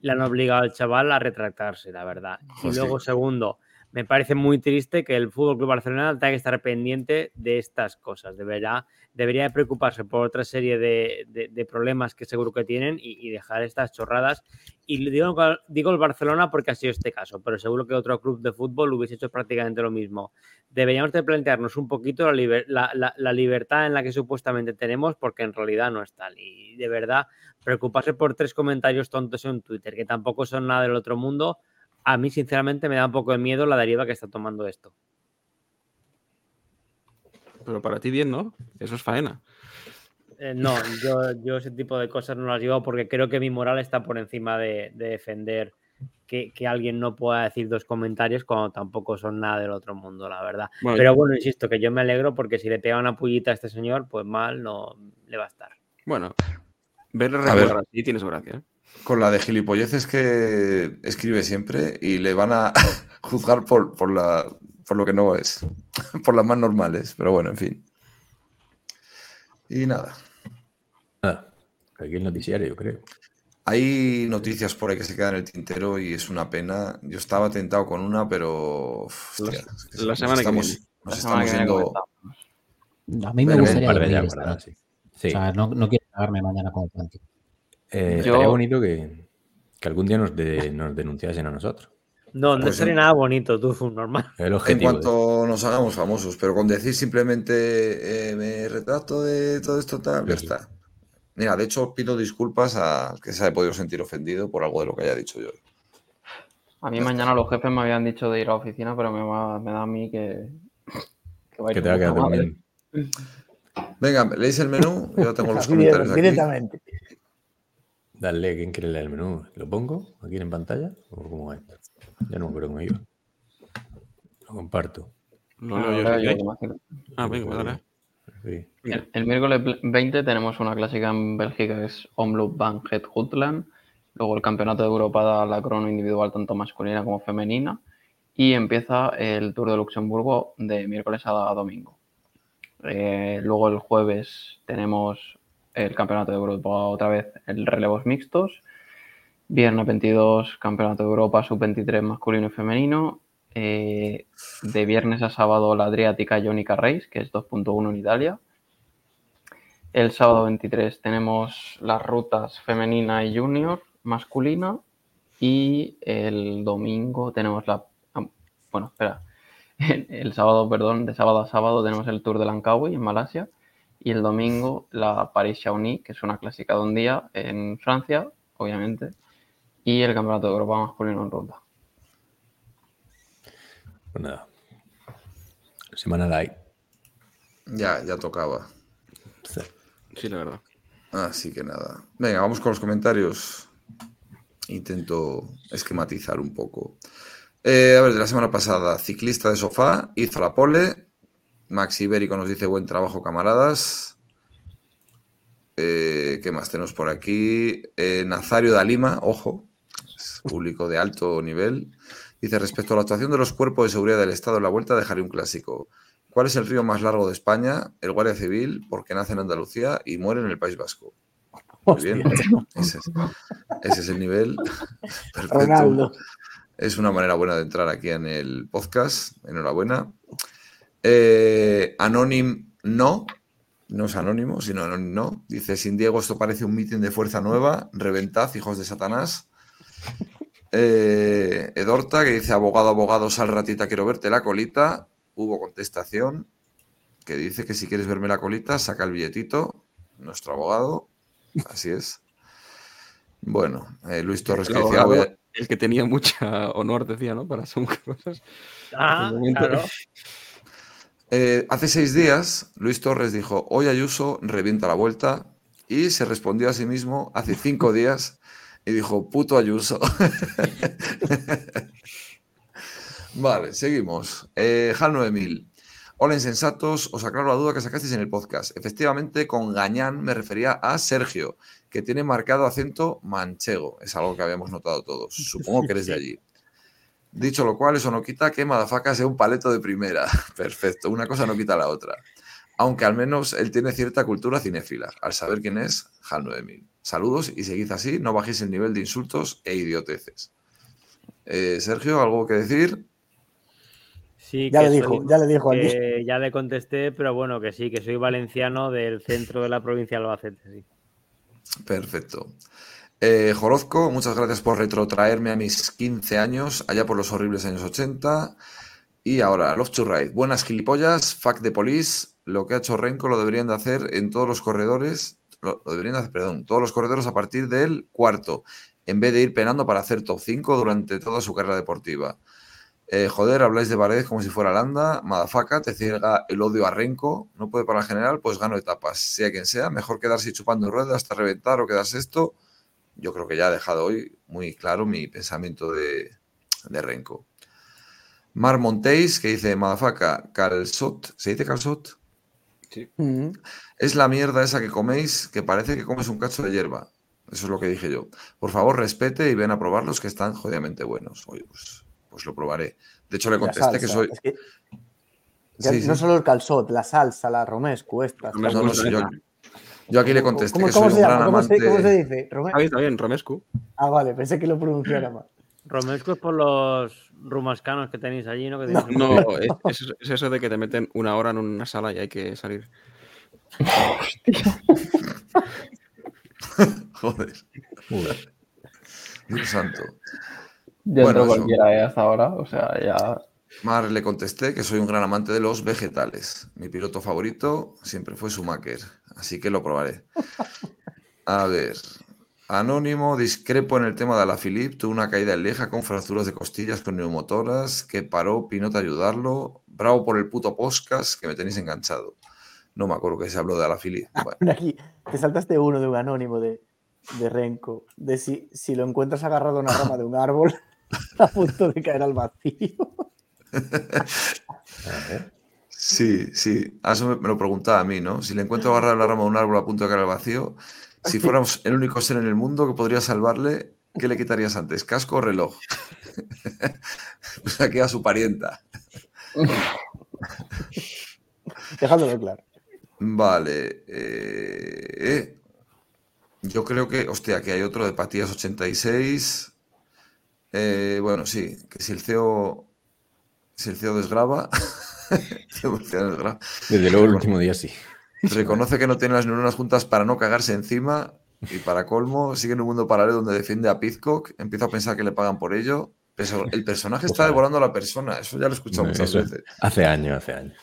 le han obligado al chaval a retractarse, la verdad. Y Pues sí. luego, segundo, me parece muy triste que el Fútbol Club Barcelona tenga que estar pendiente de estas cosas. Deberá, debería de preocuparse por otra serie de, problemas que seguro que tienen y, dejar estas chorradas. Y digo, digo el Barcelona porque ha sido este caso, pero seguro que otro club de fútbol hubiese hecho prácticamente lo mismo. Deberíamos de plantearnos un poquito la- la libertad en la que supuestamente tenemos, porque en realidad no es tal. Y de verdad, preocuparse por tres comentarios tontos en Twitter, que tampoco son nada del otro mundo, a mí sinceramente me da un poco de miedo la deriva que está tomando esto. Pero para ti bien, ¿no? Eso es faena. Eh, no, yo, yo ese tipo de cosas no las llevo porque creo que mi moral está por encima de, de defender que, que alguien no pueda decir dos comentarios cuando tampoco son nada del otro mundo, la verdad. Bueno, Pero bueno, insisto, que yo me alegro porque si le pega una pullita a este señor, pues mal no le va a estar. bueno, verle A ver. regular así tiene su gracia. ¿eh? Con la de gilipolleces que escribe siempre y le van a juzgar por, por, la, por lo que no es, por las más normales, pero bueno, en fin. Y nada. Nada, aquí el noticiario, yo creo. Hay noticias por ahí que se quedan en el tintero y es una pena. Yo estaba tentado con una, pero. hostia, La- es que la nos semana que estamos, viene. nos La semana estamos que viene yendo. comentamos. A mí me Pero gustaría Un par de dormir ya. O sea, no, no quiero cagarme mañana con. Eh, Yo- Estaría bonito que, que algún día nos, de- nos denunciasen a nosotros. No, no Pues sería en- nada bonito, tú, normal. El En cuanto nos hagamos famosos, pero con decir simplemente eh, me retrato de todo esto tal, ya está. Mira, de hecho pido disculpas a que se haya podido sentir ofendido por algo de lo que haya dicho yo. A mí mañana los jefes me habían dicho de ir a la oficina, pero me, va- me da a mí que, que va a ir que te va a quedar. Venga, leéis el menú, yo tengo los comentarios aquí. Dale, ¿quién quiere leer el menú? ¿Lo pongo aquí en pantalla? ¿O cómo esto? Ya no me acuerdo cómo iba. Lo comparto. Lo leo yo, yo, imagino. Ah, venga, dale. Sí. El, el miércoles 20 tenemos una clásica en Bélgica que es Omloop Van Het Jutland. Luego el campeonato de Europa da la crono individual tanto masculina como femenina. Y empieza el Tour de Luxemburgo de miércoles a domingo. Eh, luego el jueves tenemos el Campeonato de Europa otra vez el relevos mixtos. Viernes 22, Campeonato de Europa Sub-23 masculino y femenino. Eh, de viernes a sábado la Adriática Ionica Race, que es 2.1 en Italia. El sábado 23 tenemos las rutas femenina y junior masculina. Y el domingo tenemos la... ah, Bueno, espera. El sábado, perdón, de sábado a sábado tenemos el Tour de Langkawi en Malasia. Y el domingo la Paris-Chamonix, que es una clásica de un día en Francia, obviamente. Y el Campeonato de Europa masculino en ruta. Pues nada. Semana light. Ya, ya tocaba. Sí. Sí, la verdad. Así que nada. Venga, vamos con los comentarios. Intento esquematizar un poco. Eh, a ver, de la semana pasada, ciclista de sofá, hizo la pole. Max Ibérico nos dice buen trabajo, camaradas. Eh, ¿Qué más tenemos por aquí? Eh, Nazario da Lima, ojo, es público de alto nivel. Dice, respecto a la actuación de los cuerpos de seguridad del Estado en la vuelta, dejaré un clásico. ¿Cuál es el río más largo de España? El Guardia Civil, porque nace en Andalucía y muere en el País Vasco. Muy bien. Ese es, ese es el nivel. Perfecto. Es una manera buena de entrar aquí en el podcast. Enhorabuena. Eh, Anonym no. No es anónimo, sino Anonym no. Dice, sin Diego esto parece un mitin de fuerza nueva. Reventad, hijos de Satanás. Eh, Edorta, que dice, abogado, abogado, sal ratita, quiero verte la colita. Hubo contestación que dice que si quieres verme la colita, saca el billetito. Nuestro abogado. Así es. Bueno, eh, Luis Torres que El decía, abogado, "Voy a- el que tenía mucha honor, decía, ¿no? Para qué cosas. Ah, claro. Eh, hace seis días, Luis Torres dijo, hoy Ayuso revienta la vuelta y se respondió a sí mismo hace cinco días y dijo, puto Ayuso. vale, seguimos. Eh, Hal 9000. Hola insensatos, os aclaro la duda que sacasteis en el podcast. Efectivamente, con Gañán me refería a Sergio, que tiene marcado acento manchego. Es algo que habíamos notado todos. Supongo que eres de allí. Dicho lo cual, eso no quita que Madafaka sea un paleto de primera. Perfecto, una cosa no quita la otra. Aunque al menos él tiene cierta cultura cinéfila, al saber quién es Hal 9000. Saludos y seguid así, no bajéis el nivel de insultos e idioteces. Eh, Sergio, ¿algo que decir? Sí, Ya que le dijo, soy- ya le dijo que ya le contesté, pero bueno, que sí, que soy valenciano del centro de la provincia de Albacete, sí. Perfecto. Eh, Jorozco, muchas gracias por retrotraerme a mis 15 años, allá por los horribles años 80. Y ahora, Love to Ride. Buenas gilipollas, fuck the police. Lo que ha hecho Renko lo deberían de hacer en todos los corredores. Lo, deberían de hacer, perdón, todos los corredores a partir del cuarto, en vez de ir penando para hacer top 5 durante toda su carrera deportiva. Eh, joder, habláis de Paredes como si fuera Landa. Madafaka, te ciega el odio a Renko. No puede para el general, pues gano etapas. Sea quien sea, mejor quedarse chupando ruedas hasta reventar o quedarse esto. Yo creo que ya he dejado hoy muy claro mi pensamiento de, de Renko. Mar Montéis, que dice Madafaka, calzot. ¿Se dice calzot? Mm. Es la mierda esa que coméis, que parece que comes un cacho de hierba. Eso es lo que dije yo. Por favor, respete y ven a probarlos que están jodidamente buenos. Oye, pues, pues lo probaré. De hecho, le contesté que soy. es que- ya Sí, no sí. solo el calzot, la salsa, la romescu, esta. Romescu, No, no, sí, yo, yo aquí le contesté ¿Cómo, que cómo soy se un llama? gran ¿Cómo se, amante. cómo se dice? Rome- Ah, está bien, Romescu. Ah, vale, pensé que lo pronunciara mal. Romesco es por los rumascanos que tenéis allí, ¿no? Que No. tenéis- No, es, es- es eso de que te meten una hora en una sala y hay que salir. Joder. Dios santo. Ya Bueno, entró cualquiera eh, hasta ahora, o sea, ya. Mar le contesté que soy un gran amante de los vegetales. Mi piloto favorito siempre fue Schumacher, así que lo probaré. A ver. Anónimo, discrepo en el tema de la Philip. Tuvo una caída en Leja con fracturas de costillas con neumotoras que paró Pinot a ayudarlo. Bravo por el puto podcast que me tenéis enganchado. No me acuerdo que se habló de la Philip. Bueno, Aquí, te saltaste uno de un anónimo de, de Renko, de si, si lo encuentras agarrado a una rama de un árbol a punto de caer al vacío. A ver. Sí, sí. Eso me, lo preguntaba a mí, ¿no? Si le encuentro agarrado la rama de un árbol a punto de caer al vacío, si fuéramos el único ser en el mundo que podría salvarle, ¿qué le quitarías antes? ¿Casco o reloj? o sea, queda su parienta. Dejándolo claro. Vale. eh, eh, Yo creo que, hostia, que hay otro de Patías 86. Eh, bueno, sí, que si el CEO, si el CEO desgraba, Desde luego el último día sí. reconoce que no tiene las neuronas juntas para no cagarse encima y para colmo sigue en un mundo paralelo donde defiende a Pizcock, empieza a pensar que le pagan por ello. Pero el personaje está devorando a la persona, eso ya lo he escuchado No, muchas veces. Hace años, hace años.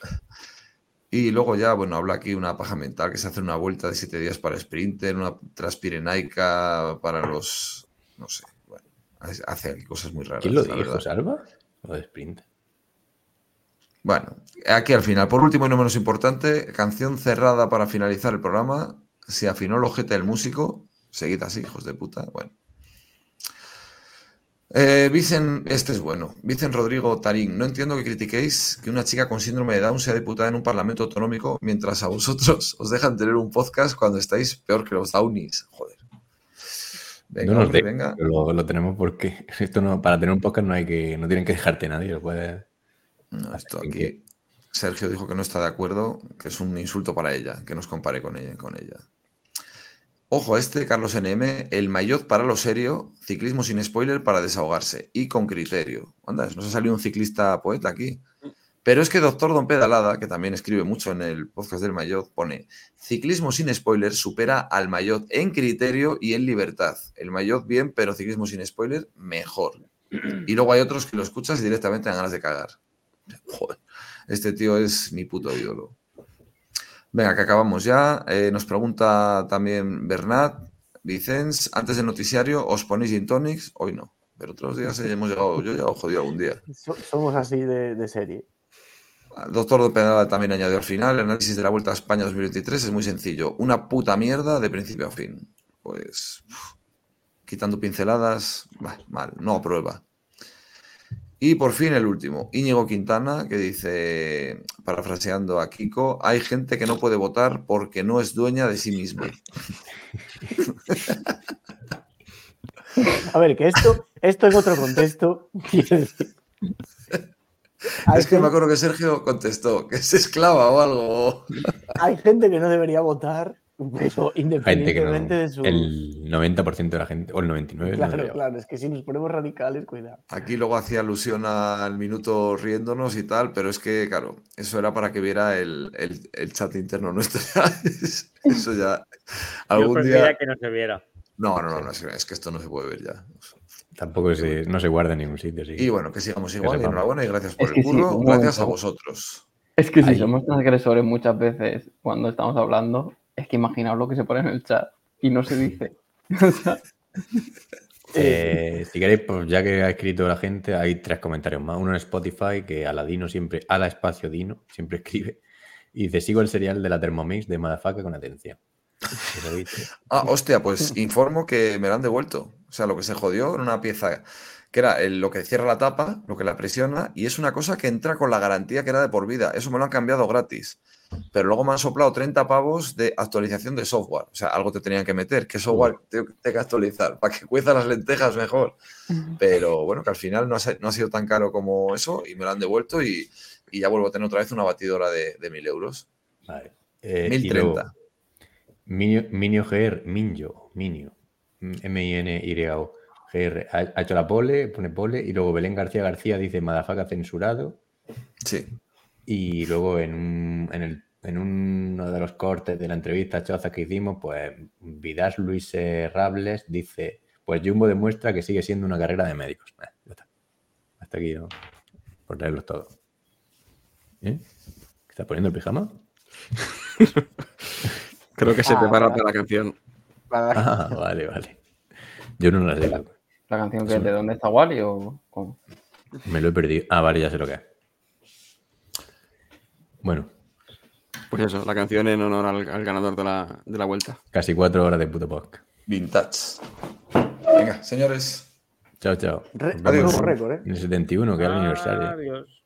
Y luego ya, bueno, habla aquí una paja mental que se hace una vuelta de siete días para Sprinter, una transpirenaica para los. No sé, bueno, hace- cosas muy raras. ¿Quién lo dijo. Salva? Lo de Sprint. Bueno, aquí al final, por último y no menos importante, canción cerrada para finalizar el programa. Se afinó el ojete del músico. Seguid así, hijos de puta. Bueno. Eh, Vicen, este es bueno. Vicen Rodrigo Tarín, no entiendo que critiquéis que una chica con síndrome de Down sea diputada en un parlamento autonómico mientras a vosotros os dejan tener un podcast cuando estáis peor que los Downies. Joder. Venga, no nos hombre, de- venga. lo tenemos porque esto no, para tener un podcast no hay que, no tienen que dejarte nadie. Lo puedes- No, esto aquí. Sergio dijo que no está de acuerdo, que es un insulto para ella, que nos compare con ella. Con ella. Ojo, este, Carlos NM, el maillot para lo serio, ciclismo sin spoiler para desahogarse y con criterio. Anda, nos ha salido un ciclista poeta aquí. Pero es que Doctor Don Pedalada, que también escribe mucho en el podcast del maillot, pone ciclismo sin spoiler supera al maillot en criterio y en libertad. El maillot bien, pero ciclismo sin spoiler mejor. Y luego hay otros que lo escuchas y directamente dan ganas de cagar. Joder, este tío es mi puto ídolo. Venga, que acabamos ya. Eh, nos pregunta también Bernat, Vicens, antes del noticiario, ¿os ponéis gin tonics? Hoy no. Pero otros días eh, hemos llegado, yo he llegado jodido algún día. So- somos así de, de serie. El doctor de Pedala también añadió al final, el análisis de la Vuelta a España 2023 es muy sencillo. Una puta mierda de principio a fin. Pues, uf, quitando pinceladas, bah, mal, no aprueba. Y por fin el último, Íñigo Quintana, que dice, parafraseando a Kiko, hay gente que no puede votar porque no es dueña de sí misma. A ver, que esto, esto en otro contexto. Es que me acuerdo que Sergio contestó que es esclava o algo. hay gente que no debería votar, pero que no, independientemente de su. el 90% de la gente, o el 99%, no Claro, debería. claro, es que si nos ponemos radicales, cuidado. Aquí luego hacía alusión al minuto riéndonos y tal, pero es que, claro, eso era para que viera el, el- el chat interno nuestro. Eso ya. Yo Algún prefería día. que no se viera. No, no, no, no, es que- es que esto no se puede ver ya. Tampoco se, no se guarda en ningún sitio. Sí. Y bueno, que sigamos igual. y sepamos. enhorabuena y gracias por Es el que sí, curro. gracias a vosotros. Es que si Ahí. somos transgresores muchas veces cuando estamos hablando, es que imaginaos lo que se pone en el chat y no se dice. Eh, si queréis, pues ya que ha escrito la gente, hay tres comentarios más. Uno en Spotify, que Aladino siempre, Ala Espacio Dino, siempre escribe. Y dice, sigo el serial de la Thermomix de Madafaka con atención. Ah, hostia, pues informo que me lo han devuelto. O sea, lo que se jodió era una pieza que era el- lo que cierra la tapa, lo que la presiona, y es una cosa que entra con la garantía que era de por vida. Eso me lo han cambiado gratis. Pero luego me han soplado 30 pavos de actualización de software. O sea, algo te tenían que meter. ¿Qué software tengo que- actualizar? Para que cueza las lentejas mejor. Pero bueno, que al final no ha, se- no ha sido tan caro como eso y me lo han devuelto y, y ya vuelvo a tener otra vez una batidora de, de 1000 euros. Vale. Eh, y 1030. luego, Minio, Minio GR, Minio, Minio, M-I-N-Y-O, GR, ha, ha hecho la pole, pone pole, y luego Belén García García dice Madafaka censurado, Sí. y luego en, un- en, el- en uno de los cortes de la entrevista choza que hicimos, pues Vidas Luis Rables dice, pues Jumbo demuestra que sigue siendo una carrera de médicos. Eh, ya está. Hasta aquí, ¿no? por leerlos todos. ¿Eh? ¿Qué ¿Estás poniendo el pijama? Creo que se Ah, prepara para la canción. Ah, vale, vale. Yo no la sé. La- canción que es de dónde está Wally o cómo? Me lo he perdido. Ah, vale, ya sé lo que es. Bueno, Pues eso, la canción en honor al, al ganador de la, de la vuelta. casi cuatro horas de puto podcast. Vintage. Venga, señores. Chao, chao. Re- nuevo récord, ¿eh? En el 71, que es el aniversario. Adiós.